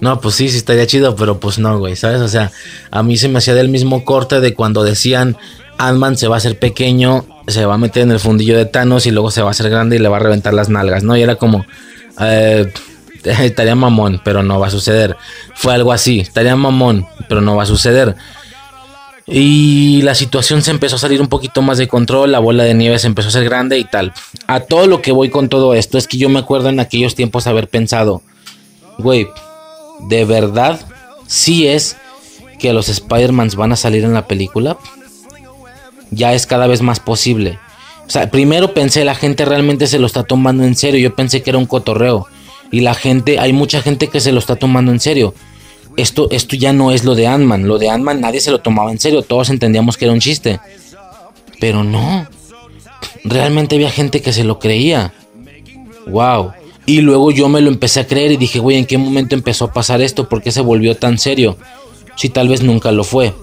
no, pues sí, sí estaría chido, pero pues no, güey, ¿sabes? O sea, a mí se me hacía del mismo corte de cuando decían Ant-Man se va a hacer pequeño, se va a meter en el fundillo de Thanos y luego se va a hacer grande y le va a reventar las nalgas, ¿no? Y era como, eh, estaría mamón, pero no va a suceder. Fue algo así, estaría mamón, pero no va a suceder. Y la situación se empezó a salir un poquito más de control, la bola de nieve se empezó a hacer grande y tal. A todo lo que voy con todo esto es que yo me acuerdo en aquellos tiempos haber pensado, güey, de verdad, sí es que los Spider-Mans van a salir en la película. Ya es cada vez más posible. O sea, primero pensé, la gente realmente se lo está tomando en serio. Yo pensé que era un cotorreo. Y la gente, hay mucha gente que se lo está tomando en serio esto, esto ya no es lo de Ant-Man. Lo de Ant-Man nadie se lo tomaba en serio. Todos entendíamos que era un chiste. Pero no. Realmente había gente que se lo creía. Wow. Y luego yo me lo empecé a creer y dije, güey, ¿en qué momento empezó a pasar esto? ¿Por qué se volvió tan serio? Si tal vez nunca lo fue.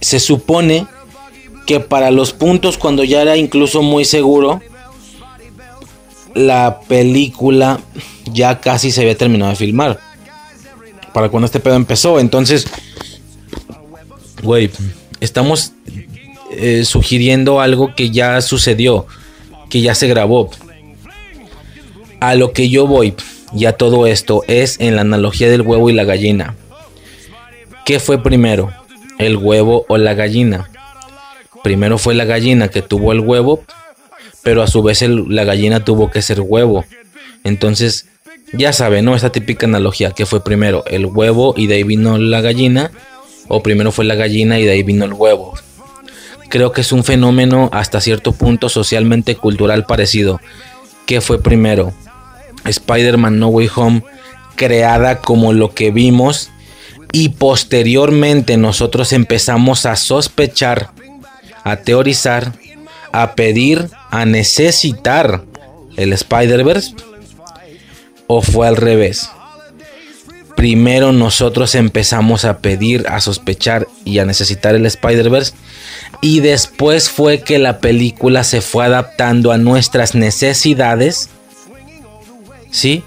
Se supone que para los puntos cuando ya era incluso muy seguro, la película ya casi se había terminado de filmar para cuando este pedo empezó. Entonces, güey, estamos eh, sugiriendo algo que ya sucedió, que ya se grabó. A lo que yo voy, ya todo esto es en la analogía del huevo y la gallina. ¿Qué fue primero? ¿El huevo o la gallina? Primero fue la gallina que tuvo el huevo, pero a su vez la gallina tuvo que ser huevo. Entonces, ya saben, ¿no? Esta típica analogía que fue primero el huevo y de ahí vino la gallina, o primero fue la gallina y de ahí vino el huevo. Creo que es un fenómeno hasta cierto punto socialmente cultural parecido. ¿Qué fue primero? Spider-Man No Way Home, creada como lo que vimos y posteriormente nosotros empezamos a sospechar, a teorizar, a pedir, a necesitar el Spider-Verse? ¿O fue al revés? Primero nosotros empezamos a pedir, a sospechar y a necesitar el Spider-Verse. Y después fue que la película se fue adaptando a nuestras necesidades. ¿Sí?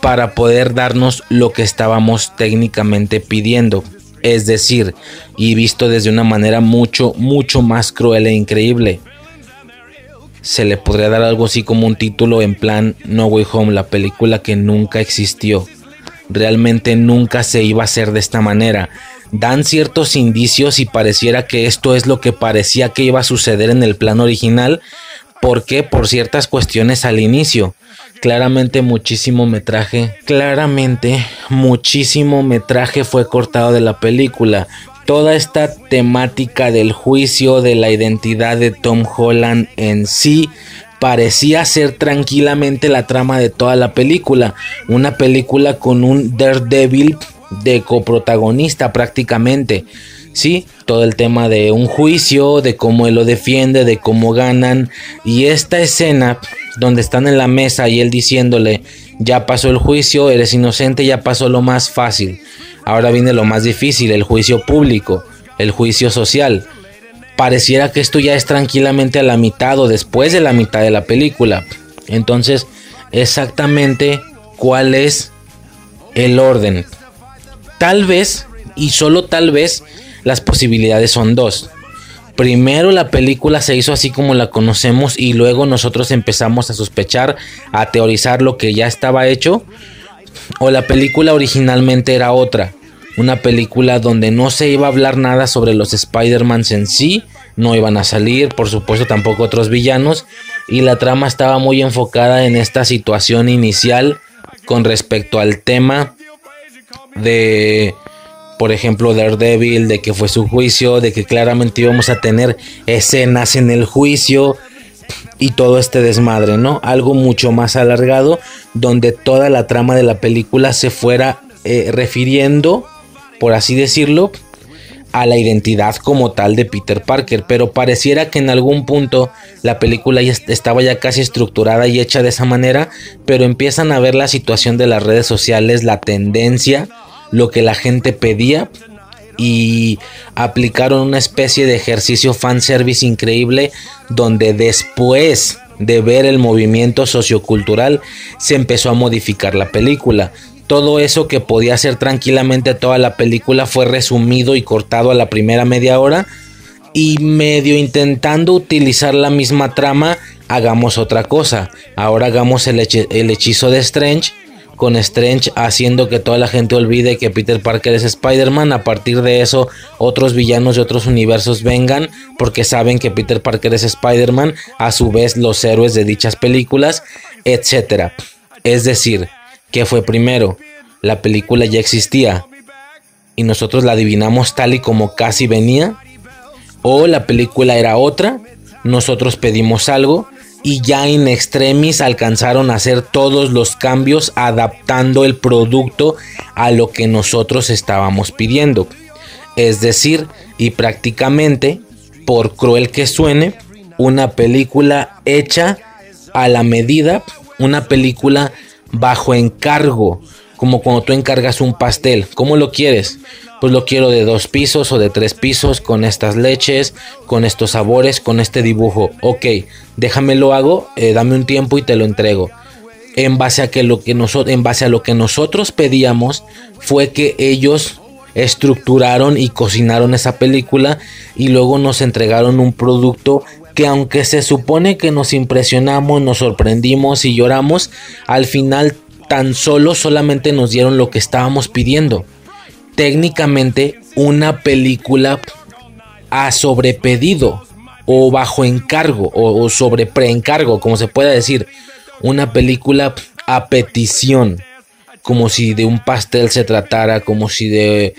Para poder darnos lo que estábamos técnicamente pidiendo. Es decir, y visto desde una manera mucho, mucho más cruel e increíble se le podría dar algo así como un título en plan No Way Home, la película que nunca existió. Realmente nunca se iba a hacer de esta manera. Dan ciertos indicios y pareciera que esto es lo que parecía que iba a suceder en el plan original. porque Por ciertas cuestiones al inicio. Claramente muchísimo metraje, claramente muchísimo metraje fue cortado de la película toda esta temática del juicio de la identidad de Tom Holland en sí parecía ser tranquilamente la trama de toda la película. Una película con un Daredevil de coprotagonista prácticamente. Sí, todo el tema de un juicio, de cómo él lo defiende, de cómo ganan. Y esta escena donde están en la mesa y él diciéndole, ya pasó el juicio, eres inocente, ya pasó lo más fácil. Ahora viene lo más difícil, el juicio público, el juicio social. Pareciera que esto ya es tranquilamente a la mitad o después de la mitad de la película. Entonces, exactamente cuál es el orden. Tal vez, y solo tal vez, las posibilidades son dos. Primero la película se hizo así como la conocemos y luego nosotros empezamos a sospechar, a teorizar lo que ya estaba hecho. O la película originalmente era otra una película donde no se iba a hablar nada sobre los Spider-Mans en sí, no iban a salir, por supuesto tampoco otros villanos, y la trama estaba muy enfocada en esta situación inicial con respecto al tema de, por ejemplo, Daredevil, de que fue su juicio, de que claramente íbamos a tener escenas en el juicio y todo este desmadre, ¿no? Algo mucho más alargado donde toda la trama de la película se fuera eh, refiriendo por así decirlo, a la identidad como tal de Peter Parker, pero pareciera que en algún punto la película ya estaba ya casi estructurada y hecha de esa manera, pero empiezan a ver la situación de las redes sociales, la tendencia, lo que la gente pedía y aplicaron una especie de ejercicio fanservice increíble donde después de ver el movimiento sociocultural se empezó a modificar la película todo eso que podía ser tranquilamente toda la película fue resumido y cortado a la primera media hora. Y medio intentando utilizar la misma trama, hagamos otra cosa. Ahora hagamos el, hechizo de Strange. Con Strange haciendo que toda la gente olvide que Peter Parker es Spider-Man. A partir de eso, otros villanos de otros universos vengan porque saben que Peter Parker es Spider-Man. A su vez, los héroes de dichas películas, etc. Es decir, ¿Qué fue primero? La película ya existía y nosotros la adivinamos tal y como casi venía. O la película era otra, nosotros pedimos algo y ya en extremis alcanzaron a hacer todos los cambios adaptando el producto a lo que nosotros estábamos pidiendo. Es decir, y prácticamente, por cruel que suene, una película hecha a la medida, una película bajo encargo, como cuando tú encargas un pastel. ¿Cómo lo quieres? Pues lo quiero de dos pisos o de tres pisos, con estas leches, con estos sabores, con este dibujo. Ok, déjame lo hago, eh, dame un tiempo y te lo entrego. En base, a que lo que en base a lo que nosotros pedíamos fue que ellos estructuraron y cocinaron esa película y luego nos entregaron un producto que aunque se supone que nos impresionamos, nos sorprendimos y lloramos, al final tan solo solamente nos dieron lo que estábamos pidiendo. Técnicamente una película a sobrepedido o bajo encargo o, sobre preencargo, como se pueda decir. Una película a petición, como si de un pastel se tratara, como si de...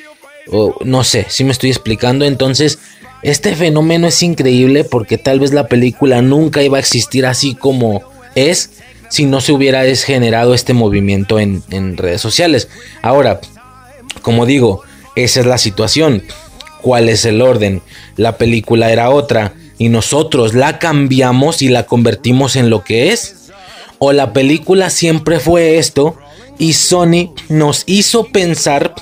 no sé, si me estoy explicando. Entonces, este fenómeno es increíble porque tal vez la película nunca iba a existir así como es si no se hubiera generado este movimiento en, redes sociales. Ahora, Como digo, esa es la situación. ¿Cuál es el orden? La película era otra y nosotros la cambiamos y la convertimos en lo que es. O la película siempre fue esto y Sony nos hizo pensar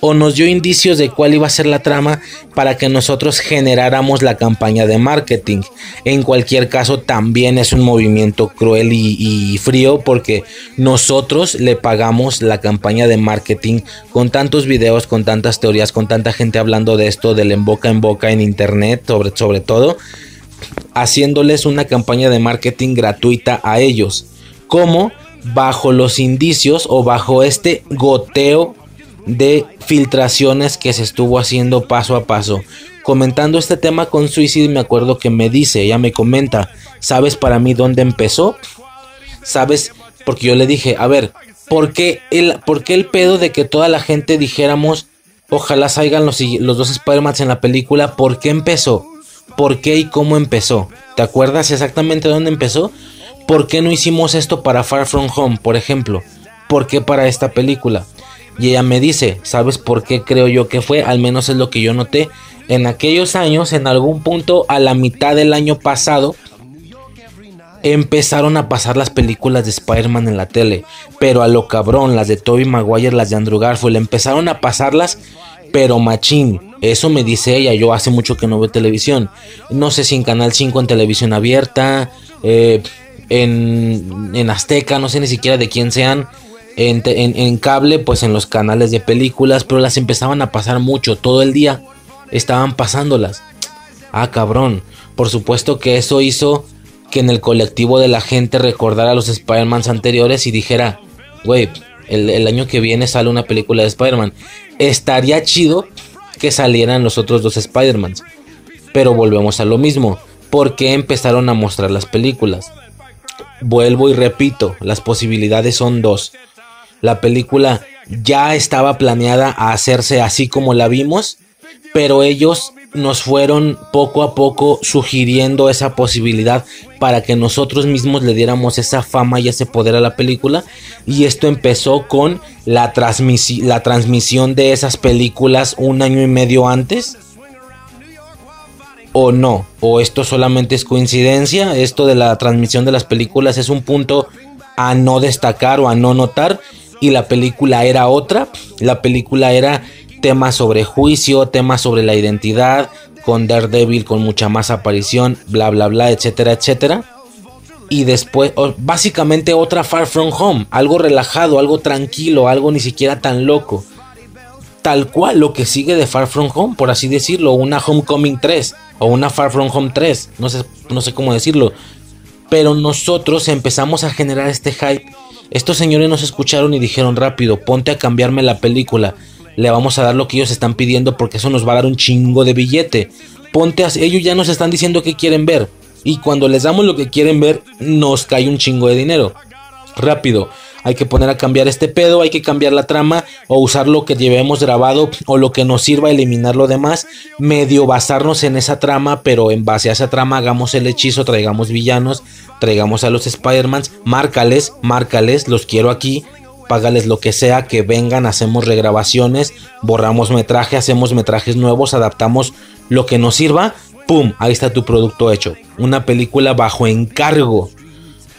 o nos dio indicios de cuál iba a ser la trama para que nosotros generáramos la campaña de marketing. En cualquier caso, también es un movimiento cruel y, frío porque nosotros le pagamos la campaña de marketing con tantos videos, con tantas teorías, con tanta gente hablando de esto, del en boca en boca en internet, sobre, sobre todo, haciéndoles una campaña de marketing gratuita a ellos. Como bajo los indicios o bajo este goteo de filtraciones que se estuvo haciendo paso a paso. Comentando este tema con Suicide me acuerdo que me dice, ella me comenta, ¿sabes para mí dónde empezó? ¿Sabes? Porque yo le dije, a ver, ¿por qué el, por qué el pedo de que toda la gente dijéramos, ojalá salgan los, los dos Spider-Man en la película? ¿Por qué empezó? ¿Por qué y cómo empezó? ¿Te acuerdas exactamente dónde empezó? ¿Por qué no hicimos esto para Far From Home, por ejemplo? ¿Por qué para esta película? Y ella me dice, ¿sabes por qué creo yo que fue? Al menos es lo que yo noté. En aquellos años, en algún punto, a la mitad del año pasado, empezaron a pasar las películas de Spider-Man en la tele. Pero a lo cabrón, las de Tobey Maguire, las de Andrew Garfield, empezaron a pasarlas, pero machín. Eso me dice ella, yo hace mucho que no veo televisión. No sé si en Canal 5 en televisión abierta, eh, en, en Azteca, no sé ni siquiera de quién sean en, cable, pues en los canales de películas, pero las empezaban a pasar mucho, todo el día estaban pasándolas. Ah, cabrón. Por supuesto que eso hizo que en el colectivo de la gente recordara los Spider-Man anteriores y dijera, güey, el, el, año que viene sale una película de Spider-Man. Estaría chido que salieran los otros dos Spider-Man. Pero volvemos a lo mismo. ¿Por qué empezaron a mostrar las películas? Vuelvo y repito, las posibilidades son dos la película ya estaba planeada a hacerse así como la vimos, pero ellos nos fueron poco a poco sugiriendo esa posibilidad para que nosotros mismos le diéramos esa fama y ese poder a la película. Y esto empezó con la, la transmisión de esas películas un año y medio antes. O no, o esto solamente es coincidencia, esto de la transmisión de las películas es un punto a no destacar o a no notar y la película era otra. La película era tema sobre juicio, tema sobre la identidad, con Daredevil con mucha más aparición, bla bla bla, etcétera, etcétera. Y después, básicamente otra Far From Home, algo relajado, algo tranquilo, algo ni siquiera tan loco. Tal cual lo que sigue de Far From Home, por así decirlo, una Homecoming 3 o una Far From Home 3, no sé, no sé cómo decirlo. Pero nosotros empezamos a generar este hype estos señores nos escucharon y dijeron rápido, ponte a cambiarme la película. Le vamos a dar lo que ellos están pidiendo porque eso nos va a dar un chingo de billete. Ponte a... Ellos ya nos están diciendo que quieren ver. Y cuando les damos lo que quieren ver, nos cae un chingo de dinero. Rápido hay que poner a cambiar este pedo, hay que cambiar la trama o usar lo que llevemos grabado o lo que nos sirva eliminar lo demás, medio basarnos en esa trama, pero en base a esa trama hagamos el hechizo, traigamos villanos, traigamos a los Spider-Mans, márcales, márcales, los quiero aquí, págales lo que sea, que vengan, hacemos regrabaciones, borramos metraje, hacemos metrajes nuevos, adaptamos lo que nos sirva, ¡pum! Ahí está tu producto hecho. Una película bajo encargo,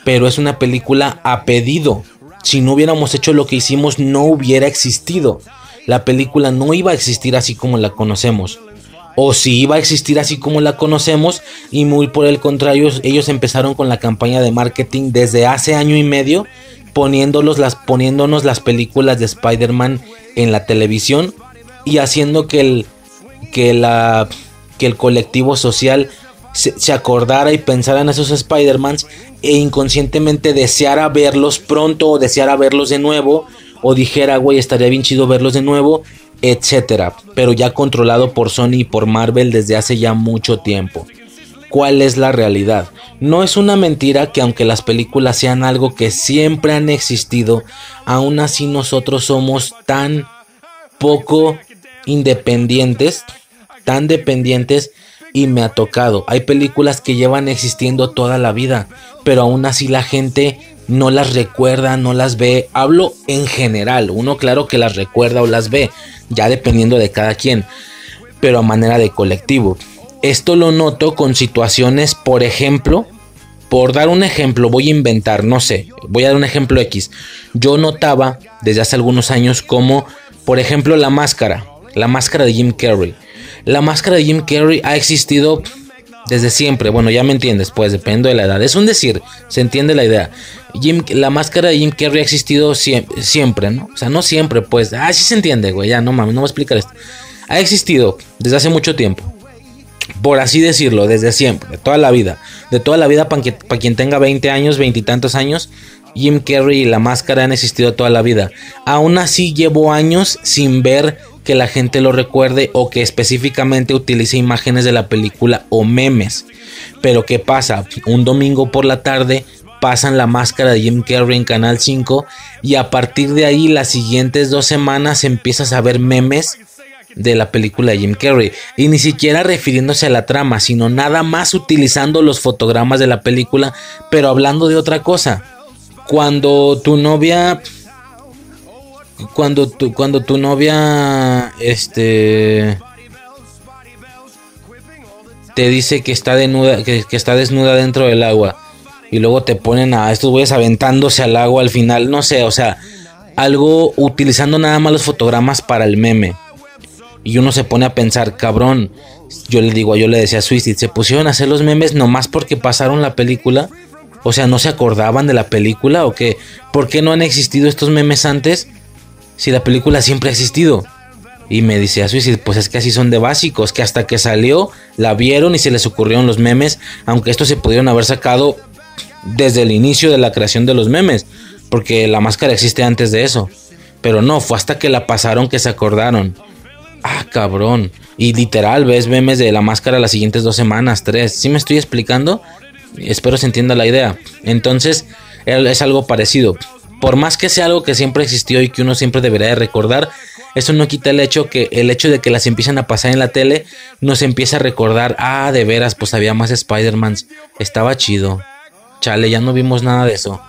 pero es una película a pedido si no hubiéramos hecho lo que hicimos, no hubiera existido. La película no iba a existir así como la conocemos. O si iba a existir así como la conocemos, y muy por el contrario, ellos empezaron con la campaña de marketing desde hace año y medio, poniéndonos las, poniéndonos las películas de Spider-Man en la televisión y haciendo que el, que la, que el colectivo social se, acordara y pensara en esos Spider-Mans e inconscientemente deseara verlos pronto o deseara verlos de nuevo o dijera, güey, estaría bien chido verlos de nuevo, etcétera, pero ya controlado por Sony y por Marvel desde hace ya mucho tiempo. ¿Cuál es la realidad? No es una mentira que aunque las películas sean algo que siempre han existido, aún así nosotros somos tan poco independientes, tan dependientes y me ha tocado. Hay películas que llevan existiendo toda la vida, pero aún así la gente no las recuerda, no las ve. Hablo en general. Uno claro que las recuerda o las ve, ya dependiendo de cada quien, pero a manera de colectivo. Esto lo noto con situaciones, por ejemplo, por dar un ejemplo, voy a inventar, no sé, voy a dar un ejemplo X. Yo notaba desde hace algunos años como, por ejemplo, la máscara, la máscara de Jim Carrey. La máscara de Jim Carrey ha existido desde siempre. Bueno, ya me entiendes, pues depende de la edad. Es un decir, se entiende la idea. Jim, la máscara de Jim Carrey ha existido siempre, ¿no? O sea, no siempre, pues. Ah, sí se entiende, güey. Ya, no mames, no voy a explicar esto. Ha existido desde hace mucho tiempo. Por así decirlo, desde siempre, de toda la vida. De toda la vida, para quien tenga 20 años, veintitantos años, Jim Carrey y la máscara han existido toda la vida. Aún así, llevo años sin ver que la gente lo recuerde o que específicamente utilice imágenes de la película o memes. Pero ¿qué pasa? Un domingo por la tarde pasan la máscara de Jim Carrey en Canal 5 y a partir de ahí las siguientes dos semanas empiezas a ver memes de la película de Jim Carrey y ni siquiera refiriéndose a la trama, sino nada más utilizando los fotogramas de la película, pero hablando de otra cosa. Cuando tu novia cuando tu, cuando tu novia este te dice que está desnuda, que, está desnuda dentro del agua y luego te ponen a estos güeyes aventándose al agua al final, no sé, o sea, algo utilizando nada más los fotogramas para el meme. Y uno se pone a pensar, cabrón, yo le digo, yo le decía a Suicide, se pusieron a hacer los memes nomás porque pasaron la película. O sea, ¿no se acordaban de la película o qué? ¿Por qué no han existido estos memes antes? Si la película siempre ha existido. Y me dice a Suicide, pues es que así son de básicos, que hasta que salió la vieron y se les ocurrieron los memes, aunque estos se pudieron haber sacado desde el inicio de la creación de los memes, porque la máscara existe antes de eso. Pero no, fue hasta que la pasaron que se acordaron. Ah, cabrón. Y literal, ves memes de la máscara las siguientes dos semanas, tres. ¿Sí me estoy explicando? Espero se entienda la idea. Entonces, es algo parecido por más que sea algo que siempre existió y que uno siempre debería de recordar, eso no quita el hecho que el hecho de que las empiezan a pasar en la tele nos empieza a recordar, ah, de veras, pues había más Spider-Mans, estaba chido. Chale, ya no vimos nada de eso.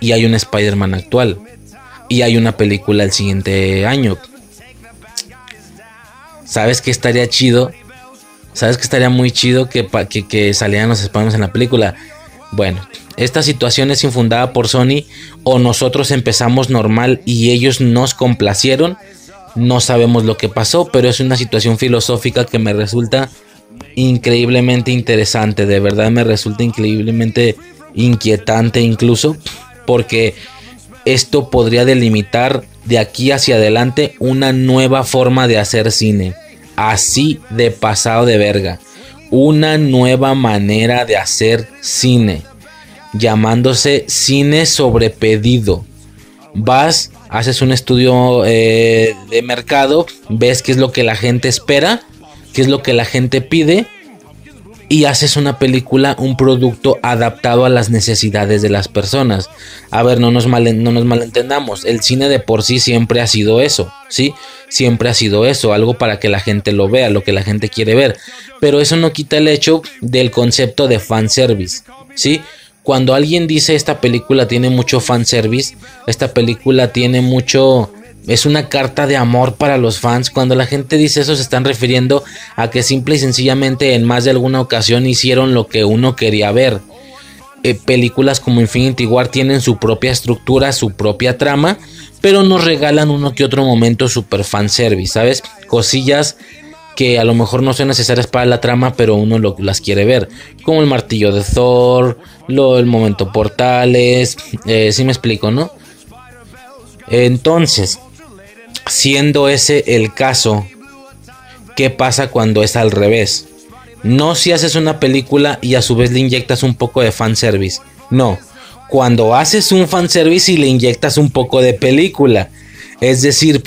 Y hay un Spider-Man actual. Y hay una película el siguiente año. ¿Sabes qué estaría chido? ¿Sabes que estaría muy chido que, que, que salieran los Spider-Man en la película? Bueno, esta situación es infundada por Sony o nosotros empezamos normal y ellos nos complacieron. No sabemos lo que pasó, pero es una situación filosófica que me resulta increíblemente interesante. De verdad me resulta increíblemente inquietante incluso porque esto podría delimitar de aquí hacia adelante una nueva forma de hacer cine. Así de pasado de verga. Una nueva manera de hacer cine llamándose cine sobre pedido. Vas, haces un estudio eh, de mercado, ves qué es lo que la gente espera, qué es lo que la gente pide y haces una película, un producto adaptado a las necesidades de las personas. A ver, no nos, no nos malentendamos, el cine de por sí siempre ha sido eso, ¿sí? Siempre ha sido eso, algo para que la gente lo vea, lo que la gente quiere ver. Pero eso no quita el hecho del concepto de fanservice, ¿sí? Cuando alguien dice esta película tiene mucho fanservice, esta película tiene mucho... Es una carta de amor para los fans. Cuando la gente dice eso se están refiriendo a que simple y sencillamente en más de alguna ocasión hicieron lo que uno quería ver. Eh, películas como Infinity War tienen su propia estructura, su propia trama, pero nos regalan uno que otro momento super fanservice, ¿sabes? Cosillas que a lo mejor no son necesarias para la trama, pero uno las quiere ver. Como el martillo de Thor, lo, el momento portales, eh, si me explico, ¿no? Entonces, siendo ese el caso, ¿qué pasa cuando es al revés? No si haces una película y a su vez le inyectas un poco de fanservice. No, cuando haces un fanservice y le inyectas un poco de película. Es decir,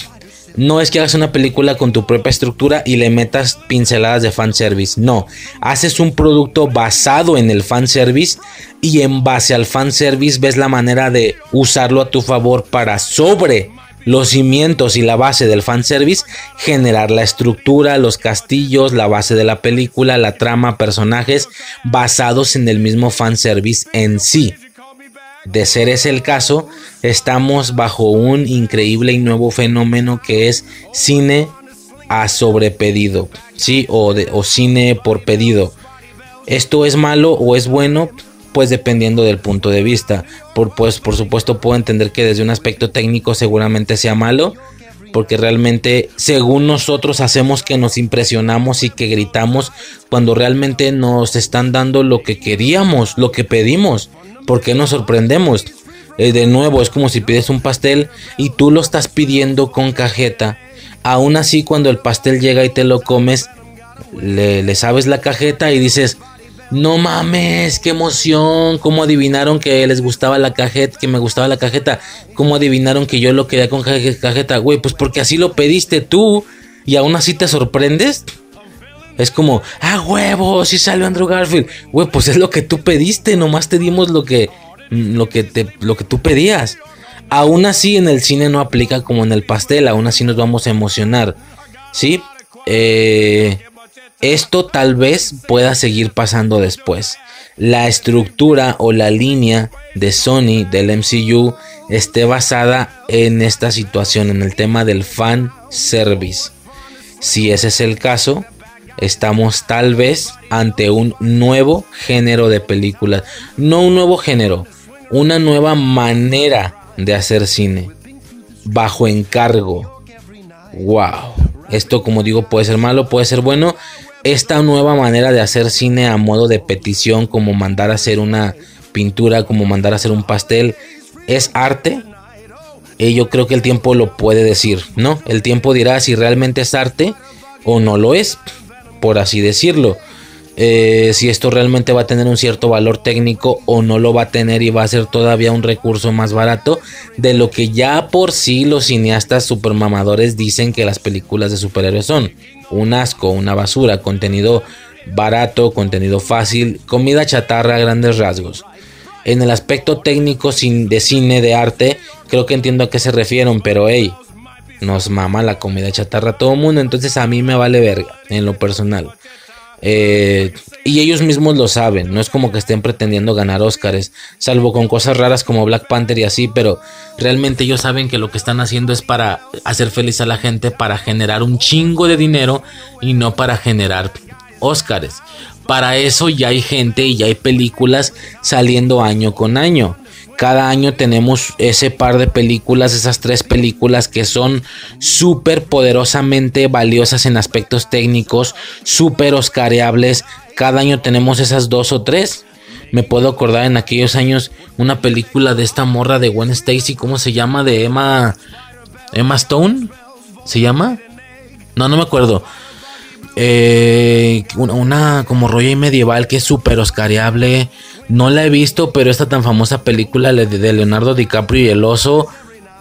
no es que hagas una película con tu propia estructura y le metas pinceladas de fanservice. No, haces un producto basado en el fanservice y en base al fanservice ves la manera de usarlo a tu favor para sobre los cimientos y la base del fanservice generar la estructura, los castillos, la base de la película, la trama, personajes basados en el mismo fanservice en sí. De ser ese el caso, estamos bajo un increíble y nuevo fenómeno que es cine a sobrepedido, ¿sí? O, o cine por pedido. ¿Esto es malo o es bueno? Pues dependiendo del punto de vista. Por, pues, por supuesto puedo entender que desde un aspecto técnico seguramente sea malo, porque realmente según nosotros hacemos que nos impresionamos y que gritamos cuando realmente nos están dando lo que queríamos, lo que pedimos, porque nos sorprendemos. Eh, de nuevo, es como si pides un pastel y tú lo estás pidiendo con cajeta. Aún así, cuando el pastel llega y te lo comes, le, le sabes la cajeta y dices, no mames, qué emoción. ¿Cómo adivinaron que les gustaba la cajeta, que me gustaba la cajeta? ¿Cómo adivinaron que yo lo quería con cajeta? Güey, pues porque así lo pediste tú y aún así te sorprendes. Es como, ah, huevo, si salió Andrew Garfield. Güey, pues es lo que tú pediste, nomás te dimos lo que, lo que, te, lo que tú pedías. Aún así en el cine no aplica como en el pastel, aún así nos vamos a emocionar. ¿Sí? Eh, esto tal vez pueda seguir pasando después. La estructura o la línea de Sony del MCU esté basada en esta situación, en el tema del fan service. Si ese es el caso, estamos tal vez ante un nuevo género de películas. No un nuevo género, una nueva manera de hacer cine. Bajo encargo. Wow. Esto como digo puede ser malo, puede ser bueno esta nueva manera de hacer cine a modo de petición, como mandar a hacer una pintura, como mandar a hacer un pastel, es arte. Y yo creo que el tiempo lo puede decir, ¿no? El tiempo dirá si realmente es arte o no lo es, por así decirlo. Eh, si esto realmente va a tener un cierto valor técnico o no lo va a tener y va a ser todavía un recurso más barato de lo que ya por sí los cineastas supermamadores dicen que las películas de superhéroes son un asco, una basura, contenido barato, contenido fácil, comida chatarra a grandes rasgos. En el aspecto técnico de cine, de arte, creo que entiendo a qué se refieren, pero hey, nos mama la comida chatarra a todo mundo, entonces a mí me vale verga, en lo personal. Eh, y ellos mismos lo saben, no es como que estén pretendiendo ganar Oscars, salvo con cosas raras como Black Panther y así, pero realmente ellos saben que lo que están haciendo es para hacer feliz a la gente, para generar un chingo de dinero y no para generar Oscars. Para eso ya hay gente y ya hay películas saliendo año con año cada año tenemos ese par de películas, esas tres películas que son súper poderosamente valiosas en aspectos técnicos, súper oscareables. Cada año tenemos esas dos o tres. Me puedo acordar en aquellos años una película de esta morra de Gwen Stacy, ¿cómo se llama? De Emma Emma Stone, ¿se llama? No, no me acuerdo. Eh, una, como rollo medieval que es súper oscareable. No la he visto, pero esta tan famosa película de Leonardo DiCaprio y el oso,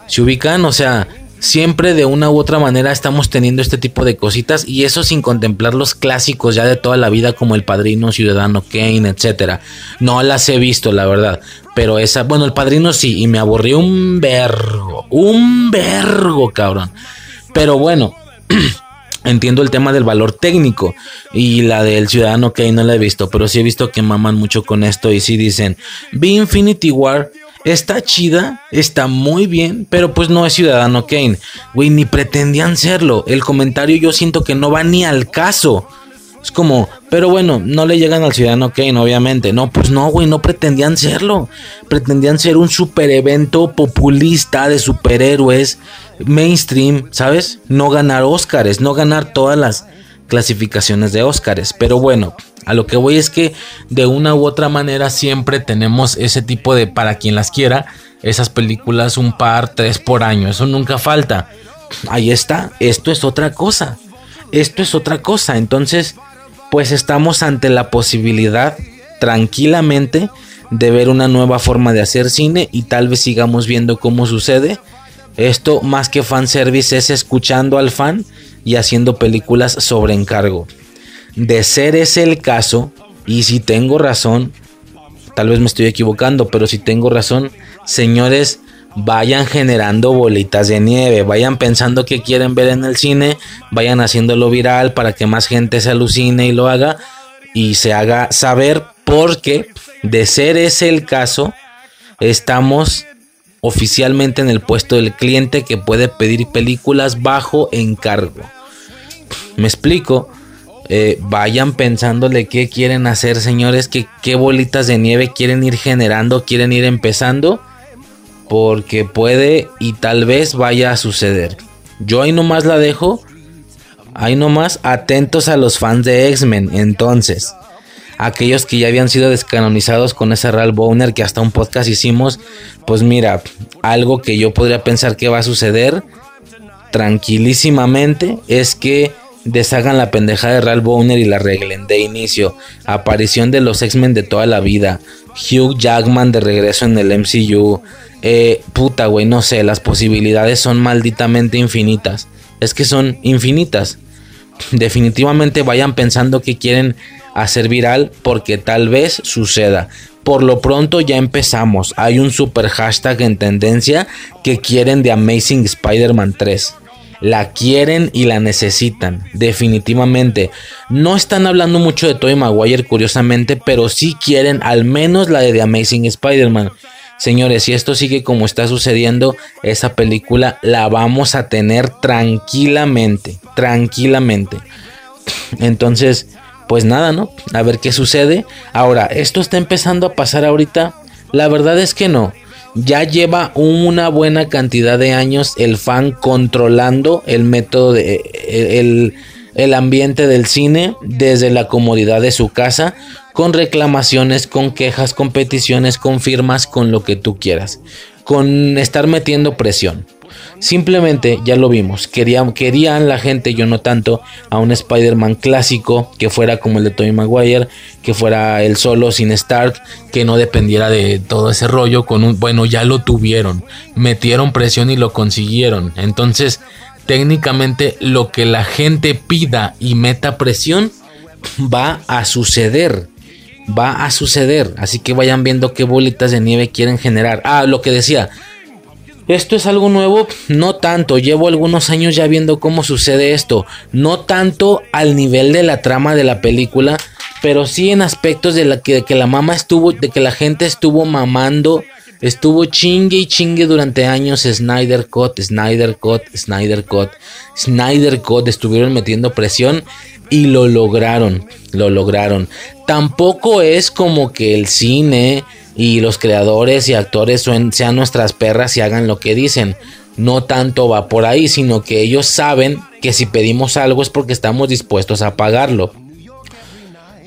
¿se ubican? O sea, siempre de una u otra manera estamos teniendo este tipo de cositas y eso sin contemplar los clásicos ya de toda la vida como El Padrino, Ciudadano Kane, etcétera. No las he visto, la verdad, pero esa, bueno, El Padrino sí y me aburrió un vergo, un vergo, cabrón. Pero bueno, Entiendo el tema del valor técnico y la del ciudadano que ahí no la he visto, pero sí he visto que maman mucho con esto y sí dicen, vi Infinity War, está chida, está muy bien, pero pues no es ciudadano Kane. Güey, ni pretendían serlo. El comentario yo siento que no va ni al caso. Es como, pero bueno, no le llegan al Ciudadano Kane, obviamente. No, pues no, güey, no pretendían serlo. Pretendían ser un super evento populista de superhéroes, mainstream, ¿sabes? No ganar Oscars, no ganar todas las clasificaciones de Oscars. Pero bueno, a lo que voy es que de una u otra manera siempre tenemos ese tipo de, para quien las quiera, esas películas un par, tres por año. Eso nunca falta. Ahí está, esto es otra cosa. Esto es otra cosa. Entonces pues estamos ante la posibilidad tranquilamente de ver una nueva forma de hacer cine y tal vez sigamos viendo cómo sucede. Esto más que fanservice es escuchando al fan y haciendo películas sobre encargo. De ser ese el caso, y si tengo razón, tal vez me estoy equivocando, pero si tengo razón, señores, vayan generando bolitas de nieve, vayan pensando que quieren ver en el cine, vayan haciéndolo viral para que más gente se alucine y lo haga y se haga saber porque de ser ese el caso, estamos oficialmente en el puesto del cliente que puede pedir películas bajo encargo. Me explico. Eh, vayan pensándole qué quieren hacer, señores, que qué bolitas de nieve quieren ir generando, quieren ir empezando, porque puede y tal vez vaya a suceder. Yo ahí nomás la dejo, ahí nomás atentos a los fans de X-Men, entonces aquellos que ya habían sido descanonizados con ese Real Bowner que hasta un podcast hicimos, pues mira, algo que yo podría pensar que va a suceder tranquilísimamente es que deshagan la pendeja de Real Bowner y la arreglen de inicio. Aparición de los X-Men de toda la vida. Hugh Jackman de regreso en el MCU. Eh, puta, güey, no sé, las posibilidades son malditamente infinitas. Es que son infinitas. Definitivamente vayan pensando que quieren hacer viral porque tal vez suceda. Por lo pronto ya empezamos. Hay un super hashtag en tendencia que quieren de Amazing Spider-Man 3. La quieren y la necesitan, definitivamente. No están hablando mucho de Tobey Maguire, curiosamente, pero sí quieren al menos la de The Amazing Spider-Man. Señores, si esto sigue como está sucediendo, esa película la vamos a tener tranquilamente, tranquilamente. Entonces, pues nada, ¿no? A ver qué sucede. Ahora, esto está empezando a pasar ahorita. La verdad es que no. Ya lleva una buena cantidad de años el fan controlando el método de el, el ambiente del cine desde la comodidad de su casa, con reclamaciones, con quejas, con peticiones, con firmas, con lo que tú quieras, con estar metiendo presión. Simplemente, ya lo vimos, querían, querían la gente, yo no tanto, a un Spider-Man clásico que fuera como el de Tobey Maguire, que fuera el solo sin Stark, que no dependiera de todo ese rollo con un, bueno, ya lo tuvieron, metieron presión y lo consiguieron. Entonces, técnicamente lo que la gente pida y meta presión va a suceder. Va a suceder. Así que vayan viendo qué bolitas de nieve quieren generar. Ah, lo que decía esto es algo nuevo, no tanto, llevo algunos años ya viendo cómo sucede esto, no tanto al nivel de la trama de la película, pero sí en aspectos de, que la mamá estuvo, de que la gente estuvo mamando, estuvo chingue y chingue durante años. Snyder Cut, Snyder Cut, Snyder Cut, Snyder Cut, estuvieron metiendo presión y lo lograron, lo lograron. Tampoco es como que el cine y los creadores y actores sean nuestras perras y hagan lo que dicen. No tanto va por ahí, sino que ellos saben que si pedimos algo es porque estamos dispuestos a pagarlo.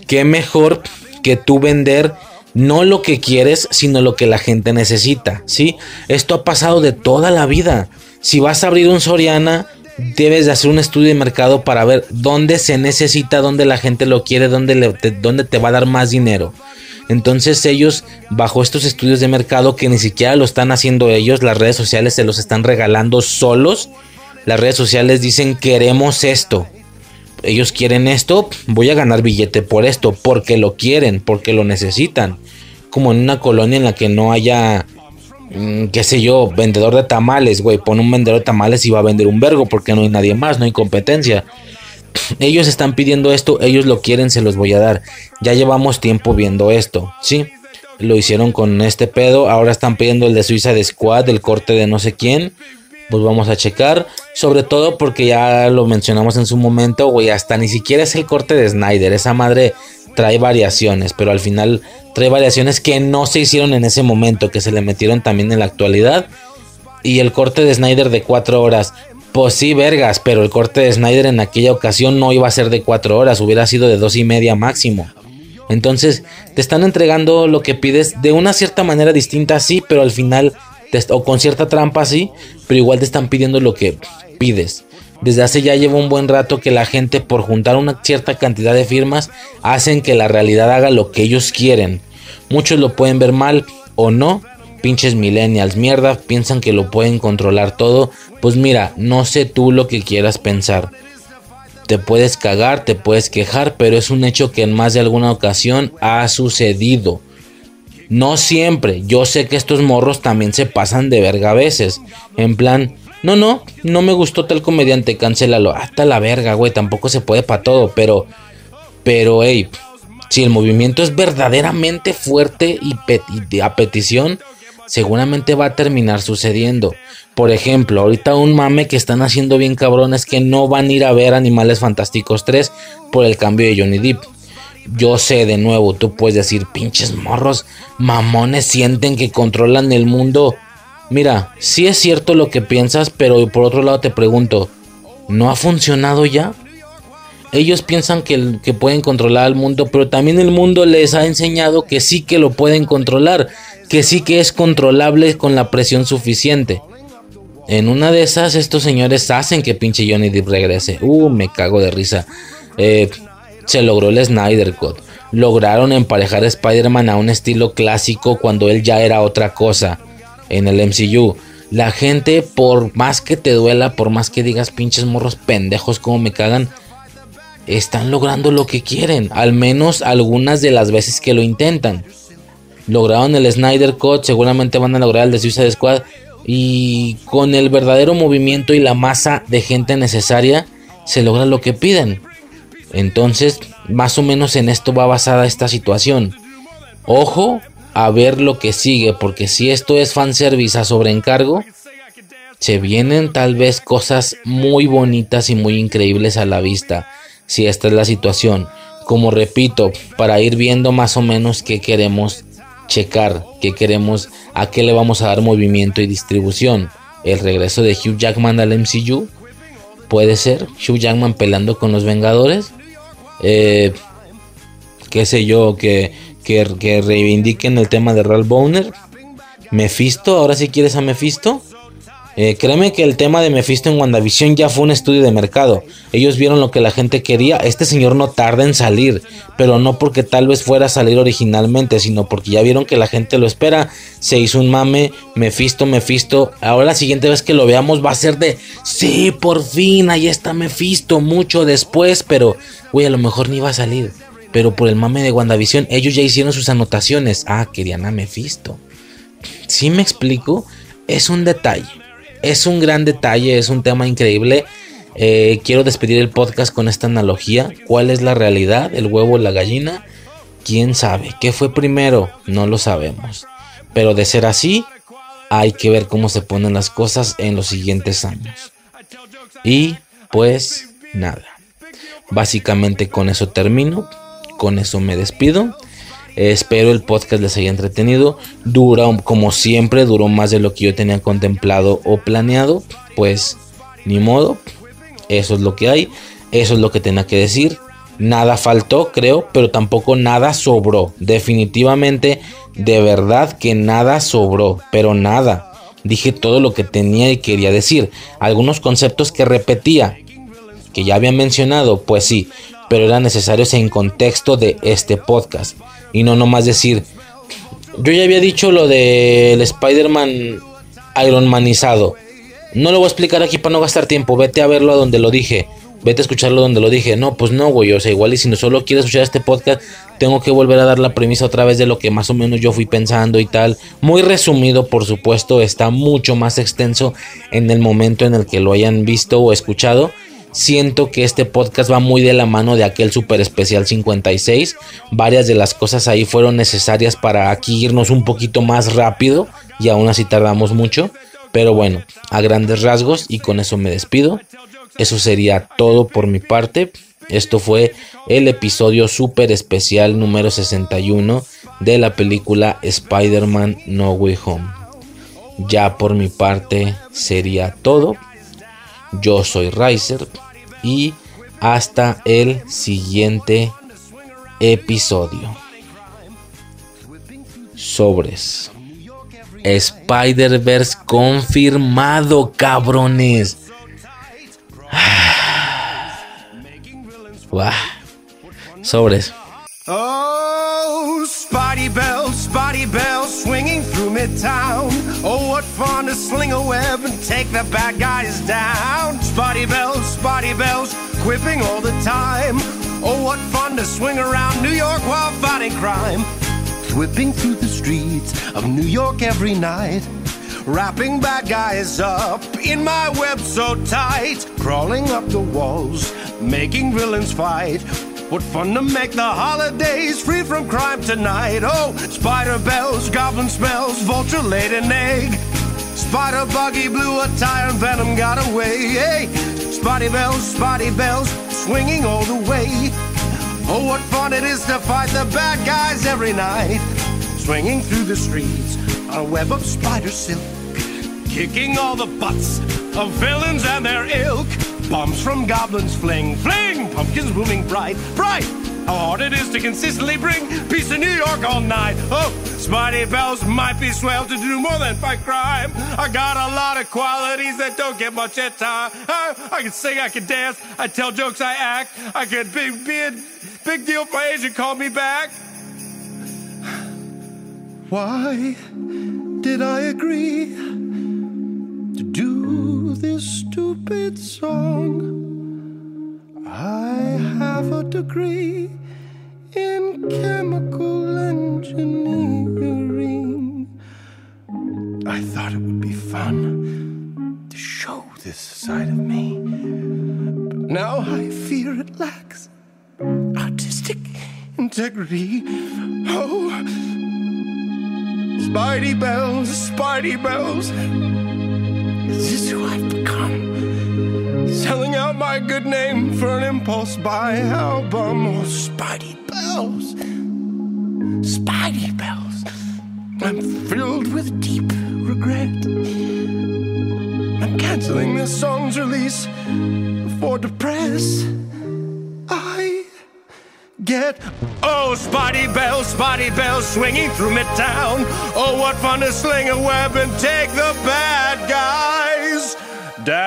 Qué mejor que tú vender no lo que quieres, sino lo que la gente necesita, ¿sí? Esto ha pasado de toda la vida. Si vas a abrir un Soriana, debes de hacer un estudio de mercado para ver dónde se necesita, dónde la gente lo quiere, dónde, dónde te va a dar más dinero. Entonces ellos, bajo estos estudios de mercado que ni siquiera lo están haciendo ellos, las redes sociales se los están regalando solos. Las redes sociales dicen queremos esto. Ellos quieren esto, voy a ganar billete por esto, porque lo quieren, porque lo necesitan. Como en una colonia en la que no haya, mm, qué sé yo, vendedor de tamales, güey. Pone un vendedor de tamales y va a vender un vergo porque no hay nadie más, no hay competencia ellos están pidiendo esto, ellos lo quieren, se los voy a dar. Ya llevamos tiempo viendo esto, ¿sí? Lo hicieron con este pedo, ahora están pidiendo el de Suiza de Squad, el corte de no sé quién. Pues vamos a checar, sobre todo porque ya lo mencionamos en su momento, güey, hasta ni siquiera es el corte de Snyder, esa madre trae variaciones, pero al final trae variaciones que no se hicieron en ese momento, que se le metieron también en la actualidad. Y el corte de Snyder de 4 horas, pues sí, vergas, pero el corte de Snyder en aquella ocasión no iba a ser de cuatro horas, hubiera sido de dos y media máximo. Entonces, te están entregando lo que pides de una cierta manera distinta, sí, pero al final, o con cierta trampa, sí, pero igual te están pidiendo lo que pides. Desde hace ya lleva un buen rato que la gente, por juntar una cierta cantidad de firmas, hacen que la realidad haga lo que ellos quieren. Muchos lo pueden ver mal o no, pinches millennials, mierda, piensan que lo pueden controlar todo. Pues mira, no sé tú lo que quieras pensar. Te puedes cagar, te puedes quejar, pero es un hecho que en más de alguna ocasión ha sucedido. No siempre, yo sé que estos morros también se pasan de verga a veces. En plan, no, no, no me gustó tal comediante, cancélalo. Hasta la verga, güey, tampoco se puede para todo, pero, pero, hey, si el movimiento es verdaderamente fuerte y, a petición, seguramente va a terminar sucediendo. Por ejemplo, ahorita un mame que están haciendo bien cabrón es que no van a ir a ver Animales Fantásticos 3 por el cambio de Johnny Depp. Yo sé, de nuevo, tú puedes decir, pinches morros, mamones sienten que controlan el mundo. Mira, sí es cierto lo que piensas, pero por otro lado te pregunto, ¿no ha funcionado ya? Ellos piensan que, que pueden controlar el mundo, pero también el mundo les ha enseñado que sí que lo pueden controlar, que sí que es controlable con la presión suficiente. En una de esas, estos señores hacen que pinche Johnny Depp regrese. Uh, me cago de risa. Eh, se logró el Snyder Cut. Lograron emparejar a Spider-Man a un estilo clásico cuando él ya era otra cosa en el MCU. La gente, por más que te duela, por más que digas pinches morros pendejos como me cagan, están logrando lo que quieren. Al menos algunas de las veces que lo intentan. Lograron el Snyder Cut, seguramente van a lograr el de Squad. Y con el verdadero movimiento y la masa de gente necesaria, se logra lo que piden. Entonces, más o menos en esto va basada esta situación. Ojo a ver lo que sigue, porque si esto es fanservice a sobreencargo, se vienen tal vez cosas muy bonitas y muy increíbles a la vista, si esta es la situación. Como repito, para ir viendo más o menos qué queremos checar, qué queremos, a qué le vamos a dar movimiento y distribución. El regreso de Hugh Jackman al MCU puede ser Hugh Jackman pelando con los Vengadores eh, qué sé yo, que, que, que, reivindiquen el tema de Ralph Boner. Mephisto, ahora si quieres a Mephisto. Eh, créeme que el tema de Mephisto en WandaVision ya fue un estudio de mercado. Ellos vieron lo que la gente quería. Este señor no tarda en salir, pero no porque tal vez fuera a salir originalmente, sino porque ya vieron que la gente lo espera. Se hizo un mame, Mephisto, Mephisto. Ahora la siguiente vez que lo veamos va a ser de, sí, por fin, ahí está Mephisto, mucho después, pero, güey, a lo mejor ni va a salir. Pero por el mame de WandaVision, ellos ya hicieron sus anotaciones. Ah, querían a Mephisto. ¿Sí me explico? Es un detalle es un gran detalle, es un tema increíble. Eh, quiero despedir el podcast con esta analogía. ¿Cuál es la realidad? ¿El huevo o la gallina? ¿Quién sabe? ¿Qué fue primero? No lo sabemos. Pero de ser así, hay que ver cómo se ponen las cosas en los siguientes años. Y pues nada. Básicamente con eso termino. Con eso me despido. Espero el podcast les haya entretenido. Dura, como siempre, duró más de lo que yo tenía contemplado o planeado. Pues ni modo. Eso es lo que hay. Eso es lo que tenía que decir. Nada faltó, creo, pero tampoco nada sobró. Definitivamente, de verdad que nada sobró, pero nada. Dije todo lo que tenía y quería decir. Algunos conceptos que repetía, que ya había mencionado, pues sí, pero eran necesarios en contexto de este podcast y no nomás decir, yo ya había dicho lo del Spider-Man Ironmanizado. No lo voy a explicar aquí para no gastar tiempo. Vete a verlo a donde lo dije. Vete a escucharlo donde lo dije. No, pues no, güey. O sea, igual y si no solo quieres escuchar este podcast, tengo que volver a dar la premisa otra vez de lo que más o menos yo fui pensando y tal. Muy resumido, por supuesto. Está mucho más extenso en el momento en el que lo hayan visto o escuchado siento que este podcast va muy de la mano de aquel super especial 56. Varias de las cosas ahí fueron necesarias para aquí irnos un poquito más rápido y aún así tardamos mucho. Pero bueno, a grandes rasgos y con eso me despido. Eso sería todo por mi parte. Esto fue el episodio super especial número 61 de la película Spider-Man No Way Home. Ya por mi parte sería todo. Yo soy Riser y hasta el siguiente episodio. Sobres. Spider-Verse confirmado, cabrones. Sobres. Oh, Spotty Bell, Spotty Bell, swinging through Midtown. Oh, what fun to sling a web take the bad guys down. Spotty Bells, Spotty Bells, quipping all the time. Oh, what fun to swing around New York while fighting crime. Whipping through the streets of New York every night. Wrapping bad guys up in my web so tight. Crawling up the walls, making villains fight. What fun to make the holidays free from crime tonight. Oh, spider bells, goblin smells, vulture laid an egg. Spider buggy blew a tire and venom got away. Hey, Spotty bells, spotty bells, swinging all the way. Oh, what fun it is to fight the bad guys every night. Swinging through the streets on a web of spider silk. Kicking all the butts of villains and their ilk. Bombs from goblins fling, fling, pumpkins booming bright, bright. How hard it is to consistently bring peace to New York all night. Oh, Spidey Bells might be swell to do more than fight crime. I got a lot of qualities that don't get much at time. I, oh, I can sing, I can dance, I tell jokes, I act. I could be, be a big deal if my agent called me back. Why did I agree to do this stupid song? I have a degree in chemical engineering. I thought it would be fun to show this side of me. But now I fear it lacks artistic integrity. Oh, Spidey bells, Spidey bells. Is this who I've become? Selling out my good name for an impulse buy album. Oh, Spidey bells. Spidey bells. I'm filled with deep regret. I'm canceling this song's release for depress. I get oh spotty bells, spotty bells swinging through midtown. Oh, what fun to sling a web and take the bad guys down.